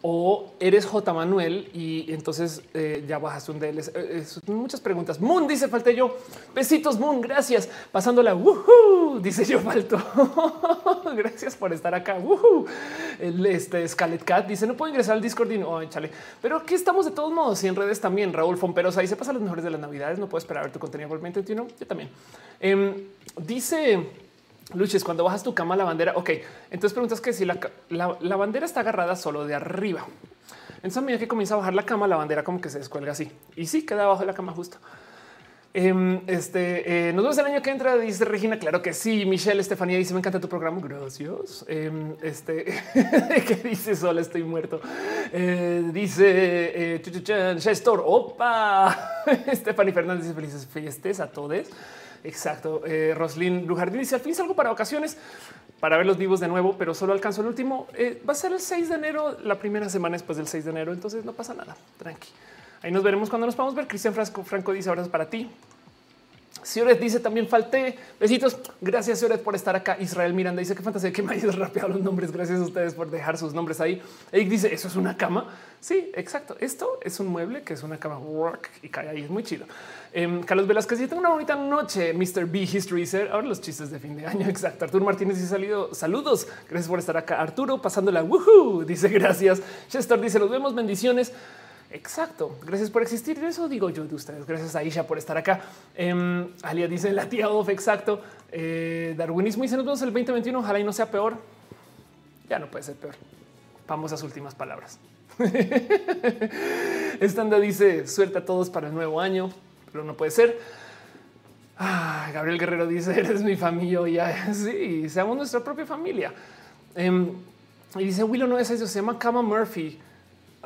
O eres J. Manuel y entonces eh, ya bajas un DLC. Eh, muchas preguntas. Moon dice falté yo. Besitos, Moon. Gracias. Pasándola. Woohoo, dice yo falto. gracias por estar acá. El este Scarlet Cat dice no puedo ingresar al Discord y no, échale. Pero aquí estamos de todos modos y en redes también. Raúl Fomperos ahí se pasa los mejores de las navidades. No puedo esperar a ver tu contenido igualmente. Yo también. Em, dice Luches, cuando bajas tu cama la bandera, ok, entonces preguntas que si la, bandera está agarrada solo de arriba. Entonces a medida que comienza a bajar la cama, la bandera como que se descuelga así. Y sí, queda abajo de la cama justo. Em, este eh, nos vemos el año que entra. Dice Regina. Claro que sí. Michelle Estefanía dice: Me encanta tu programa. Gracias. Em, este que dice Sol, estoy muerto. Eh, dice eh, Shestor. Opa. Stephanie Fernández Felices fiestas a todos. Exacto. Eh, Roslyn Lujardín dice: Al fin salgo para vacaciones para ver los vivos de nuevo, pero solo alcanzo el último. Eh, va a ser el 6 de enero, la primera semana después del 6 de enero. Entonces no pasa nada. Tranqui. Ahí nos veremos cuando nos podamos ver. Cristian Franco, Franco dice abrazos para ti. Sioret dice también falté. Besitos. Gracias, Sioret, por estar acá. Israel Miranda dice que fantasía que me ha ido rápido los nombres. Gracias a ustedes por dejar sus nombres ahí. Eric dice eso es una cama. Sí, exacto. Esto es un mueble que es una cama y cae ahí. Es muy chido. Eh, Carlos Velázquez dice una bonita noche. Mr. B History dice ahora los chistes de fin de año. Exacto. Arturo Martínez dice salido. Saludos. Gracias por estar acá. Arturo pasándola. Woohoo. Dice gracias. Chester dice nos vemos. Bendiciones. Exacto. Gracias por existir. Eso digo yo de ustedes. Gracias a Isha por estar acá. Eh, Alia dice la tía Off. Exacto. Eh, Darwinismo dice nos vemos el 2021. Ojalá y no sea peor. Ya no puede ser peor. Vamos a sus últimas palabras. Estanda dice suerte a todos para el nuevo año, pero no puede ser. Ah, Gabriel Guerrero dice eres mi familia. Ya sí, seamos nuestra propia familia. Eh, y dice Willow no es eso, se llama Kama Murphy.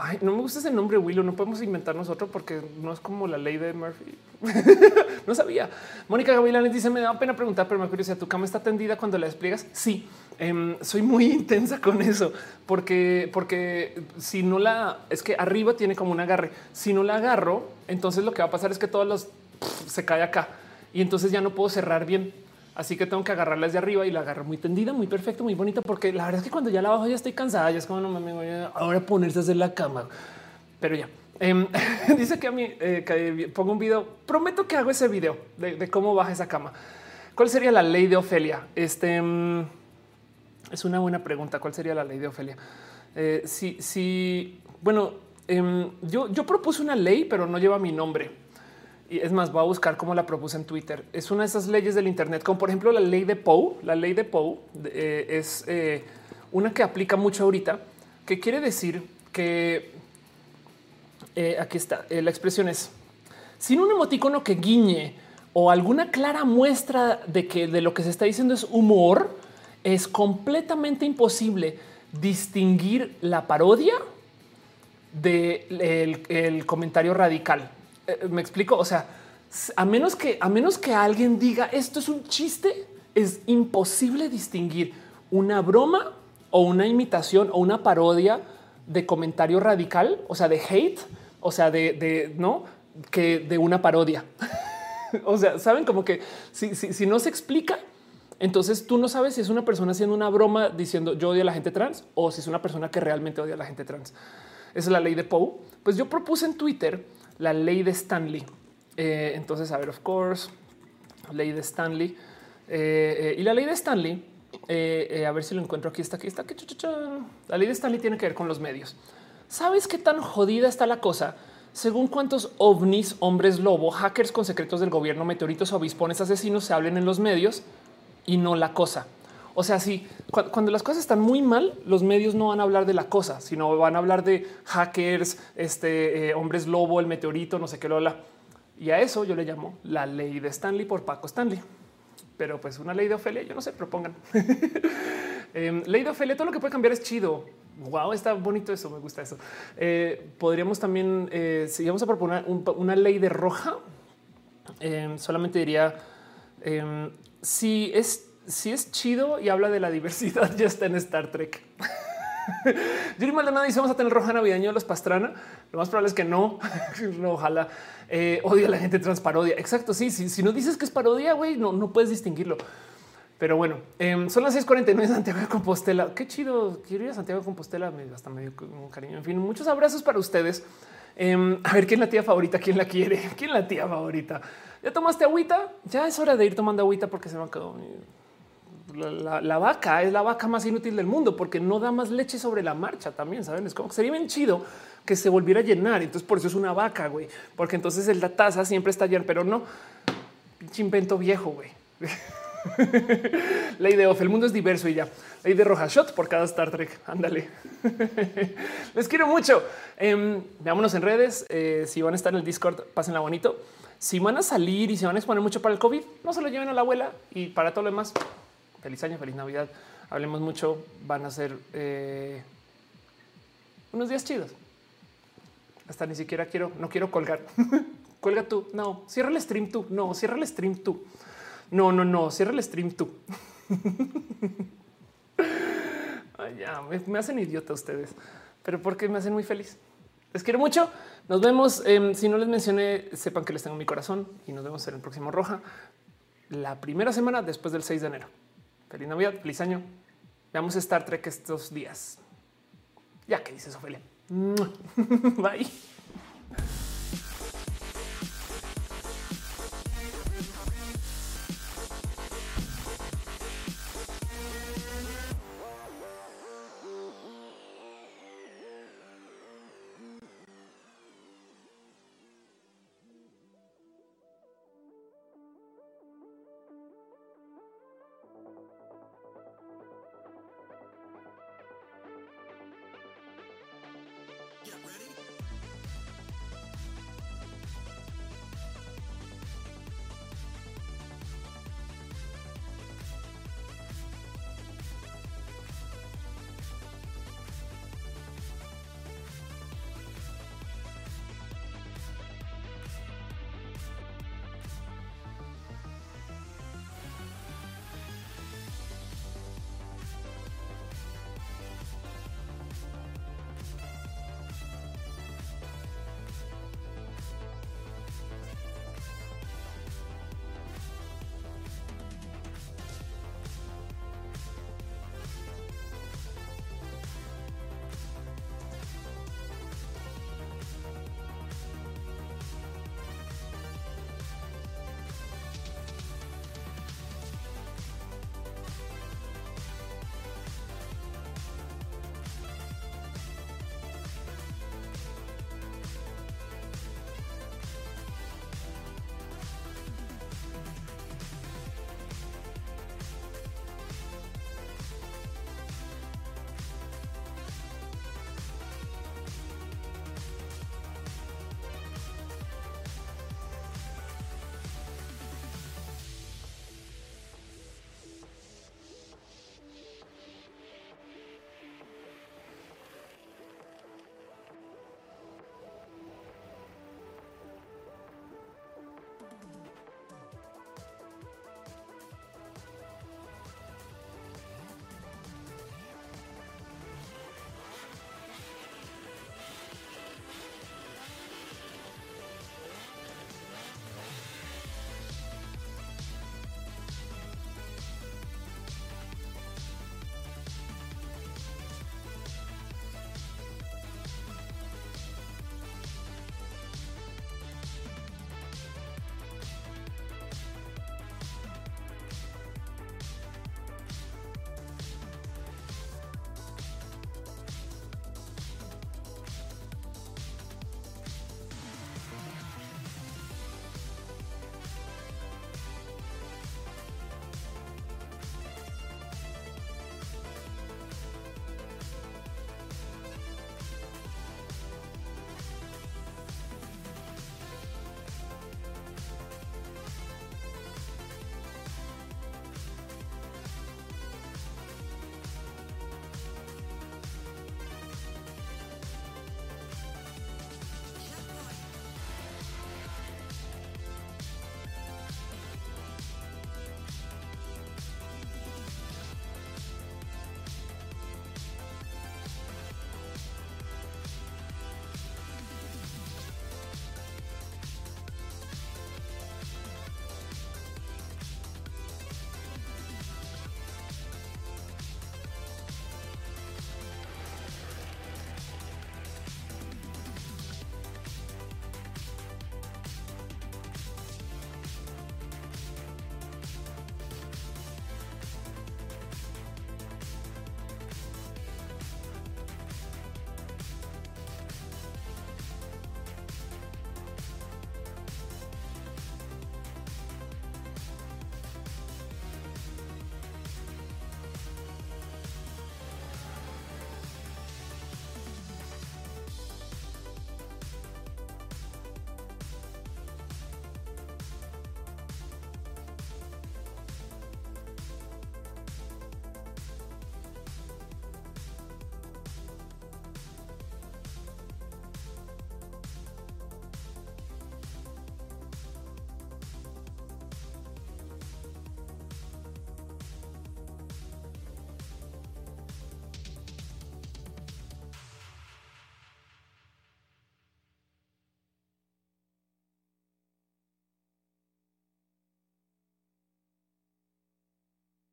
Ay, no me gusta ese nombre Willow. No podemos inventar nosotros porque no es como la ley de Murphy. no sabía. Mónica Gavilanes dice: Me da pena preguntar, pero me curiosidad. ¿Tu cama está tendida cuando la despliegas? Sí, eh, soy muy intensa con eso porque, porque si no la es que arriba tiene como un agarre. Si no la agarro, entonces lo que va a pasar es que todos los se cae acá y entonces ya no puedo cerrar bien. Así que tengo que agarrarla desde arriba y la agarro muy tendida, muy perfecto, muy bonita, porque la verdad es que cuando ya la bajo ya estoy cansada, ya es como no me voy a ahora ponerse a hacer la cama. Pero ya eh, dice que a mí eh, pongo un video. Prometo que hago ese video de, cómo baja esa cama. ¿Cuál sería la ley de Ofelia? Este um, es una buena pregunta. ¿Cuál sería la ley de Ofelia? Eh, si, si, bueno, eh, yo, yo propuse una ley, pero no lleva mi nombre. Y es más, voy a buscar cómo la propuse en Twitter. Es una de esas leyes del Internet, como por ejemplo la ley de Poe. La ley de Poe eh, es eh, una que aplica mucho ahorita, que quiere decir que eh, aquí está. La expresión es sin un emoticono que guiñe o alguna clara muestra de que de lo que se está diciendo es humor, es completamente imposible distinguir la parodia del de el comentario radical. Eh, me explico. O sea, a menos que a menos que alguien diga esto es un chiste, es imposible distinguir una broma o una imitación o una parodia de comentario radical, o sea, de hate, o sea, de, de no que de una parodia. o sea, saben como que si, si, si, no se explica, entonces tú no sabes si es una persona haciendo una broma diciendo yo odio a la gente trans o si es una persona que realmente odia a la gente trans. Esa es la ley de Poe. Pues yo propuse en Twitter la ley de Stanley. Eh, entonces, a ver, of course, ley de Stanley eh, eh, y la ley de Stanley. A ver si lo encuentro aquí. Está aquí. Está aquí. La ley de Stanley tiene que ver con los medios. ¿Sabes qué tan jodida está la cosa? Según cuántos ovnis, hombres lobo, hackers con secretos del gobierno, meteoritos, obispones, asesinos se hablen en los medios y no la cosa. O sea, si cuando las cosas están muy mal, los medios no van a hablar de la cosa, sino van a hablar de hackers, este eh, hombres lobo, el meteorito, no sé qué lo habla. Y a eso yo le llamo la ley de Stanley por Paco Stanley. Pero pues una ley de Ofelia, yo no sé, propongan. eh, ley de Ofelia, todo lo que puede cambiar es chido. Wow, está bonito eso, me gusta eso. Eh, podríamos también, eh, si vamos a proponer un, una ley de roja, eh, solamente diría, em, si es si es chido y habla de la diversidad, ya está en Star Trek. Yuri Maldonado dice vamos a tener roja navideño los Pastrana. Lo más probable es que no. ojalá eh, odia a la gente trans parodia. Exacto. Sí, sí. Si no dices que es parodia, güey, no, no puedes distinguirlo. Pero bueno, eh, son las 6:49 de Santiago de Compostela. Qué chido. Quiero ir a Santiago Compostela. Me hasta medio un cariño. En fin, muchos abrazos para ustedes. Eh, a ver quién es la tía favorita, quién la quiere, quién es la tía favorita. Ya tomaste agüita. Ya es hora de ir tomando agüita porque se me quedado. La, vaca es la vaca más inútil del mundo porque no da más leche sobre la marcha también. Saben, es como que sería bien chido que se volviera a llenar. Entonces, por eso es una vaca, güey, porque entonces el, la taza siempre está llena, pero no pinche invento viejo, güey. Ley de off, el mundo es diverso y ya. Ley de roja shot por cada Star Trek. Ándale. Les quiero mucho. Eh, veámonos en redes. Eh, si van a estar en el Discord, pásenla bonito. Si van a salir y se van a exponer mucho para el COVID, no se lo lleven a la abuela y para todo lo demás. Feliz año, feliz Navidad. Hablemos mucho. Van a ser eh, unos días chidos. Hasta ni siquiera quiero, no quiero colgar. Cuelga tú. No, cierra el stream tú. No, cierra el stream tú. No, no, no, cierra el stream tú. Ya me, hacen idiota ustedes, pero porque me hacen muy feliz. Les quiero mucho. Nos vemos. Em, si no les mencioné, sepan que les tengo mi corazón y nos vemos en el próximo Roja la primera semana después del 6 de enero. Feliz Navidad, feliz año. Veamos Star Trek estos días. Ya que dices Ofelia. Bye.